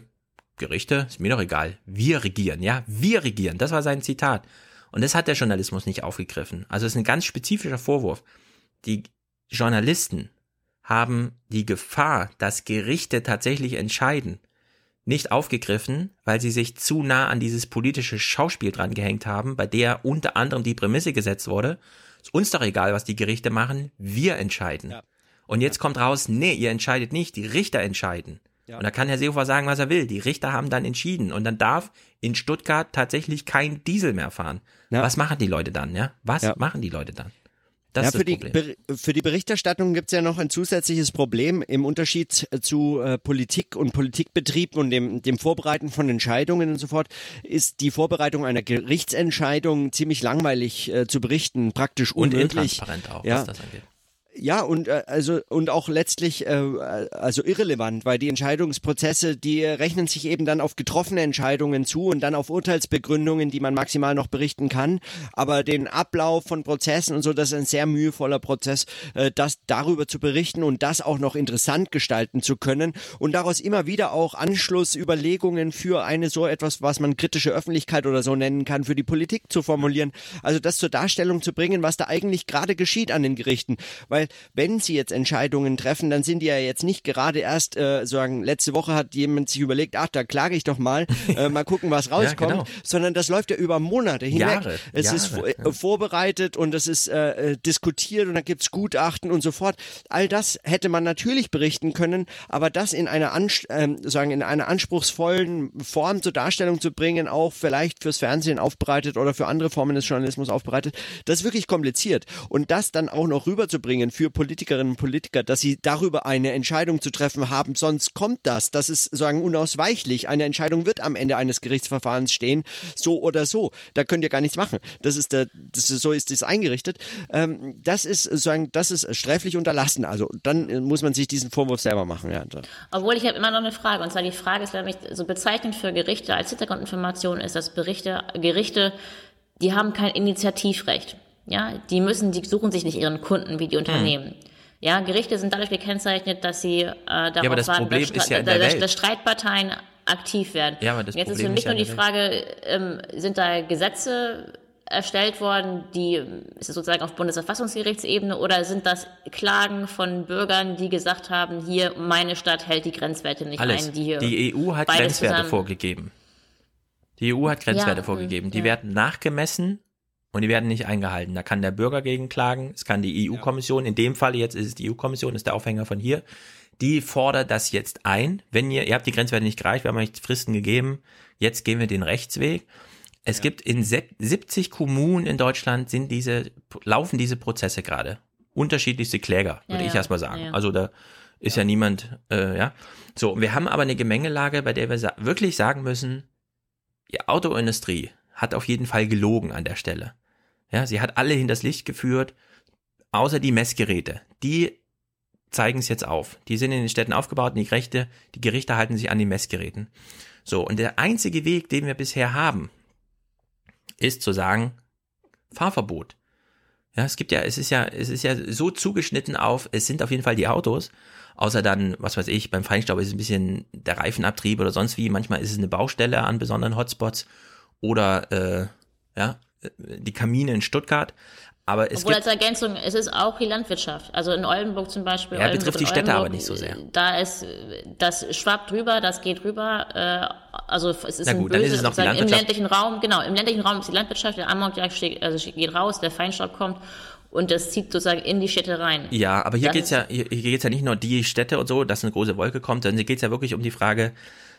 Gerichte, ist mir doch egal, wir regieren, ja, wir regieren, das war sein Zitat. Und das hat der Journalismus nicht aufgegriffen. Also es ist ein ganz spezifischer Vorwurf. Die Journalisten haben die Gefahr, dass Gerichte tatsächlich entscheiden, nicht aufgegriffen, weil sie sich zu nah an dieses politische Schauspiel dran gehängt haben, bei der unter anderem die Prämisse gesetzt wurde, ist uns doch egal, was die Gerichte machen, wir entscheiden. Ja. Und jetzt kommt raus, nee, ihr entscheidet nicht, die Richter entscheiden. Ja. Und da kann Herr Seehofer sagen, was er will. Die Richter haben dann entschieden. Und dann darf in Stuttgart tatsächlich kein Diesel mehr fahren. Ja. Was machen die Leute dann, ja? Was ja. machen die Leute dann? Das ja, für, die, für die Berichterstattung gibt es ja noch ein zusätzliches Problem im Unterschied zu äh, Politik und Politikbetrieb und dem, dem Vorbereiten von Entscheidungen und so fort, ist die Vorbereitung einer Gerichtsentscheidung ziemlich langweilig äh, zu berichten, praktisch unmöglich. Und intransparent auch, ja. was das angeht. Ja, und äh, also und auch letztlich äh, also irrelevant, weil die Entscheidungsprozesse, die rechnen sich eben dann auf getroffene Entscheidungen zu und dann auf Urteilsbegründungen, die man maximal noch berichten kann. Aber den Ablauf von Prozessen und so, das ist ein sehr mühevoller Prozess, äh, das darüber zu berichten und das auch noch interessant gestalten zu können und daraus immer wieder auch Anschlussüberlegungen für eine so etwas, was man kritische Öffentlichkeit oder so nennen kann, für die Politik zu formulieren. Also das zur Darstellung zu bringen, was da eigentlich gerade geschieht an den Gerichten, weil wenn sie jetzt Entscheidungen treffen, dann sind die ja jetzt nicht gerade erst äh, sagen, letzte Woche hat jemand sich überlegt, ach, da klage ich doch mal, äh, mal gucken, was rauskommt, ja, genau. sondern das läuft ja über Monate hinweg. Jahre, es Jahre, ist ja. vorbereitet und es ist äh, äh, diskutiert und da gibt's Gutachten und so fort. All das hätte man natürlich berichten können, aber das in einer, Anst ähm, sagen, in einer anspruchsvollen Form zur Darstellung zu bringen, auch vielleicht fürs Fernsehen aufbereitet oder für andere Formen des Journalismus aufbereitet, das ist wirklich kompliziert. Und das dann auch noch rüberzubringen für Politikerinnen und Politiker, dass sie darüber eine Entscheidung zu treffen haben. Sonst kommt das. Das ist sagen unausweichlich. Eine Entscheidung wird am Ende eines Gerichtsverfahrens stehen, so oder so. Da könnt ihr gar nichts machen. Das ist der, das ist, so ist es eingerichtet. Ähm, das ist sagen, das ist sträflich unterlassen. Also dann muss man sich diesen Vorwurf selber machen. Ja. Obwohl ich habe immer noch eine Frage. Und zwar die Frage ist nämlich so bezeichnend für Gerichte als Hintergrundinformation ist, dass Berichte, Gerichte, die haben kein Initiativrecht. Ja, die müssen, die suchen sich nicht ihren Kunden wie die Hm. Unternehmen. Ja, Gerichte sind dadurch gekennzeichnet, dass sie äh, darauf aber das warten, dass, ist Stre- ja dass, dass Streitparteien aktiv werden. Ja, aber das Jetzt ist Problem für mich ist ja nur in die Frage, ähm, sind da Gesetze erstellt worden, die ist es sozusagen auf Bundesverfassungsgerichtsebene oder sind das Klagen von Bürgern, die gesagt haben, hier meine Stadt hält die Grenzwerte nicht Alles. ein, die hier Die EU hat beides Grenzwerte vorgegeben. Die EU hat Grenzwerte Ja, vorgegeben. Die ja. werden nachgemessen und die werden nicht eingehalten. Da kann der Bürger gegen klagen, es kann die EU-Kommission, in dem Fall jetzt ist es die EU-Kommission, ist der Aufhänger von hier, die fordert das jetzt ein. Wenn ihr, ihr habt die Grenzwerte nicht gereicht, wir haben euch Fristen gegeben, jetzt gehen wir den Rechtsweg. Es gibt in se- 70 Kommunen in Deutschland sind diese, laufen diese Prozesse gerade. Unterschiedlichste Kläger, würde Ja, ich ja. erstmal sagen. Ja, ja. Also da ist ja, niemand, äh, ja. So, wir haben aber eine Gemengelage, bei der wir sa wirklich sagen müssen, die Autoindustrie hat auf jeden Fall gelogen an der Stelle. Ja, sie hat alle hinters Licht geführt, außer die Messgeräte. Die zeigen es jetzt auf. Die sind in den Städten aufgebaut, und die Gerichte, die Gerichte halten sich an den Messgeräten. So, und der einzige Weg, den wir bisher haben, ist zu sagen, Fahrverbot. Ja, es gibt ja, es ist ja, es ist ja so zugeschnitten auf, es sind auf jeden Fall die Autos, außer dann, was weiß ich, beim Feinstaub ist es ein bisschen der Reifenabtrieb oder sonst wie, manchmal ist es eine Baustelle an besonderen Hotspots oder äh, ja, die Kamine in Stuttgart. Aber es Obwohl gibt, als Ergänzung, es ist auch die Landwirtschaft. Also in Oldenburg zum Beispiel. Ja, Oldenburg betrifft die Städte aber nicht so sehr. Da ist, das schwappt rüber, das geht rüber. Äh, also es ist Na ein gut, dann böse, ist es noch die sozusagen im ländlichen Raum, genau, im ländlichen Raum ist die Landwirtschaft, der steht, also geht raus, der Feinstaub kommt und das zieht sozusagen in die Städte rein. Ja, aber hier Das geht's ja, hier, hier geht's ja nicht nur die Städte und so, dass eine große Wolke kommt, sondern hier geht's ja wirklich um die Frage,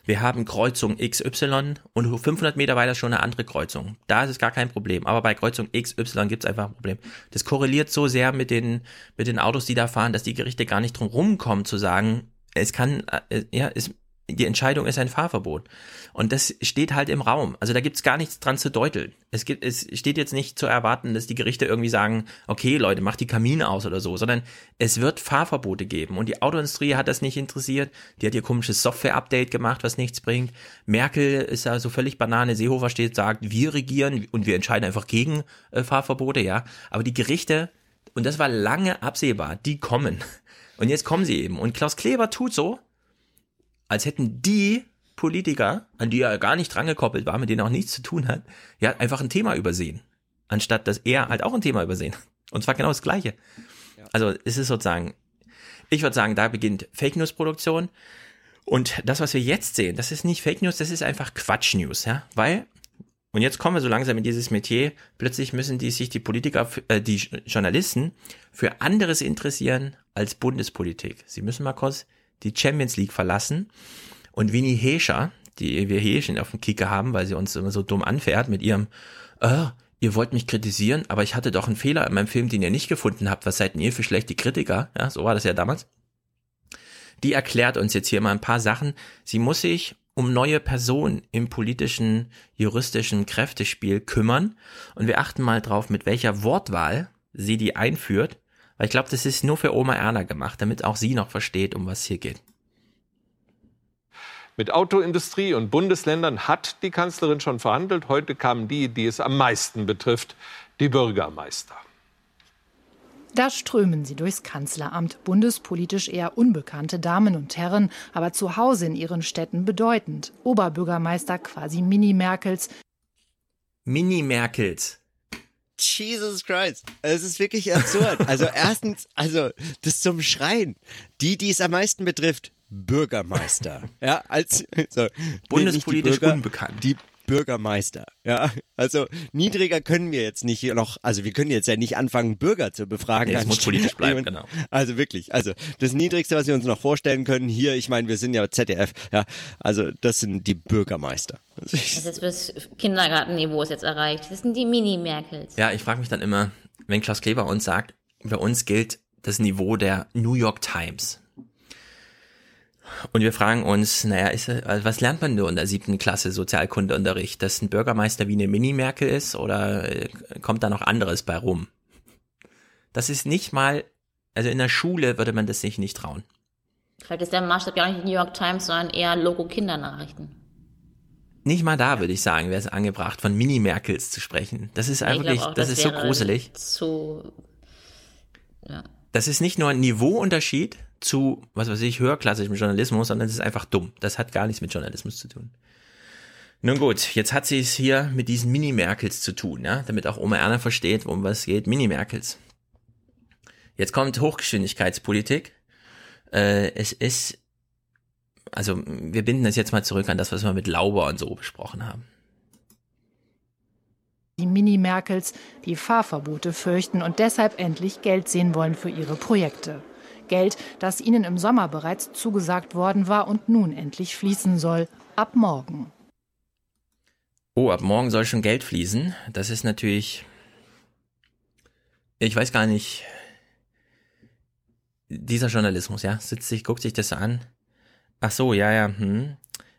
wir haben Kreuzung XY und 500 Meter weiter schon eine andere Kreuzung. Da ist es gar kein Problem. Aber bei Kreuzung XY gibt's einfach ein Problem. Das korreliert so sehr mit den, mit den Autos, die da fahren, dass die Gerichte gar nicht drum rumkommen zu sagen, es kann, äh, ja, es, die Entscheidung ist ein Fahrverbot. Und das steht halt im Raum. Also da gibt's gar nichts dran zu deuteln. Es gibt, es steht jetzt nicht zu erwarten, dass die Gerichte irgendwie sagen, okay, Leute, macht die Kamine aus oder so, sondern es wird Fahrverbote geben. Und die Autoindustrie hat das nicht interessiert. Die hat ihr komisches Software-Update gemacht, was nichts bringt. Merkel ist ja so völlig Banane. Seehofer steht, sagt, wir regieren und wir entscheiden einfach gegen äh, Fahrverbote, ja. Aber die Gerichte, und das war lange absehbar, die kommen. Und jetzt kommen sie eben. Und Klaus Kleber tut so, als hätten die Politiker, an die er gar nicht drangekoppelt war, mit denen er auch nichts zu tun hat, ja, einfach ein Thema übersehen. Anstatt dass er halt auch ein Thema übersehen. Und zwar genau das Gleiche. Also es ist sozusagen, ich würde sagen, da beginnt Fake News Produktion. Und das, was wir jetzt sehen, das ist nicht Fake News, das ist einfach Quatsch News, ja, weil und jetzt kommen wir so langsam in dieses Metier. Plötzlich müssen die sich die Politiker, äh, die Journalisten für anderes interessieren als Bundespolitik. Sie müssen mal kurz die Champions League verlassen. Und Winnie Hescher, die wir hier schon auf dem Kicker haben, weil sie uns immer so dumm anfährt mit ihrem, äh, ihr wollt mich kritisieren, aber ich hatte doch einen Fehler in meinem Film, den ihr nicht gefunden habt. Was seid denn ihr für schlechte Kritiker? Ja, so war das ja damals. Die erklärt uns jetzt hier mal ein paar Sachen. Sie muss sich um neue Personen im politischen, juristischen Kräftespiel kümmern. Und wir achten mal drauf, mit welcher Wortwahl sie die einführt. Weil ich glaube, das ist nur für Oma Erna gemacht, damit auch sie noch versteht, um was hier geht. Mit Autoindustrie und Bundesländern hat die Kanzlerin schon verhandelt. Heute kamen die, die es am meisten betrifft, die Bürgermeister. Da strömen sie durchs Kanzleramt, bundespolitisch eher unbekannte Damen und Herren, aber zu Hause in ihren Städten bedeutend. Oberbürgermeister quasi Mini-Merkels. Mini-Merkels. Jesus Christ. Es ist wirklich absurd. Also erstens, also das zum Schreien. Die, die es am meisten betrifft, Bürgermeister. Ja, als so, Bundespolitisch die Bürger, unbekannt. Die Bürgermeister. Ja, also niedriger können wir jetzt nicht noch, also wir können jetzt ja nicht anfangen, Bürger zu befragen. Nee, es muss politisch bleiben, genau. Also wirklich, also das Niedrigste, was wir uns noch vorstellen können, hier, ich meine, wir sind ja ZDF, ja, also das sind die Bürgermeister. Das ist jetzt bis Kindergartenniveau ist jetzt erreicht. Das sind die Mini-Merkels. Ja, ich frage mich dann immer, wenn Klaus Kleber uns sagt, bei uns gilt das Niveau der New York Times. Und wir fragen uns, naja, ist, also was lernt man nur in der siebten Klasse Sozialkundeunterricht? Dass ein Bürgermeister wie eine Mini-Merkel ist oder äh, kommt da noch anderes bei rum? Das ist nicht mal, also in der Schule würde man das sich nicht trauen. Vielleicht ist der Maßstab ja auch nicht New York Times, sondern eher Logo Kindernachrichten. nicht mal da würde ich sagen, wäre es angebracht, von Mini-Merkels zu sprechen. Das ist einfach, wirklich, auch, das, ist so gruselig. Zu, ja. Das ist nicht nur ein Niveauunterschied zu, was weiß ich, höherklassischem Journalismus, sondern es ist einfach dumm. Das hat gar nichts mit Journalismus zu tun. Nun gut, jetzt hat sie es hier mit diesen Mini-Merkels zu tun, ja, damit auch Oma Erna versteht, um was geht. Mini-Merkels. Jetzt kommt Hochgeschwindigkeitspolitik. Äh, es ist, also wir binden das jetzt mal zurück an das, was wir mit Lauber und so besprochen haben. Die Mini-Merkels, die Fahrverbote fürchten und deshalb endlich Geld sehen wollen für ihre Projekte. Geld, das ihnen im Sommer bereits zugesagt worden war und nun endlich fließen soll. Ab morgen. Oh, ab morgen soll schon Geld fließen. Das ist natürlich. Ich weiß gar nicht. Dieser Journalismus, ja, sitzt sich, guckt sich das an. Ach so, ja, ja, hm.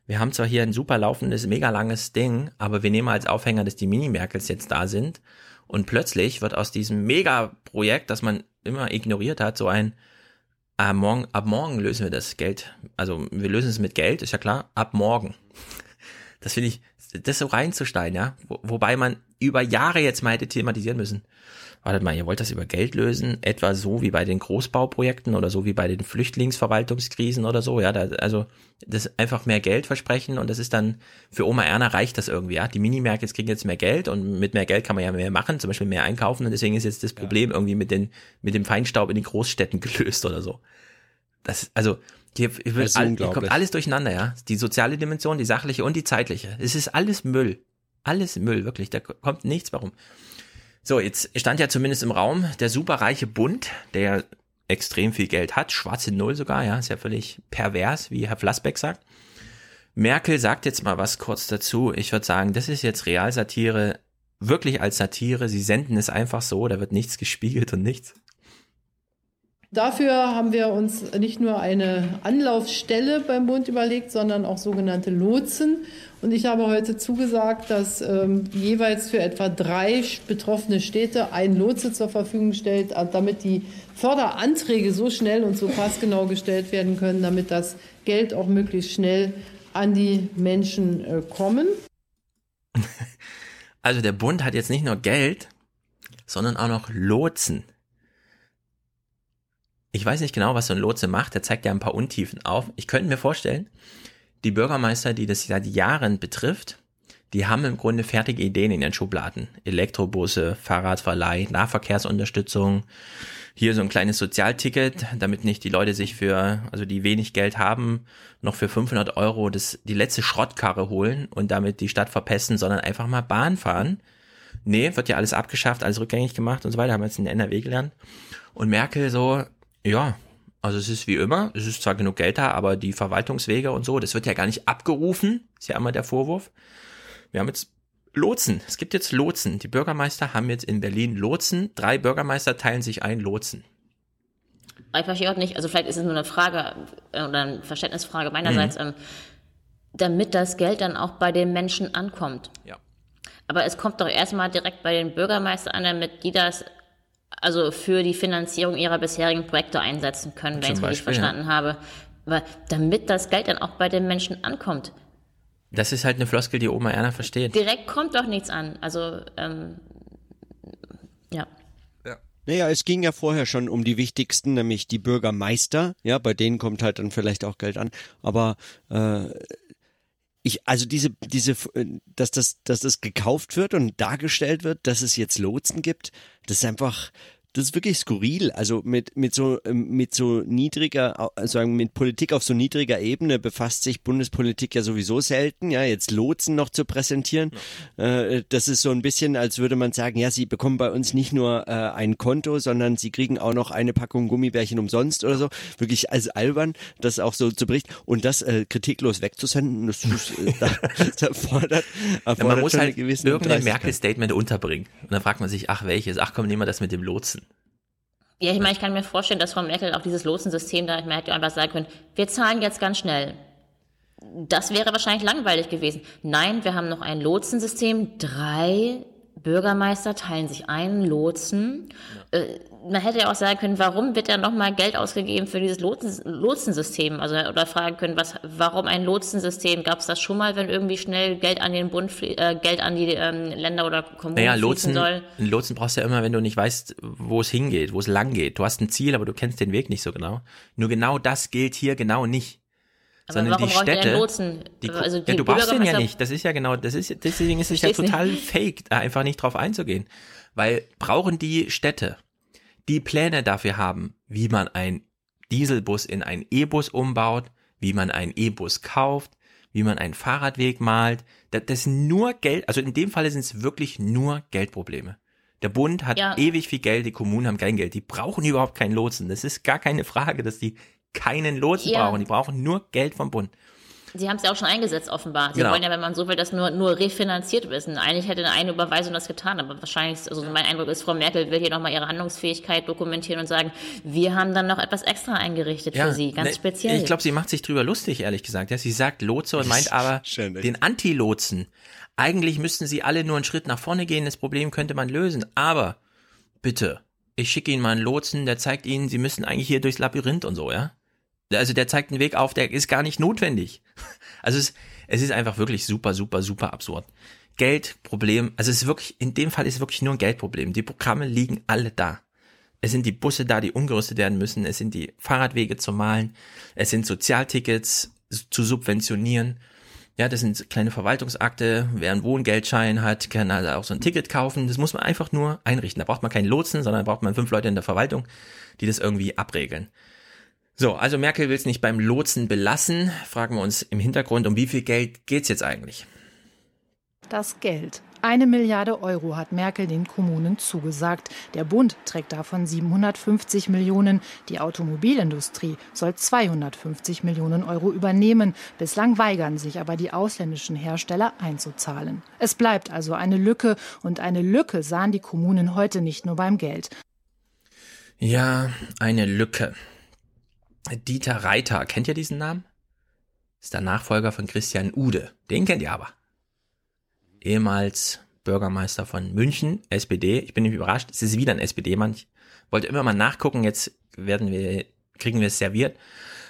Wir haben zwar hier ein super laufendes, mega langes Ding, aber wir nehmen als Aufhänger, dass die Mini-Merkels jetzt da sind. Und plötzlich wird aus diesem Mega-Projekt, das man immer ignoriert hat, so ein, ah, morgen, ab morgen lösen wir das Geld. Also wir lösen es mit Geld, ist ja klar, ab morgen. Das finde ich, das so reinzusteigen, ja. Wo, wobei man über Jahre jetzt mal hätte thematisieren müssen. Wartet mal, ihr wollt das über Geld lösen, etwa so wie bei den Großbauprojekten oder so wie bei den Flüchtlingsverwaltungskrisen oder so, ja. Da, also das einfach mehr Geld versprechen und das ist dann für Oma Erna reicht das irgendwie, ja. Die Minimärkte kriegen jetzt mehr Geld und mit mehr Geld kann man ja mehr machen, zum Beispiel mehr einkaufen und deswegen ist jetzt das Problem irgendwie mit den mit dem Feinstaub in den Großstädten gelöst oder so. Das also hier, hier, wird all, hier kommt alles durcheinander, ja. Die soziale Dimension, die sachliche und die zeitliche. Es ist alles Müll. Alles Müll, wirklich. Da kommt nichts warum. So, jetzt stand ja zumindest im Raum der superreiche Bund, der extrem viel Geld hat, schwarze Null sogar, ja, ist ja völlig pervers, wie Herr Flassbeck sagt. Merkel sagt jetzt mal was kurz dazu. Ich würde sagen, das ist jetzt Realsatire, wirklich als Satire. Sie senden es einfach so, da wird nichts gespiegelt und nichts. Dafür haben wir uns nicht nur eine Anlaufstelle beim Bund überlegt, sondern auch sogenannte Lotsen. Und ich habe heute zugesagt, dass ähm, jeweils für etwa drei betroffene Städte ein Lotse zur Verfügung stellt, äh, damit die Förderanträge so schnell und so passgenau gestellt werden können, damit das Geld auch möglichst schnell an die Menschen äh, kommen. Also der Bund hat jetzt nicht nur Geld, sondern auch noch Lotsen. Ich weiß nicht genau, was so ein Lotse macht. Der zeigt ja ein paar Untiefen auf. Ich könnte mir vorstellen, die Bürgermeister, die das seit Jahren betrifft, die haben im Grunde fertige Ideen in ihren Schubladen. Elektrobusse, Fahrradverleih, Nahverkehrsunterstützung. Hier so ein kleines Sozialticket, damit nicht die Leute sich für, also die wenig Geld haben, noch für 500 Euro das, die letzte Schrottkarre holen und damit die Stadt verpesten, sondern einfach mal Bahn fahren. Nee, wird ja alles abgeschafft, alles rückgängig gemacht und so weiter, haben wir jetzt in NRW gelernt. Und Merkel so, ja, also es ist wie immer, es ist zwar genug Geld da, aber die Verwaltungswege und so, das wird ja gar nicht abgerufen, ist ja immer der Vorwurf. Wir haben jetzt Lotsen, es gibt jetzt Lotsen. Die Bürgermeister haben jetzt in Berlin Lotsen, drei Bürgermeister teilen sich ein Lotsen. Ich verstehe auch nicht, also vielleicht ist es nur eine Frage äh, oder eine Verständnisfrage meinerseits, Mhm. ähm, damit das Geld dann auch bei den Menschen ankommt. Ja. Aber es kommt doch erstmal direkt bei den Bürgermeistern an, damit die das also für die Finanzierung ihrer bisherigen Projekte einsetzen können, wenn Zum ich es richtig Beispiel, ja. verstanden habe. Weil, damit das Geld dann auch bei den Menschen ankommt. Das ist halt eine Floskel, die Oma Erna versteht. Direkt kommt doch nichts an. Also, ähm, ja. Naja, es ging ja vorher schon um die wichtigsten, nämlich die Bürgermeister. Ja, bei denen kommt halt dann vielleicht auch Geld an. Aber äh, ich, also diese, diese, äh, dass das, dass das gekauft wird und dargestellt wird, dass es jetzt Lotsen gibt, das ist einfach, das ist wirklich skurril. Also mit, mit so, ähm, mit so niedriger, also sagen, mit Politik auf so niedriger Ebene befasst sich Bundespolitik ja sowieso selten. Ja, jetzt Lotsen noch zu präsentieren, äh, das ist so ein bisschen, als würde man sagen, ja, sie bekommen bei uns nicht nur äh, ein Konto, sondern sie kriegen auch noch eine Packung Gummibärchen umsonst oder so. Wirklich als albern, das auch so zu berichten und das äh, kritiklos wegzusenden, das, ist, äh, das erfordert, erfordert Ja, man muss halt gewisse irgendein. Merkel-Statement unterbringen. Und dann fragt man sich, ach welches? Ach komm, nehmen wir das mit dem Lotsen. Ja, ich meine, ich kann mir vorstellen, dass Frau Merkel auch dieses Lotsensystem da, man hätte ja einfach sagen können, wir zahlen jetzt ganz schnell. Das wäre wahrscheinlich langweilig gewesen. Nein, wir haben noch ein Lotsensystem. Drei Bürgermeister teilen sich ein, Lotsen. Äh, man hätte ja auch sagen können, warum wird da nochmal Geld ausgegeben für dieses Lotsen, Lotsensystem? Also, oder fragen können, was, warum ein Lotsensystem? Gab es das schon mal, wenn irgendwie schnell Geld an den Bund, äh, Geld an die ähm, Länder oder Kommunen Naja, Lotsen, soll? Lotsen brauchst du ja immer, wenn du nicht weißt, wo es hingeht, wo es lang geht. Du hast ein Ziel, aber du kennst den Weg nicht so genau. Nur genau das gilt hier genau nicht. Aber sondern warum die Städte, Lotsen? Die, Also ja, die du brauchst den ja nicht. Das ist ja genau, das ist, deswegen ist es ja total nicht. fake, da einfach nicht drauf einzugehen. Weil brauchen die Städte, die Pläne dafür haben, wie man ein Dieselbus in einen E-Bus umbaut, wie man einen E-Bus kauft, wie man einen Fahrradweg malt. Das, das sind nur Geld, also in dem Falle sind es wirklich nur Geldprobleme. Der Bund hat Ja. ewig viel Geld, die Kommunen haben kein Geld. Die brauchen überhaupt keinen Lotsen. Das ist gar keine Frage, dass die keinen Lotsen Ja. brauchen. Die brauchen nur Geld vom Bund. Sie haben es ja auch schon eingesetzt, offenbar. Sie Genau. wollen ja, wenn man so will, das nur, nur refinanziert wissen. Eigentlich hätte eine Überweisung das getan, aber wahrscheinlich, also mein Eindruck ist, Frau Merkel will hier nochmal ihre Handlungsfähigkeit dokumentieren und sagen, wir haben dann noch etwas extra eingerichtet für Sie, ganz ne, speziell. Ich glaube, sie macht sich drüber lustig, ehrlich gesagt. Ja, sie sagt Lotse und meint aber Schön, den Anti-Lotsen. Eigentlich müssten sie alle nur einen Schritt nach vorne gehen, das Problem könnte man lösen. Aber bitte, ich schicke Ihnen mal einen Lotsen, der zeigt Ihnen, Sie müssen eigentlich hier durchs Labyrinth und so, ja? Also der zeigt einen Weg auf, der ist gar nicht notwendig. Also es, es ist einfach wirklich super, super, super absurd. Geld, Problem, also es ist wirklich, in dem Fall ist es wirklich nur ein Geldproblem. Die Programme liegen alle da. Es sind die Busse da, die umgerüstet werden müssen. Es sind die Fahrradwege zu malen. Es sind Sozialtickets zu subventionieren. Ja, das sind kleine Verwaltungsakte. Wer einen Wohngeldschein hat, kann also auch so ein Ticket kaufen. Das muss man einfach nur einrichten. Da braucht man keinen Lotsen, sondern braucht man fünf Leute in der Verwaltung, die das irgendwie abregeln. So, also Merkel will es nicht beim Lotsen belassen. Fragen wir uns im Hintergrund, um wie viel Geld geht's jetzt eigentlich? Das Geld. Eine Milliarde Euro hat Merkel den Kommunen zugesagt. Der Bund trägt davon 750 Millionen. Die Automobilindustrie soll 250 Millionen Euro übernehmen. Bislang weigern sich aber die ausländischen Hersteller einzuzahlen. Es bleibt also eine Lücke. Und eine Lücke sahen die Kommunen heute nicht nur beim Geld. Ja, eine Lücke. Dieter Reiter, kennt ihr diesen Namen? Ist der Nachfolger von Christian Ude. Den kennt ihr aber. Ehemals Bürgermeister von München, SPD. Ich bin nicht überrascht, es ist wieder ein SPD-Mann. Ich wollte immer mal nachgucken, jetzt werden wir, kriegen wir es serviert.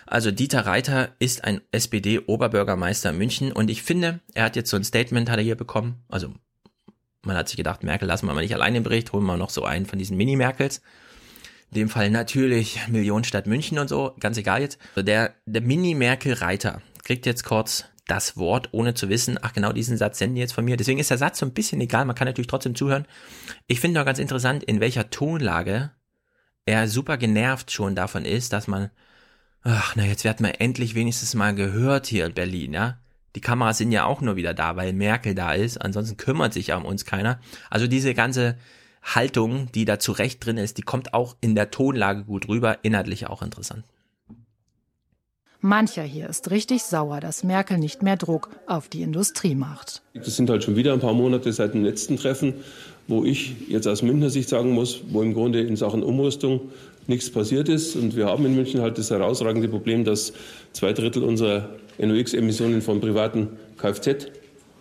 Also Dieter Reiter ist ein SPD-Oberbürgermeister München und ich finde, er hat jetzt so ein Statement, hat er hier bekommen. Also man hat sich gedacht, Merkel lassen wir mal nicht allein im Bericht, holen wir noch so einen von diesen Mini-Merkels. In dem Fall natürlich Millionenstadt München und so, ganz egal jetzt. Also der, der Mini-Merkel-Reiter kriegt jetzt kurz das Wort, ohne zu wissen, ach genau diesen Satz senden die jetzt von mir. Deswegen ist der Satz so ein bisschen egal, man kann natürlich trotzdem zuhören. Ich finde nur ganz interessant, in welcher Tonlage er super genervt schon davon ist, dass man, ach na, jetzt werden wir endlich wenigstens mal gehört hier in Berlin, ja. Die Kameras sind ja auch nur wieder da, weil Merkel da ist, ansonsten kümmert sich ja um uns keiner. Also diese ganze Haltung, die da zu Recht drin ist, die kommt auch in der Tonlage gut rüber, inhaltlich auch interessant. Mancher hier ist richtig sauer, dass Merkel nicht mehr Druck auf die Industrie macht. Das sind halt schon wieder ein paar Monate seit dem letzten Treffen, wo ich jetzt aus Münchner Sicht sagen muss, wo im Grunde in Sachen Umrüstung nichts passiert ist. Und wir haben in München halt das herausragende Problem, dass zwei Drittel unserer NOx-Emissionen von privaten Kfz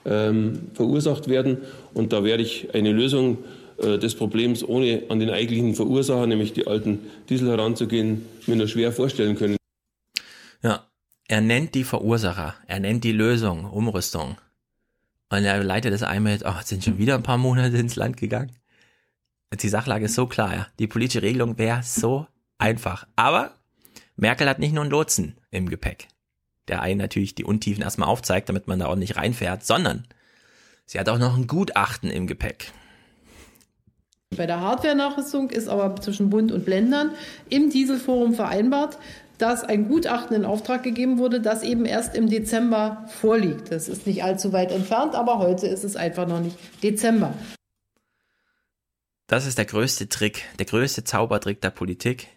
ähm, verursacht werden. Und da werde ich eine Lösung äh, des Problems, ohne an den eigentlichen Verursacher, nämlich die alten Diesel heranzugehen, mir nur schwer vorstellen können. Ja, er nennt die Verursacher, er nennt die Lösung, Umrüstung. Und er leitet das einmal mit, jetzt sind schon wieder ein paar Monate ins Land gegangen. Die Sachlage ist so klar, ja. Die politische Regelung wäre so einfach. Aber Merkel hat nicht nur einen Lotsen im Gepäck, der einen natürlich die Untiefen erstmal aufzeigt, damit man da nicht reinfährt, sondern sie hat auch noch ein Gutachten im Gepäck. Bei der Hardware-Nachrüstung ist aber zwischen Bund und Ländern im Dieselforum vereinbart, dass ein Gutachten in Auftrag gegeben wurde, das eben erst im Dezember vorliegt. Das ist nicht allzu weit entfernt, aber heute ist es einfach noch nicht Dezember. Das ist der größte Trick, der größte Zaubertrick der Politik.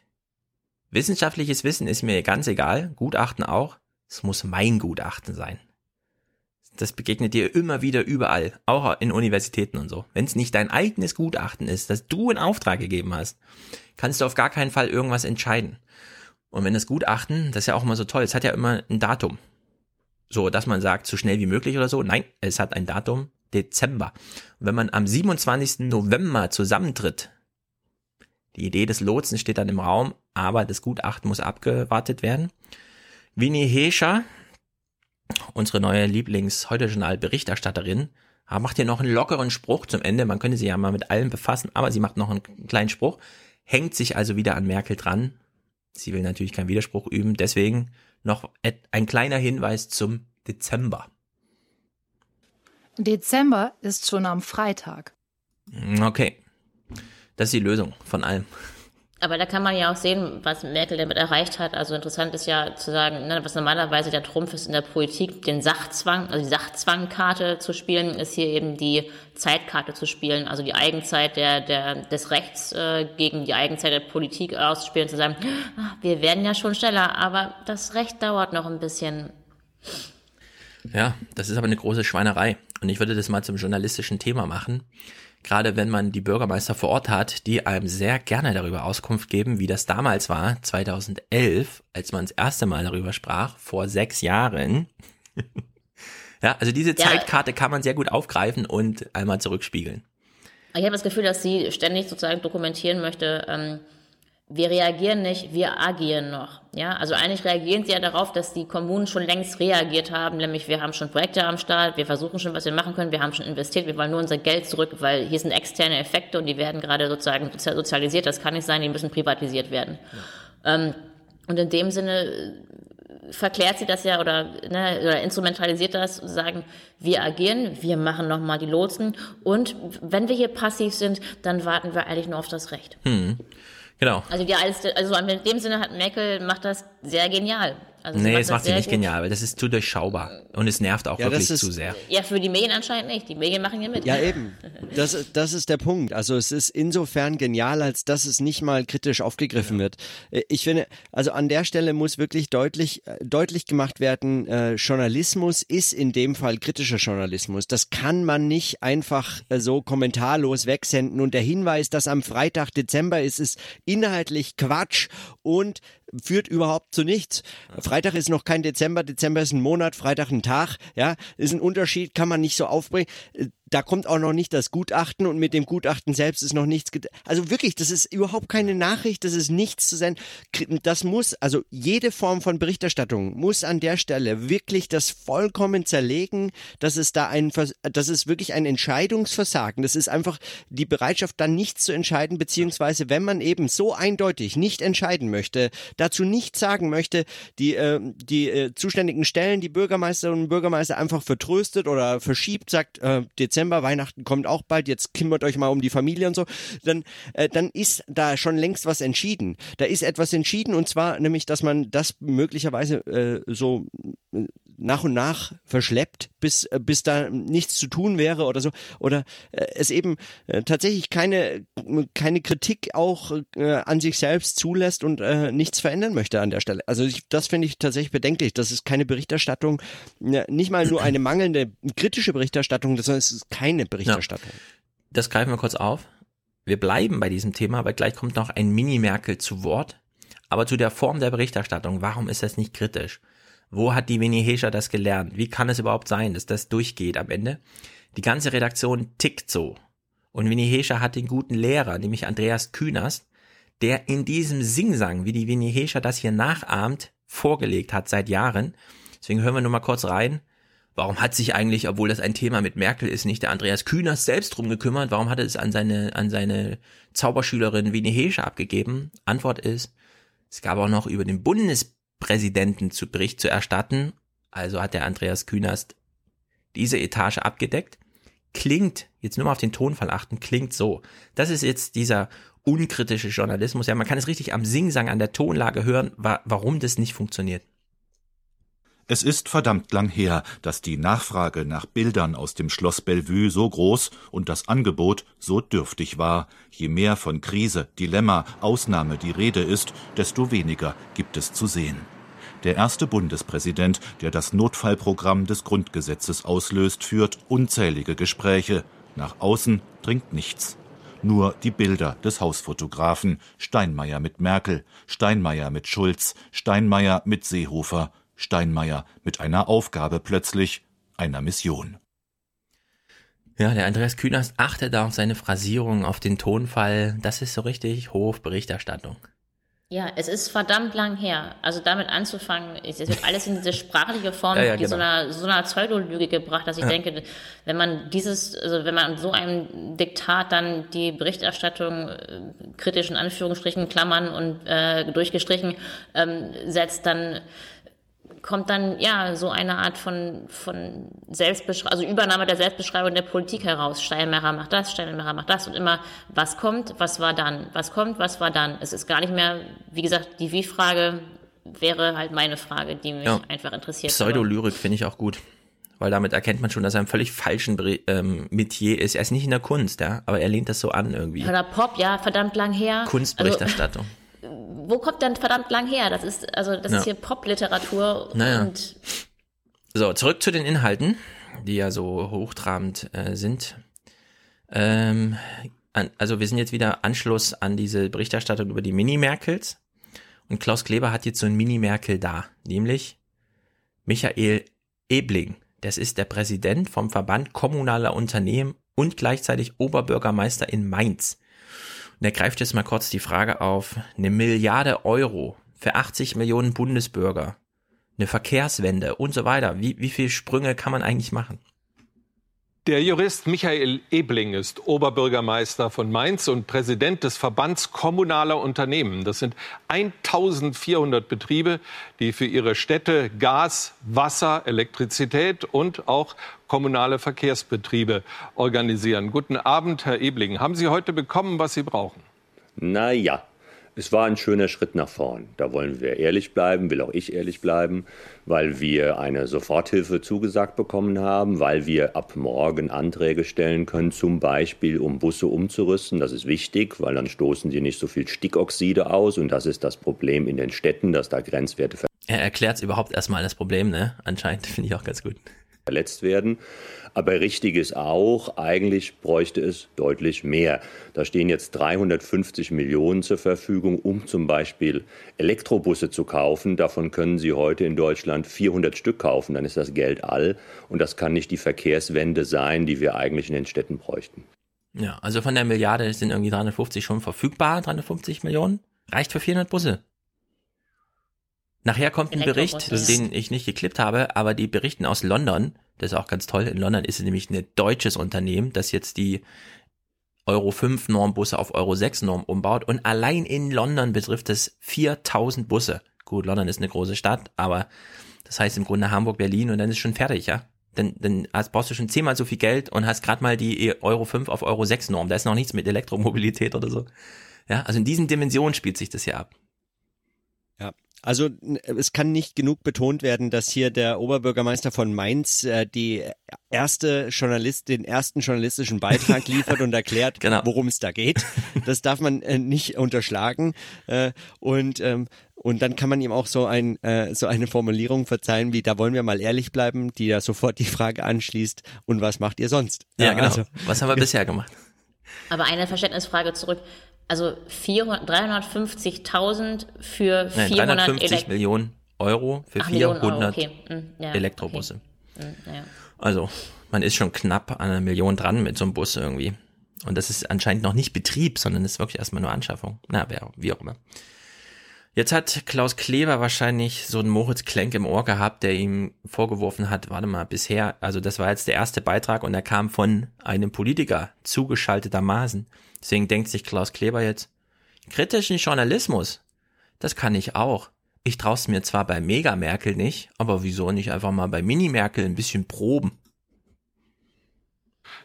Wissenschaftliches Wissen ist mir ganz egal, Gutachten auch. Es muss mein Gutachten sein. Das begegnet dir immer wieder überall, auch in Universitäten und so. Wenn es nicht dein eigenes Gutachten ist, das du in Auftrag gegeben hast, kannst du auf gar keinen Fall irgendwas entscheiden. Und wenn das Gutachten, das ist ja auch immer so toll, es hat ja immer ein Datum. So, dass man sagt, so schnell wie möglich oder so. Nein, es hat ein Datum, Dezember. Und wenn man am 27. November zusammentritt, die Idee des Lotsen steht dann im Raum, aber das Gutachten muss abgewartet werden. Winnie Hescher, unsere neue Lieblings-Heute-Journal-Berichterstatterin, macht hier noch einen lockeren Spruch zum Ende. Man könnte sie ja mal mit allem befassen, aber sie macht noch einen kleinen Spruch, hängt sich also wieder an Merkel dran. Sie will natürlich keinen Widerspruch üben, deswegen noch ein kleiner Hinweis zum Dezember. Dezember ist schon am Freitag. Okay. Das ist die Lösung von allem. Aber da kann man ja auch sehen, was Merkel damit erreicht hat. Also interessant ist ja zu sagen, ne, was normalerweise der Trumpf ist in der Politik, den Sachzwang, also die Sachzwangkarte zu spielen, ist hier eben die Zeitkarte zu spielen, also die Eigenzeit der, der, des Rechts äh, gegen die Eigenzeit der Politik auszuspielen, zu sagen, ach, wir werden ja schon schneller, aber das Recht dauert noch ein bisschen. Ja, das ist aber eine große Schweinerei. Und ich würde das mal zum journalistischen Thema machen gerade wenn man die Bürgermeister vor Ort hat, die einem sehr gerne darüber Auskunft geben, wie das damals war, 2011, als man das erste Mal darüber sprach, vor sechs Jahren. ja, also diese ja. Zeitkarte kann man sehr gut aufgreifen und einmal zurückspiegeln. Ich habe das Gefühl, dass sie ständig sozusagen dokumentieren möchte, ähm, wir reagieren nicht, wir agieren noch. Ja, also eigentlich reagieren sie ja darauf, dass die Kommunen schon längst reagiert haben, nämlich wir haben schon Projekte am Start, wir versuchen schon, was wir machen können, wir haben schon investiert, wir wollen nur unser Geld zurück, weil hier sind externe Effekte und die werden gerade sozusagen sozialisiert, das kann nicht sein, die müssen privatisiert werden. Ja. Ähm, und in dem Sinne äh, verklärt sie das ja oder, ne, oder instrumentalisiert das, sagen, wir agieren, wir machen nochmal die Lotsen und wenn wir hier passiv sind, dann warten wir eigentlich nur auf das Recht. Hm. Genau. Also die alte, also in dem Sinne hat Merkel macht das sehr genial. Also nee, es macht sie nicht gut. genial, weil das ist zu durchschaubar und es nervt auch ja, wirklich ist, zu sehr. Ja, für die Medien anscheinend nicht. Die Medien machen ja mit. Ja, eben. Das, das ist der Punkt. Also es ist insofern genial, als dass es nicht mal kritisch aufgegriffen ja. wird. Ich finde, also an der Stelle muss wirklich deutlich, deutlich gemacht werden, äh, Journalismus ist in dem Fall kritischer Journalismus. Das kann man nicht einfach äh, so kommentarlos wegsenden und der Hinweis, dass am Freitag Dezember ist, ist inhaltlich Quatsch und führt überhaupt zu nichts. Freitag ist noch kein Dezember, Dezember ist ein Monat, Freitag ein Tag, ja, ist ein Unterschied, kann man nicht so aufbringen da kommt auch noch nicht das Gutachten und mit dem Gutachten selbst ist noch nichts. Also wirklich, das ist überhaupt keine Nachricht, das ist nichts zu sein. Das muss, also jede Form von Berichterstattung muss an der Stelle wirklich das vollkommen zerlegen, dass es da ein, das ist wirklich ein Entscheidungsversagen. Das ist einfach die Bereitschaft, dann nichts zu entscheiden, beziehungsweise wenn man eben so eindeutig nicht entscheiden möchte, dazu nichts sagen möchte, die, äh, die äh, zuständigen Stellen, die Bürgermeisterinnen und Bürgermeister einfach vertröstet oder verschiebt, sagt, äh, Dezember Dezember, Weihnachten kommt auch bald, jetzt kümmert euch mal um die Familie und so, dann, äh, dann ist da schon längst was entschieden. Da ist etwas entschieden und zwar nämlich, dass man das möglicherweise äh, so äh, nach und nach verschleppt, bis, äh, bis da nichts zu tun wäre oder so. Oder äh, es eben äh, tatsächlich keine, keine Kritik auch äh, an sich selbst zulässt und äh, nichts verändern möchte an der Stelle. Also ich, das finde ich tatsächlich bedenklich. Das ist keine Berichterstattung, nicht mal nur eine mangelnde kritische Berichterstattung, sondern es ist keine Berichterstattung. Ja. Das greifen wir kurz auf. Wir bleiben bei diesem Thema, weil gleich kommt noch ein Mini-Merkel zu Wort. Aber zu der Form der Berichterstattung, warum ist das nicht kritisch? Wo hat die Winnie Hescher das gelernt? Wie kann es überhaupt sein, dass das durchgeht am Ende? Die ganze Redaktion tickt so. Und Winnie Hescher hat den guten Lehrer, nämlich Andreas Künast, der in diesem Singsang, wie die Winnie Hescher das hier nachahmt, vorgelegt hat seit Jahren. Deswegen hören wir nur mal kurz rein. Warum hat sich eigentlich, obwohl das ein Thema mit Merkel ist, nicht der Andreas Künast selbst drum gekümmert? Warum hat er es an seine, an seine Zauberschülerin Winnie Hescher abgegeben? Antwort ist, es gab auch noch über den Bundes Präsidenten zu Bericht zu erstatten. Also hat der Andreas Künast diese Etage abgedeckt. Klingt, jetzt nur mal auf den Tonfall achten, klingt so. Das ist jetzt dieser unkritische Journalismus. Ja, man kann es richtig am Singsang, an der Tonlage hören, wa warum das nicht funktioniert. Es ist verdammt lang her, dass die Nachfrage nach Bildern aus dem Schloss Bellevue so groß und das Angebot so dürftig war. Je mehr von Krise, Dilemma, Ausnahme die Rede ist, desto weniger gibt es zu sehen der erste Bundespräsident, der das Notfallprogramm des Grundgesetzes auslöst, führt unzählige Gespräche. Nach außen dringt nichts. Nur die Bilder des Hausfotografen Steinmeier mit Merkel, Steinmeier mit Schulz, Steinmeier mit Seehofer, Steinmeier mit einer Aufgabe plötzlich, einer Mission. Ja, der Andreas Kühners achtet da auf seine Phrasierung, auf den Tonfall. Das ist so richtig Hofberichterstattung. Ja, es ist verdammt lang her. Also damit anzufangen, es wird alles in diese sprachliche Form, Ja, ja, die so genau. einer, so einer Pseudolüge gebracht, dass ich Ja. denke, wenn man dieses, also wenn man so einem Diktat dann die Berichterstattung äh, kritisch in Anführungsstrichen, Klammern und äh, durchgestrichen ähm, setzt, dann kommt dann ja so eine Art von, von Selbstbeschreibung, also Übernahme der Selbstbeschreibung der Politik heraus. Steinmeier macht das, Steinmeier macht das und immer, was kommt, was war dann, was kommt, was war dann. Es ist gar nicht mehr, wie gesagt, die Wie-Frage wäre halt meine Frage, die mich Ja. einfach interessiert. Pseudolyrik finde ich auch gut. Weil damit erkennt man schon, dass er im völlig falschen ähm, Metier ist. Er ist nicht in der Kunst, ja, aber er lehnt das so an irgendwie. Oder Pop, ja, verdammt lang her. Kunstberichterstattung. Also, wo kommt denn verdammt lang her? Das ist, also, das Ja. ist hier Popliteratur Naja. und So, zurück zu den Inhalten, die ja so hochtrabend äh, sind. Ähm, an, also wir sind jetzt wieder Anschluss an diese Berichterstattung über die Mini-Merkels. Und Klaus Kleber hat jetzt so ein Mini-Merkel da, nämlich Michael Ebling. Das ist der Präsident vom Verband kommunaler Unternehmen und gleichzeitig Oberbürgermeister in Mainz. Und er greift jetzt mal kurz die Frage auf, eine Milliarde Euro für 80 Millionen Bundesbürger, eine Verkehrswende und so weiter. Wie, wie viele Sprünge kann man eigentlich machen? Der Jurist Michael Ebling ist Oberbürgermeister von Mainz und Präsident des Verbands kommunaler Unternehmen. Das sind 1400 Betriebe, die für ihre Städte Gas, Wasser, Elektrizität und auch kommunale Verkehrsbetriebe organisieren. Guten Abend, Herr Ebling. Haben Sie heute bekommen, was Sie brauchen? Naja, es war ein schöner Schritt nach vorn. Da wollen wir ehrlich bleiben, will auch ich ehrlich bleiben, weil wir eine Soforthilfe zugesagt bekommen haben, weil wir ab morgen Anträge stellen können, zum Beispiel um Busse umzurüsten. Das ist wichtig, weil dann stoßen die nicht so viel Stickoxide aus und das ist das Problem in den Städten, dass da Grenzwerte ver Er erklärt überhaupt erstmal das Problem, ne? Anscheinend finde ich auch ganz gut. Verletzt werden. Aber richtig ist auch, eigentlich bräuchte es deutlich mehr. Da stehen jetzt 350 Millionen zur Verfügung, um zum Beispiel Elektrobusse zu kaufen. Davon können Sie heute in Deutschland 400 Stück kaufen. Dann ist das Geld all. Und das kann nicht die Verkehrswende sein, die wir eigentlich in den Städten bräuchten. Ja, also von der Milliarde sind irgendwie 350 schon verfügbar, 350 Millionen. Reicht für 400 Busse. Nachher kommt ein Bericht, den ich nicht geklippt habe, aber die berichten aus London. Das ist auch ganz toll. In London ist es nämlich ein deutsches Unternehmen, das jetzt die Euro 5 Normbusse auf Euro 6 Norm umbaut. Und allein in London betrifft es 4000 Busse. Gut, London ist eine große Stadt, aber das heißt im Grunde Hamburg, Berlin und dann ist schon fertig, ja. Dann, dann hast, brauchst du schon zehnmal so viel Geld und hast gerade mal die Euro 5 auf Euro 6 Norm. Da ist noch nichts mit Elektromobilität oder so. Ja, also in diesen Dimensionen spielt sich das hier ab. Ja, also n- es kann nicht genug betont werden, dass hier der Oberbürgermeister von Mainz äh, die erste Journalist, den ersten journalistischen Beitrag liefert und erklärt, worum es da geht. Das darf man äh, nicht unterschlagen. Äh, und ähm, und dann kann man ihm auch so ein äh, so eine Formulierung verzeihen wie da wollen wir mal ehrlich bleiben, die ja sofort die Frage anschließt und was macht ihr sonst? Ja, genau. also- Was haben wir bisher gemacht? Aber eine Verständnisfrage zurück. Also 400 350.000 für Nein, 400 350 Elekt Millionen Euro für Ach, Millionen 400 Euro, okay. Hm, ja, Elektrobusse. okay. Hm, ja. Also, man ist schon knapp an einer Million dran mit so einem Bus irgendwie. Und das ist anscheinend noch nicht Betrieb, sondern ist wirklich erstmal nur Anschaffung. Na, wer, wie auch immer. Jetzt hat Klaus Kleber wahrscheinlich so einen Moritz Klenk im Ohr gehabt, der ihm vorgeworfen hat, warte mal, bisher, also das war jetzt der erste Beitrag und er kam von einem Politiker, zugeschaltetermaßen. Deswegen denkt sich Klaus Kleber jetzt, kritischen Journalismus, das kann ich auch. Ich trau's mir zwar bei Mega Merkel nicht, aber wieso nicht einfach mal bei Mini Merkel ein bisschen proben?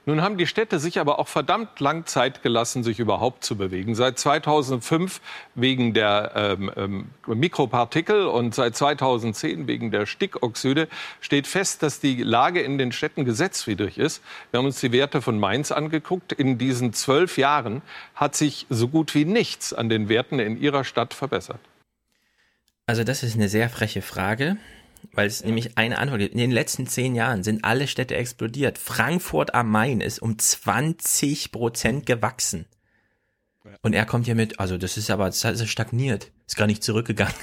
Nun haben die Städte sich aber auch verdammt lang Zeit gelassen, sich überhaupt zu bewegen. Seit 2005 wegen der ähm, ähm, Mikropartikel und seit 2010 wegen der Stickoxide steht fest, dass die Lage in den Städten gesetzwidrig ist. Wir haben uns die Werte von Mainz angeguckt. In diesen zwölf Jahren hat sich so gut wie nichts an den Werten in ihrer Stadt verbessert. Also das ist eine sehr freche Frage, weil es nämlich eine Antwort gibt. In den letzten zehn Jahren sind alle Städte explodiert. Frankfurt am Main ist um 20 Prozent gewachsen. Und er kommt hier mit, also das ist aber, das ist stagniert, ist gar nicht zurückgegangen.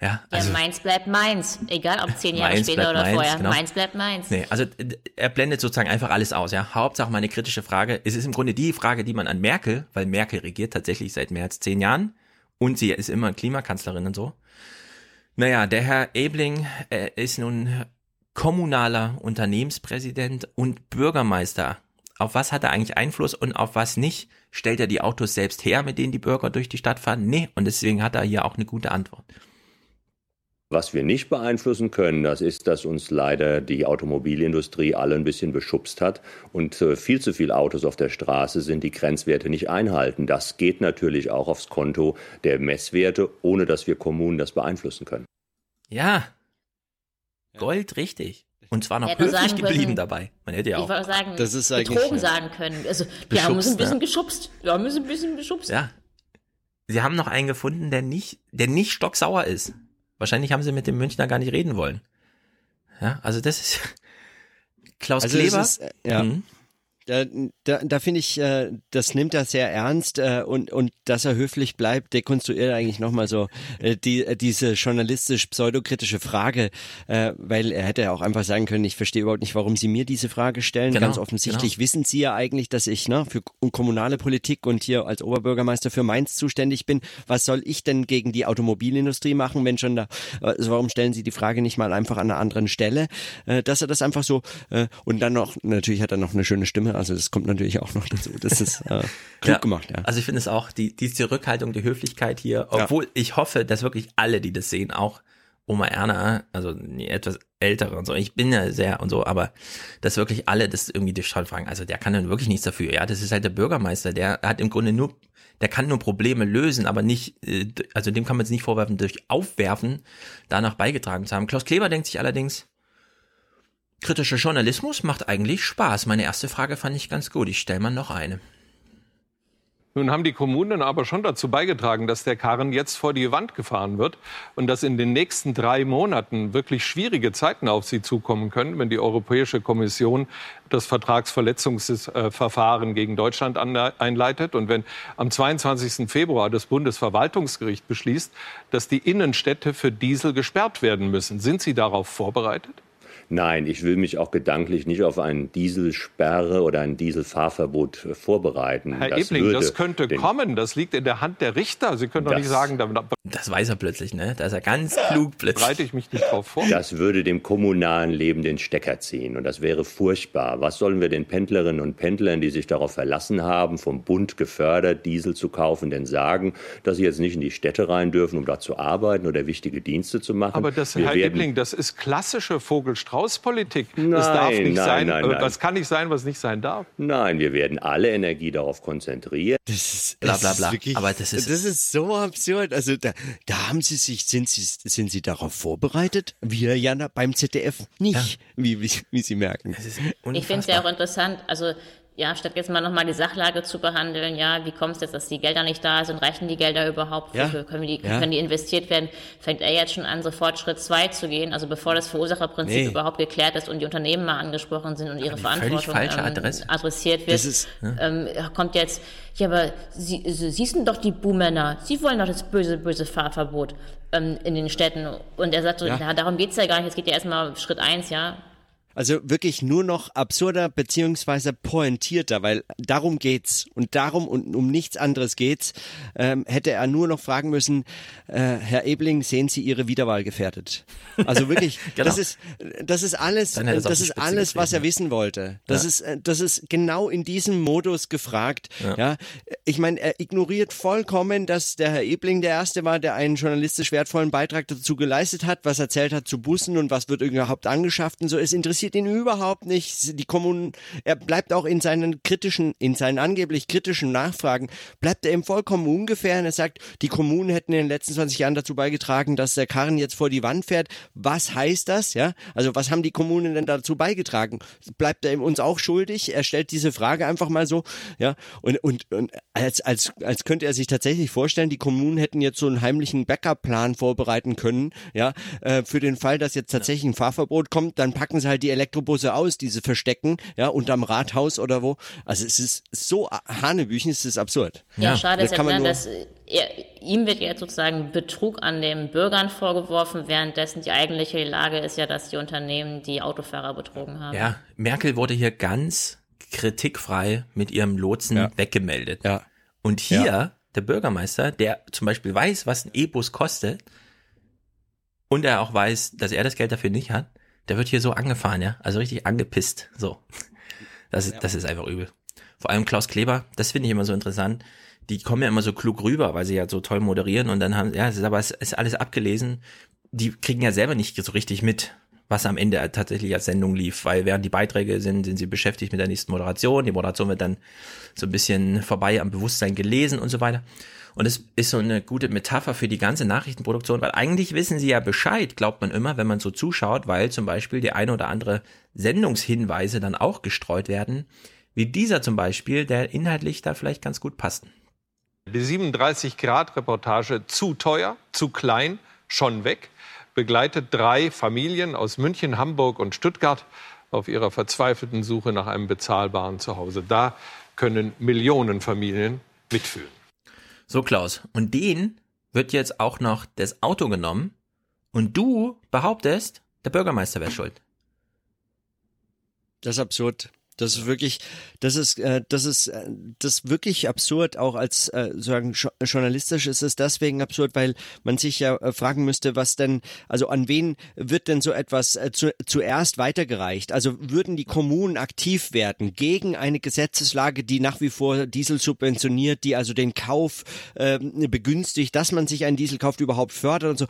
Ja, ja, also, meins bleibt meins. Egal ob zehn Jahre Meins später oder meins, vorher. genau. Meins bleibt meins. nee, also er blendet sozusagen einfach alles aus, ja. Hauptsache meine kritische Frage. Es ist im Grunde die Frage, die man an Merkel, weil Merkel regiert tatsächlich seit mehr als zehn Jahren und sie ist immer Klimakanzlerin und so. Naja, der Herr Ebling äh, ist nun kommunaler Unternehmenspräsident und Bürgermeister. Auf was hat er eigentlich Einfluss und auf was nicht? Stellt er die Autos selbst her, mit denen die Bürger durch die Stadt fahren? Nee, und deswegen hat er hier auch eine gute Antwort. Was wir nicht beeinflussen können, das ist, dass uns leider die Automobilindustrie alle ein bisschen beschubst hat und äh, viel zu viele Autos auf der Straße sind, die Grenzwerte nicht einhalten. Das geht natürlich auch aufs Konto der Messwerte, ohne dass wir Kommunen das beeinflussen können. Ja. Gold, richtig. Und zwar noch höflich sagen geblieben können- dabei. Man hätte ja auch. sagen, Das ist betrogen ja. sagen können. Also, wir haben uns ein bisschen ne? geschubst. Wir haben uns ein bisschen beschubst. Ja. Sie haben noch einen gefunden, der nicht, der nicht stocksauer ist. Wahrscheinlich haben sie mit dem Münchner gar nicht reden wollen. Ja, also das ist Klaus Also Kleber. ist, äh, ja. Mhm. Da, da, da finde ich, äh, das nimmt er sehr ernst äh, und, und dass er höflich bleibt, dekonstruiert eigentlich nochmal so äh, die, äh, diese journalistisch-pseudokritische Frage, äh, weil er hätte ja auch einfach sagen können, ich verstehe überhaupt nicht, warum Sie mir diese Frage stellen. Genau, Ganz offensichtlich wissen Sie ja eigentlich, dass ich ne, für kommunale Politik und hier als Oberbürgermeister für Mainz zuständig bin. Was soll ich denn gegen die Automobilindustrie machen, wenn schon da, also warum stellen Sie die Frage nicht mal einfach an einer anderen Stelle? Äh, dass er das einfach so, äh, und dann noch, natürlich hat er noch eine schöne Stimme, also das kommt natürlich auch noch dazu. Das ist äh, klug Ja, gemacht, ja. Also ich finde es auch, die, die Zurückhaltung, die Höflichkeit hier, obwohl ich hoffe, dass wirklich alle, die das sehen, auch Oma Erna, also die etwas ältere und so, ich bin ja sehr und so, aber dass wirklich alle das irgendwie durchschauen fragen, also der kann dann wirklich nichts dafür, ja, das ist halt der Bürgermeister, der hat im Grunde nur, der kann nur Probleme lösen, aber nicht, äh, also dem kann man es nicht vorwerfen, durch Aufwerfen danach beigetragen zu haben. Klaus Kleber denkt sich allerdings, kritischer Journalismus macht eigentlich Spaß. Meine erste Frage fand ich ganz gut, ich stelle mal noch eine. Nun haben die Kommunen aber schon dazu beigetragen, dass der Karren jetzt vor die Wand gefahren wird und dass in den nächsten drei Monaten wirklich schwierige Zeiten auf sie zukommen können, wenn die Europäische Kommission das Vertragsverletzungsverfahren gegen Deutschland einleitet und wenn am 22. Februar das Bundesverwaltungsgericht beschließt, dass die Innenstädte für Diesel gesperrt werden müssen. Sind Sie darauf vorbereitet? Nein, ich will mich auch gedanklich nicht auf eine Dieselsperre oder ein Dieselfahrverbot vorbereiten. Herr Das Ebling, würde das könnte kommen. Das liegt in der Hand der Richter. Sie können doch Das- nicht sagen, da, da Das weiß er plötzlich, ne? Da ist er ganz klug plötzlich. bereite ich mich nicht drauf vor. Das würde dem kommunalen Leben den Stecker ziehen und das wäre furchtbar. Was sollen wir den Pendlerinnen und Pendlern, die sich darauf verlassen haben, vom Bund gefördert, Diesel zu kaufen, denn sagen, dass sie jetzt nicht in die Städte rein dürfen, um da zu arbeiten oder wichtige Dienste zu machen? Aber das, Wir Herr Ebling, das ist klassische Vogel-Strauß-Politik. Das Nein, darf nicht nein, sein. nein, äh, nein. Das kann nicht sein, was nicht sein darf. Nein, wir werden alle Energie darauf konzentrieren. Das ist, Bla, das bla, ist bla. Wirklich, Aber das ist- das ist so absurd. Also da, da haben Sie sich, sind Sie, sind Sie darauf vorbereitet? Wir ja beim ZDF nicht, wie, wie, wie Sie merken. Ich finde es ja auch interessant, also ja, statt jetzt mal nochmal die Sachlage zu behandeln, ja, wie kommt es jetzt, dass die Gelder nicht da sind, reichen die Gelder überhaupt, Ja. Wofür können, die, Ja. können die investiert werden, fängt er jetzt schon an, sofort Schritt zwei zu gehen, also bevor das Verursacherprinzip Nee. überhaupt geklärt ist und die Unternehmen mal angesprochen sind und ihre Verantwortung ähm, adressiert wird, ist- ähm, kommt jetzt, ja, aber Sie, Sie, Sie sind doch die Buhmänner, Sie wollen doch das böse, böse Fahrverbot ähm, in den Städten und er sagt so, Ja. ja. darum geht's ja gar nicht, es geht ja erstmal Schritt eins, ja, Also wirklich nur noch absurder beziehungsweise pointierter, weil darum geht's und darum und um nichts anderes geht's. Ähm, hätte er nur noch fragen müssen, äh, Herr Ebling, sehen Sie Ihre Wiederwahl gefährdet? Also wirklich, Genau. das ist das ist alles, das ist alles, was er wissen wollte. Das Ja. ist äh, das ist genau in diesem Modus gefragt. Ja. Ja, ich meine, er ignoriert vollkommen, dass der Herr Ebling der erste war, der einen journalistisch wertvollen Beitrag dazu geleistet hat, was erzählt hat zu Bussen und was wird überhaupt angeschafft und so. Es interessiert ihn überhaupt nicht. Die Kommunen, er bleibt auch in seinen kritischen, in seinen angeblich kritischen Nachfragen, bleibt er ihm vollkommen ungefähr und er sagt, die Kommunen hätten in den letzten 20 Jahren dazu beigetragen, dass der Karren jetzt vor die Wand fährt. Was heißt das? Ja, also was haben die Kommunen denn dazu beigetragen? Bleibt er uns auch schuldig? Er stellt diese Frage einfach mal so, ja, und, und, und als, als, als könnte er sich tatsächlich vorstellen, die Kommunen hätten jetzt so einen heimlichen Backup-Plan vorbereiten können, ja, äh, für den Fall, dass jetzt tatsächlich ein Fahrverbot kommt, dann packen sie halt die die Elektrobusse aus, diese verstecken, ja, unterm Rathaus oder wo. Also es ist so Hanebüchen, es ist absurd. Ja, schade Das ist kann ja, man nur- dass er, ihm wird jetzt sozusagen Betrug an den Bürgern vorgeworfen, währenddessen die eigentliche Lage ist ja, dass die Unternehmen die Autofahrer betrogen haben. Ja, Merkel wurde hier ganz kritikfrei mit ihrem Lotsen Ja. weggemeldet. Ja. Und hier, Ja. der Bürgermeister, der zum Beispiel weiß, was ein E-Bus kostet und er auch weiß, dass er das Geld dafür nicht hat, der wird hier so angefahren, ja. Also richtig angepisst. So. Das ist, das ist einfach übel. Vor allem Klaus Kleber, das finde ich immer so interessant. Die kommen ja immer so klug rüber, weil sie ja so toll moderieren und dann haben, ja, es ist aber es ist alles abgelesen. Die kriegen ja selber nicht so richtig mit, was am Ende tatsächlich als Sendung lief, weil während die Beiträge sind, sind sie beschäftigt mit der nächsten Moderation. Die Moderation wird dann so ein bisschen vorbei am Bewusstsein gelesen und so weiter. Und es ist so eine gute Metapher für die ganze Nachrichtenproduktion, weil eigentlich wissen sie ja Bescheid, glaubt man immer, wenn man so zuschaut, weil zum Beispiel die eine oder andere Sendungshinweise dann auch gestreut werden, wie dieser zum Beispiel, der inhaltlich da vielleicht ganz gut passt. Die 37-Grad-Reportage zu teuer, zu klein, schon weg, begleitet drei Familien aus München, Hamburg und Stuttgart auf ihrer verzweifelten Suche nach einem bezahlbaren Zuhause. Da können Millionen Familien mitfühlen. So, Klaus. Und den wird jetzt auch noch das Auto genommen und du behauptest, der Bürgermeister wäre schuld. Das ist absurd. Das ist wirklich, das ist, äh, das ist, äh, das ist wirklich absurd. Auch als äh, sagen jo- journalistisch ist es deswegen absurd, weil man sich ja äh, fragen müsste, was denn, also an wen wird denn so etwas äh, zu, zuerst weitergereicht? Also würden die Kommunen aktiv werden gegen eine Gesetzeslage, die nach wie vor Diesel subventioniert, die also den Kauf äh, begünstigt, dass man sich einen Diesel kauft, überhaupt fördert und so,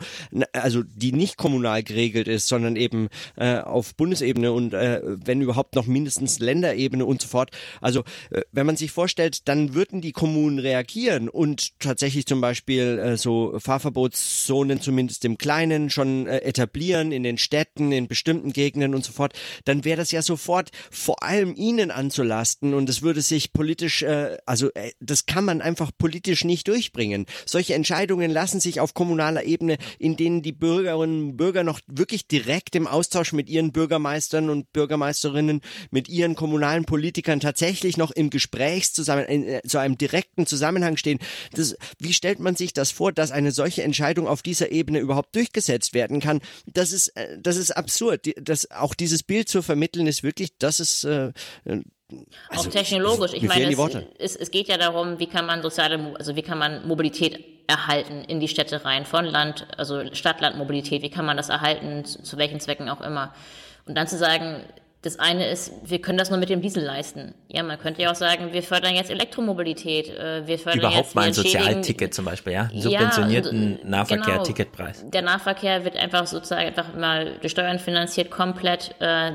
also die nicht kommunal geregelt ist, sondern eben äh, auf Bundesebene und äh, wenn überhaupt noch mindestens Länderebene und so fort. Also äh, wenn man sich vorstellt, dann würden die Kommunen reagieren und tatsächlich zum Beispiel äh, so Fahrverbotszonen zumindest im Kleinen schon äh, etablieren in den Städten, in bestimmten Gegenden und so fort, dann wäre das ja sofort vor allem ihnen anzulasten und es würde sich politisch, äh, also äh, das kann man einfach politisch nicht durchbringen. Solche Entscheidungen lassen sich auf kommunaler Ebene, in denen die Bürgerinnen und Bürger noch wirklich direkt im Austausch mit ihren Bürgermeistern und Bürgermeisterinnen, mit ihren kommunalen Politikern tatsächlich noch im Gesprächszusammen, in, äh, zu einem direkten Zusammenhang stehen. Das, wie stellt man sich das vor, dass eine solche Entscheidung auf dieser Ebene überhaupt durchgesetzt werden kann? Das ist, äh, das ist absurd. Das, auch dieses Bild zu vermitteln ist wirklich, das ist, äh, äh, auch technologisch. Ich meine, es, es, es geht ja darum, wie kann man soziale, also wie kann man Mobilität erhalten in die Städte rein, von Land, also Stadt-Land-Mobilität, wie kann man das erhalten, zu, zu welchen Zwecken auch immer. Und dann zu sagen, das eine ist, wir können das nur mit dem Diesel leisten. Ja, man könnte ja auch sagen, wir fördern jetzt Elektromobilität, äh, wir fördern Überhaupt jetzt, mal ein Sozialticket zum Beispiel, ja? Ja, Subventionierten und, äh, Nahverkehr-Ticketpreis. Der Nahverkehr wird einfach sozusagen einfach mal durch Steuern finanziert, komplett. Äh,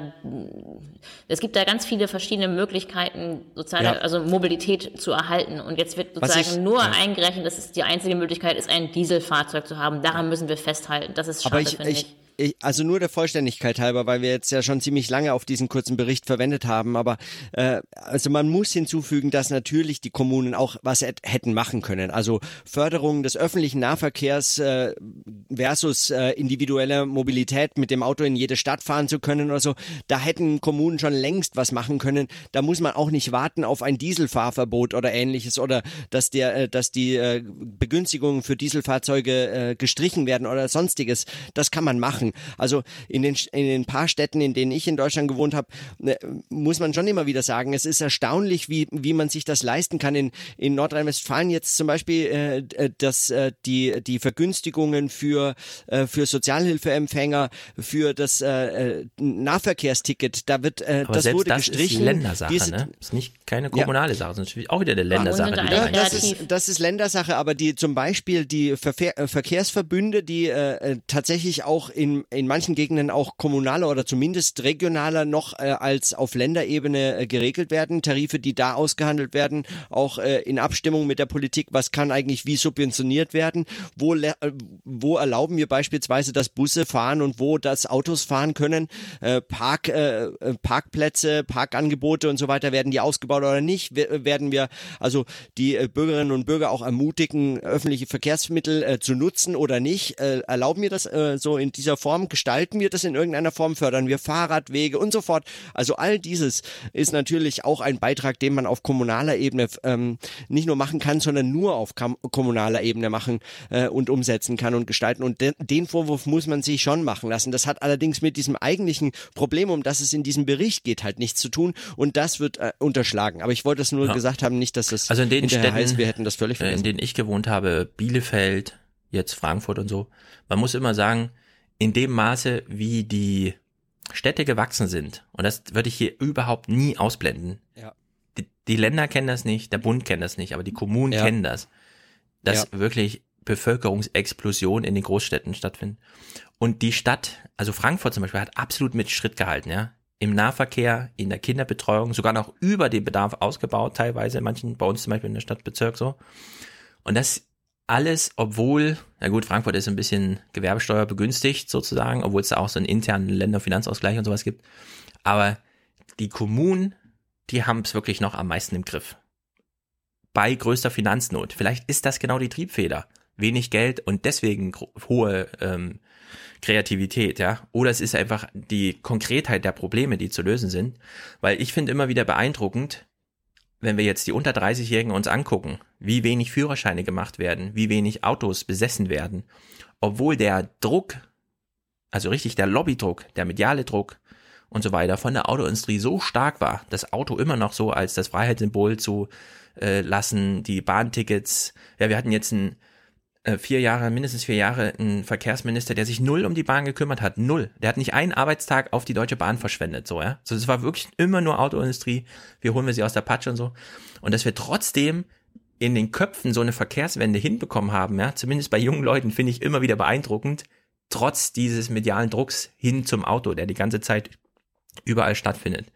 es gibt da ganz viele verschiedene Möglichkeiten, soziale, Ja. also Mobilität zu erhalten. Und jetzt wird sozusagen ich- nur ja. eingerechnet, dass es die einzige Möglichkeit ist, ein Dieselfahrzeug zu haben. Daran müssen wir festhalten. Das ist schade, Aber ich, finde ich. ich, ich, also nur der Vollständigkeit halber, weil wir jetzt ja schon ziemlich lange auf diesen kurzen Bericht verwendet haben, aber äh, also man muss hinzufügen, dass natürlich die Kommunen auch was hätt- hätten machen können. Also Förderung des öffentlichen Nahverkehrs äh, versus äh, individuelle Mobilität mit dem Auto in jede Stadt fahren zu können oder so, da hätten Kommunen schon längst was machen können. Da muss man auch nicht warten auf ein Dieselfahrverbot oder ähnliches oder dass der, äh, dass die äh, Begünstigungen für Dieselfahrzeuge äh, gestrichen werden oder sonstiges. Das kann man machen. Also in den in den paar Städten, in denen ich in Deutschland gewohnt habe, ne, muss man schon immer wieder sagen, es ist erstaunlich, wie wie man sich das leisten kann. In in Nordrhein-Westfalen jetzt zum Beispiel, äh, dass äh, die die Vergünstigungen für äh, für Sozialhilfeempfänger für das äh, äh, Nahverkehrsticket, da wird äh, Aber das wurde das gestrichen. ist Ländersache, Diese- ne? Ist nicht keine kommunale Sache, sondern natürlich auch wieder eine Ländersache. die da das ist, das ist Ländersache, aber die zum Beispiel die Verkehr, Verkehrsverbünde, die äh, äh, tatsächlich auch in, in manchen Gegenden auch kommunaler oder zumindest regionaler noch äh, als auf Länderebene äh, geregelt werden, Tarife, die da ausgehandelt werden, auch äh, in Abstimmung mit der Politik, was kann eigentlich wie subventioniert werden, wo, äh, wo erlauben wir beispielsweise, dass Busse fahren und wo das Autos fahren können, äh, Park, äh, äh, Parkplätze, Parkangebote und so weiter, werden die ausgebaut oder nicht, We- werden wir also die äh, Bürgerinnen und Bürger auch ermutigen, öffentliche Verkehrsmittel äh, zu nutzen oder nicht, äh, erlauben wir das äh, so in dieser Form gestalten wir das in irgendeiner Form, fördern wir Fahrradwege und so fort. Also all dieses ist natürlich auch ein Beitrag, den man auf kommunaler Ebene ähm, nicht nur machen kann, sondern nur auf kommunaler Ebene machen äh, und umsetzen kann und gestalten. Und de den Vorwurf muss man sich schon machen lassen. Das hat allerdings mit diesem eigentlichen Problem, um das es in diesem Bericht geht, halt nichts zu tun. Und das wird äh, unterschlagen. Aber ich wollte es nur ja. gesagt haben, nicht, dass das also in den Städten, heißt, wir hätten das völlig vergessen. In denen ich gewohnt habe, Bielefeld, jetzt Frankfurt und so. Man muss immer sagen, in dem Maße, wie die Städte gewachsen sind, und das würde ich hier überhaupt nie ausblenden. Ja. Die, die Länder kennen das nicht, der Bund kennt das nicht, aber die Kommunen ja. kennen das. Dass ja. wirklich Bevölkerungsexplosion in den Großstädten stattfinden. Und die Stadt, also Frankfurt zum Beispiel, hat absolut mit Schritt gehalten, ja. Im Nahverkehr, in der Kinderbetreuung, sogar noch über den Bedarf ausgebaut, teilweise in manchen, bei uns zum Beispiel in der Stadtbezirk so. Und das alles, obwohl, na gut, Frankfurt ist ein bisschen Gewerbesteuer begünstigt sozusagen, obwohl es da auch so einen internen Länderfinanzausgleich und sowas gibt. Aber die Kommunen, die haben es wirklich noch am meisten im Griff. Bei größter Finanznot. Vielleicht ist das genau die Triebfeder. Wenig Geld und deswegen hohe ähm, Kreativität, ja. Oder es ist einfach die Konkretheit der Probleme, die zu lösen sind. Weil ich finde immer wieder beeindruckend, wenn wir jetzt die unter 30-Jährigen uns angucken, wie wenig Führerscheine gemacht werden, wie wenig Autos besessen werden, obwohl der Druck, also richtig der Lobbydruck, der mediale Druck und so weiter von der Autoindustrie so stark war, das Auto immer noch so als das Freiheitssymbol zu äh, lassen, die Bahntickets, ja, wir hatten jetzt ein vier Jahre, mindestens vier Jahre ein Verkehrsminister, der sich null um die Bahn gekümmert hat. Null. Der hat nicht einen Arbeitstag auf die Deutsche Bahn verschwendet, so, ja. Also es war wirklich immer nur Autoindustrie. Wie holen wir sie aus der Patsche und so. Und dass wir trotzdem in den Köpfen so eine Verkehrswende hinbekommen haben, ja, zumindest bei jungen Leuten finde ich immer wieder beeindruckend, trotz dieses medialen Drucks hin zum Auto, der die ganze Zeit überall stattfindet.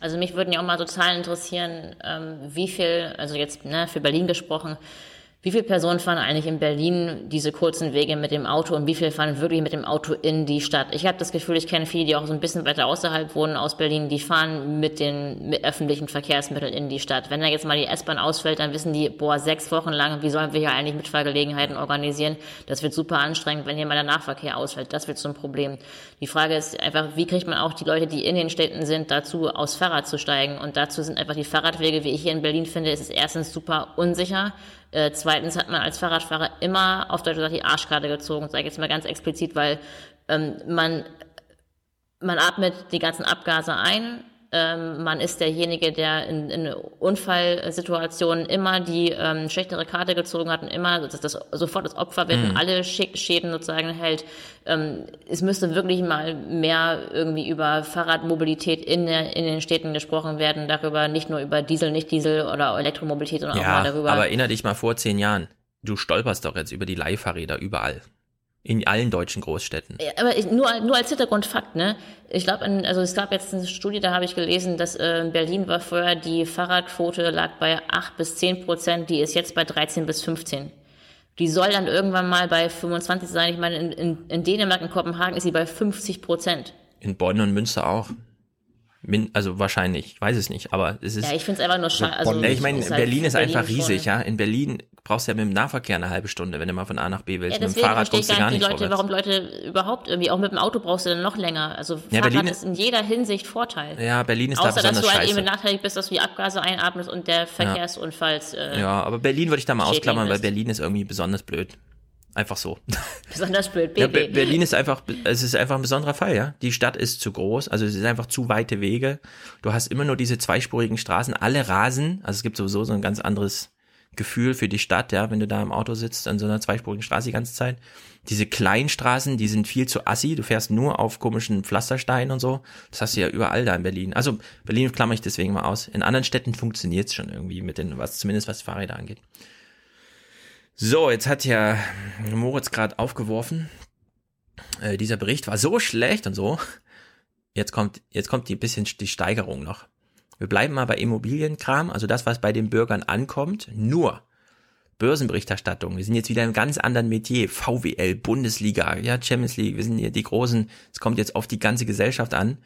Also mich würden ja auch mal total interessieren, ähm, wie viel, also jetzt ne, für Berlin gesprochen, wie viele Personen fahren eigentlich in Berlin diese kurzen Wege mit dem Auto und wie viele fahren wirklich mit dem Auto in die Stadt? Ich habe das Gefühl, ich kenne viele, die auch so ein bisschen weiter außerhalb wohnen aus Berlin, die fahren mit den mit öffentlichen Verkehrsmitteln in die Stadt. Wenn da jetzt mal die S-Bahn ausfällt, dann wissen die, boah, sechs Wochen lang, wie sollen wir hier eigentlich Mitfahrgelegenheiten organisieren? Das wird super anstrengend, wenn hier mal der Nahverkehr ausfällt. Das wird so ein Problem. Die Frage ist einfach, wie kriegt man auch die Leute, die in den Städten sind, dazu, aus Fahrrad zu steigen? Und dazu sind einfach die Fahrradwege, wie ich hier in Berlin finde, ist es erstens super unsicher. Äh, zweitens hat man als Fahrradfahrer immer auf Deutsch gesagt die Arschkarte gezogen, sage ich jetzt mal ganz explizit, weil ähm, man, man atmet die ganzen Abgase ein, ähm, man ist derjenige, der in, in Unfallsituationen immer die ähm, schlechtere Karte gezogen hat und immer das, das, sofort das Opfer wird mhm. und alle Schäden sozusagen hält. Ähm, es müsste wirklich mal mehr irgendwie über Fahrradmobilität in, der, in den Städten gesprochen werden, darüber nicht nur über Diesel, nicht Diesel oder Elektromobilität, sondern ja, auch mal darüber. Aber erinnere dich mal vor zehn Jahren. Du stolperst doch jetzt über die Leihfahrräder überall. In allen deutschen Großstädten. Aber ich, nur, nur als Hintergrundfakt, ne? Ich glaube, also es gab jetzt eine Studie, da habe ich gelesen, dass äh, Berlin war vorher, die Fahrradquote lag bei 8 bis 10 Prozent, die ist jetzt bei 13 bis 15. Die soll dann irgendwann mal bei 25 sein. Ich meine, in, in, in Dänemark, in Kopenhagen ist sie bei 50 Prozent. In Bonn und Münster auch. Min, also wahrscheinlich, ich weiß es nicht, aber es ist. Ja, ich finde es einfach nur schade. Also, ja, ich meine, halt Berlin ist Berlin einfach riesig, ja. In Berlin brauchst du ja mit dem Nahverkehr eine halbe Stunde, wenn du mal von A nach B willst. Ja, mit dem Fahrrad kommst du gar nicht Leute, Warum Leute überhaupt irgendwie, auch mit dem Auto brauchst du dann noch länger. Also ja, Fahrrad Berlin ist in jeder Hinsicht Vorteil. Ja, Berlin ist Außer, da besonders dass du halt eben benachteiligt bist, dass du die Abgase einatmest und der Verkehrsunfalls. Äh, ja, aber Berlin würde ich da mal ausklammern, weil Berlin ist irgendwie besonders blöd. Einfach so. Besonders blöd. Ja, Berlin ist einfach, es ist einfach ein besonderer Fall, ja. Die Stadt ist zu groß, also es ist einfach zu weite Wege. Du hast immer nur diese zweispurigen Straßen, alle rasen. Also es gibt sowieso so ein ganz anderes Gefühl für die Stadt, ja, wenn du da im Auto sitzt an so einer zweispurigen Straße die ganze Zeit. Diese Kleinstraßen, die sind viel zu assi. Du fährst nur auf komischen Pflastersteinen und so. Das hast du ja überall da in Berlin. Also Berlin klammer ich deswegen mal aus. In anderen Städten funktioniert es schon irgendwie mit den, was zumindest was Fahrräder angeht. So, jetzt hat ja Moritz gerade aufgeworfen. Äh, dieser Bericht war so schlecht und so. Jetzt kommt, jetzt kommt die bisschen die Steigerung noch. Wir bleiben mal bei Immobilienkram, also das, was bei den Bürgern ankommt. Nur Börsenberichterstattung. Wir sind jetzt wieder im ganz anderen Metier. VWL, Bundesliga, ja, Champions League. Wir sind hier die großen. Es kommt jetzt auf die ganze Gesellschaft an.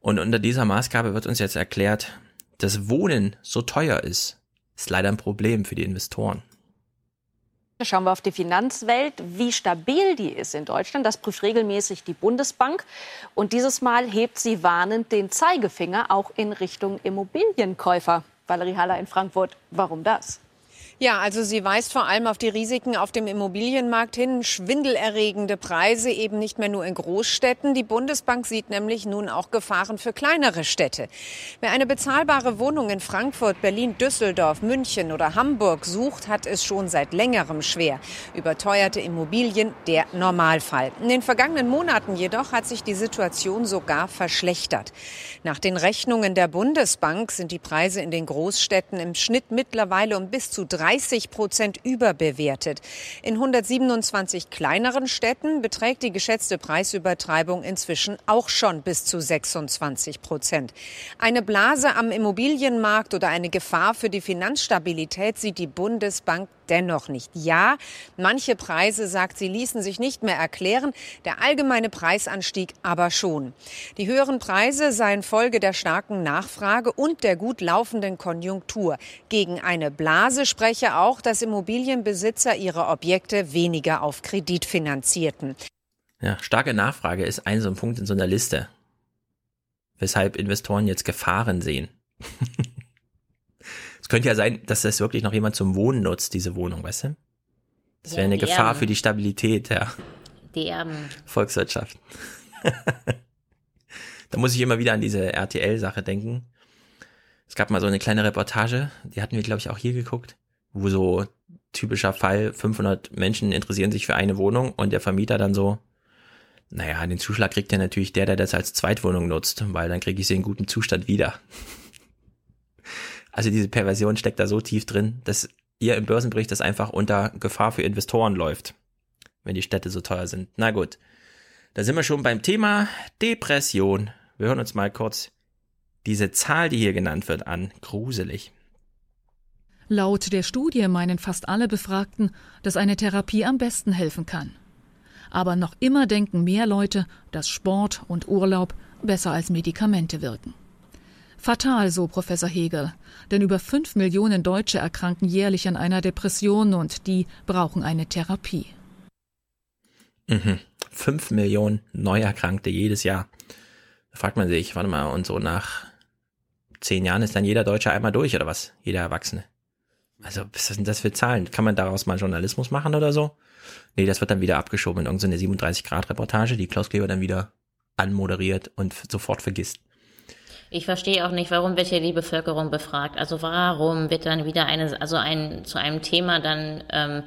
Und unter dieser Maßgabe wird uns jetzt erklärt, dass Wohnen so teuer ist, ist leider ein Problem für die Investoren. Schauen wir auf die Finanzwelt, wie stabil die ist in Deutschland. Das prüft regelmäßig die Bundesbank. Und dieses Mal hebt sie warnend den Zeigefinger auch in Richtung Immobilienkäufer. Valerie Haller in Frankfurt. Warum das? Ja, also sie weist vor allem auf die Risiken auf dem Immobilienmarkt hin. Schwindelerregende Preise eben nicht mehr nur in Großstädten. Die Bundesbank sieht nämlich nun auch Gefahren für kleinere Städte. Wer eine bezahlbare Wohnung in Frankfurt, Berlin, Düsseldorf, München oder Hamburg sucht, hat es schon seit längerem schwer. Überteuerte Immobilien der Normalfall. In den vergangenen Monaten jedoch hat sich die Situation sogar verschlechtert. Nach den Rechnungen der Bundesbank sind die Preise in den Großstädten im Schnitt mittlerweile um bis zu 30 Prozent überbewertet. In 127 kleineren Städten beträgt die geschätzte Preisübertreibung inzwischen auch schon bis zu 26 Prozent. Eine Blase am Immobilienmarkt oder eine Gefahr für die Finanzstabilität sieht die Bundesbank dennoch nicht. Ja, manche Preise, sagt sie, ließen sich nicht mehr erklären, der allgemeine Preisanstieg aber schon. Die höheren Preise seien Folge der starken Nachfrage und der gut laufenden Konjunktur. Gegen eine Blase spreche auch, dass Immobilienbesitzer ihre Objekte weniger auf Kredit finanzierten. Ja, starke Nachfrage ist ein so ein Punkt in so einer Liste, weshalb Investoren jetzt Gefahren sehen. Es könnte ja sein, dass das wirklich noch jemand zum Wohnen nutzt, diese Wohnung, weißt du? Das wäre Ja, eine Gefahr Erben. für die Stabilität der Die Erben. Volkswirtschaft. da muss ich immer wieder an diese RTL-Sache denken. Es gab mal so eine kleine Reportage, die hatten wir, glaube ich, auch hier geguckt, wo so typischer Fall, 500 Menschen interessieren sich für eine Wohnung und der Vermieter dann so, naja, den Zuschlag kriegt ja natürlich der, der das als Zweitwohnung nutzt, weil dann kriege ich sie in gutem Zustand wieder. Also diese Perversion steckt da so tief drin, dass ihr im Börsenbericht das einfach unter Gefahr für Investoren läuft, wenn die Städte so teuer sind. Na gut, da sind wir schon beim Thema Depression. Wir hören uns mal kurz diese Zahl, die hier genannt wird, an. Gruselig. Laut der Studie meinen fast alle Befragten, dass eine Therapie am besten helfen kann. Aber noch immer denken mehr Leute, dass Sport und Urlaub besser als Medikamente wirken. Fatal, so Professor Hegel, denn über fünf Millionen Deutsche erkranken jährlich an einer Depression und die brauchen eine Therapie. Mhm. Fünf Millionen Neuerkrankte jedes Jahr. Da fragt man sich, warte mal, und so nach zehn Jahren ist dann jeder Deutsche einmal durch, oder was? Jeder Erwachsene. Also, was sind das für Zahlen? Kann man daraus mal Journalismus machen oder so? Nee, das wird dann wieder abgeschoben in irgendeine 37-Grad-Reportage, die Klaus Kleber dann wieder anmoderiert und sofort vergisst. Ich verstehe auch nicht, warum wird hier die Bevölkerung befragt. Also warum wird dann wieder eine, also ein zu einem Thema dann ähm,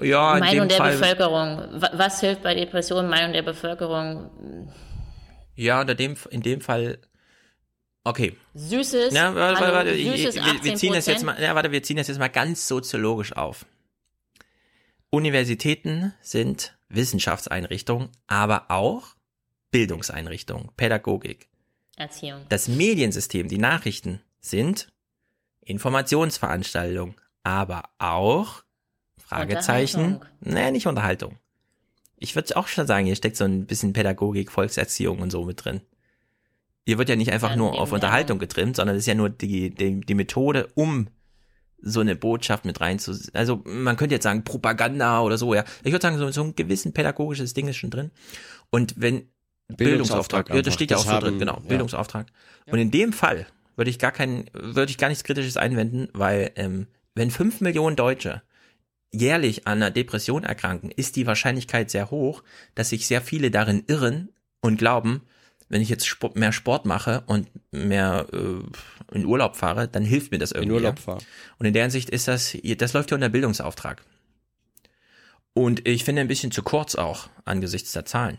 Ja, in Meinung der Fall- Bevölkerung. Wa- Was hilft bei Depressionen? Meinung der Bevölkerung. Ja, unter dem, in dem Fall, okay. Süßes, Na, warte, hallo, warte, süßes wir, wir, wir ziehen das jetzt 18%. mal, ja, warte, wir ziehen das jetzt mal ganz soziologisch auf. Universitäten sind Wissenschaftseinrichtungen, aber auch Bildungseinrichtungen, Pädagogik. Erziehung. Das Mediensystem, die Nachrichten sind Informationsveranstaltungen, aber auch Fragezeichen. Nee, nicht Unterhaltung. Ich würde auch schon sagen, hier steckt so ein bisschen Pädagogik, Volkserziehung und so mit drin. Hier wird ja nicht einfach Ja, nur auf Unterhaltung getrimmt, sondern es ist ja nur die, die, die Methode, um so eine Botschaft mit rein zu, also man könnte jetzt sagen Propaganda oder so, ja. Ich würde sagen, so, so ein gewissen pädagogisches Ding ist schon drin. Und wenn Bildungsauftrag ja, das steht ja das auch so drin, genau, ja. Bildungsauftrag. Und in dem Fall würde ich gar keinen, würde ich gar nichts Kritisches einwenden, weil ähm, wenn fünf Millionen Deutsche jährlich an einer Depression erkranken, ist die Wahrscheinlichkeit sehr hoch, dass sich sehr viele darin irren und glauben, wenn ich jetzt Sport, mehr Sport mache und mehr äh, in Urlaub fahre, dann hilft mir das irgendwie. Urlaub ja. fahre. Und in der Hinsicht ist das, das läuft ja unter Bildungsauftrag. Und ich finde ein bisschen zu kurz auch angesichts der Zahlen.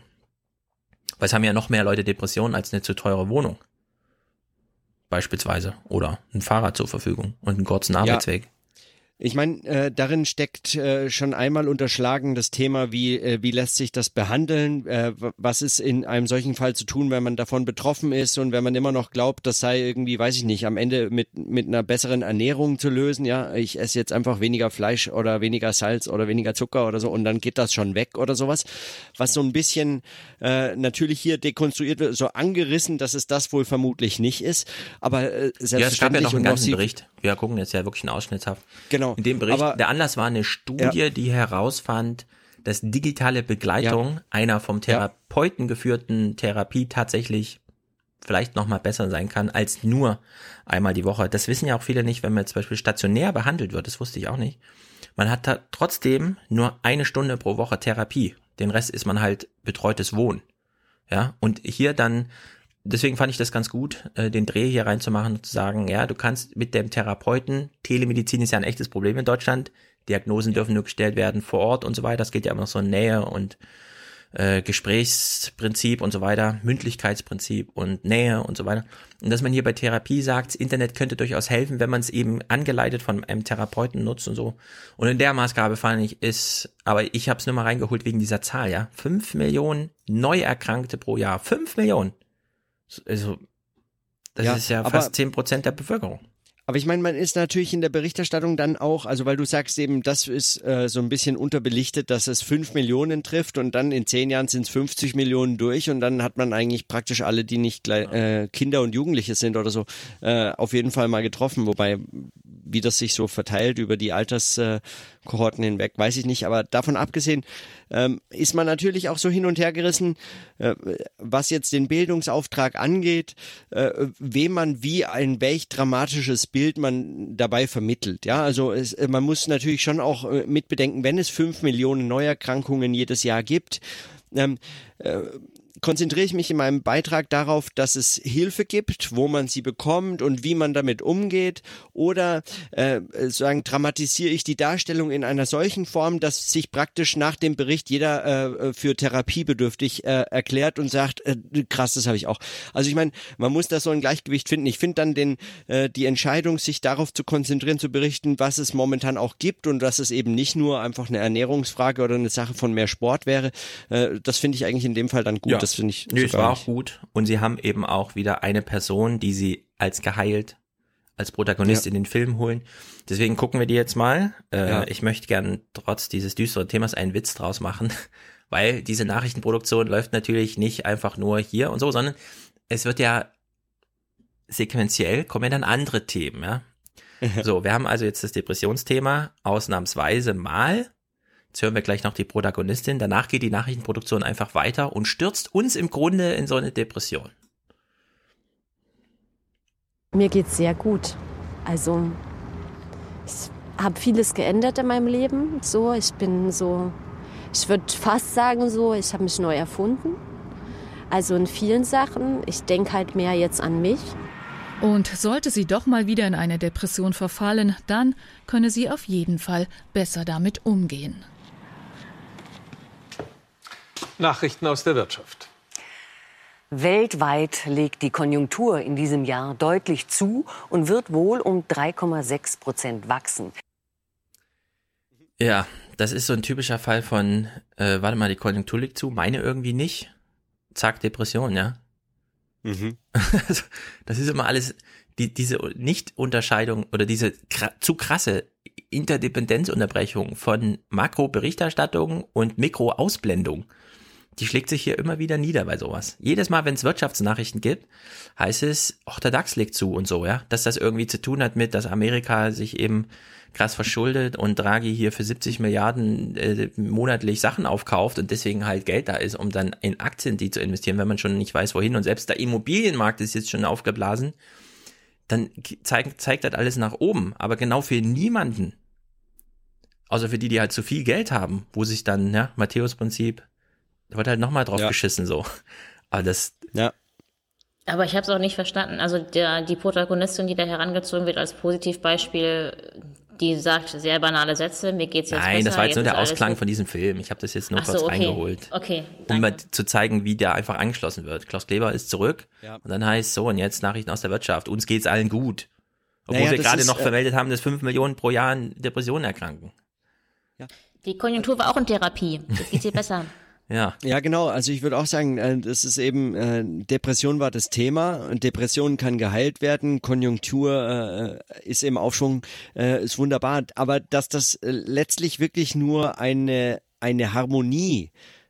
Weil es haben ja noch mehr Leute Depressionen als eine zu teure Wohnung. Beispielsweise. Oder ein Fahrrad zur Verfügung und einen kurzen Arbeitsweg. Ich meine, äh, darin steckt äh, schon einmal unterschlagen das Thema, wie, äh, wie lässt sich das behandeln, äh, was ist in einem solchen Fall zu tun, wenn man davon betroffen ist und wenn man immer noch glaubt, das sei irgendwie, weiß ich nicht, am Ende mit, mit einer besseren Ernährung zu lösen. Ja, ich esse jetzt einfach weniger Fleisch oder weniger Salz oder weniger Zucker oder so und dann geht das schon weg oder sowas. Was so ein bisschen äh, natürlich hier dekonstruiert wird, so angerissen, dass es das wohl vermutlich nicht ist. Aber äh, Ja, es gab ja selbstverständlich noch einen ganzen Bericht. Wir gucken jetzt ja wirklich einen Ausschnittshaft. Genau, genau. In dem Bericht, Aber, der Anlass war eine Studie, Ja. die herausfand, dass digitale Begleitung einer vom Therapeuten geführten Therapie tatsächlich vielleicht noch mal besser sein kann als nur einmal die Woche. Das wissen ja auch viele nicht, wenn man zum Beispiel stationär behandelt wird. Das wusste ich auch nicht. Man hat da trotzdem nur eine Stunde pro Woche Therapie. Den Rest ist man halt betreutes Wohnen. Ja, und hier dann, deswegen fand ich das ganz gut, äh, den Dreh hier reinzumachen und zu sagen, ja, du kannst mit dem Therapeuten, Telemedizin ist ja ein echtes Problem in Deutschland, Diagnosen dürfen nur gestellt werden vor Ort und so weiter, das geht ja immer noch so in Nähe und äh, Gesprächsprinzip und so weiter, Mündlichkeitsprinzip und Nähe und so weiter. Und dass man hier bei Therapie sagt, das Internet könnte durchaus helfen, wenn man es eben angeleitet von einem Therapeuten nutzt und so. Und in der Maßgabe fand ich, ist, aber ich habe es nur mal reingeholt wegen dieser Zahl, ja. Fünf Millionen Neuerkrankte pro Jahr. Fünf Millionen. Also, das Ja, ist ja fast zehn Prozent der Bevölkerung. Aber ich meine, man ist natürlich in der Berichterstattung dann auch, also weil du sagst eben, das ist äh, so ein bisschen unterbelichtet, dass es fünf Millionen trifft und dann in zehn Jahren sind es 50 Millionen durch und dann hat man eigentlich praktisch alle, die nicht äh, Kinder und Jugendliche sind oder so, äh, auf jeden Fall mal getroffen. Wobei, wie das sich so verteilt über die Alterskohorten Kohorten hinweg, weiß ich nicht. Aber davon abgesehen ähm, ist man natürlich auch so hin und her gerissen, äh, was jetzt den Bildungsauftrag angeht, äh, wem man wie ein welch dramatisches Bild man dabei vermittelt. Ja, also es, äh, man muss natürlich schon auch äh, mitbedenken, wenn es fünf Millionen Neuerkrankungen jedes Jahr gibt, ähm, äh, konzentriere ich mich in meinem Beitrag darauf, dass es Hilfe gibt, wo man sie bekommt und wie man damit umgeht, oder äh, sagen dramatisiere ich die Darstellung in einer solchen Form, dass sich praktisch nach dem Bericht jeder äh, für therapiebedürftig äh, erklärt und sagt, äh, krass, das habe ich auch. Also ich meine, man muss da so ein Gleichgewicht finden. Ich finde dann den äh, die Entscheidung, sich darauf zu konzentrieren, zu berichten, was es momentan auch gibt und dass es eben nicht nur einfach eine Ernährungsfrage oder eine Sache von mehr Sport wäre, äh, das finde ich eigentlich in dem Fall dann gut. Das finde ich Nö, es war auch gut. Und sie haben eben auch wieder eine Person, die sie als geheilt, als Protagonist Ja. in den Film holen. Deswegen gucken wir die jetzt mal. Äh, Ja. Ich möchte gern trotz dieses düsteren Themas einen Witz draus machen, weil diese Nachrichtenproduktion läuft natürlich nicht einfach nur hier und so, sondern es wird ja sequenziell kommen ja dann andere Themen, ja. So, wir haben also jetzt das Depressionsthema ausnahmsweise mal. Jetzt hören wir gleich noch die Protagonistin. Danach geht die Nachrichtenproduktion einfach weiter und stürzt uns im Grunde in so eine Depression. Mir geht's sehr gut. Also ich habe vieles geändert in meinem Leben. So, ich bin so, ich würde fast sagen so, ich habe mich neu erfunden. Also in vielen Sachen. Ich denke halt mehr jetzt an mich. Und sollte sie doch mal wieder in eine Depression verfallen, dann könne sie auf jeden Fall besser damit umgehen. Nachrichten aus der Wirtschaft. Weltweit legt die Konjunktur in diesem Jahr deutlich zu und wird wohl um 3,6 Prozent wachsen. Ja, das ist so ein typischer Fall von, äh, warte mal, die Konjunktur liegt zu, meine irgendwie nicht. Zack, Depression, ja. Mhm. Also, das ist immer alles, die, diese Nicht-Unterscheidung oder diese kra zu krasse Interdependenzunterbrechung von Makroberichterstattung und Mikroausblendung. Die schlägt sich hier immer wieder nieder bei sowas. Jedes Mal, wenn es Wirtschaftsnachrichten gibt, heißt es, ach, der DAX legt zu und so, ja. Dass das irgendwie zu tun hat mit, dass Amerika sich eben krass verschuldet und Draghi hier für 70 Milliarden äh, monatlich Sachen aufkauft und deswegen halt Geld da ist, um dann in Aktien die zu investieren, wenn man schon nicht weiß, wohin. Und selbst der Immobilienmarkt ist jetzt schon aufgeblasen, dann zeigt, zeigt das alles nach oben. Aber genau für niemanden, außer für die, die halt zu viel Geld haben, wo sich dann, ja, Matthäus-Prinzip, da wird halt nochmal drauf Ja. geschissen so. Aber das, ja. Aber ich habe es auch nicht verstanden. Also der, die Protagonistin, die da herangezogen wird als Positivbeispiel, die sagt sehr banale Sätze. Mir geht's jetzt Nein, besser. das war jetzt nur der Ausklang von diesem Film. Ich habe das jetzt nur Ach so, kurz okay. reingeholt. Okay, Um mal zu zeigen, wie der einfach angeschlossen wird. Klaus Kleber ist zurück Ja. und dann heißt so, und jetzt Nachrichten aus der Wirtschaft. Uns geht's allen gut. Obwohl Naja, wir gerade noch äh, vermeldet haben, dass fünf Millionen pro Jahr an Depressionen erkranken. Die Konjunktur war auch in Therapie. Jetzt geht's ihr besser. Ja. Ja, genau. Also ich würde auch sagen, äh, das ist eben, äh, Depression war das Thema. Depression kann geheilt werden. Konjunktur äh, ist im Aufschwung, ist wunderbar. Aber dass das letztlich wirklich nur eine, eine Harmonie äh,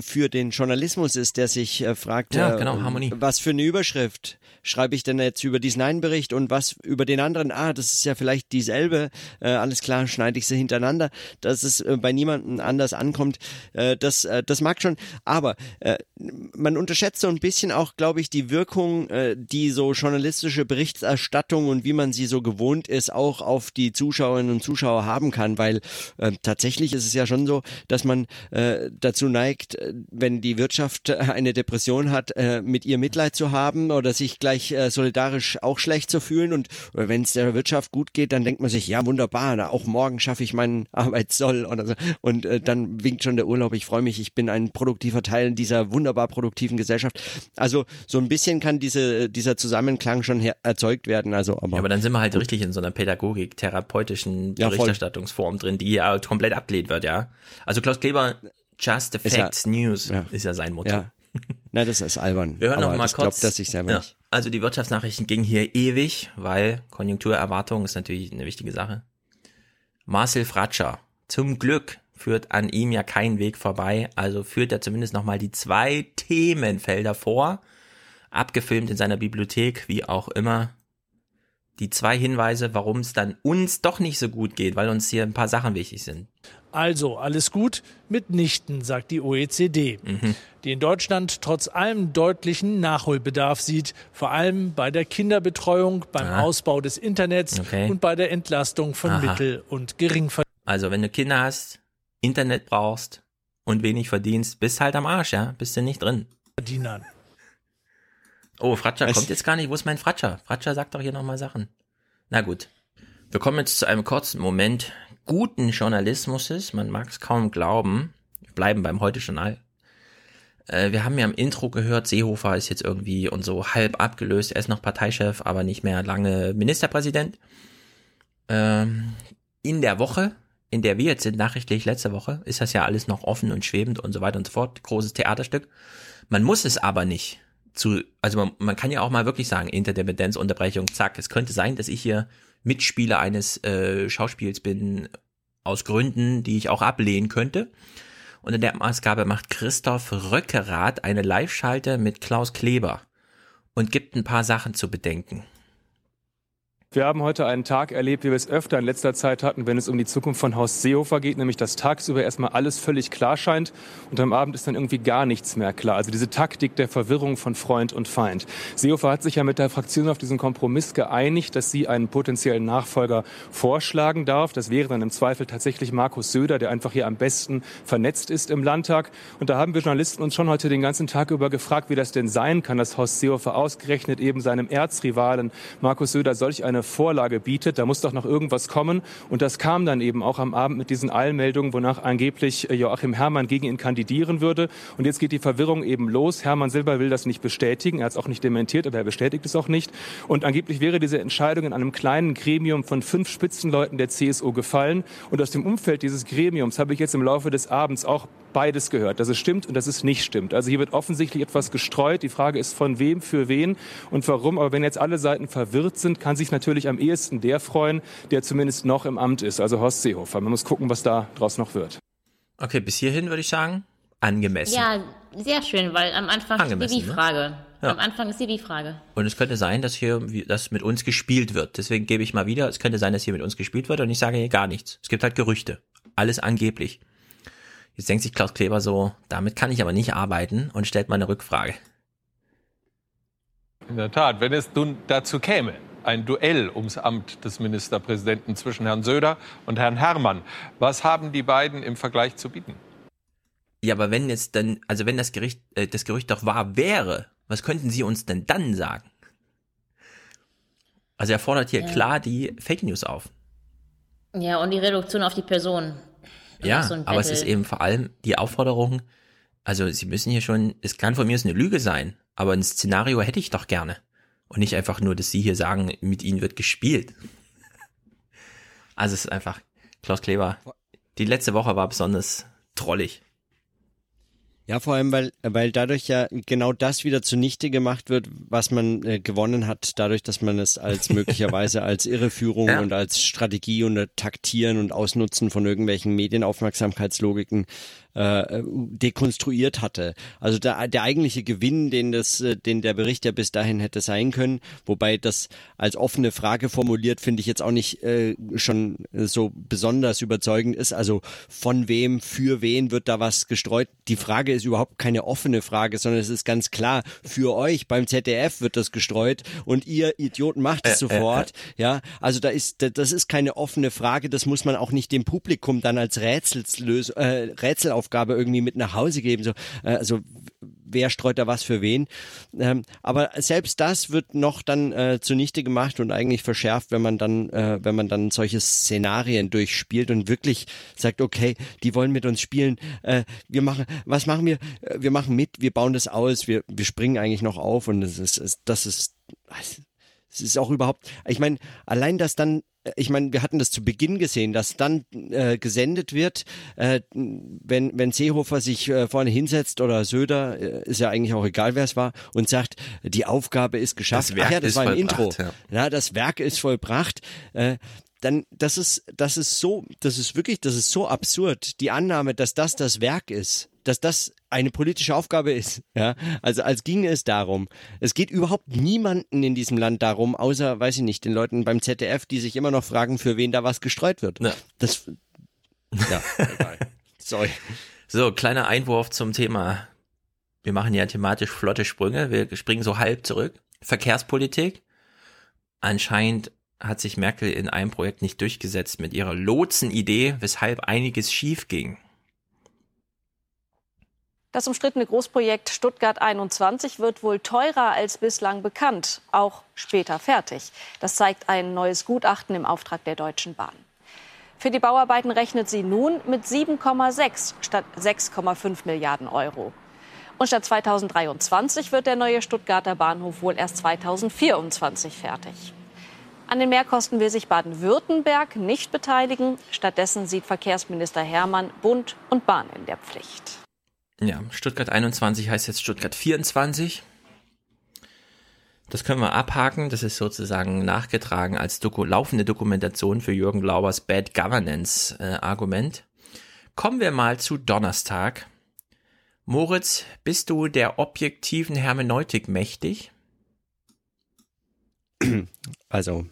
für den Journalismus ist, der sich äh, fragt, Ja, äh, genau, was für eine Überschrift schreibe ich denn jetzt über diesen einen Bericht und was über den anderen? Ah, das ist ja vielleicht dieselbe. Äh, alles klar, schneide ich sie hintereinander, dass es äh, bei niemandem anders ankommt. Äh, das, äh, das mag schon. Aber äh, man unterschätzt so ein bisschen auch, glaube ich, die Wirkung, äh, die so journalistische Berichterstattung und wie man sie so gewohnt ist, auch auf die Zuschauerinnen und Zuschauer haben kann, weil äh, tatsächlich ist es ja schon so, dass man äh, dazu neigt, äh, wenn die Wirtschaft äh, eine Depression hat, äh, mit ihr Mitleid zu haben oder sich gleich solidarisch auch schlecht zu fühlen. Und wenn es der Wirtschaft gut geht, dann denkt man sich, ja wunderbar, na, auch morgen schaffe ich meinen Arbeitssoll oder so. Und äh, dann winkt schon der Urlaub. Ich freue mich, ich bin ein produktiver Teil dieser wunderbar produktiven Gesellschaft. Also so ein bisschen kann diese dieser Zusammenklang schon her erzeugt werden. Also aber, Ja, aber dann sind wir halt gut. richtig in so einer Pädagogik, therapeutischen Ja. Berichterstattungsform drin, die ja komplett abgelehnt wird, ja. Also Klaus Kleber, Just the Ist ja- Facts News ist ja sein Motto. Ja. Na, das ist albern. Wir hören noch mal kurz. glaubt das sich selber ja, nicht. Also die Wirtschaftsnachrichten gingen hier ewig, weil Konjunkturerwartung ist natürlich eine wichtige Sache. Marcel Fratscher, zum Glück führt an ihm ja kein Weg vorbei, also führt er zumindest nochmal die zwei Themenfelder vor, abgefilmt in seiner Bibliothek, wie auch immer. Die zwei Hinweise, warum es dann uns doch nicht so gut geht, weil uns hier ein paar Sachen wichtig sind. Also alles gut mitnichten, sagt die OECD, Mhm. die in Deutschland trotz allem deutlichen Nachholbedarf sieht, vor allem bei der Kinderbetreuung, beim Ah. Ausbau des Internets Okay. und bei der Entlastung von Aha. Mittel- und Geringverdienern. Also wenn du Kinder hast, Internet brauchst und wenig verdienst, bist halt am Arsch, ja, bist du nicht drin. Oh, Fratscher kommt jetzt gar nicht. Wo ist mein Fratscher? Fratscher sagt doch hier nochmal Sachen. Na gut. Wir kommen jetzt zu einem kurzen Moment guten Journalismus. Man mag es kaum glauben. Wir bleiben beim Heute-Journal. Äh, wir haben ja im Intro gehört, Seehofer ist jetzt irgendwie und so halb abgelöst. Er ist noch Parteichef, aber nicht mehr lange Ministerpräsident. Ähm, in der Woche, in der wir jetzt sind, nachrichtlich letzte Woche, ist das ja alles noch offen und schwebend und so weiter und so fort. Großes Theaterstück. Man muss es aber nicht zu, also man, man kann ja auch mal wirklich sagen, Interdependenzunterbrechung, zack. Es könnte sein, dass ich hier Mitspieler eines äh, Schauspiels bin, aus Gründen, die ich auch ablehnen könnte. Unter der Maßgabe macht Christoph Röckerath eine Live-Schalte mit Klaus Kleber und gibt ein paar Sachen zu bedenken. Wir haben heute einen Tag erlebt, wie wir es öfter in letzter Zeit hatten, wenn es um die Zukunft von Haus Seehofer geht, nämlich dass tagsüber erstmal alles völlig klar scheint und am Abend ist dann irgendwie gar nichts mehr klar. Also diese Taktik der Verwirrung von Freund und Feind. Seehofer hat sich ja mit der Fraktion auf diesen Kompromiss geeinigt, dass sie einen potenziellen Nachfolger vorschlagen darf. Das wäre dann im Zweifel tatsächlich Markus Söder, der einfach hier am besten vernetzt ist im Landtag. Und da haben wir Journalisten uns schon heute den ganzen Tag über gefragt, wie das denn sein kann, dass Horst Seehofer ausgerechnet eben seinem Erzrivalen Markus Söder solch eine Vorlage bietet. Da muss doch noch irgendwas kommen. Und das kam dann eben auch am Abend mit diesen Eilmeldungen, wonach angeblich äh, Joachim Herrmann gegen ihn kandidieren würde. Und jetzt geht die Verwirrung eben los. Hermann Silber will das nicht bestätigen. Er hat es auch nicht dementiert, aber er bestätigt es auch nicht. Und angeblich wäre diese Entscheidung in einem kleinen Gremium von fünf Spitzenleuten der CSU gefallen. Und aus dem Umfeld dieses Gremiums habe ich jetzt im Laufe des Abends auch beides gehört, dass es stimmt und dass es nicht stimmt. Also hier wird offensichtlich etwas gestreut. Die Frage ist von wem, für wen und warum. Aber wenn jetzt alle Seiten verwirrt sind, kann sich natürlich am ehesten der freuen, der zumindest noch im Amt ist, also Horst Seehofer. Man muss gucken, was da draus noch wird. Okay, bis hierhin würde ich sagen, angemessen. Ja, sehr schön, weil am Anfang ist Angemessen, die ne? Frage. Ja. Am Anfang ist die Frage. Und es könnte sein, dass hier das mit uns gespielt wird. Deswegen gebe ich mal wieder, es könnte sein, dass hier mit uns gespielt wird und ich sage hier gar nichts. Es gibt halt Gerüchte. Alles angeblich. Jetzt denkt sich Klaus Kleber so, damit kann ich aber nicht arbeiten und stellt mal eine Rückfrage. In der Tat, wenn es nun dazu käme, ein Duell ums Amt des Ministerpräsidenten zwischen Herrn Söder und Herrn Herrmann, was haben die beiden im Vergleich zu bieten? Ja, aber wenn jetzt dann, also wenn das Gericht, äh, das Gerücht doch wahr wäre, was könnten Sie uns denn dann sagen? Also er fordert hier Ja. klar die Fake News auf. Ja, und die Reduktion auf die Person. Ja, so ein aber es ist eben vor allem die Aufforderung, also Sie müssen hier schon, es kann von mir aus eine Lüge sein, aber ein Szenario hätte ich doch gerne. Und nicht einfach nur, dass Sie hier sagen, mit Ihnen wird gespielt. Also es ist einfach, Klaus Kleber, die letzte Woche war besonders trollig. Ja, vor allem, weil, weil dadurch ja genau das wieder zunichte gemacht wird, was man äh, gewonnen hat, dadurch, dass man es als möglicherweise als Irreführung ja. und als Strategie und Taktieren und Ausnutzen von irgendwelchen Medienaufmerksamkeitslogiken äh, dekonstruiert hatte. Also der, der eigentliche Gewinn, den das, äh, den der Bericht ja bis dahin hätte sein können, wobei das als offene Frage formuliert, finde ich jetzt auch nicht äh, schon so besonders überzeugend ist. Also von wem, für wen wird da was gestreut? Die Frage ist überhaupt keine offene Frage, sondern es ist ganz klar, für euch beim ZDF wird das gestreut und ihr Idioten macht es äh, sofort. Äh, äh. Ja, also da ist, das ist keine offene Frage, das muss man auch nicht dem Publikum dann als Rätselslösung, äh, Rätsel auf Hausaufgabe irgendwie mit nach Hause geben. So, äh, also wer streut da was für wen. Ähm, aber selbst das wird noch dann äh, zunichte gemacht und eigentlich verschärft, wenn man dann, äh, wenn man dann solche Szenarien durchspielt und wirklich sagt, okay, die wollen mit uns spielen. Äh, wir machen, was machen wir? Äh, wir machen mit, wir bauen das aus, wir, wir springen eigentlich noch auf und das ist, das ist, es ist auch überhaupt, ich meine, allein, dass dann ich meine, wir hatten das zu Beginn gesehen, dass dann äh, gesendet wird, äh, wenn, wenn Seehofer sich äh, vorne hinsetzt oder Söder, äh, ist ja eigentlich auch egal, wer es war, und sagt, die Aufgabe ist geschafft. Das Werk Ach ja, das ist war ein Intro. Ja. ja, das Werk ist vollbracht. Äh, dann, das ist, das ist so, das ist wirklich, das ist so absurd. Die Annahme, dass das das Werk ist, dass das eine politische Aufgabe ist. Ja, also als ginge es darum. Es geht überhaupt niemanden in diesem Land darum, außer, weiß ich nicht, den Leuten beim ZDF, die sich immer noch fragen, für wen da was gestreut wird. Ja. Das, ja, egal. Sorry. So, kleiner Einwurf zum Thema. Wir machen ja thematisch flotte Sprünge. Wir springen so halb zurück. Verkehrspolitik. Anscheinend hat sich Merkel in einem Projekt nicht durchgesetzt mit ihrer Lotsenidee, weshalb einiges schief ging. Das umstrittene Großprojekt Stuttgart 21 wird wohl teurer als bislang bekannt, auch später fertig. Das zeigt ein neues Gutachten im Auftrag der Deutschen Bahn. Für die Bauarbeiten rechnet sie nun mit 7,6 statt 6,5 Milliarden Euro. Und statt 2023 wird der neue Stuttgarter Bahnhof wohl erst 2024 fertig. An den Mehrkosten will sich Baden-Württemberg nicht beteiligen. Stattdessen sieht Verkehrsminister Hermann Bund und Bahn in der Pflicht. Ja, Stuttgart 21 heißt jetzt Stuttgart 24. Das können wir abhaken. Das ist sozusagen nachgetragen als Doku laufende Dokumentation für Jürgen Glaubers Bad Governance äh, Argument. Kommen wir mal zu Donnerstag. Moritz, bist du der objektiven Hermeneutik mächtig? Also,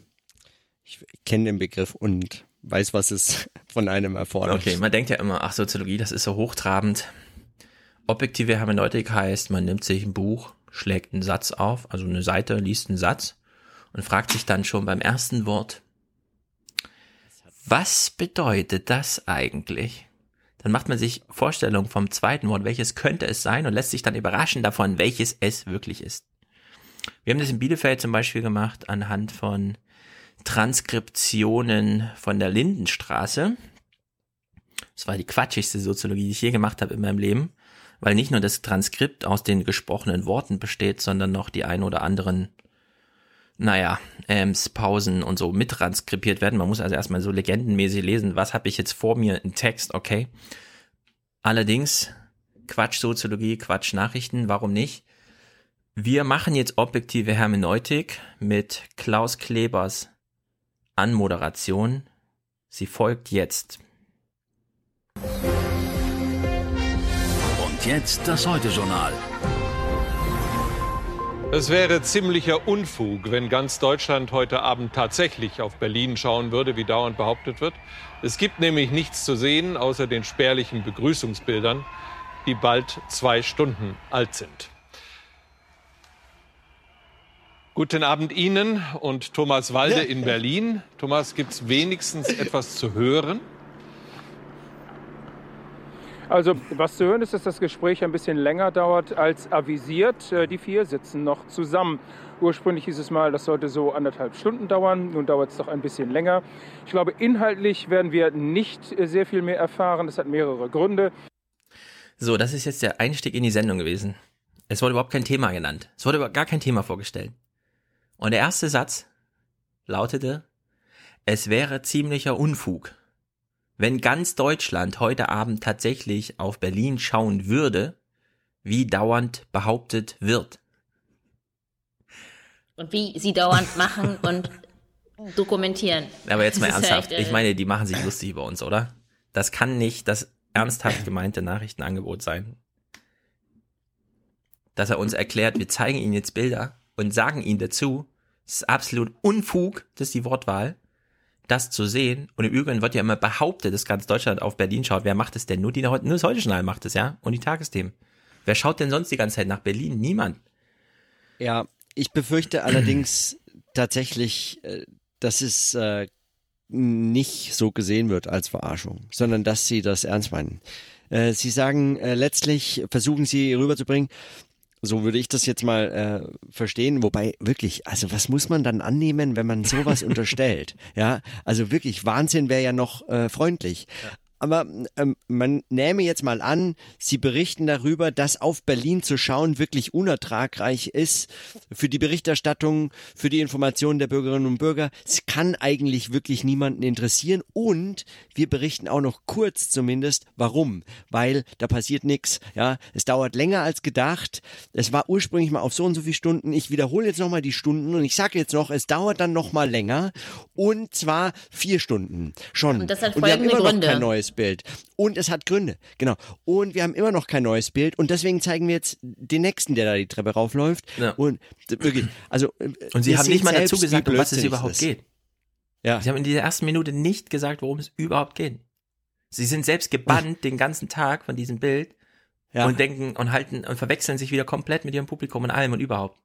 ich kenne den Begriff und weiß, was es von einem erfordert. Okay, man denkt ja immer, ach, Soziologie, das ist so hochtrabend. Objektive Hermeneutik heißt, man nimmt sich ein Buch, schlägt einen Satz auf, also eine Seite, liest einen Satz und fragt sich dann schon beim ersten Wort, was bedeutet das eigentlich? Dann macht man sich Vorstellungen vom zweiten Wort, welches könnte es sein und lässt sich dann überraschen davon, welches es wirklich ist. Wir haben das in Bielefeld zum Beispiel gemacht anhand von Transkriptionen von der Lindenstraße. Das war die quatschigste Soziologie, die ich je gemacht habe in meinem Leben weil nicht nur das Transkript aus den gesprochenen Worten besteht, sondern noch die ein oder anderen, naja, Ams, Pausen und so mittranskribiert werden. Man muss also erstmal so legendenmäßig lesen, was habe ich jetzt vor mir in Text, okay. Allerdings, Quatsch Soziologie, Quatsch Nachrichten, warum nicht? Wir machen jetzt objektive Hermeneutik mit Klaus Klebers Anmoderation. Sie folgt jetzt. Jetzt das Heute-Journal. Es wäre ziemlicher Unfug, wenn ganz Deutschland heute Abend tatsächlich auf Berlin schauen würde, wie dauernd behauptet wird. Es gibt nämlich nichts zu sehen, außer den spärlichen Begrüßungsbildern, die bald zwei Stunden alt sind. Guten Abend Ihnen und Thomas Walde in Berlin. Thomas, gibt es wenigstens etwas zu hören? Also was zu hören ist, dass das Gespräch ein bisschen länger dauert als avisiert. Äh, die vier sitzen noch zusammen. Ursprünglich hieß es mal, das sollte so anderthalb Stunden dauern. Nun dauert es doch ein bisschen länger. Ich glaube, inhaltlich werden wir nicht äh, sehr viel mehr erfahren. Das hat mehrere Gründe. So, das ist jetzt der Einstieg in die Sendung gewesen. Es wurde überhaupt kein Thema genannt. Es wurde gar kein Thema vorgestellt. Und der erste Satz lautete, es wäre ziemlicher Unfug, wenn ganz Deutschland heute Abend tatsächlich auf Berlin schauen würde, wie dauernd behauptet wird. Und wie sie dauernd machen und dokumentieren. Aber jetzt mal Das ernsthaft, echt, äh, ich meine, die machen sich lustig über uns, oder? Das kann nicht das ernsthaft gemeinte Nachrichtenangebot sein. Dass er uns erklärt, wir zeigen Ihnen jetzt Bilder und sagen Ihnen dazu, es ist absolut Unfug, das ist die Wortwahl, das zu sehen. Und im Übrigen wird ja immer behauptet, dass ganz Deutschland auf Berlin schaut. Wer macht es denn? Nur die nur das Heute-Journal macht es, ja? Und die Tagesthemen. Wer schaut denn sonst die ganze Zeit nach Berlin? Niemand. Ja, ich befürchte allerdings tatsächlich, äh, dass es äh, nicht so gesehen wird als Verarschung, sondern dass sie das ernst meinen. Äh, Sie sagen, äh, letztlich versuchen sie rüberzubringen, so würde ich das jetzt mal äh, verstehen. Wobei wirklich, also was muss man dann annehmen, wenn man sowas unterstellt? Ja, also wirklich Wahnsinn wäre ja noch äh, freundlich. Aber ähm, man nähme jetzt mal an, Sie berichten darüber, dass auf Berlin zu schauen wirklich unertragreich ist für die Berichterstattung, für die Information der Bürgerinnen und Bürger. Es kann eigentlich wirklich niemanden interessieren und wir berichten auch noch kurz zumindest, warum. Weil da passiert nichts. Ja, es dauert länger als gedacht. Es war ursprünglich mal auf so und so viele Stunden. Ich wiederhole jetzt nochmal die Stunden und ich sage jetzt noch, es dauert dann nochmal länger und zwar vier Stunden schon. Und das hat wir haben folgende immer noch Gründe. kein neues Bild. Und es hat Gründe, genau. Und wir haben immer noch kein neues Bild und deswegen zeigen wir jetzt den nächsten, der da die Treppe raufläuft. Ja. Und wirklich, also äh, Und sie haben nicht mal dazu gesagt, um was es überhaupt ist. geht. Ja. Sie haben in dieser ersten Minute nicht gesagt, worum es überhaupt geht. Sie sind selbst gebannt den ganzen Tag von diesem Bild Ja. und denken und halten und verwechseln sich wieder komplett mit ihrem Publikum und allem und überhaupt.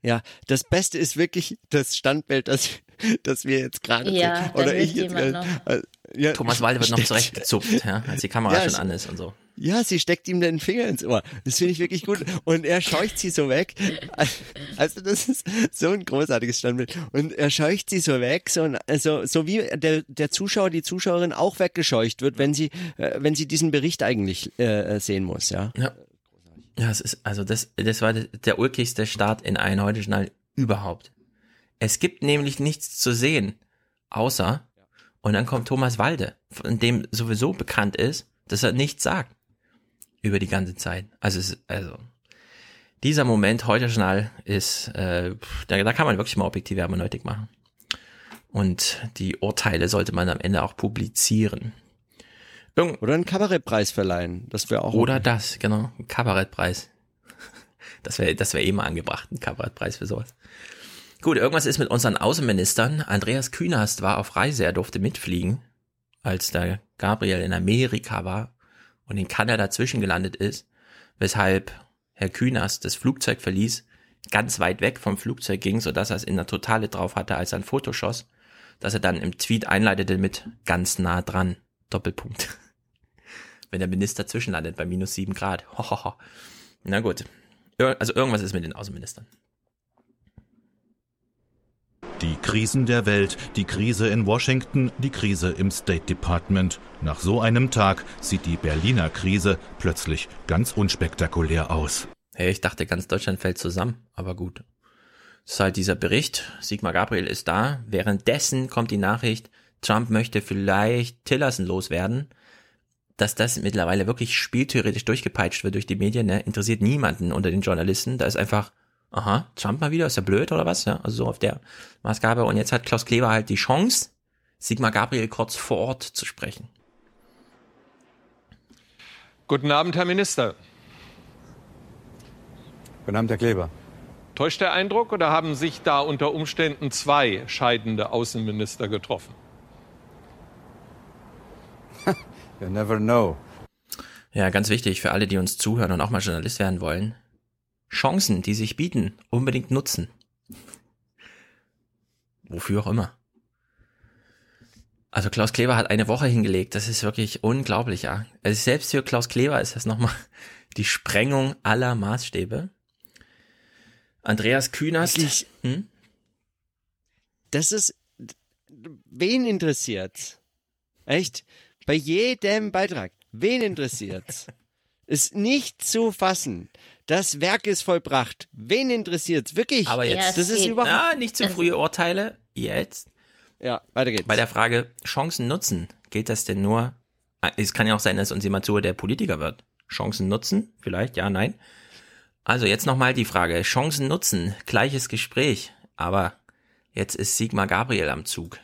Ja, das Beste ist wirklich das Standbild, das, das wir jetzt gerade Ja, sehen. Oder ich jetzt jemand gerade. Ja, Thomas Walde wird noch zurechtgezupft, ja, als die Kamera Ja, schon an ist und so. Ja, sie steckt ihm den Finger ins Ohr. Das finde ich wirklich gut. Und er scheucht sie so weg. Also das ist so ein großartiges Standbild. Und er scheucht sie so weg, so, also, so wie der, der Zuschauer, die Zuschauerin auch weggescheucht wird, wenn sie, äh, wenn sie diesen Bericht eigentlich äh, sehen muss, ja. Ja. Ja, es ist, also das, das war der ulkigste Start in ein Heute-Journal überhaupt. Es gibt nämlich nichts zu sehen, außer, und dann kommt Thomas Walde, von dem sowieso bekannt ist, dass er nichts sagt. Über die ganze Zeit. Also, es, also, dieser Moment Heute-Journal ist, äh, da, da kann man wirklich mal objektive Hermeneutik machen. Und die Urteile sollte man am Ende auch publizieren. Irgend Oder einen Kabarettpreis verleihen. Das wäre auch. oder das, genau. Ein Kabarettpreis. Das wäre das wäre eh mal angebracht, ein Kabarettpreis für sowas. Gut, irgendwas ist mit unseren Außenministern. Andreas Künast war auf Reise, er durfte mitfliegen, als der Gabriel in Amerika war und in Kanada zwischengelandet ist, weshalb Herr Künast das Flugzeug verließ, ganz weit weg vom Flugzeug ging, sodass er es in der Totale drauf hatte, als er ein Foto schoss, dass er dann im Tweet einleitete mit ganz nah dran, Doppelpunkt. Wenn der Minister zwischenlandet bei minus sieben Grad. Hohoho. Na gut. Also irgendwas ist mit den Außenministern. Die Krisen der Welt, die Krise in Washington, die Krise im State Department. Nach so einem Tag sieht die Berliner Krise plötzlich ganz unspektakulär aus. Hey, ich dachte, ganz Deutschland fällt zusammen, aber gut. Es ist halt dieser Bericht, Sigmar Gabriel ist da. Währenddessen kommt die Nachricht, Trump möchte vielleicht Tillerson loswerden. Dass das mittlerweile wirklich spieltheoretisch durchgepeitscht wird durch die Medien, ne, interessiert niemanden unter den Journalisten. Da ist einfach, aha, Trump mal wieder, ist er blöd oder was? Ja, also so auf der Maßgabe. Und jetzt hat Klaus Kleber halt die Chance, Sigmar Gabriel kurz vor Ort zu sprechen. Guten Abend, Herr Minister. Guten Abend, Herr Kleber. Täuscht der Eindruck oder haben sich da unter Umständen zwei scheidende Außenminister getroffen? You never know. Ja, ganz wichtig für alle, die uns zuhören und auch mal Journalist werden wollen. Chancen, die sich bieten, unbedingt nutzen. Wofür auch immer. Also Klaus Kleber hat eine Woche hingelegt, das ist wirklich unglaublich, ja. Also selbst für Klaus Kleber ist das nochmal die Sprengung aller Maßstäbe. Andreas Kühners. Wirklich? Hm? Das ist, wen interessiert's? Echt? Bei jedem Beitrag. Wen interessiert's? ist nicht zu fassen. Das Werk ist vollbracht. Wen interessiert's? Wirklich? Aber jetzt, das ist überhaupt. ah, nicht zu frühe Urteile. Jetzt. Ja, weiter geht's. Bei der Frage Chancen nutzen, gilt das denn nur? Es kann ja auch sein, dass uns jemand zuhört, der Politiker wird. Chancen nutzen? Vielleicht, ja, nein. Also jetzt nochmal die Frage. Chancen nutzen, gleiches Gespräch. Aber jetzt ist Sigmar Gabriel am Zug.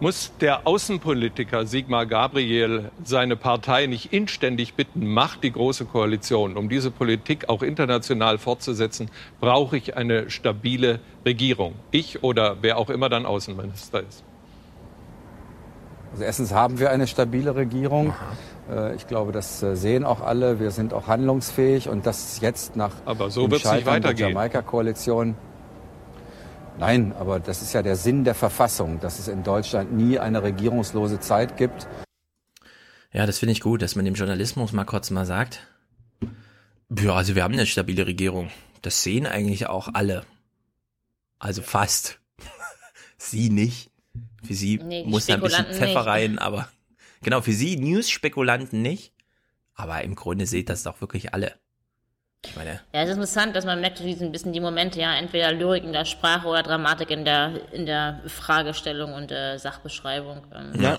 Muss der Außenpolitiker Sigmar Gabriel seine Partei nicht inständig bitten, macht die Große Koalition. Um diese Politik auch international fortzusetzen, brauche ich eine stabile Regierung. Ich oder wer auch immer dann Außenminister ist. Also erstens haben wir eine stabile Regierung. Aha. Ich glaube, das äh, sehen auch alle. Wir sind auch handlungsfähig und das jetzt nach Aber so wird es nicht weitergehen. der Jamaika-Koalition Nein, aber das ist ja der Sinn der Verfassung, dass es in Deutschland nie eine regierungslose Zeit gibt. Ja, das finde ich gut, dass man dem Journalismus mal kurz mal sagt. Ja, also wir haben eine stabile Regierung. Das sehen eigentlich auch alle. Also fast. sie nicht. Für sie nee, muss da ein bisschen Pfeffer rein, aber genau, für sie News-Spekulanten nicht. Aber im Grunde seht das doch wirklich alle. Ich meine, ja, es ist interessant, dass man merkt, wie ein bisschen die Momente, ja, entweder Lyrik in der Sprache oder Dramatik in der, in der Fragestellung und äh, Sachbeschreibung. Ähm. Ja.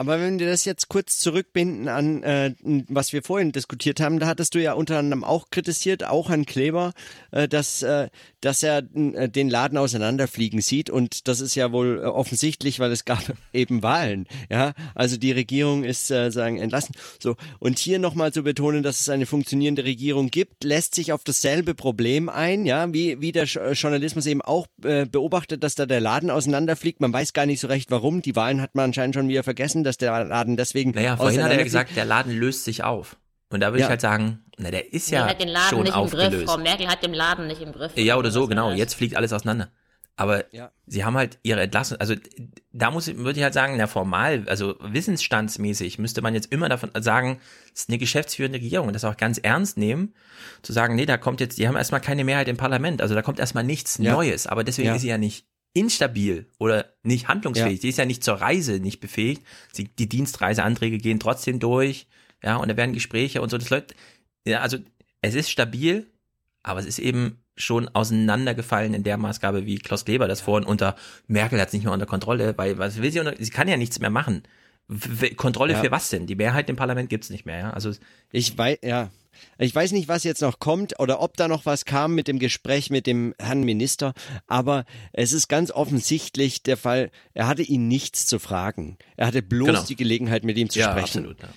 Aber wenn wir das jetzt kurz zurückbinden an, äh, was wir vorhin diskutiert haben, da hattest du ja unter anderem auch kritisiert, auch an Kleber, äh, dass, äh, dass er äh, den Laden auseinanderfliegen sieht. Und das ist ja wohl äh, offensichtlich, weil es gab eben Wahlen. Ja, also die Regierung ist äh, sagen entlassen. So und hier nochmal zu betonen, dass es eine funktionierende Regierung gibt, lässt sich auf dasselbe Problem ein. Ja, wie wie der Journalismus eben auch äh, beobachtet, dass da der Laden auseinanderfliegt. Man weiß gar nicht so recht, warum. Die Wahlen hat man anscheinend schon wieder vergessen dass der Laden deswegen. Naja, vorhin hat er ja gesagt, der Laden löst sich auf. Und da würde ja. ich halt sagen, na, der ist ja der hat den Laden schon nicht aufgelöst. Im Griff. Frau Merkel hat den Laden nicht im Griff. Ja, oder so, genau. Jetzt fliegt alles auseinander. Aber ja. sie haben halt ihre Entlassung, also da muss würde ich halt sagen, na formal, also wissensstandsmäßig müsste man jetzt immer davon sagen, es ist eine geschäftsführende Regierung und das auch ganz ernst nehmen, zu sagen, nee, da kommt jetzt, die haben erstmal keine Mehrheit im Parlament, also da kommt erstmal nichts ja. Neues, aber deswegen ist sie ja nicht instabil oder nicht handlungsfähig. Ja. Die ist ja nicht zur Reise nicht befähigt. Sie, die Dienstreiseanträge gehen trotzdem durch, ja, und da werden Gespräche und so. Das läuft, ja, also es ist stabil, aber es ist eben schon auseinandergefallen in der Maßgabe, wie Klaus Kleber das vorhin unter Merkel hat es nicht mehr unter Kontrolle, weil was will sie unter, sie kann ja nichts mehr machen. Kontrolle ja. für was denn? Die Mehrheit im Parlament gibt's nicht mehr, ja. Also ich weiß, ja, ich weiß nicht, was jetzt noch kommt oder ob da noch was kam mit dem Gespräch mit dem Herrn Minister, aber es ist ganz offensichtlich der Fall, er hatte ihn nichts zu fragen. Er hatte bloß genau. die Gelegenheit, mit ihm zu ja, sprechen. Absolut, ja.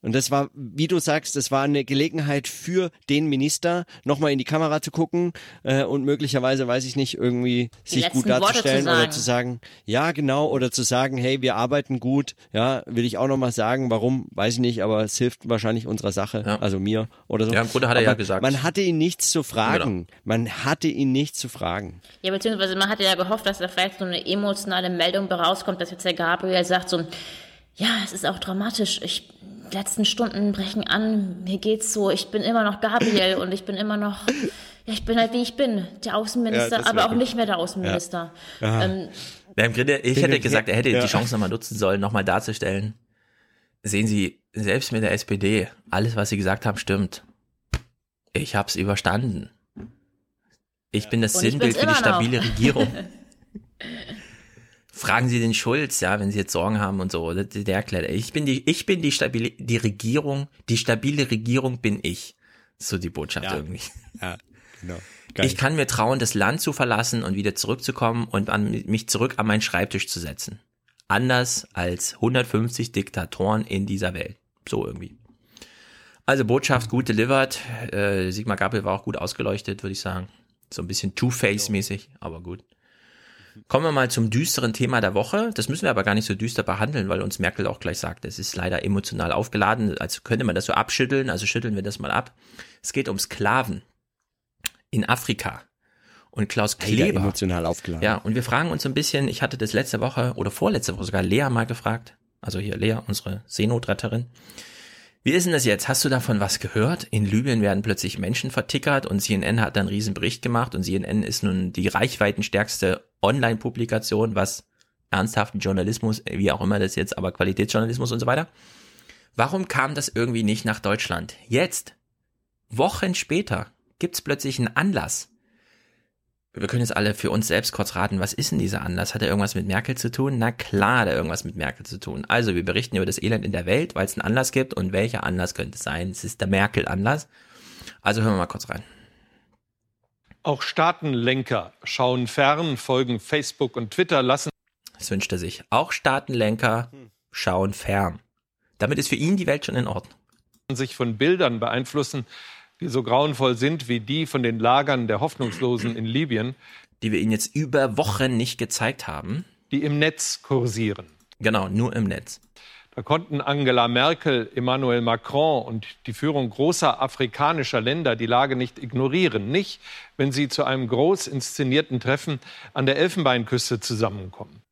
Und das war, wie du sagst, das war eine Gelegenheit für den Minister, nochmal in die Kamera zu gucken äh, und möglicherweise, weiß ich nicht, irgendwie die sich gut darzustellen zu oder zu sagen, ja, genau, oder zu sagen, hey, wir arbeiten gut, ja, will ich auch nochmal sagen, warum, weiß ich nicht, aber es hilft wahrscheinlich unserer Sache, ja. also mir oder so. Ja, im Grunde hat er aber ja gesagt. Man hatte ihn nichts zu fragen. Genau. Man hatte ihn nichts zu fragen. Ja, beziehungsweise man hatte ja gehofft, dass da vielleicht so eine emotionale Meldung rauskommt, dass jetzt der Gabriel sagt so, ja, es ist auch dramatisch. Ich letzten Stunden brechen an, mir geht's so, ich bin immer noch Gabriel und ich bin immer noch, ja, ich bin halt wie ich bin, der Außenminister, ja, aber auch nicht mehr der Außenminister. Ja. Ähm, ja, im Grunde, ich hätte gesagt, er hätte die Chance nochmal nutzen sollen, nochmal darzustellen. Sehen Sie, selbst mit der SPD, alles, was Sie gesagt haben, stimmt. Ich hab's überstanden. Ich bin das und Sinnbild für die stabile Regierung. Fragen Sie den Schulz, ja, wenn Sie jetzt Sorgen haben und so. Der erklärt, ich bin die, ich bin die stabile, die Regierung, die stabile Regierung bin ich. So die Botschaft ja. irgendwie. Ja, genau. Geil. Ich kann mir trauen, das Land zu verlassen und wieder zurückzukommen und an, mich zurück an meinen Schreibtisch zu setzen. Anders als 150 Diktatoren in dieser Welt. So irgendwie. Also Botschaft gut delivered. Äh, Sigmar Gabriel war auch gut ausgeleuchtet, würde ich sagen. So ein bisschen Two-Face-mäßig, aber gut. Kommen wir mal zum düsteren Thema der Woche. Das müssen wir aber gar nicht so düster behandeln, weil uns Merkel auch gleich sagt, es ist leider emotional aufgeladen. Also könnte man das so abschütteln, also schütteln wir das mal ab. Es geht um Sklaven in Afrika. Und Klaus Kleber. emotional aufgeladen. Ja, und wir fragen uns so ein bisschen, ich hatte das letzte Woche oder vorletzte Woche sogar Lea mal gefragt. Also hier Lea, unsere Seenotretterin. Wie ist denn das jetzt? Hast du davon was gehört? In Libyen werden plötzlich Menschen vertickert und CNN hat dann einen riesen Bericht gemacht und CNN ist nun die reichweitenstärkste Online-Publikation, was ernsthaften Journalismus, wie auch immer das jetzt, aber Qualitätsjournalismus und so weiter. Warum kam das irgendwie nicht nach Deutschland? Jetzt, Wochen später, gibt's plötzlich einen Anlass. Wir können jetzt alle für uns selbst kurz raten, was ist denn dieser Anlass? Hat er irgendwas mit Merkel zu tun? Na klar, hat er irgendwas mit Merkel zu tun. Also, wir berichten über das Elend in der Welt, weil es einen Anlass gibt. Und welcher Anlass könnte es sein? Es ist der Merkel-Anlass. Also hören wir mal kurz rein. Auch Staatenlenker schauen fern, folgen Facebook und Twitter, lassen. Das wünscht er sich. Auch Staatenlenker schauen fern. Damit ist für ihn die Welt schon in Ordnung. sich von Bildern beeinflussen, die so grauenvoll sind wie die von den Lagern der Hoffnungslosen in Libyen. Die wir Ihnen jetzt über Wochen nicht gezeigt haben. Die im Netz kursieren. Genau, nur im Netz. Da konnten Angela Merkel, Emmanuel Macron und die Führung großer afrikanischer Länder die Lage nicht ignorieren. Nicht, wenn sie zu einem groß inszenierten Treffen an der Elfenbeinküste zusammenkommen.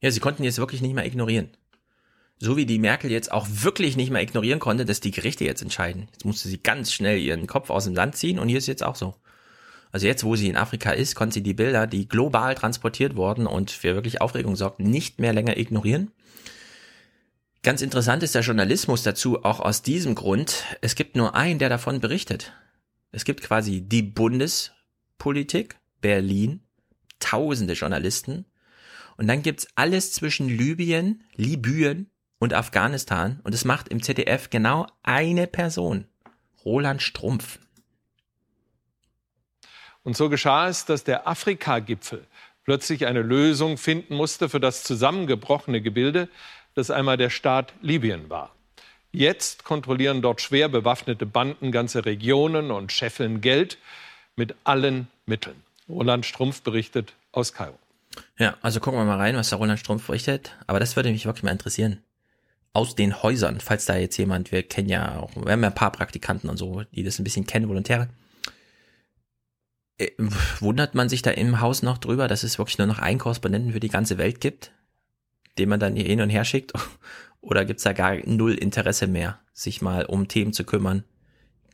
Ja, sie konnten jetzt wirklich nicht mehr ignorieren. So wie die Merkel jetzt auch wirklich nicht mehr ignorieren konnte, dass die Gerichte jetzt entscheiden. Jetzt musste sie ganz schnell ihren Kopf aus dem Land ziehen und hier ist jetzt auch so. Also jetzt, wo sie in Afrika ist, konnte sie die Bilder, die global transportiert wurden und für wirklich Aufregung sorgten, nicht mehr länger ignorieren. Ganz interessant ist der Journalismus dazu auch aus diesem Grund. Es gibt nur einen, der davon berichtet. Es gibt quasi die Bundespolitik, Berlin, tausende Journalisten. Und dann gibt's alles zwischen Libyen, Libyen und Afghanistan. Und es macht im ZDF genau eine Person. Roland Strumpf. Und so geschah es, dass der Afrika-Gipfel plötzlich eine Lösung finden musste für das zusammengebrochene Gebilde, das einmal der Staat Libyen war. Jetzt kontrollieren dort schwer bewaffnete Banden ganze Regionen und scheffeln Geld mit allen Mitteln. Roland Strumpf berichtet aus Kairo. Ja, also gucken wir mal rein, was der Roland Strumpf berichtet. Aber das würde mich wirklich mal interessieren. Aus den Häusern, falls da jetzt jemand, wir kennen ja auch, wir haben ja ein paar Praktikanten und so, die das ein bisschen kennen, Volontäre. Äh, wundert man sich da im Haus noch drüber, dass es wirklich nur noch einen Korrespondenten für die ganze Welt gibt? Den man dann hier hin und her schickt? Oder gibt's da gar null Interesse mehr, sich mal um Themen zu kümmern,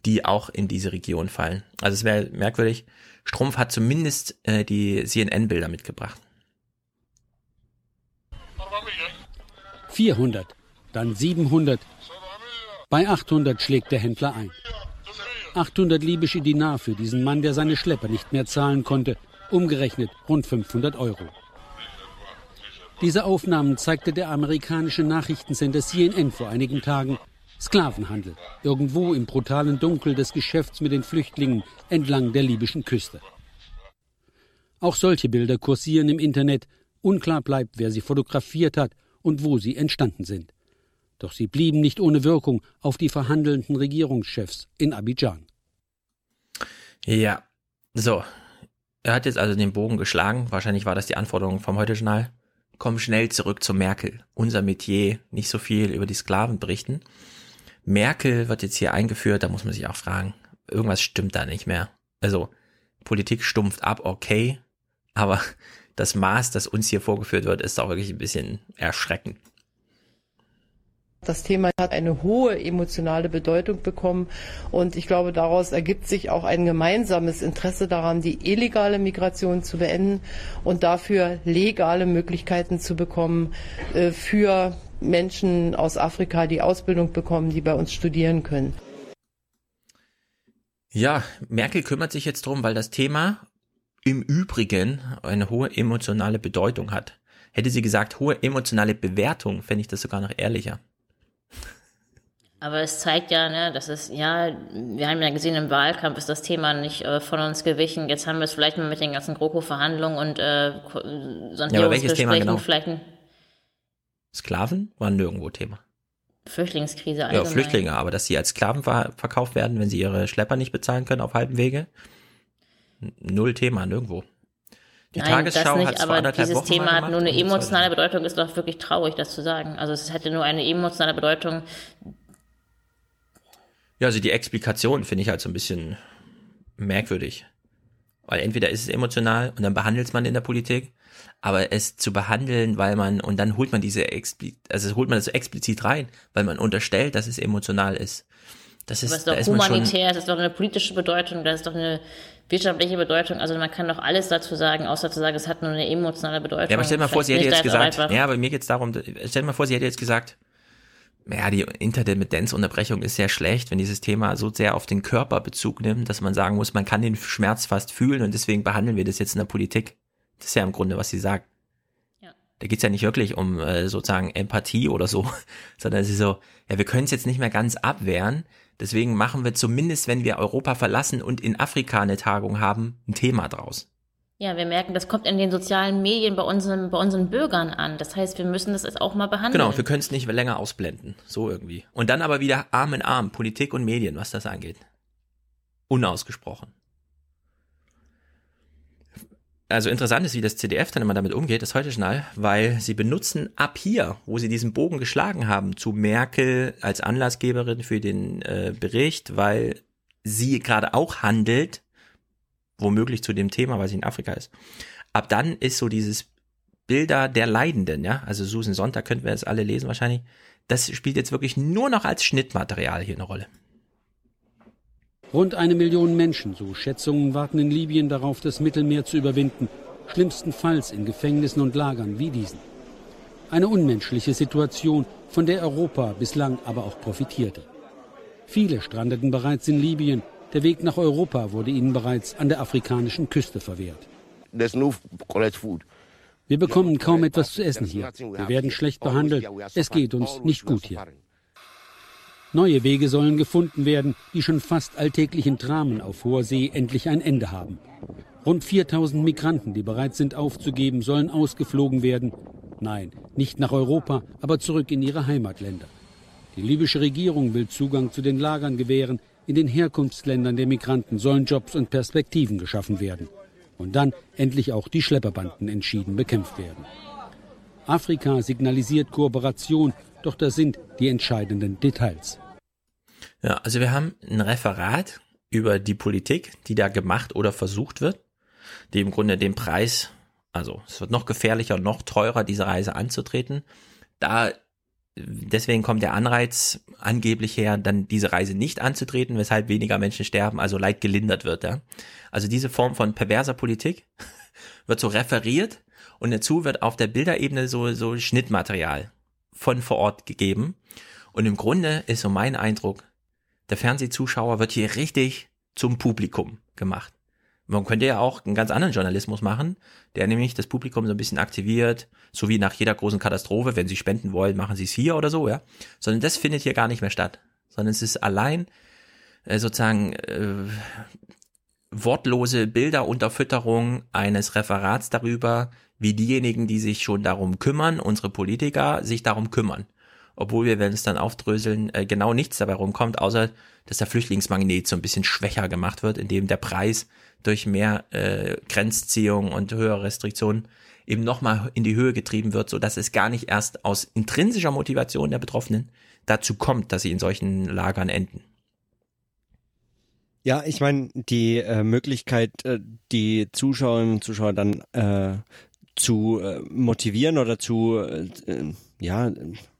die auch in diese Region fallen? Also es wäre merkwürdig. Strumpf hat zumindest äh, die CNN-Bilder mitgebracht. 400, dann 700. Bei 800 schlägt der Händler ein. 800 libysche Dinar für diesen Mann, der seine Schlepper nicht mehr zahlen konnte. Umgerechnet rund 500 Euro. Diese Aufnahmen zeigte der amerikanische Nachrichtensender CNN vor einigen Tagen. Sklavenhandel, irgendwo im brutalen Dunkel des Geschäfts mit den Flüchtlingen entlang der libyschen Küste. Auch solche Bilder kursieren im Internet. Unklar bleibt, wer sie fotografiert hat und wo sie entstanden sind. Doch sie blieben nicht ohne Wirkung auf die verhandelnden Regierungschefs in Abidjan. Ja, so. Er hat jetzt also den Bogen geschlagen. Wahrscheinlich war das die Anforderung vom Heute-Journal kommen schnell zurück zu Merkel. Unser Metier, nicht so viel über die Sklaven berichten. Merkel wird jetzt hier eingeführt, da muss man sich auch fragen, irgendwas stimmt da nicht mehr. Also, Politik stumpft ab, okay, aber das Maß, das uns hier vorgeführt wird, ist auch wirklich ein bisschen erschreckend. Das Thema hat eine hohe emotionale Bedeutung bekommen und ich glaube, daraus ergibt sich auch ein gemeinsames Interesse daran, die illegale Migration zu beenden und dafür legale Möglichkeiten zu bekommen äh, für Menschen aus Afrika, die Ausbildung bekommen, die bei uns studieren können. Ja, Merkel kümmert sich jetzt drum, weil das Thema im Übrigen eine hohe emotionale Bedeutung hat. Hätte sie gesagt, hohe emotionale Bewertung, fände ich das sogar noch ehrlicher. Aber es zeigt ja, ne, dass es, ja, wir haben ja gesehen, im Wahlkampf ist das Thema nicht äh, von uns gewichen. Jetzt haben wir es vielleicht mal mit den ganzen GroKo-Verhandlungen und äh, Sondierungsgesprächen ja, genau? vielleicht. Sklaven waren nirgendwo Thema. Flüchtlingskrise allgemein. Ja, Flüchtlinge, aber dass sie als Sklaven ver verkauft werden, wenn sie ihre Schlepper nicht bezahlen können auf halbem Wege, null Thema, nirgendwo. Die Nein, Tagesschau das nicht, aber dieses Wochen Thema hat nur eine emotionale Bedeutung, ist doch wirklich traurig, das zu sagen. Also es hätte nur eine emotionale Bedeutung, ja, also die Explikation finde ich halt so ein bisschen merkwürdig. Weil entweder ist es emotional und dann behandelt man in der Politik, aber es zu behandeln, weil man, und dann holt man diese explizit, also holt man das so explizit rein, weil man unterstellt, dass es emotional ist. Das ist, aber ist doch humanitär, das ist doch eine politische Bedeutung, das ist doch eine wirtschaftliche Bedeutung. Also man kann doch alles dazu sagen, außer zu sagen, es hat nur eine emotionale Bedeutung. Ja, aber stell dir mal vor, sie hätte jetzt gesagt, ja, aber mir geht's darum, stell dir mal vor, sie hätte jetzt gesagt, ja, die Intermittenzunterbrechung ist sehr schlecht, wenn dieses Thema so sehr auf den Körper Bezug nimmt, dass man sagen muss, man kann den Schmerz fast fühlen und deswegen behandeln wir das jetzt in der Politik. Das ist ja im Grunde, was sie sagt. Ja. Da geht's ja nicht wirklich um äh, sozusagen Empathie oder so, sondern es ist so, ja, wir können es jetzt nicht mehr ganz abwehren, deswegen machen wir zumindest, wenn wir Europa verlassen und in Afrika eine Tagung haben, ein Thema draus. Ja, wir merken, das kommt in den sozialen Medien bei unseren, bei unseren Bürgern an. Das heißt, wir müssen das auch mal behandeln. Genau, wir können es nicht länger ausblenden. So irgendwie. Und dann aber wieder Arm in Arm, Politik und Medien, was das angeht. Unausgesprochen. Also interessant ist, wie das CDF dann immer damit umgeht, das heute schnell, weil sie benutzen ab hier, wo sie diesen Bogen geschlagen haben, zu Merkel als Anlassgeberin für den äh, Bericht, weil sie gerade auch handelt womöglich zu dem Thema, sie in Afrika ist. Ab dann ist so dieses Bilder der Leidenden, ja, also Susan Sonntag könnten wir das alle lesen wahrscheinlich. Das spielt jetzt wirklich nur noch als Schnittmaterial hier eine Rolle. Rund eine Million Menschen, so Schätzungen, warten in Libyen darauf, das Mittelmeer zu überwinden, schlimmstenfalls in Gefängnissen und Lagern wie diesen. Eine unmenschliche Situation, von der Europa bislang aber auch profitierte. Viele strandeten bereits in Libyen, der Weg nach Europa wurde ihnen bereits an der afrikanischen Küste verwehrt. Wir bekommen kaum etwas zu essen hier. Wir werden schlecht behandelt. Es geht uns nicht gut hier. Neue Wege sollen gefunden werden, die schon fast alltäglichen Dramen auf hoher See endlich ein Ende haben. Rund 4000 Migranten, die bereit sind aufzugeben, sollen ausgeflogen werden. Nein, nicht nach Europa, aber zurück in ihre Heimatländer. Die libysche Regierung will Zugang zu den Lagern gewähren, in den Herkunftsländern der Migranten sollen Jobs und Perspektiven geschaffen werden. Und dann endlich auch die Schlepperbanden entschieden bekämpft werden. Afrika signalisiert Kooperation, doch das sind die entscheidenden Details. Ja, also wir haben ein Referat über die Politik, die da gemacht oder versucht wird, die im Grunde den Preis, also es wird noch gefährlicher noch teurer, diese Reise anzutreten. Da deswegen kommt der Anreiz angeblich her, dann diese Reise nicht anzutreten, weshalb weniger Menschen sterben, also Leid gelindert wird. Ja? Also diese Form von perverser Politik wird so referiert und dazu wird auf der Bilderebene so, so Schnittmaterial von vor Ort gegeben. Und im Grunde ist so mein Eindruck, der Fernsehzuschauer wird hier richtig zum Publikum gemacht. Man könnte ja auch einen ganz anderen Journalismus machen, der nämlich das Publikum so ein bisschen aktiviert, so wie nach jeder großen Katastrophe, wenn sie spenden wollen, machen sie es hier oder so, ja. Sondern das findet hier gar nicht mehr statt. Sondern es ist allein äh, sozusagen äh, wortlose Bilderunterfütterung eines Referats darüber, wie diejenigen, die sich schon darum kümmern, unsere Politiker, sich darum kümmern. Obwohl wir, wenn es dann aufdröseln, äh, genau nichts dabei rumkommt, außer dass der Flüchtlingsmagnet so ein bisschen schwächer gemacht wird, indem der Preis durch mehr äh, Grenzziehung und höhere Restriktionen eben nochmal in die Höhe getrieben wird, so dass es gar nicht erst aus intrinsischer Motivation der Betroffenen dazu kommt, dass sie in solchen Lagern enden. Ja, ich meine, die äh, Möglichkeit, äh, die Zuschauerinnen und Zuschauer dann äh, zu äh, motivieren oder zu, äh ja,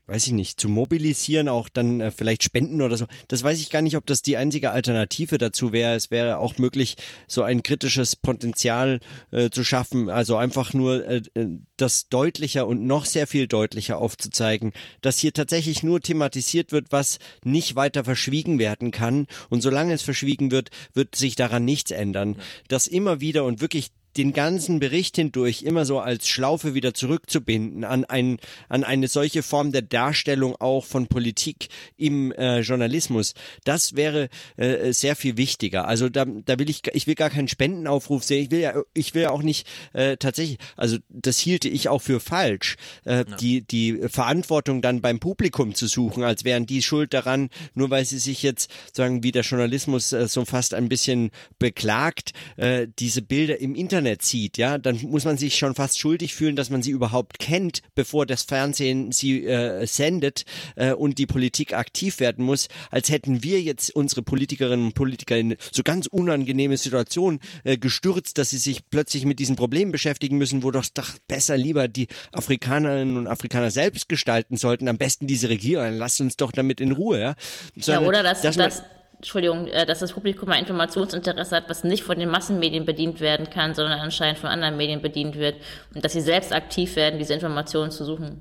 weiß ich nicht, zu mobilisieren, auch dann äh, vielleicht spenden oder so. Das weiß ich gar nicht, ob das die einzige Alternative dazu wäre. Es wäre auch möglich, so ein kritisches Potenzial äh, zu schaffen, also einfach nur äh, äh, das deutlicher und noch sehr viel deutlicher aufzuzeigen, dass hier tatsächlich nur thematisiert wird, was nicht weiter verschwiegen werden kann. Und solange es verschwiegen wird, wird sich daran nichts ändern. Das immer wieder und wirklich den ganzen Bericht hindurch immer so als Schlaufe wieder zurückzubinden an, ein, an eine solche Form der Darstellung auch von Politik im äh, Journalismus, das wäre äh, sehr viel wichtiger. Also da, da will ich, ich will gar keinen Spendenaufruf sehen. Ich will ja, ich will ja auch nicht äh, tatsächlich, also das hielte ich auch für falsch, äh, ja. die, die Verantwortung dann beim Publikum zu suchen, als wären die schuld daran, nur weil sie sich jetzt sagen, wie der Journalismus äh, so fast ein bisschen beklagt, äh, diese Bilder im Internet Internet sieht, ja, dann muss man sich schon fast schuldig fühlen, dass man sie überhaupt kennt, bevor das Fernsehen sie äh, sendet äh, und die Politik aktiv werden muss, als hätten wir jetzt unsere Politikerinnen und Politiker in so ganz unangenehme Situationen äh, gestürzt, dass sie sich plötzlich mit diesen Problemen beschäftigen müssen, wo doch, doch besser lieber die Afrikanerinnen und Afrikaner selbst gestalten sollten, am besten diese Regierung, lasst uns doch damit in Ruhe, ja. Sondern, ja, oder dass, dass, dass Entschuldigung, äh, dass das Publikum ein Informationsinteresse hat, was nicht von den Massenmedien bedient werden kann, sondern anscheinend von anderen Medien bedient wird und dass sie selbst aktiv werden, diese Informationen zu suchen.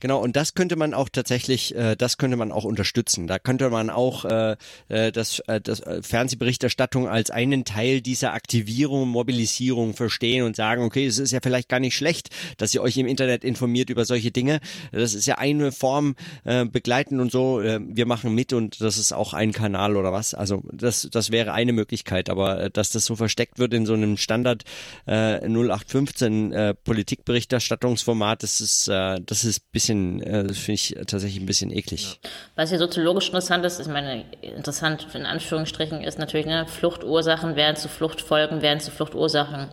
Genau, und das könnte man auch tatsächlich, äh, das könnte man auch unterstützen. Da könnte man auch äh, äh das, äh, das äh, Fernsehberichterstattung als einen Teil dieser Aktivierung, Mobilisierung verstehen und sagen, okay, es ist ja vielleicht gar nicht schlecht, dass ihr euch im Internet informiert über solche Dinge. Das ist ja eine Form, äh, begleiten und so. Äh, wir machen mit und das ist auch ein Kanal oder was. Also das, das wäre eine Möglichkeit, aber äh, dass das so versteckt wird in so einem Standard äh, 0815 äh, Politikberichterstattungsformat, das ist, äh, das ist bisschen bisschen, äh, das finde ich tatsächlich ein bisschen eklig. Was hier soziologisch interessant ist, ich meine, interessant in Anführungsstrichen ist natürlich, ne, Fluchtursachen werden zu Fluchtfolgen, werden zu Fluchtursachen.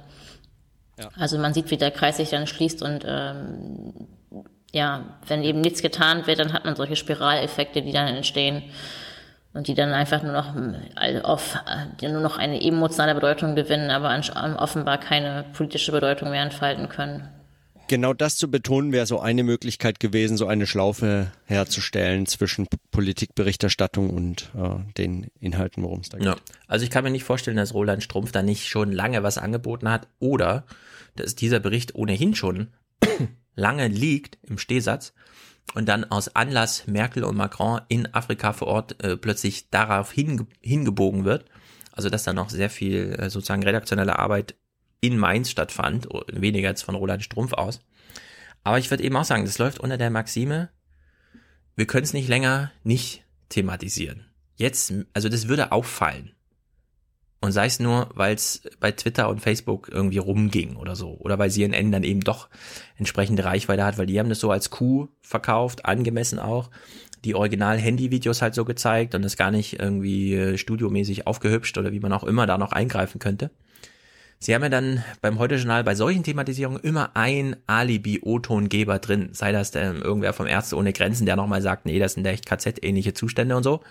Ja. Also man sieht, wie der Kreis sich dann schließt und ähm, ja, wenn eben nichts getan wird, dann hat man solche Spiraleffekte, die dann entstehen und die dann einfach nur noch auf die nur noch eine emotionale Bedeutung gewinnen, aber offenbar keine politische Bedeutung mehr entfalten können genau das zu betonen wäre so eine Möglichkeit gewesen, so eine Schlaufe herzustellen zwischen Politikberichterstattung und äh, den Inhalten, worum es da geht. Ja. Also ich kann mir nicht vorstellen, dass Roland Strumpf da nicht schon lange was angeboten hat oder dass dieser Bericht ohnehin schon lange liegt im Stehsatz und dann aus Anlass Merkel und Macron in Afrika vor Ort äh, plötzlich darauf hinge hingebogen wird. Also dass da noch sehr viel äh, sozusagen redaktionelle Arbeit in Mainz stattfand, weniger jetzt von Roland Strumpf aus. Aber ich würde eben auch sagen, das läuft unter der Maxime, wir können es nicht länger nicht thematisieren. Jetzt, also das würde auffallen. Und sei es nur, weil es bei Twitter und Facebook irgendwie rumging oder so. Oder weil CNN dann eben doch entsprechende Reichweite hat, weil die haben das so als Kuh verkauft, angemessen auch. Die Original-Handy-Videos halt so gezeigt und das gar nicht irgendwie äh, studiomäßig aufgehübscht oder wie man auch immer da noch eingreifen könnte. Sie haben ja dann beim Heute-Journal bei solchen Thematisierungen immer ein Alibi-O-Tongeber drin. Sei das ähm, irgendwer vom Ärzte ohne Grenzen, der nochmal sagt, nee, das sind echt KZ-ähnliche Zustände und so.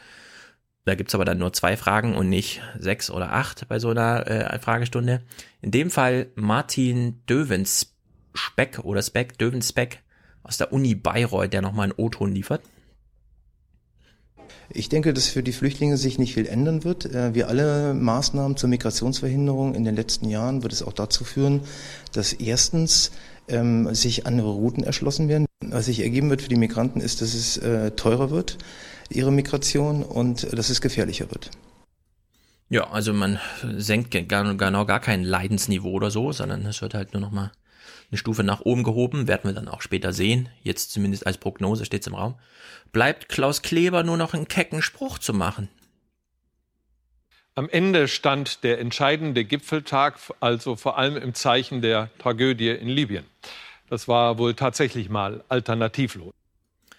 Da gibt's aber dann nur zwei Fragen und nicht sechs oder acht bei so einer äh, Fragestunde. In dem Fall Martin Dövens Speck oder Speck, Dövens Speck aus der Uni Bayreuth, der nochmal einen O-Ton liefert. Ich denke, dass für die Flüchtlinge sich nicht viel ändern wird. Äh, wie alle Maßnahmen zur Migrationsverhinderung in den letzten Jahren wird es auch dazu führen, dass erstens ähm, sich andere Routen erschlossen werden. Was sich ergeben wird für die Migranten ist, dass es äh, teurer wird, ihre Migration, und dass es gefährlicher wird. Ja, also man senkt genau, gar kein Leidensniveau oder so, sondern es wird halt nur noch mal eine Stufe nach oben gehoben, werden wir dann auch später sehen. Jetzt zumindest als Prognose steht es im Raum. Bleibt Klaus Kleber nur noch einen kecken Spruch zu machen. Am Ende stand der entscheidende Gipfeltag, also vor allem im Zeichen der Tragödie in Libyen. Das war wohl tatsächlich mal alternativlos.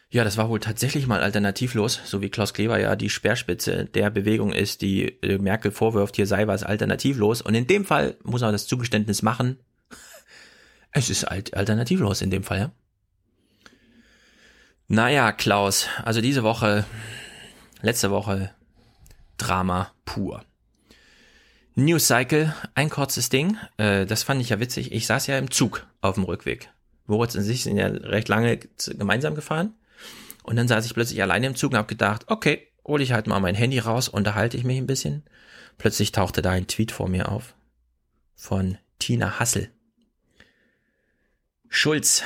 Ja, das war wohl tatsächlich mal alternativlos, so wie Klaus Kleber ja die Speerspitze der Bewegung ist, die äh, Merkel vorwirft, hier sei was alternativlos. Und in dem Fall muss er das Zugeständnis machen, es ist alt alternativlos in dem Fall, ja. Naja, Klaus, also diese Woche, letzte Woche, Drama pur. News Cycle, ein kurzes Ding, äh, das fand ich ja witzig. Ich saß ja im Zug auf dem Rückweg. Moritz und sich sind ja recht lange gemeinsam gefahren. Und dann saß ich plötzlich alleine im Zug und habe gedacht, okay, hole ich halt mal mein Handy raus, unterhalte ich mich ein bisschen. Plötzlich tauchte da ein Tweet vor mir auf von Tina Hassel. Schulz,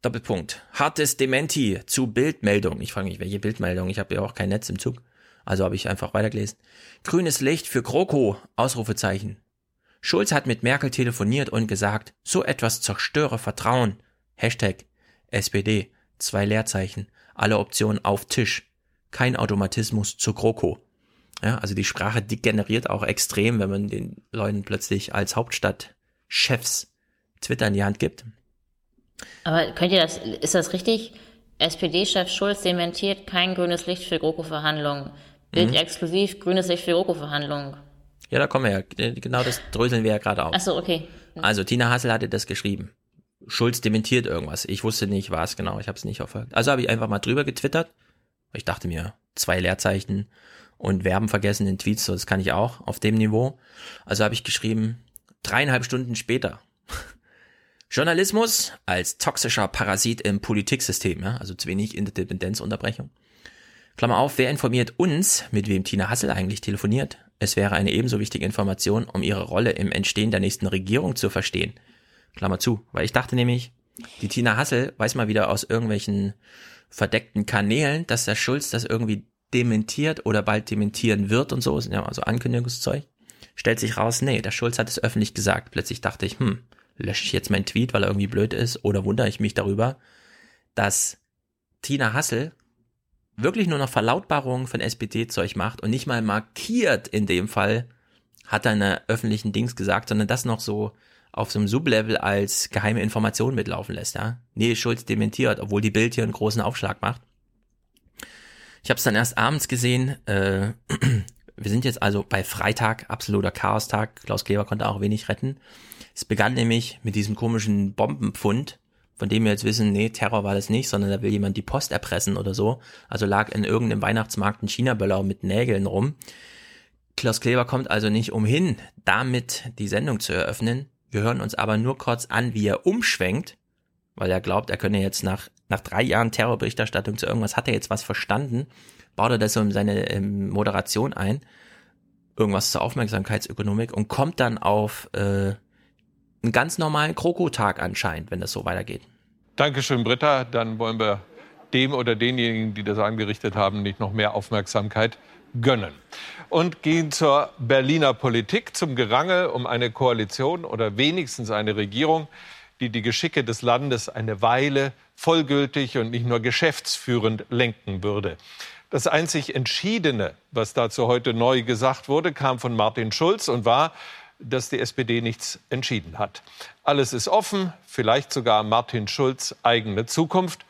Doppelpunkt. Hartes Dementi zu Bildmeldung. Ich frage mich, welche Bildmeldung? Ich habe ja auch kein Netz im Zug. Also habe ich einfach weitergelesen. Grünes Licht für GroKo. Ausrufezeichen. Schulz hat mit Merkel telefoniert und gesagt, so etwas zerstöre Vertrauen. Hashtag SPD. Zwei Leerzeichen. Alle Optionen auf Tisch. Kein Automatismus zur GroKo. Ja, also die Sprache degeneriert auch extrem, wenn man den Leuten plötzlich als Hauptstadtchefs Twitter in die Hand gibt. Aber könnt ihr das, ist das richtig? SPD-Chef Schulz dementiert kein grünes Licht für GroKo-Verhandlungen. Bild mhm. exklusiv grünes Licht für GroKo-Verhandlungen. Ja, da kommen wir ja. Genau das dröseln wir ja gerade auf. Achso, okay. Also Tina Hassel hatte das geschrieben. Schulz dementiert irgendwas. Ich wusste nicht, was genau. Ich habe es nicht verfolgt. Also habe ich einfach mal drüber getwittert. Ich dachte mir, zwei Leerzeichen und Verben vergessen in Tweets, so das kann ich auch auf dem Niveau. Also habe ich geschrieben, dreieinhalb Stunden später Journalismus als toxischer Parasit im Politiksystem, ja, also zu wenig Interdependenzunterbrechung. Klammer auf, wer informiert uns, mit wem Tina Hassel eigentlich telefoniert? Es wäre eine ebenso wichtige Information, um ihre Rolle im Entstehen der nächsten Regierung zu verstehen. Klammer zu, weil ich dachte nämlich, Die Tina Hassel weiß mal wieder aus irgendwelchen verdeckten Kanälen, dass der Schulz das irgendwie dementiert oder bald dementieren wird und so, ja also Ankündigungszeug. Stellt sich raus, nee, der Schulz hat es öffentlich gesagt. Plötzlich dachte ich, hm, lösche ich jetzt meinen Tweet, weil er irgendwie blöd ist, oder wundere ich mich darüber, dass Tina Hassel wirklich nur noch Verlautbarungen von SPD-Zeug macht und nicht mal markiert in dem Fall, hat er in öffentlichen Dings gesagt, sondern das noch so auf so einem Sublevel als geheime Information mitlaufen lässt, ja. Nee, Schulz dementiert, obwohl die Bild hier einen großen Aufschlag macht. Ich habe es dann erst abends gesehen. Äh, wir sind jetzt also bei Freitag, absoluter Chaostag. Klaus Kleber konnte auch wenig retten. Es begann nämlich mit diesem komischen Bombenpfund, von dem wir jetzt wissen, nee, Terror war das nicht, sondern da will jemand die Post erpressen oder so. Also lag in irgendeinem Weihnachtsmarkt ein China-Böller mit Nägeln rum. Klaus Kleber kommt also nicht umhin, damit die Sendung zu eröffnen. Wir hören uns aber nur kurz an, wie er umschwenkt, weil er glaubt, er könne jetzt nach, nach drei Jahren Terrorberichterstattung zu irgendwas, hat er jetzt was verstanden, baut er das so in seine ähm, Moderation ein, irgendwas zur Aufmerksamkeitsökonomik und kommt dann auf äh, einen ganz normalen Krokotag anscheinend, wenn das so weitergeht. Dankeschön, Britta. Dann wollen wir dem oder denjenigen, die das angerichtet haben, nicht noch mehr Aufmerksamkeit gönnen. Und gehen zur Berliner Politik, zum Gerangel um eine Koalition oder wenigstens eine Regierung, die die Geschicke des Landes eine Weile vollgültig und nicht nur geschäftsführend lenken würde. Das einzig Entschiedene, was dazu heute neu gesagt wurde, kam von Martin Schulz und war, dass die SPD nichts entschieden hat. Alles ist offen, vielleicht sogar Martin Schulz eigene Zukunft.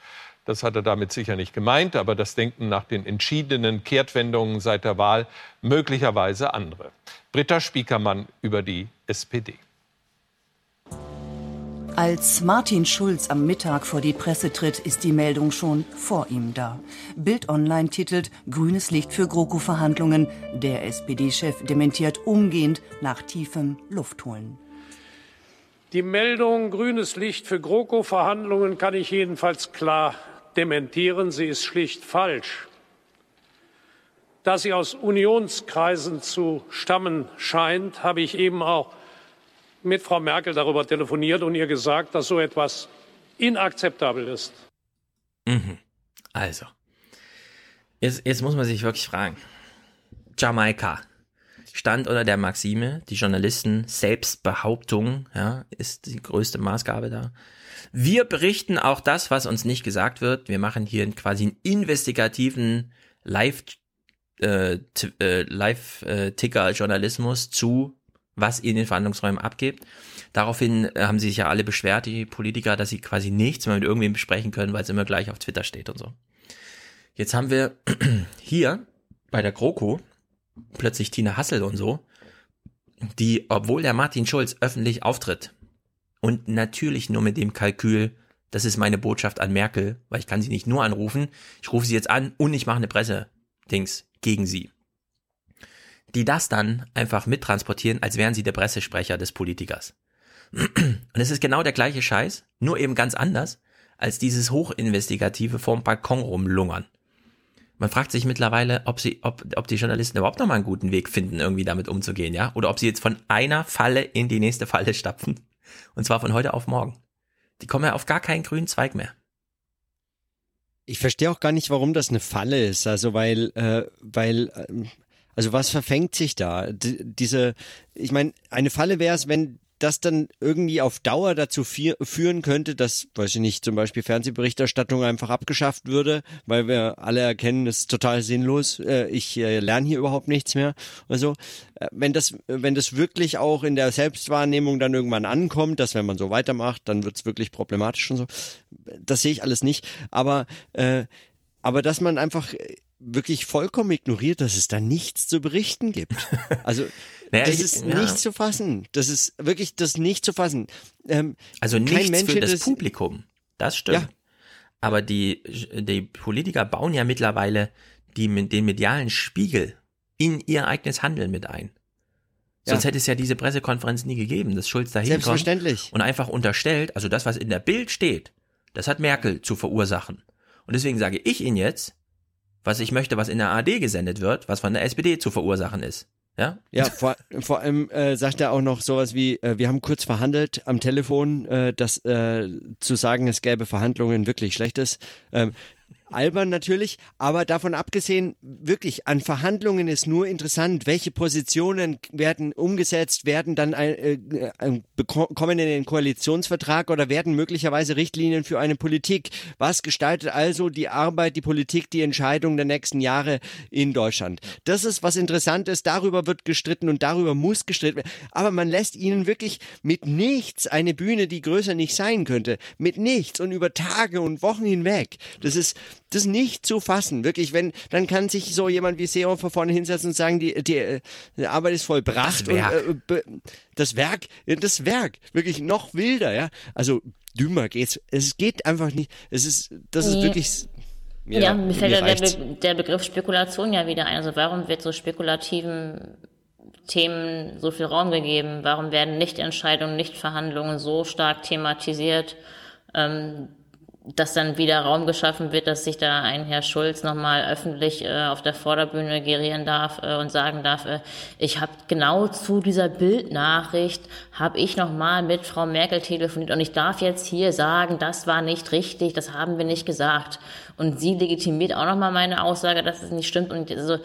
Das hat er damit sicher nicht gemeint, aber das denken nach den entschiedenen Kehrtwendungen seit der Wahl möglicherweise andere. Britta Spiekermann über die SPD. Als Martin Schulz am Mittag vor die Presse tritt, ist die Meldung schon vor ihm da. Bild Online titelt Grünes Licht für GroKo-Verhandlungen. Der SPD-Chef dementiert umgehend nach tiefem Luftholen. Die Meldung Grünes Licht für GroKo-Verhandlungen kann ich jedenfalls klar dementieren. Sie ist schlicht falsch. Da sie aus Unionskreisen zu stammen scheint, habe ich eben auch mit Frau Merkel darüber telefoniert und ihr gesagt, dass so etwas inakzeptabel ist. Mhm. Also, jetzt, jetzt muss man sich wirklich fragen. Jamaika stand unter der Maxime, die Journalisten Selbstbehauptung, ja, ist die größte Maßgabe da. Wir berichten auch das, was uns nicht gesagt wird. Wir machen hier quasi einen investigativen Live äh, äh, Live-Ticker-Journalismus zu was ihr in den Verhandlungsräumen abgebt. Daraufhin äh, haben sie sich ja alle beschwert, die Politiker, dass sie quasi nichts mehr mit irgendwem besprechen können, weil es immer gleich auf Twitter steht und so. Jetzt haben wir hier bei der GroKo plötzlich Tina Hassel und so, die, obwohl der Martin Schulz öffentlich auftritt und natürlich nur mit dem Kalkül, das ist meine Botschaft an Merkel, weil ich kann sie nicht nur anrufen, ich rufe sie jetzt an und ich mache eine Presse-Dings gegen sie die das dann einfach mittransportieren, als wären sie der Pressesprecher des Politikers. Und es ist genau der gleiche Scheiß, nur eben ganz anders, als dieses hochinvestigative vorm Balkon rumlungern. Man fragt sich mittlerweile, ob sie, ob, ob die Journalisten überhaupt noch mal einen guten Weg finden, irgendwie damit umzugehen, ja? Oder ob sie jetzt von einer Falle in die nächste Falle stapfen. Und zwar von heute auf morgen. Die kommen ja auf gar keinen grünen Zweig mehr. Ich verstehe auch gar nicht, warum das eine Falle ist. Also weil, äh, weil ähm, also was verfängt sich da? D diese, ich meine, eine Falle wäre es, wenn das dann irgendwie auf Dauer dazu führen könnte, dass, weiß ich nicht, zum Beispiel Fernsehberichterstattung einfach abgeschafft würde, weil wir alle erkennen, das ist total sinnlos, äh, ich äh, lerne hier überhaupt nichts mehr. Also äh, wenn das, wenn das wirklich auch in der Selbstwahrnehmung dann irgendwann ankommt, dass wenn man so weitermacht, dann wird es wirklich problematisch und so, das sehe ich alles nicht. Aber äh, aber dass man einfach wirklich vollkommen ignoriert, dass es da nichts zu berichten gibt. Also naja, das ich, ist ja. nicht zu fassen. Das ist wirklich das nicht zu fassen. Ähm, also nichts Mensch für das, das Publikum. Das stimmt. Ja. Aber die, die Politiker bauen ja mittlerweile die, den medialen Spiegel in ihr eigenes Handeln mit ein. Sonst ja. hätte es ja diese Pressekonferenz nie gegeben, dass Schulz dahin Selbstverständlich. und einfach unterstellt, also das, was in der Bild steht, das hat Merkel zu verursachen. Und deswegen sage ich Ihnen jetzt, was ich möchte, was in der AD gesendet wird, was von der SPD zu verursachen ist. Ja, ja vor, vor allem äh, sagt er auch noch sowas wie, äh, wir haben kurz verhandelt am Telefon, äh, dass äh, zu sagen, es gäbe Verhandlungen wirklich schlecht ist. Ähm, albern natürlich, aber davon abgesehen, wirklich an Verhandlungen ist nur interessant, welche Positionen werden umgesetzt, werden dann äh, kommen in den Koalitionsvertrag oder werden möglicherweise Richtlinien für eine Politik. Was gestaltet also die Arbeit, die Politik, die Entscheidung der nächsten Jahre in Deutschland? Das ist was interessant ist, darüber wird gestritten und darüber muss gestritten werden. Aber man lässt ihnen wirklich mit nichts eine Bühne, die größer nicht sein könnte, mit nichts und über Tage und Wochen hinweg. Das ist das nicht zu fassen. Wirklich, wenn, dann kann sich so jemand wie Seehofer vorne hinsetzen und sagen, die, die, die Arbeit ist vollbracht. Das Werk. Und, äh, das Werk, das Werk, wirklich noch wilder, ja. Also dümmer geht's. Es geht einfach nicht. Es ist, das ist nee. wirklich. Mir, ja, mir fällt mir der, Be der Begriff Spekulation ja wieder ein. Also warum wird so spekulativen Themen so viel Raum gegeben? Warum werden Nichtentscheidungen, Nichtverhandlungen so stark thematisiert? Ähm, dass dann wieder Raum geschaffen wird, dass sich da ein Herr Schulz nochmal öffentlich äh, auf der Vorderbühne gerieren darf äh, und sagen darf, äh, ich habe genau zu dieser Bildnachricht, habe ich nochmal mit Frau Merkel telefoniert und ich darf jetzt hier sagen, das war nicht richtig, das haben wir nicht gesagt. Und sie legitimiert auch nochmal meine Aussage, dass es nicht stimmt. Und also,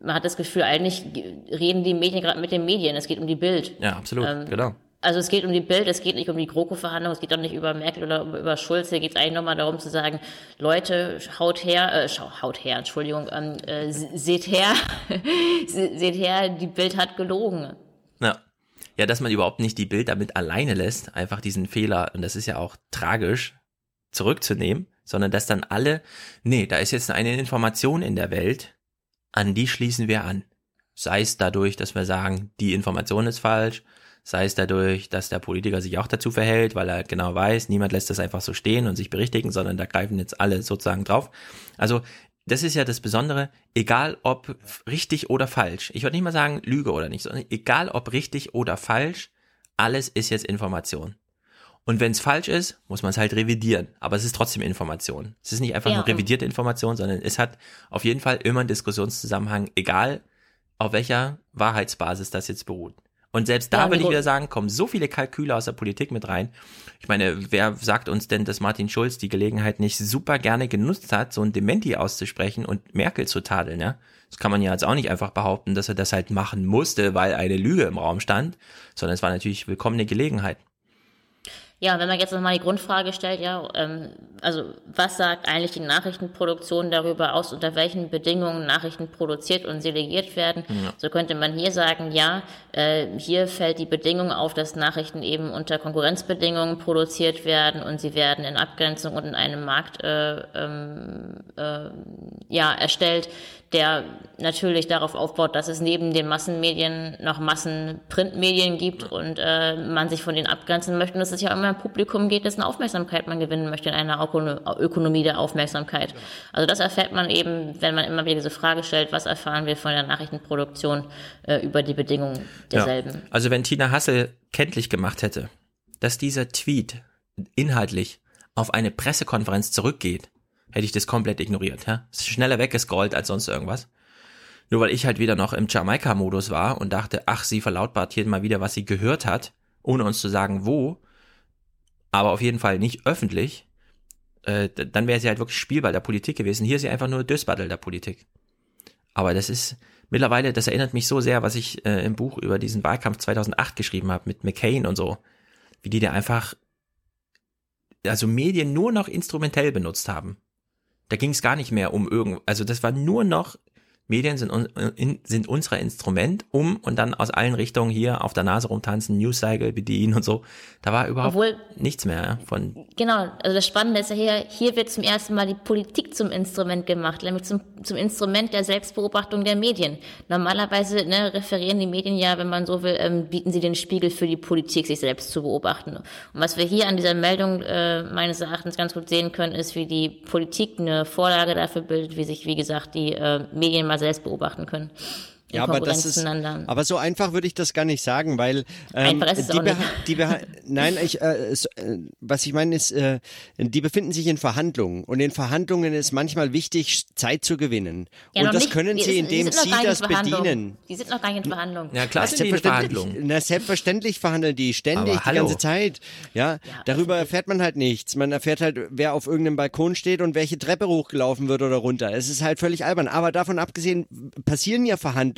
man hat das Gefühl, eigentlich reden die Medien gerade mit den Medien, es geht um die Bild. Ja, absolut, ähm, genau. Also es geht um die Bild, es geht nicht um die GroKo-Verhandlung, es geht auch nicht über Merkel oder über Schulz. Hier geht es eigentlich nochmal darum zu sagen, Leute, haut her, äh, haut her, Entschuldigung, ähm, äh, seht her, seht her, die Bild hat gelogen. Ja. Ja, dass man überhaupt nicht die Bild damit alleine lässt, einfach diesen Fehler, und das ist ja auch tragisch, zurückzunehmen, sondern dass dann alle, nee, da ist jetzt eine Information in der Welt, an die schließen wir an. Sei es dadurch, dass wir sagen, die Information ist falsch, sei es dadurch, dass der Politiker sich auch dazu verhält, weil er halt genau weiß, niemand lässt das einfach so stehen und sich berichtigen, sondern da greifen jetzt alle sozusagen drauf. Also das ist ja das Besondere, egal ob richtig oder falsch. Ich würde nicht mal sagen Lüge oder nicht, sondern egal ob richtig oder falsch, alles ist jetzt Information. Und wenn es falsch ist, muss man es halt revidieren. Aber es ist trotzdem Information. Es ist nicht einfach ja. nur revidierte Information, sondern es hat auf jeden Fall immer einen Diskussionszusammenhang, egal auf welcher Wahrheitsbasis das jetzt beruht. Und selbst da ja, würde ich wieder sagen, kommen so viele Kalküle aus der Politik mit rein. Ich meine, wer sagt uns denn, dass Martin Schulz die Gelegenheit nicht super gerne genutzt hat, so ein Dementi auszusprechen und Merkel zu tadeln, ja? Das kann man ja jetzt auch nicht einfach behaupten, dass er das halt machen musste, weil eine Lüge im Raum stand, sondern es war natürlich willkommene Gelegenheit. Ja, wenn man jetzt nochmal die Grundfrage stellt, ja, ähm, also was sagt eigentlich die Nachrichtenproduktion darüber aus, unter welchen Bedingungen Nachrichten produziert und delegiert werden, ja. so könnte man hier sagen, ja, äh, hier fällt die Bedingung auf, dass Nachrichten eben unter Konkurrenzbedingungen produziert werden und sie werden in Abgrenzung und in einem Markt äh, ähm, äh, ja, erstellt, der natürlich darauf aufbaut, dass es neben den Massenmedien noch Massenprintmedien gibt und äh, man sich von denen abgrenzen möchte und dass es ja immer um Publikum geht, dessen Aufmerksamkeit man gewinnen möchte in einer Ökonomie der Aufmerksamkeit. Also das erfährt man eben, wenn man immer wieder diese Frage stellt, was erfahren wir von der Nachrichtenproduktion äh, über die Bedingungen derselben. Ja. Also wenn Tina Hassel kenntlich gemacht hätte, dass dieser Tweet inhaltlich auf eine Pressekonferenz zurückgeht, hätte ich das komplett ignoriert. Ja? Schneller weggescrollt als sonst irgendwas. Nur weil ich halt wieder noch im Jamaika-Modus war und dachte, ach, sie verlautbart hier mal wieder, was sie gehört hat, ohne uns zu sagen, wo, aber auf jeden Fall nicht öffentlich, äh, dann wäre sie halt wirklich Spielball der Politik gewesen. Hier ist sie einfach nur Dösbattel der Politik. Aber das ist mittlerweile, das erinnert mich so sehr, was ich äh, im Buch über diesen Wahlkampf 2008 geschrieben habe mit McCain und so, wie die da einfach also Medien nur noch instrumentell benutzt haben. Da ging es gar nicht mehr um irgend, also das war nur noch Medien sind, sind unser Instrument, um und dann aus allen Richtungen hier auf der Nase rumtanzen, Newscycle bedienen und so. Da war überhaupt Obwohl, nichts mehr von. Genau, also das Spannende ist ja hier, hier wird zum ersten Mal die Politik zum Instrument gemacht, nämlich zum, zum Instrument der Selbstbeobachtung der Medien. Normalerweise ne, referieren die Medien ja, wenn man so will, ähm, bieten sie den Spiegel für die Politik, sich selbst zu beobachten. Und was wir hier an dieser Meldung äh, meines Erachtens ganz gut sehen können, ist, wie die Politik eine Vorlage dafür bildet, wie sich, wie gesagt, die äh, Medien mal mal selbst beobachten können. Ja, aber das ist, aber so einfach würde ich das gar nicht sagen, weil ähm, Einfach ist die, auch nicht. Beha- die Beha- nein, ich, äh, es, äh, was ich meine ist, äh, die befinden sich in Verhandlungen und in Verhandlungen ist manchmal wichtig, Zeit zu gewinnen Ja, und das nicht. können sie, ist- indem sie das bedienen. Die sind noch gar nicht in Verhandlung. Ja, klar sind die in selbstverständlich, Verhandlungen. na, selbstverständlich verhandeln die ständig, Aber die hallo. ganze Zeit. Ja, darüber erfährt man halt nichts. Man erfährt halt, wer auf irgendeinem Balkon steht und welche Treppe hochgelaufen wird oder runter. Es ist halt völlig albern. Aber davon abgesehen passieren ja Verhandlungen,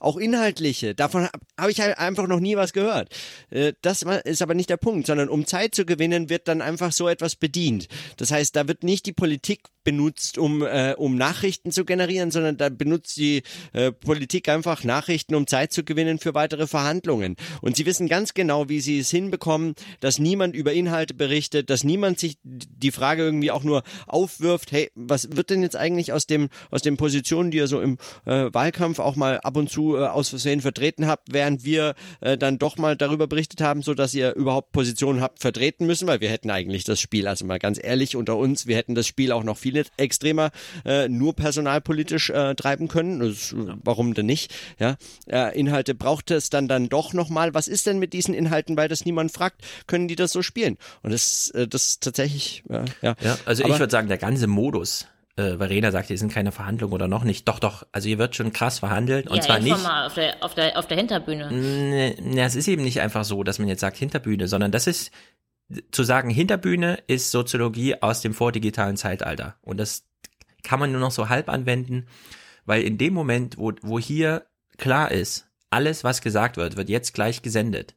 auch inhaltliche. Davon habe hab ich halt einfach noch nie was gehört. Äh, Das ist aber nicht der Punkt, sondern um Zeit zu gewinnen, wird dann einfach so etwas bedient. Das heißt, da wird nicht die Politik benutzt, um, äh, um Nachrichten zu generieren, sondern da benutzt die äh, Politik einfach Nachrichten, um Zeit zu gewinnen für weitere Verhandlungen. Und sie wissen ganz genau, wie sie es hinbekommen, dass niemand über Inhalte berichtet, dass niemand sich die Frage irgendwie auch nur aufwirft, hey, was wird denn jetzt eigentlich aus dem aus den Positionen, die ihr so im äh, Wahlkampf auch mal ab und zu äh, aus Versehen vertreten habt, während wir äh, dann doch mal darüber berichtet haben, so dass ihr überhaupt Positionen habt vertreten müssen, weil wir hätten eigentlich das Spiel, also mal ganz ehrlich unter uns, wir hätten das Spiel auch noch viel extremer äh, nur personalpolitisch äh, treiben können. Das, äh, warum denn nicht? Ja, äh, Inhalte braucht es dann dann doch noch mal. Was ist denn mit diesen Inhalten, weil das niemand fragt? Können die das so spielen? Und das, äh, das ist tatsächlich äh, ja. Ja, also Aber- ich würde sagen, der ganze Modus, äh, Verena sagt, hier sind keine Verhandlungen oder noch nicht. Doch, doch, also hier wird schon krass verhandelt und ja, zwar nicht. informal auf der, auf der, auf der Hinterbühne. Ne, ne, es ist eben nicht einfach so, dass man jetzt sagt Hinterbühne, sondern das ist zu sagen, Hinterbühne ist Soziologie aus dem vordigitalen Zeitalter. Und das kann man nur noch so halb anwenden, weil in dem Moment, wo, wo hier klar ist, alles, was gesagt wird, wird jetzt gleich gesendet,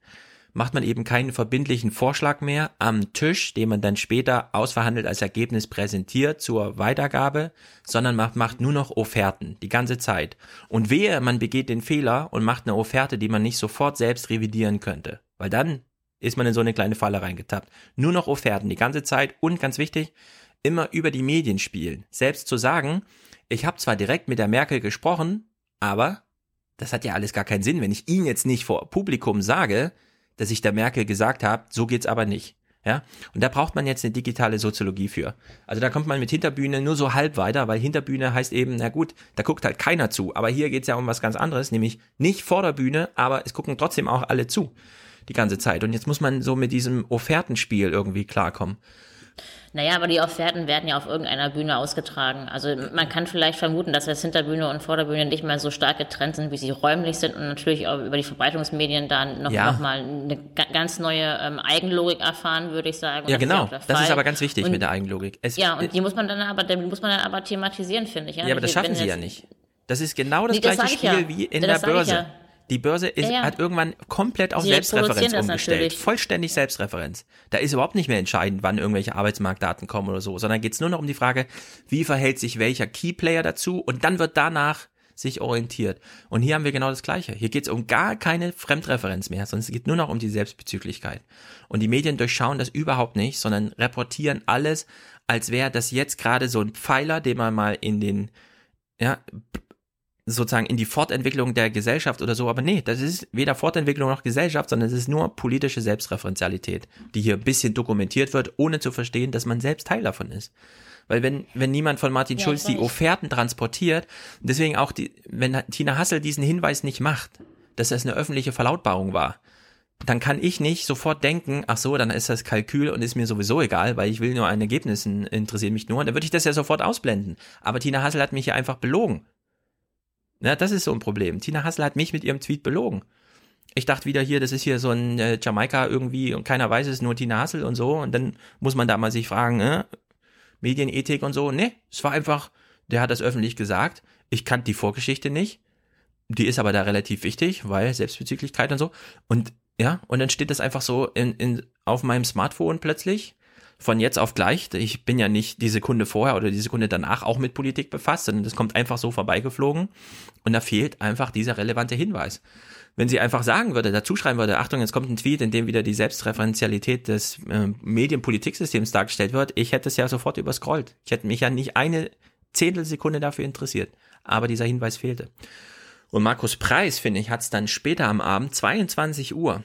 macht man eben keinen verbindlichen Vorschlag mehr am Tisch, den man dann später ausverhandelt als Ergebnis präsentiert zur Weitergabe, sondern macht, macht nur noch Offerten die ganze Zeit. Und wehe, man begeht den Fehler und macht eine Offerte, die man nicht sofort selbst revidieren könnte. Weil dann ist man in so eine kleine Falle reingetappt. Nur noch Offerten die ganze Zeit und ganz wichtig, immer über die Medien spielen. Selbst zu sagen, ich habe zwar direkt mit der Merkel gesprochen, aber das hat ja alles gar keinen Sinn, wenn ich Ihnen jetzt nicht vor Publikum sage, dass ich der Merkel gesagt habe, so geht's aber nicht. Ja, und da braucht man jetzt eine digitale Soziologie für. Also da kommt man mit Hinterbühne nur so halb weiter, weil Hinterbühne heißt eben, na gut, da guckt halt keiner zu. Aber hier geht's ja um was ganz anderes, nämlich nicht vor der Bühne, aber es gucken trotzdem auch alle zu. Die ganze Zeit. Und jetzt muss man so mit diesem Offertenspiel irgendwie klarkommen. Naja, aber die Offerten werden ja auf irgendeiner Bühne ausgetragen. Also man kann vielleicht vermuten, dass jetzt Hinterbühne und Vorderbühne nicht mehr so stark getrennt sind, wie sie räumlich sind und natürlich auch über die Verbreitungsmedien dann noch, Ja. noch mal eine ga- ganz neue ähm, Eigenlogik erfahren, würde ich sagen. Und Ja, das ist genau. der Das ist aber ganz wichtig und, mit der Eigenlogik. Es, Ja, und die muss man dann aber, die muss man dann aber thematisieren, finde ich. Ja, aber das schaffen sie jetzt- ja nicht. Das ist genau das Nee, das gleiche ich Spiel ja. wie in Das der Börse. Die Börse ist, Ja, hat irgendwann komplett auf Sie Selbstreferenz umgestellt. natürlich. Vollständig Selbstreferenz. Da ist überhaupt nicht mehr entscheidend, wann irgendwelche Arbeitsmarktdaten kommen oder so, sondern geht es nur noch um die Frage, wie verhält sich welcher Keyplayer dazu und dann wird danach sich orientiert. Und hier haben wir genau das Gleiche. Hier geht es um gar keine Fremdreferenz mehr, sondern es geht nur noch um die Selbstbezüglichkeit. Und die Medien durchschauen das überhaupt nicht, sondern reportieren alles, als wäre das jetzt gerade so ein Pfeiler, den man mal in den, ja, sozusagen in die Fortentwicklung der Gesellschaft oder so, aber nee, das ist weder Fortentwicklung noch Gesellschaft, sondern es ist nur politische Selbstreferenzialität, die hier ein bisschen dokumentiert wird, ohne zu verstehen, dass man selbst Teil davon ist. Weil wenn, wenn niemand von Martin Ja, Schulz die. Offerten transportiert, deswegen auch die, wenn Tina Hassel diesen Hinweis nicht macht, dass das eine öffentliche Verlautbarung war, dann kann ich nicht sofort denken, ach so, dann ist das Kalkül und ist mir sowieso egal, weil ich will nur an Ergebnissen, interessiert mich nur, dann würde ich das ja sofort ausblenden. Aber Tina Hassel hat mich hier einfach belogen. Na, das ist so ein Problem. Tina Hassel hat mich mit ihrem Tweet belogen. Ich dachte wieder hier, das ist hier so ein äh, Jamaika irgendwie und keiner weiß es, nur Tina Hassel und so. Und dann muss man da mal sich fragen, äh, Medienethik und so. Nee, es war einfach, der hat das öffentlich gesagt. Ich kannte die Vorgeschichte nicht. Die ist aber da relativ wichtig, weil Selbstbezüglichkeit und so. Und ja, und dann steht das einfach so in, in, auf meinem Smartphone plötzlich. Von jetzt auf gleich. Ich bin ja nicht die Sekunde vorher oder die Sekunde danach auch mit Politik befasst, sondern das kommt einfach so vorbeigeflogen. Und da fehlt einfach dieser relevante Hinweis. Wenn sie einfach sagen würde, dazu schreiben würde, Achtung, jetzt kommt ein Tweet, in dem wieder die Selbstreferenzialität des äh, Medienpolitiksystems dargestellt wird, ich hätte es ja sofort überscrollt. Ich hätte mich ja nicht eine Zehntelsekunde dafür interessiert. Aber dieser Hinweis fehlte. Und Markus Preis, finde ich, hat es dann später am Abend, 22 Uhr,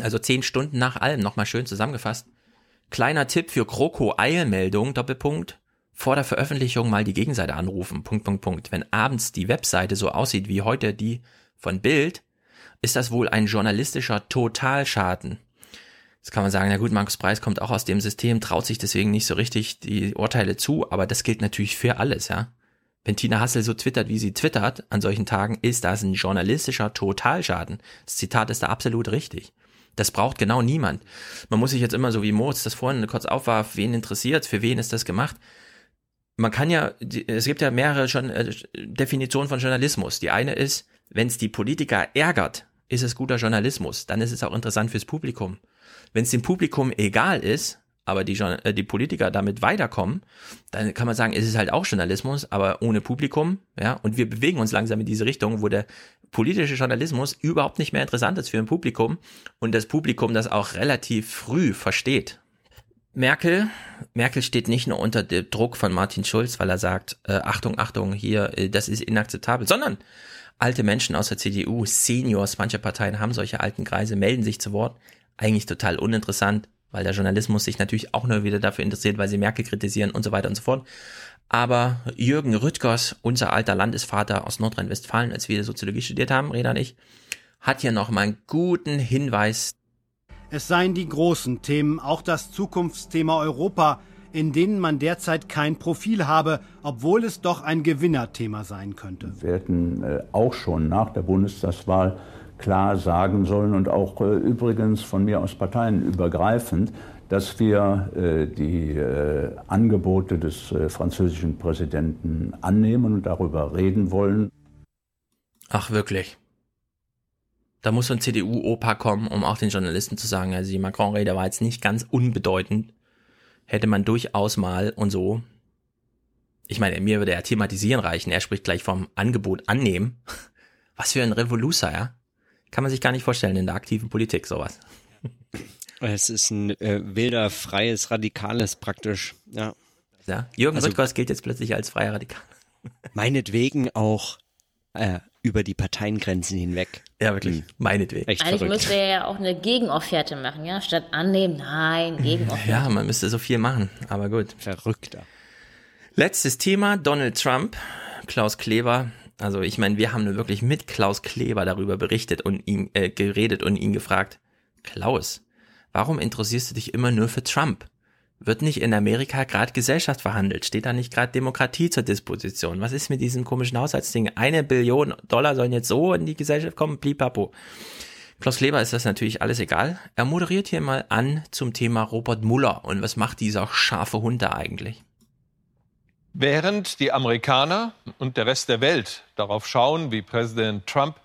also zehn Stunden nach allem, nochmal schön zusammengefasst. Kleiner Tipp für GroKo Eilmeldung, Doppelpunkt. vor der Veröffentlichung mal die Gegenseite anrufen. Punkt, Punkt, Punkt. Wenn abends die Webseite so aussieht wie heute die von Bild, ist das wohl ein journalistischer Totalschaden. Jetzt kann man sagen, na gut, Markus Preis kommt auch aus dem System, traut sich deswegen nicht so richtig die Urteile zu, aber das gilt natürlich für alles, ja. Wenn Tina Hassel so twittert, wie sie twittert an solchen Tagen, ist das ein journalistischer Totalschaden. Das Zitat ist da absolut richtig. Das braucht genau niemand. Man muss sich jetzt immer so wie Moritz das vorhin kurz aufwarf, wen interessiert, für wen ist das gemacht? Man kann ja, es gibt ja mehrere schon äh, Definitionen von Journalismus. Die eine ist, wenn es die Politiker ärgert, ist es guter Journalismus. Dann ist es auch interessant fürs Publikum. Wenn es dem Publikum egal ist, aber die, äh, die Politiker damit weiterkommen, dann kann man sagen, es ist halt auch Journalismus, aber ohne Publikum, ja, und wir bewegen uns langsam in diese Richtung, wo der politische Journalismus überhaupt nicht mehr interessant ist für ein Publikum und das Publikum das auch relativ früh versteht. Merkel, Merkel steht nicht nur unter dem Druck von Martin Schulz, weil er sagt, äh, Achtung, Achtung, hier, äh, das ist inakzeptabel, sondern alte Menschen aus der CDU, Seniors mancher Parteien haben solche alten Kreise, melden sich zu Wort, eigentlich total uninteressant, weil der Journalismus sich natürlich auch nur wieder dafür interessiert, weil sie Merkel kritisieren und so weiter und so fort. Aber Jürgen Rüttgers, unser alter Landesvater aus Nordrhein-Westfalen, als wir Soziologie studiert haben, Reda und ich, hat hier noch mal einen guten Hinweis. Es seien die großen Themen, auch das Zukunftsthema Europa, in denen man derzeit kein Profil habe, obwohl es doch ein Gewinnerthema sein könnte. Wir hätten äh, auch schon nach der Bundestagswahl klar sagen sollen und auch äh, übrigens von mir aus parteienübergreifend, dass wir äh, die äh, Angebote des äh, französischen Präsidenten annehmen und darüber reden wollen. Ach wirklich. Da muss ein CDU-Opa kommen, um auch den Journalisten zu sagen, also die Macron-Rede war jetzt nicht ganz unbedeutend. Hätte man durchaus mal und so. Ich meine, mir würde er thematisieren reichen. Er spricht gleich vom Angebot annehmen. Was für ein Revoluzer, ja? kann man sich gar nicht vorstellen in der aktiven Politik sowas. Es ist ein äh, wilder, freies, radikales praktisch, ja. Ja, Jürgen also, Rüttgers gilt jetzt plötzlich als freier Radikal. Meinetwegen auch äh, über die Parteiengrenzen hinweg. Ja, wirklich. Hm. Meinetwegen. Echt Eigentlich verrückt. müsste er ja auch eine Gegenofferte machen, ja, statt annehmen, nein, Gegenofferte. Ja, man müsste so viel machen, aber gut. Verrückter. Letztes Thema, Donald Trump. Klaus Kleber also ich meine, wir haben nur wirklich mit Klaus Kleber darüber berichtet und ihn äh, geredet und ihn gefragt, Klaus, warum interessierst du dich immer nur für Trump? Wird nicht in Amerika gerade Gesellschaft verhandelt? Steht da nicht gerade Demokratie zur Disposition? Was ist mit diesem komischen Haushaltsding? Eine Billion Dollar sollen jetzt so in die Gesellschaft kommen? Blipapo. Klaus Kleber ist das natürlich alles egal. Er moderiert hier mal an zum Thema Robert Muller und was macht dieser scharfe Hund da eigentlich? Während die Amerikaner und der Rest der Welt darauf schauen, wie Präsident Trump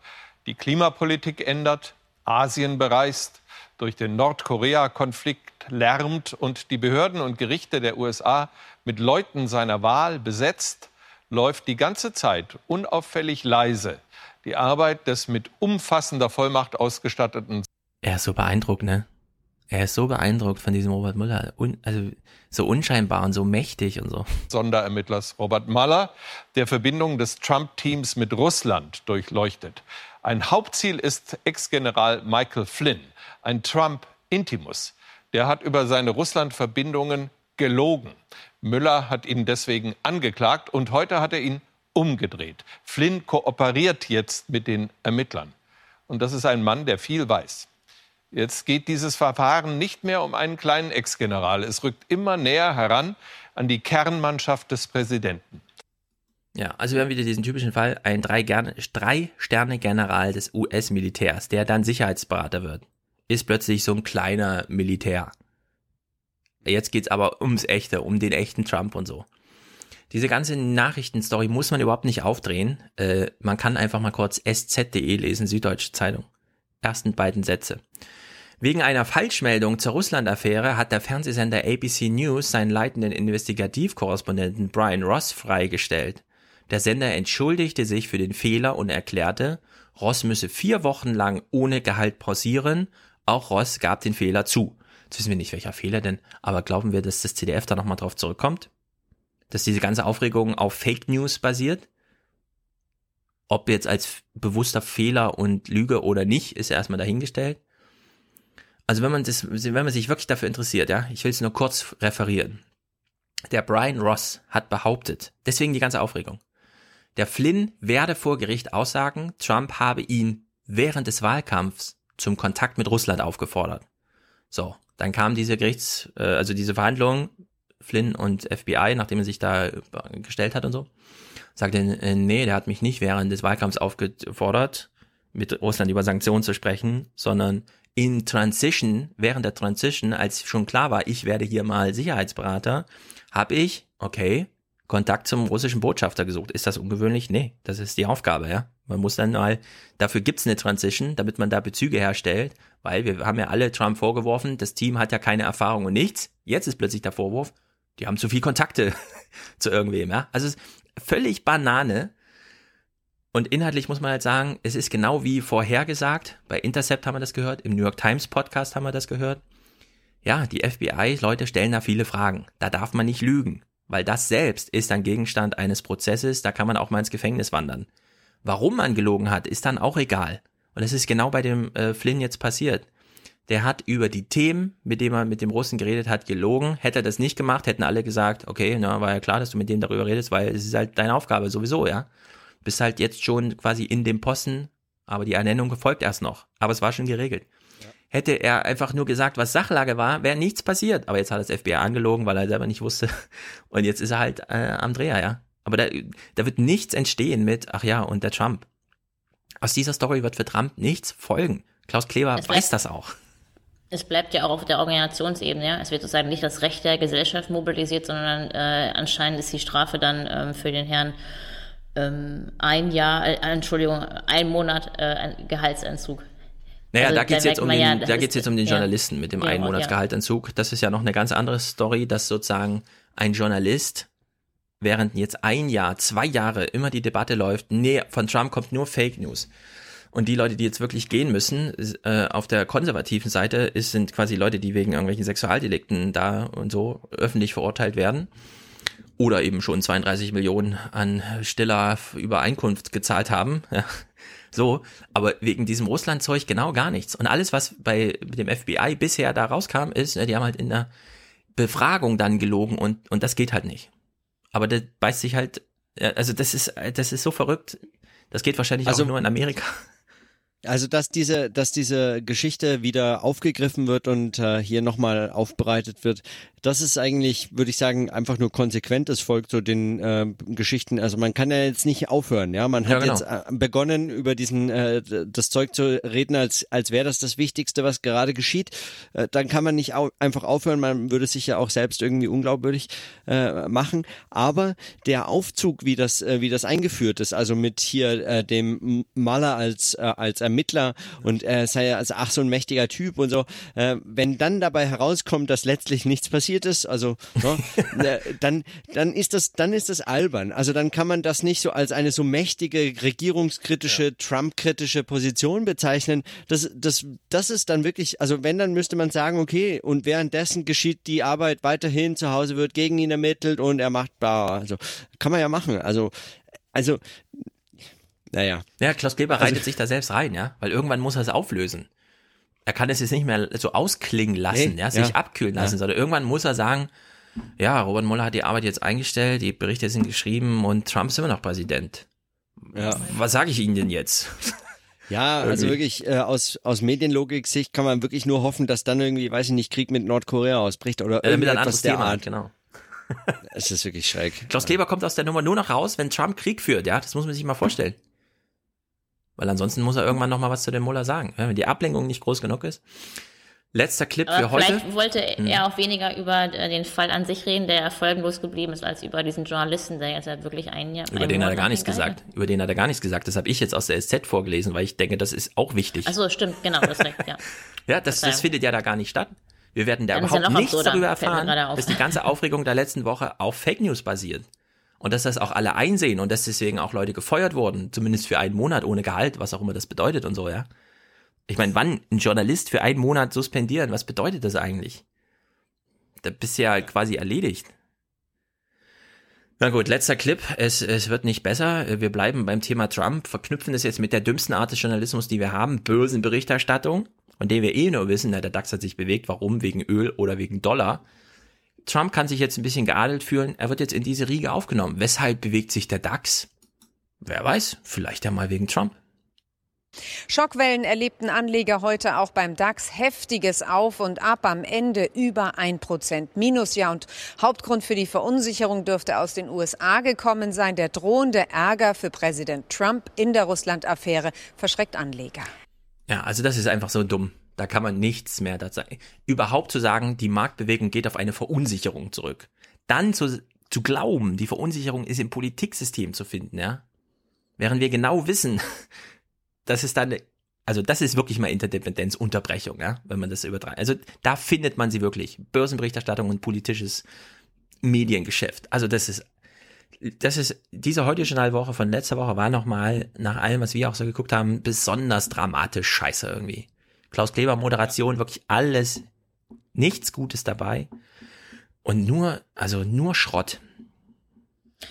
die Klimapolitik ändert, Asien bereist, durch den Nordkorea-Konflikt lärmt und die Behörden und Gerichte der USA mit Leuten seiner Wahl besetzt, läuft die ganze Zeit unauffällig leise die Arbeit des mit umfassender Vollmacht ausgestatteten. Er ist so beeindruckend, ne? Er ist so beeindruckt von diesem Robert Mueller. Un, also so unscheinbar und so mächtig und so. Sonderermittlers Robert Mueller, der Verbindung des Trump-Teams mit Russland durchleuchtet. Ein Hauptziel ist Ex-General Michael Flynn, ein Trump-Intimus. Der hat über seine Russland-Verbindungen gelogen. Müller hat ihn deswegen angeklagt und heute hat er ihn umgedreht. Flynn kooperiert jetzt mit den Ermittlern. Und das ist ein Mann, der viel weiß. Jetzt geht dieses Verfahren nicht mehr um einen kleinen Ex-General. Es rückt immer näher heran an die Kernmannschaft des Präsidenten. Ja, also wir haben wieder diesen typischen Fall, ein Drei-Sterne-General des US-Militärs, der dann Sicherheitsberater wird, ist plötzlich so ein kleiner Militär. Jetzt geht's aber ums Echte, um den echten Trump und so. Diese ganze Nachrichtenstory muss man überhaupt nicht aufdrehen. Äh, man kann einfach mal kurz sz.de lesen, Süddeutsche Zeitung. Ersten beiden Sätze. Wegen einer Falschmeldung zur Russland-Affäre hat der Fernsehsender ABC News seinen leitenden Investigativkorrespondenten Brian Ross freigestellt. Der Sender entschuldigte sich für den Fehler und erklärte, Ross müsse vier Wochen lang ohne Gehalt pausieren. Auch Ross gab den Fehler zu. Jetzt wissen wir nicht, welcher Fehler denn, aber glauben wir, dass das CDF da nochmal drauf zurückkommt? Dass diese ganze Aufregung auf Fake News basiert? Ob jetzt als bewusster Fehler und Lüge oder nicht, ist erstmal dahingestellt. Also wenn man das, wenn man sich wirklich dafür interessiert, ja, ich will es nur kurz referieren. Der Brian Ross hat behauptet, deswegen die ganze Aufregung, der Flynn werde vor Gericht aussagen, Trump habe ihn während des Wahlkampfs zum Kontakt mit Russland aufgefordert. So, dann kam diese Gerichts, äh, also diese Verhandlung, Flynn und FBI, nachdem er sich da gestellt hat und so, sagte, äh, nee, der hat mich nicht während des Wahlkampfs aufgefordert, mit Russland über Sanktionen zu sprechen, sondern in Transition, während der Transition, als schon klar war, ich werde hier mal Sicherheitsberater, habe ich, okay, Kontakt zum russischen Botschafter gesucht. Ist das ungewöhnlich? Nee, das ist die Aufgabe, ja. Man muss dann mal, dafür gibt's eine Transition, damit man da Bezüge herstellt, weil wir haben ja alle Trump vorgeworfen, das Team hat ja keine Erfahrung und nichts. Jetzt ist plötzlich der Vorwurf, die haben zu viel Kontakte zu irgendwem, ja. Also es ist völlig Banane. Und inhaltlich muss man halt sagen, es ist genau wie vorhergesagt. Bei Intercept haben wir das gehört, im New York Times Podcast haben wir das gehört. Ja, die FBI-Leute stellen da viele Fragen. Da darf man nicht lügen, weil das selbst ist ein Gegenstand eines Prozesses, da kann man auch mal ins Gefängnis wandern. Warum man gelogen hat, ist dann auch egal. Und es ist genau bei dem äh, Flynn jetzt passiert. Der hat über die Themen, mit denen er mit dem Russen geredet hat, gelogen. Hätte er das nicht gemacht, hätten alle gesagt, okay, na, war ja klar, dass du mit dem darüber redest, weil es ist halt deine Aufgabe sowieso, ja. Bist halt jetzt schon quasi in dem Posten, aber die Ernennung folgt erst noch. Aber es war schon geregelt. Hätte er einfach nur gesagt, was Sachlage war, wäre nichts passiert. Aber jetzt hat das FBI angelogen, weil er selber nicht wusste. Und jetzt ist er halt äh, am Dreher, ja. Aber da, da wird nichts entstehen mit, ach ja, und der Trump. Aus dieser Story wird für Trump nichts folgen. Klaus Kleber es weiß das auch. Es bleibt ja auch auf der Organisationsebene. Ja? Es wird sozusagen nicht das Recht der Gesellschaft mobilisiert, sondern äh, anscheinend ist die Strafe dann ähm, für den Herrn ähm, ein Jahr, äh, Entschuldigung, ein Monat äh, Gehaltsentzug. Naja, also, da geht's jetzt um den, ja, da geht's jetzt um den Journalisten ja, mit dem einen Monatsgehaltentzug. Das ist ja noch eine ganz andere Story, dass sozusagen ein Journalist während jetzt ein Jahr, zwei Jahre immer die Debatte läuft, nee, von Trump kommt nur Fake News. Und die Leute, die jetzt wirklich gehen müssen, äh, auf der konservativen Seite, ist, sind quasi Leute, die wegen irgendwelchen Sexualdelikten da und so öffentlich verurteilt werden. Oder eben schon 32 Millionen an stiller Übereinkunft gezahlt haben. Ja. So, aber wegen diesem Russland-Zeug genau gar nichts. Und alles, was bei dem FBI bisher da rauskam, ist, ne, die haben halt in der Befragung dann gelogen und, und das geht halt nicht. Aber das beißt sich halt, also das ist, das ist so verrückt. Das geht wahrscheinlich also, auch nur in Amerika. Also dass diese, dass diese Geschichte wieder aufgegriffen wird und äh, hier nochmal aufbereitet wird, das ist eigentlich, würde ich sagen, einfach nur konsequent. Es folgt so den äh, Geschichten. Also man kann ja jetzt nicht aufhören. Ja, man hat ja, genau. jetzt äh, begonnen über diesen äh, das Zeug zu reden, als als wäre das das Wichtigste, was gerade geschieht. Äh, dann kann man nicht au einfach aufhören. Man würde sich ja auch selbst irgendwie unglaubwürdig äh, machen. Aber der Aufzug, wie das äh, wie das eingeführt ist, also mit hier äh, dem Maler als äh, als Ermittler und er sei ja also ach so ein mächtiger Typ und so. Äh, wenn dann dabei herauskommt, dass letztlich nichts passiert passiert ist, also ne, äh, dann dann ist das dann ist das albern. Also dann kann man das nicht so als eine so mächtige regierungskritische ja. Trump-kritische Position bezeichnen. Das das das ist dann wirklich, also wenn dann müsste man sagen, okay, und währenddessen geschieht die Arbeit weiterhin zu Hause wird gegen ihn ermittelt und er macht bla, also kann man ja machen. Also also naja. Ja, Klaus Kleber also, reitet sich da selbst rein, ja, weil irgendwann muss er es auflösen er kann es jetzt nicht mehr so ausklingen lassen, nee, ja, sich ja. abkühlen lassen, ja. sondern irgendwann muss er sagen, ja, Robert Mueller hat die Arbeit jetzt eingestellt, die Berichte sind geschrieben und Trump ist immer noch Präsident. Ja. Was sage ich Ihnen denn jetzt? Ja, also wirklich äh, aus aus Medienlogik-Sicht kann man wirklich nur hoffen, dass dann irgendwie, weiß ich nicht, Krieg mit Nordkorea ausbricht oder ja, irgendetwas der Thema, Art. Genau. Es ist wirklich schräg. Klaus Kleber kommt aus der Nummer nur noch raus, wenn Trump Krieg führt. Ja, das muss man sich mal vorstellen. Weil ansonsten muss er irgendwann noch mal was zu dem Muller sagen, wenn die Ablenkung nicht groß genug ist. Letzter Clip Aber für heute. Vielleicht wollte er auch weniger über äh, den Fall an sich reden, der erfolglos geblieben ist, als über diesen Journalisten, der jetzt ja wirklich ein Jahr. Über den hat er gar nichts gesagt. Über den hat er gar nichts gesagt. Das habe ich jetzt aus der SZ vorgelesen, weil ich denke, das ist auch wichtig. Ach so, stimmt, genau, das recht, ja. ja, das, das findet ja da gar nicht statt. Wir werden da Dann überhaupt nichts absurder, darüber erfahren, dass die ganze Aufregung der letzten Woche auf Fake News basiert. Und dass das auch alle einsehen und dass deswegen auch Leute gefeuert wurden, zumindest für einen Monat ohne Gehalt, was auch immer das bedeutet und so, ja. Ich meine, wann ein Journalist für einen Monat suspendieren, was bedeutet das eigentlich? Da bist du ja quasi erledigt. Na gut, letzter Clip. Es, es wird nicht besser. Wir bleiben beim Thema Trump, verknüpfen das jetzt mit der dümmsten Art des Journalismus, die wir haben, bösen Berichterstattung, von dem wir eh nur wissen, na, der DAX hat sich bewegt, warum, wegen Öl oder wegen Dollar Trump kann sich jetzt ein bisschen geadelt fühlen. Er wird jetzt in diese Riege aufgenommen. Weshalb bewegt sich der DAX? Wer weiß, vielleicht ja mal wegen Trump. Schockwellen erlebten Anleger heute auch beim DAX heftiges Auf und Ab am Ende über ein Prozent Minus. Ja, und Hauptgrund für die Verunsicherung dürfte aus den USA gekommen sein. Der drohende Ärger für Präsident Trump in der Russland-Affäre verschreckt Anleger. Ja, also das ist einfach so dumm. Da kann man nichts mehr dazu sagen. Überhaupt zu sagen, die Marktbewegung geht auf eine Verunsicherung zurück. Dann zu, zu glauben, die Verunsicherung ist im Politiksystem zu finden, ja. Während wir genau wissen, das ist dann, also das ist wirklich mal Interdependenzunterbrechung, ja, wenn man das übertreibt. Also da findet man sie wirklich. Börsenberichterstattung und politisches Mediengeschäft. Also das ist, das ist, diese heute Journalwoche von letzter Woche war nochmal, nach allem, was wir auch so geguckt haben, besonders dramatisch scheiße irgendwie. Klaus Kleber Moderation, wirklich alles, nichts Gutes dabei. Und nur, also nur Schrott.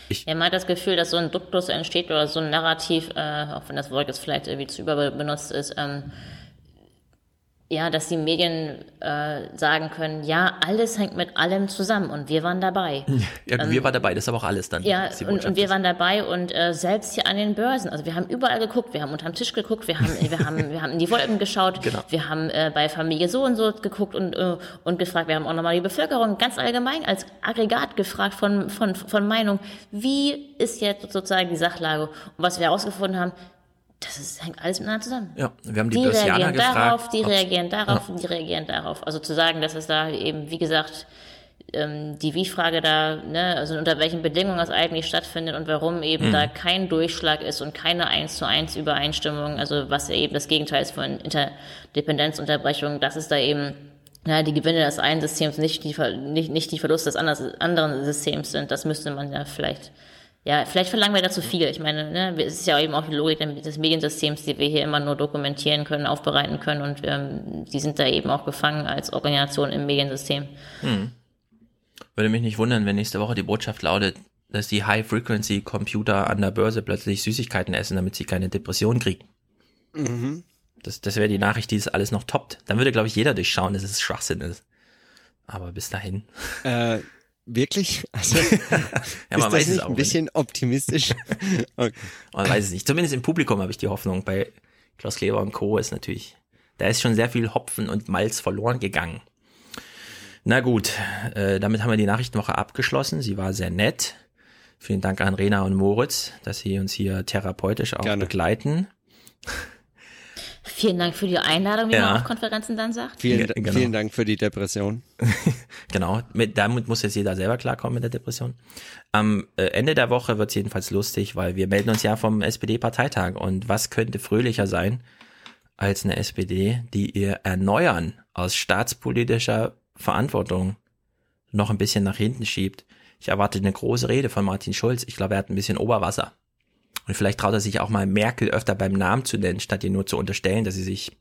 Ich ja, man hat das Gefühl, dass so ein Duktus entsteht oder so ein Narrativ, äh, auch wenn das Wort jetzt vielleicht irgendwie zu überbenutzt ist, ähm, ja, dass die Medien äh, sagen können, ja, alles hängt mit allem zusammen und wir waren dabei. Ja, ähm, wir waren dabei, das ist aber auch alles dann. Ja, und, und, wir waren dabei und äh, selbst hier an den Börsen, also wir haben überall geguckt, wir haben unterm Tisch geguckt, wir haben, wir haben, wir haben in die Wolken geschaut, genau. wir haben äh, bei Familie so und so geguckt und, äh, und gefragt, wir haben auch nochmal die Bevölkerung ganz allgemein als Aggregat gefragt von, von, von Meinung, wie ist jetzt sozusagen die Sachlage? Und was wir herausgefunden haben, das ist, hängt alles miteinander zusammen. Ja, wir haben die, die Börsianer reagieren gefragt. darauf, die reagieren darauf, ja. die reagieren darauf. Also zu sagen, dass es da eben, wie gesagt, ähm, die Wie-Frage da, ne, also unter welchen Bedingungen das eigentlich stattfindet und warum eben mhm. da kein Durchschlag ist und keine eins zu eins Übereinstimmung, also was eben das Gegenteil ist von Interdependenzunterbrechung, das ist da eben ja, die Gewinne des einen Systems nicht die, nicht, nicht die Verluste des anderen Systems sind. Das müsste man ja vielleicht ja, vielleicht verlangen wir da zu viel. Ich meine, ne, es ist ja eben auch die Logik des Mediensystems, die wir hier immer nur dokumentieren können, aufbereiten können und ähm, die sind da eben auch gefangen als Organisation im Mediensystem. Hm. Würde mich nicht wundern, wenn nächste Woche die Botschaft lautet, dass die High-Frequency-Computer an der Börse plötzlich Süßigkeiten essen, damit sie keine Depression kriegen. Mhm. Das, das wäre die Nachricht, die es alles noch toppt. Dann würde, glaube ich, jeder durchschauen, dass es Schwachsinn ist. Aber bis dahin. Äh, Wirklich? Also, ja, man weiß es auch ein bisschen nicht. optimistisch. okay. Man weiß es nicht. Zumindest im Publikum habe ich die Hoffnung. Bei Klaus Kleber und Co. ist natürlich, da ist schon sehr viel Hopfen und Malz verloren gegangen. Na gut, äh, damit haben wir die Nachrichtenwoche abgeschlossen. Sie war sehr nett. Vielen Dank an Rena und Moritz, dass sie uns hier therapeutisch auch Gerne. begleiten. Vielen Dank für die Einladung, wie ja. man auf Konferenzen dann sagt. Vielen, genau. vielen Dank für die Depression. genau, mit, damit muss jetzt jeder selber klarkommen mit der Depression. Am äh, Ende der Woche wird es jedenfalls lustig, weil wir melden uns ja vom SPD-Parteitag. Und was könnte fröhlicher sein als eine SPD, die ihr Erneuern aus staatspolitischer Verantwortung noch ein bisschen nach hinten schiebt? Ich erwarte eine große Rede von Martin Schulz. Ich glaube, er hat ein bisschen Oberwasser. Und vielleicht traut er sich auch mal Merkel öfter beim Namen zu nennen, statt ihr nur zu unterstellen, dass sie sich,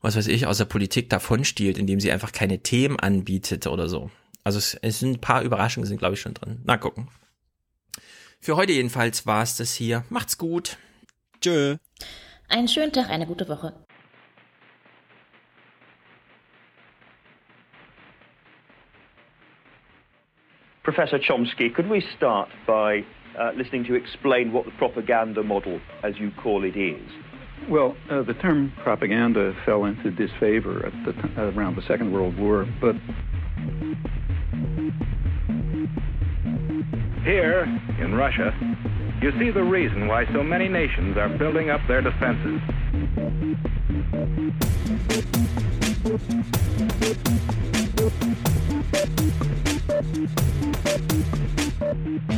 was weiß ich, aus der Politik davonstiehlt, indem sie einfach keine Themen anbietet oder so. Also es, es sind ein paar Überraschungen, sind glaube ich schon drin. Na gucken. Für heute jedenfalls war es das hier. Macht's gut. Tschö. Einen schönen Tag, eine gute Woche. Professor Chomsky, could we start by uh, listening to explain what the propaganda model, as you call it, is? Well, uh, the term propaganda fell into disfavor at the t- around the Second World War, but here in Russia, you see the reason why so many nations are building up their defenses.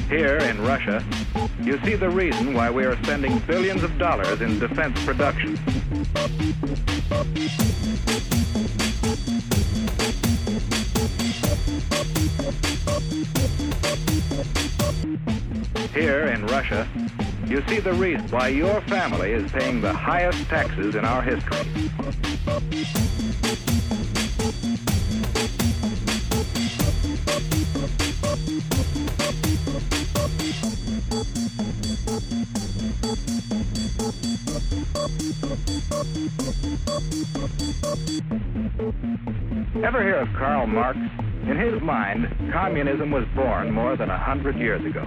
Here in Russia, you see the reason why we are spending billions of dollars in defense production. Here in Russia, you see the reason why your family is paying the highest taxes in our history. Ever hear of Karl Marx? In his mind, communism was born more than a hundred years ago,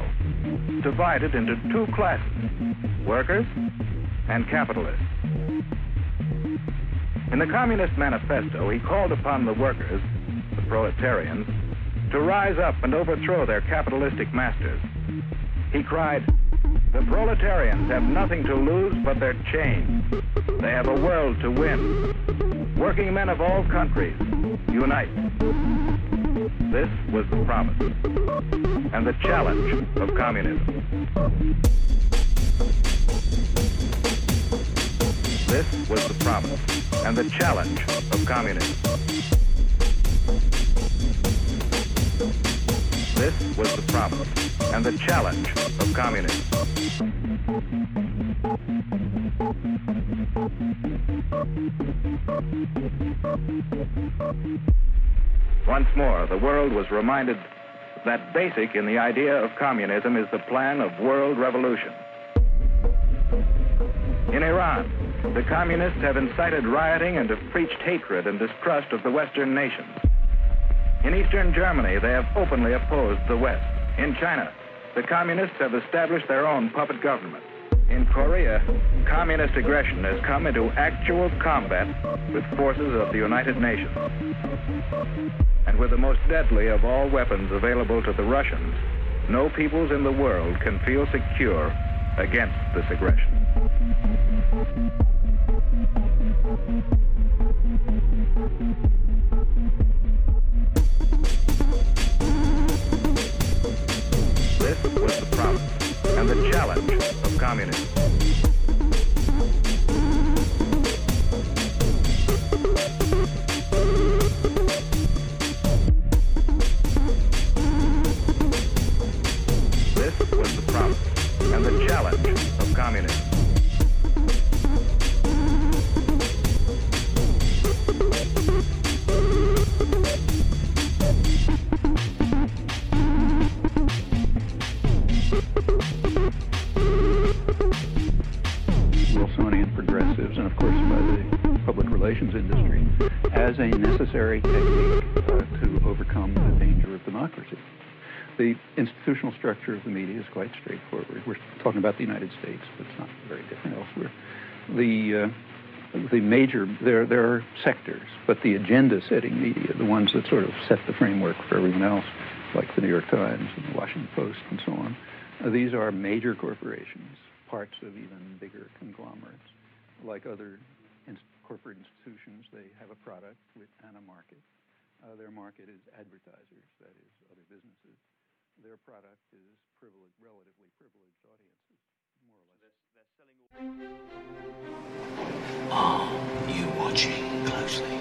divided into two classes, workers and capitalists. In the Communist Manifesto, he called upon the workers, the proletarians, to rise up and overthrow their capitalistic masters. He cried, the proletarians have nothing to lose but their chains. They have a world to win. Working men of all countries, unite. This was the promise and the challenge of communism. This was the promise and the challenge of communism. This was the promise and the challenge of communism. Once more, the world was reminded that basic in the idea of communism is the plan of world revolution. In Iran, the communists have incited rioting and have preached hatred and distrust of the Western nations. In Eastern Germany, they have openly opposed the West. In China, the communists have established their own puppet government. In Korea, communist aggression has come into actual combat with forces of the United Nations. And with the most deadly of all weapons available to the Russians, no peoples in the world can feel secure against this aggression. Was the promise and the challenge of communism. This was the promise and the challenge of communism. And of course by the public relations industry, as a necessary technique uh, to overcome the danger of democracy. The institutional structure of the media is quite straightforward. We're talking about the United States, but it's not very different elsewhere. The uh, the major there there are sectors, but the agenda-setting media, the ones that sort of set the framework for everyone else, like the New York Times and the Washington Post and so on, uh, these are major corporations, parts of even bigger conglomerates, like other ins- corporate institutions. They have a product with, and a market. Uh, their market is advertisers, that is, other businesses. Their product is privileged, relatively privileged audiences, more or less. Are you watching closely?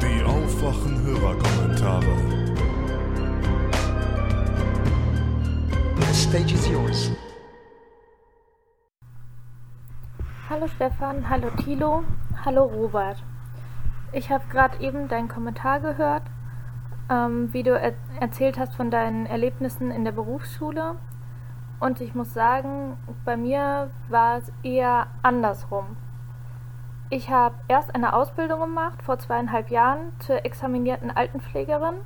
Die aufwachen Hörerkommentare. The stage is yours. Hallo Stefan, hallo Thilo, hallo Robert. Ich habe gerade eben deinen Kommentar gehört, ähm, wie du er erzählt hast von deinen Erlebnissen in der Berufsschule. Und ich muss sagen, bei mir war es eher andersrum. Ich habe erst eine Ausbildung gemacht vor zweieinhalb Jahren zur examinierten Altenpflegerin.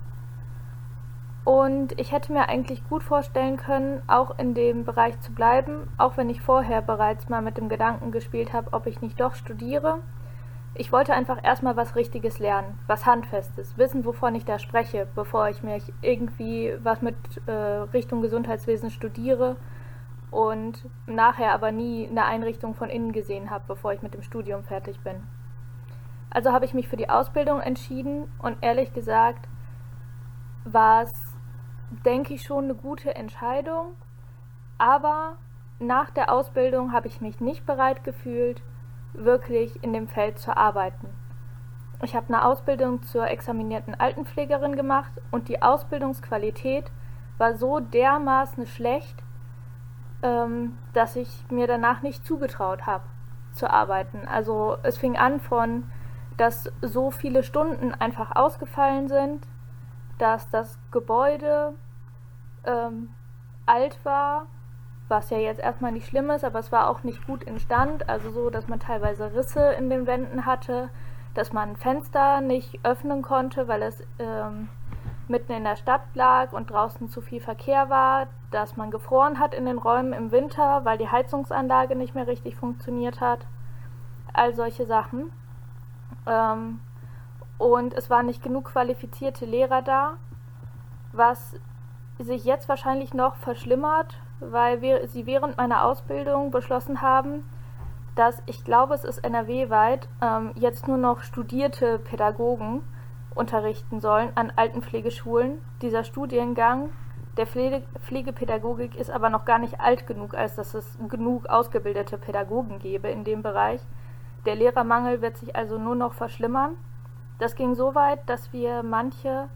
Und ich hätte mir eigentlich gut vorstellen können, auch in dem Bereich zu bleiben, auch wenn ich vorher bereits mal mit dem Gedanken gespielt habe, ob ich nicht doch studiere. Ich wollte einfach erstmal was Richtiges lernen, was Handfestes, wissen, wovon ich da spreche, bevor ich mich irgendwie was mit äh, Richtung Gesundheitswesen studiere und nachher aber nie eine Einrichtung von innen gesehen habe, bevor ich mit dem Studium fertig bin. Also habe ich mich für die Ausbildung entschieden und ehrlich gesagt war es, denke ich, schon eine gute Entscheidung, aber nach der Ausbildung habe ich mich nicht bereit gefühlt, wirklich in dem Feld zu arbeiten. Ich habe eine Ausbildung zur examinierten Altenpflegerin gemacht und die Ausbildungsqualität war so dermaßen schlecht, ähm, dass ich mir danach nicht zugetraut habe zu arbeiten. Also es fing an von, dass so viele Stunden einfach ausgefallen sind, dass das Gebäude ähm, alt war, was ja jetzt erstmal nicht schlimm ist, aber es war auch nicht gut instand, also so, dass man teilweise Risse in den Wänden hatte, dass man Fenster nicht öffnen konnte, weil es ähm, mitten in der Stadt lag und draußen zu viel Verkehr war, dass man gefroren hat in den Räumen im Winter, weil die Heizungsanlage nicht mehr richtig funktioniert hat. All solche Sachen. Ähm, und es waren nicht genug qualifizierte Lehrer da, was sich jetzt wahrscheinlich noch verschlimmert, weil wir sie während meiner Ausbildung beschlossen haben, dass ich glaube, es ist NRW-weit ähm, jetzt nur noch studierte Pädagogen unterrichten sollen an Altenpflegeschulen. Dieser Studiengang der Pflege Pflegepädagogik ist aber noch gar nicht alt genug, als dass es genug ausgebildete Pädagogen gäbe in dem Bereich. Der Lehrermangel wird sich also nur noch verschlimmern. Das ging so weit, dass wir manche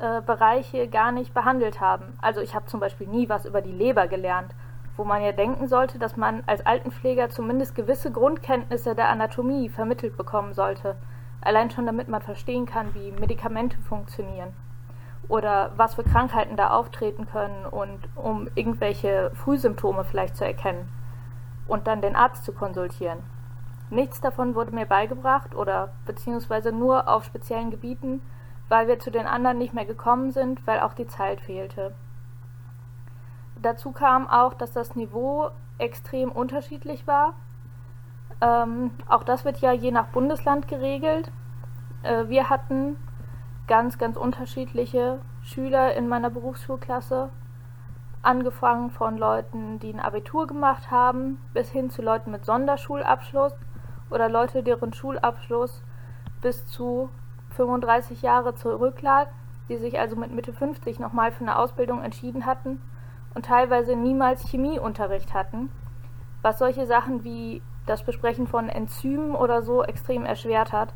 äh, Bereiche gar nicht behandelt haben. Also ich habe zum Beispiel nie was über die Leber gelernt, wo man ja denken sollte, dass man als Altenpfleger zumindest gewisse Grundkenntnisse der Anatomie vermittelt bekommen sollte. Allein schon damit man verstehen kann, wie Medikamente funktionieren oder was für Krankheiten da auftreten können und um irgendwelche Frühsymptome vielleicht zu erkennen und dann den Arzt zu konsultieren. Nichts davon wurde mir beigebracht oder beziehungsweise nur auf speziellen Gebieten, weil wir zu den anderen nicht mehr gekommen sind, weil auch die Zeit fehlte. Dazu kam auch, dass das Niveau extrem unterschiedlich war. Ähm, auch das wird ja je nach Bundesland geregelt. Äh, wir hatten ganz, ganz unterschiedliche Schüler in meiner Berufsschulklasse, angefangen von Leuten, die ein Abitur gemacht haben, bis hin zu Leuten mit Sonderschulabschluss oder Leute, deren Schulabschluss bis zu 35 Jahre zurücklag, die sich also mit Mitte 50 nochmal für eine Ausbildung entschieden hatten und teilweise niemals Chemieunterricht hatten, was solche Sachen wie das Besprechen von Enzymen oder so extrem erschwert hat,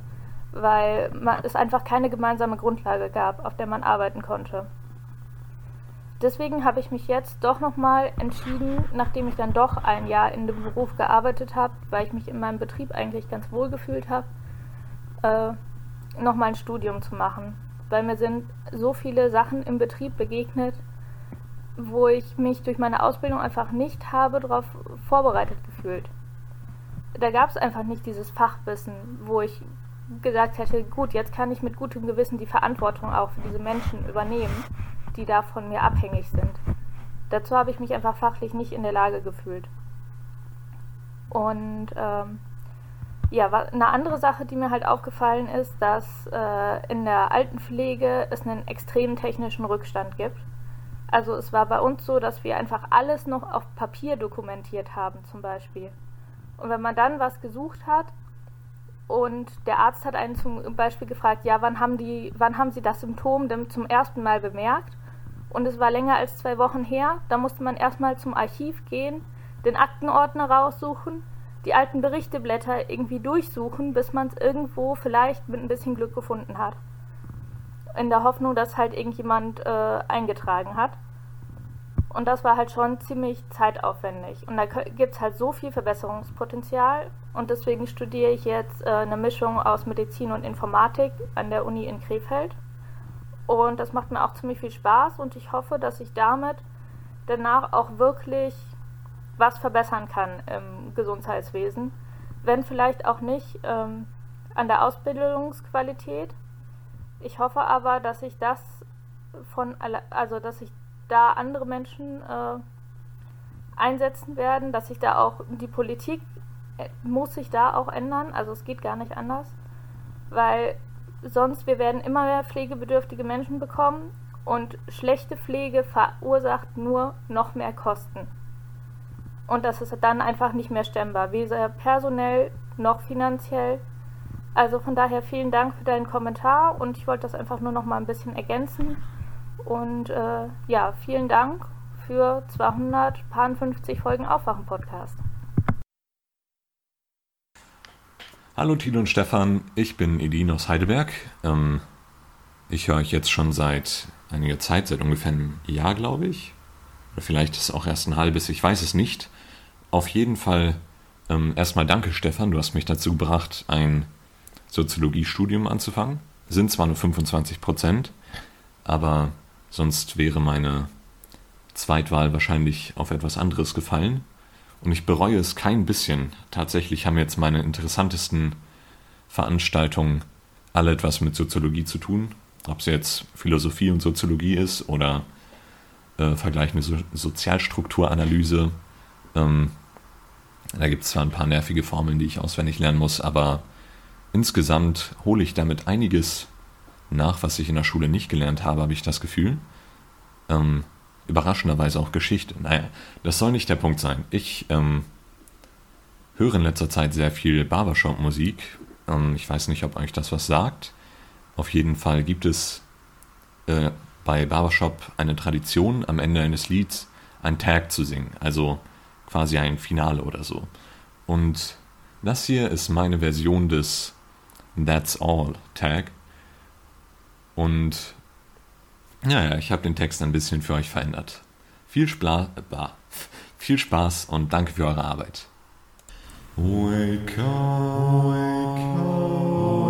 weil es einfach keine gemeinsame Grundlage gab, auf der man arbeiten konnte. Deswegen habe ich mich jetzt doch nochmal entschieden, nachdem ich dann doch ein Jahr in dem Beruf gearbeitet habe, weil ich mich in meinem Betrieb eigentlich ganz wohl gefühlt habe, äh, nochmal ein Studium zu machen. Weil mir sind so viele Sachen im Betrieb begegnet, wo ich mich durch meine Ausbildung einfach nicht habe darauf vorbereitet gefühlt. Da gab es einfach nicht dieses Fachwissen, wo ich gesagt hätte, gut, jetzt kann ich mit gutem Gewissen die Verantwortung auch für diese Menschen übernehmen, die da von mir abhängig sind. Dazu habe ich mich einfach fachlich nicht in der Lage gefühlt. Und ähm, ja, eine andere Sache, die mir halt aufgefallen ist, dass äh, in der Altenpflege es einen extremen technischen Rückstand gibt. Also es war bei uns so, dass wir einfach alles noch auf Papier dokumentiert haben zum Beispiel. Und wenn man dann was gesucht hat und der Arzt hat einen zum Beispiel gefragt, ja, wann haben, die, wann haben Sie das Symptom denn zum ersten Mal bemerkt? Und es war länger als zwei Wochen her, da musste man erstmal zum Archiv gehen, den Aktenordner raussuchen, die alten Berichteblätter irgendwie durchsuchen, bis man es irgendwo vielleicht mit ein bisschen Glück gefunden hat. In der Hoffnung, dass halt irgendjemand äh, eingetragen hat. Und das war halt schon ziemlich zeitaufwendig. Und da gibt es halt so viel Verbesserungspotenzial. Und deswegen studiere ich jetzt äh, eine Mischung aus Medizin und Informatik an der Uni in Krefeld. Und das macht mir auch ziemlich viel Spaß. Und ich hoffe, dass ich damit danach auch wirklich was verbessern kann im Gesundheitswesen. Wenn vielleicht auch nicht ähm, an der Ausbildungsqualität. Ich hoffe aber, dass ich das von, also dass ich da andere Menschen äh, einsetzen werden, dass sich da auch die Politik äh, muss sich da auch ändern, also es geht gar nicht anders, weil sonst wir werden immer mehr pflegebedürftige Menschen bekommen und schlechte Pflege verursacht nur noch mehr Kosten. Und das ist dann einfach nicht mehr stemmbar, weder personell noch finanziell. Also von daher vielen Dank für deinen Kommentar und ich wollte das einfach nur noch mal ein bisschen ergänzen. Und äh, ja, vielen Dank für 250 Folgen Aufwachen-Podcast. Hallo Tilo und Stefan, ich bin Edin aus Heidelberg. Ähm, ich höre euch jetzt schon seit einiger Zeit, seit ungefähr einem Jahr, glaube ich. Oder vielleicht ist es auch erst ein halbes, ich weiß es nicht. Auf jeden Fall ähm, erstmal danke, Stefan, du hast mich dazu gebracht, ein Soziologiestudium anzufangen. Sind zwar nur 25 Prozent, aber Sonst wäre meine Zweitwahl wahrscheinlich auf etwas anderes gefallen. Und ich bereue es kein bisschen. Tatsächlich haben jetzt meine interessantesten Veranstaltungen alle etwas mit Soziologie zu tun. Ob es jetzt Philosophie und Soziologie ist oder äh, vergleichende so Sozialstrukturanalyse. Ähm, da gibt es zwar ein paar nervige Formeln, die ich auswendig lernen muss, aber insgesamt hole ich damit einiges nach, was ich in der Schule nicht gelernt habe, habe ich das Gefühl. Ähm, überraschenderweise auch Geschichte. Naja, das soll nicht der Punkt sein. Ich ähm, höre in letzter Zeit sehr viel Barbershop-Musik. Ähm, ich weiß nicht, ob euch das was sagt. Auf jeden Fall gibt es äh, bei Barbershop eine Tradition, am Ende eines Lieds ein Tag zu singen. Also quasi ein Finale oder so. Und das hier ist meine Version des That's All Tag. Und naja, ich habe den Text ein bisschen für euch verändert. Viel, Spla bah. Viel Spaß und danke für eure Arbeit. Wake up, wake up.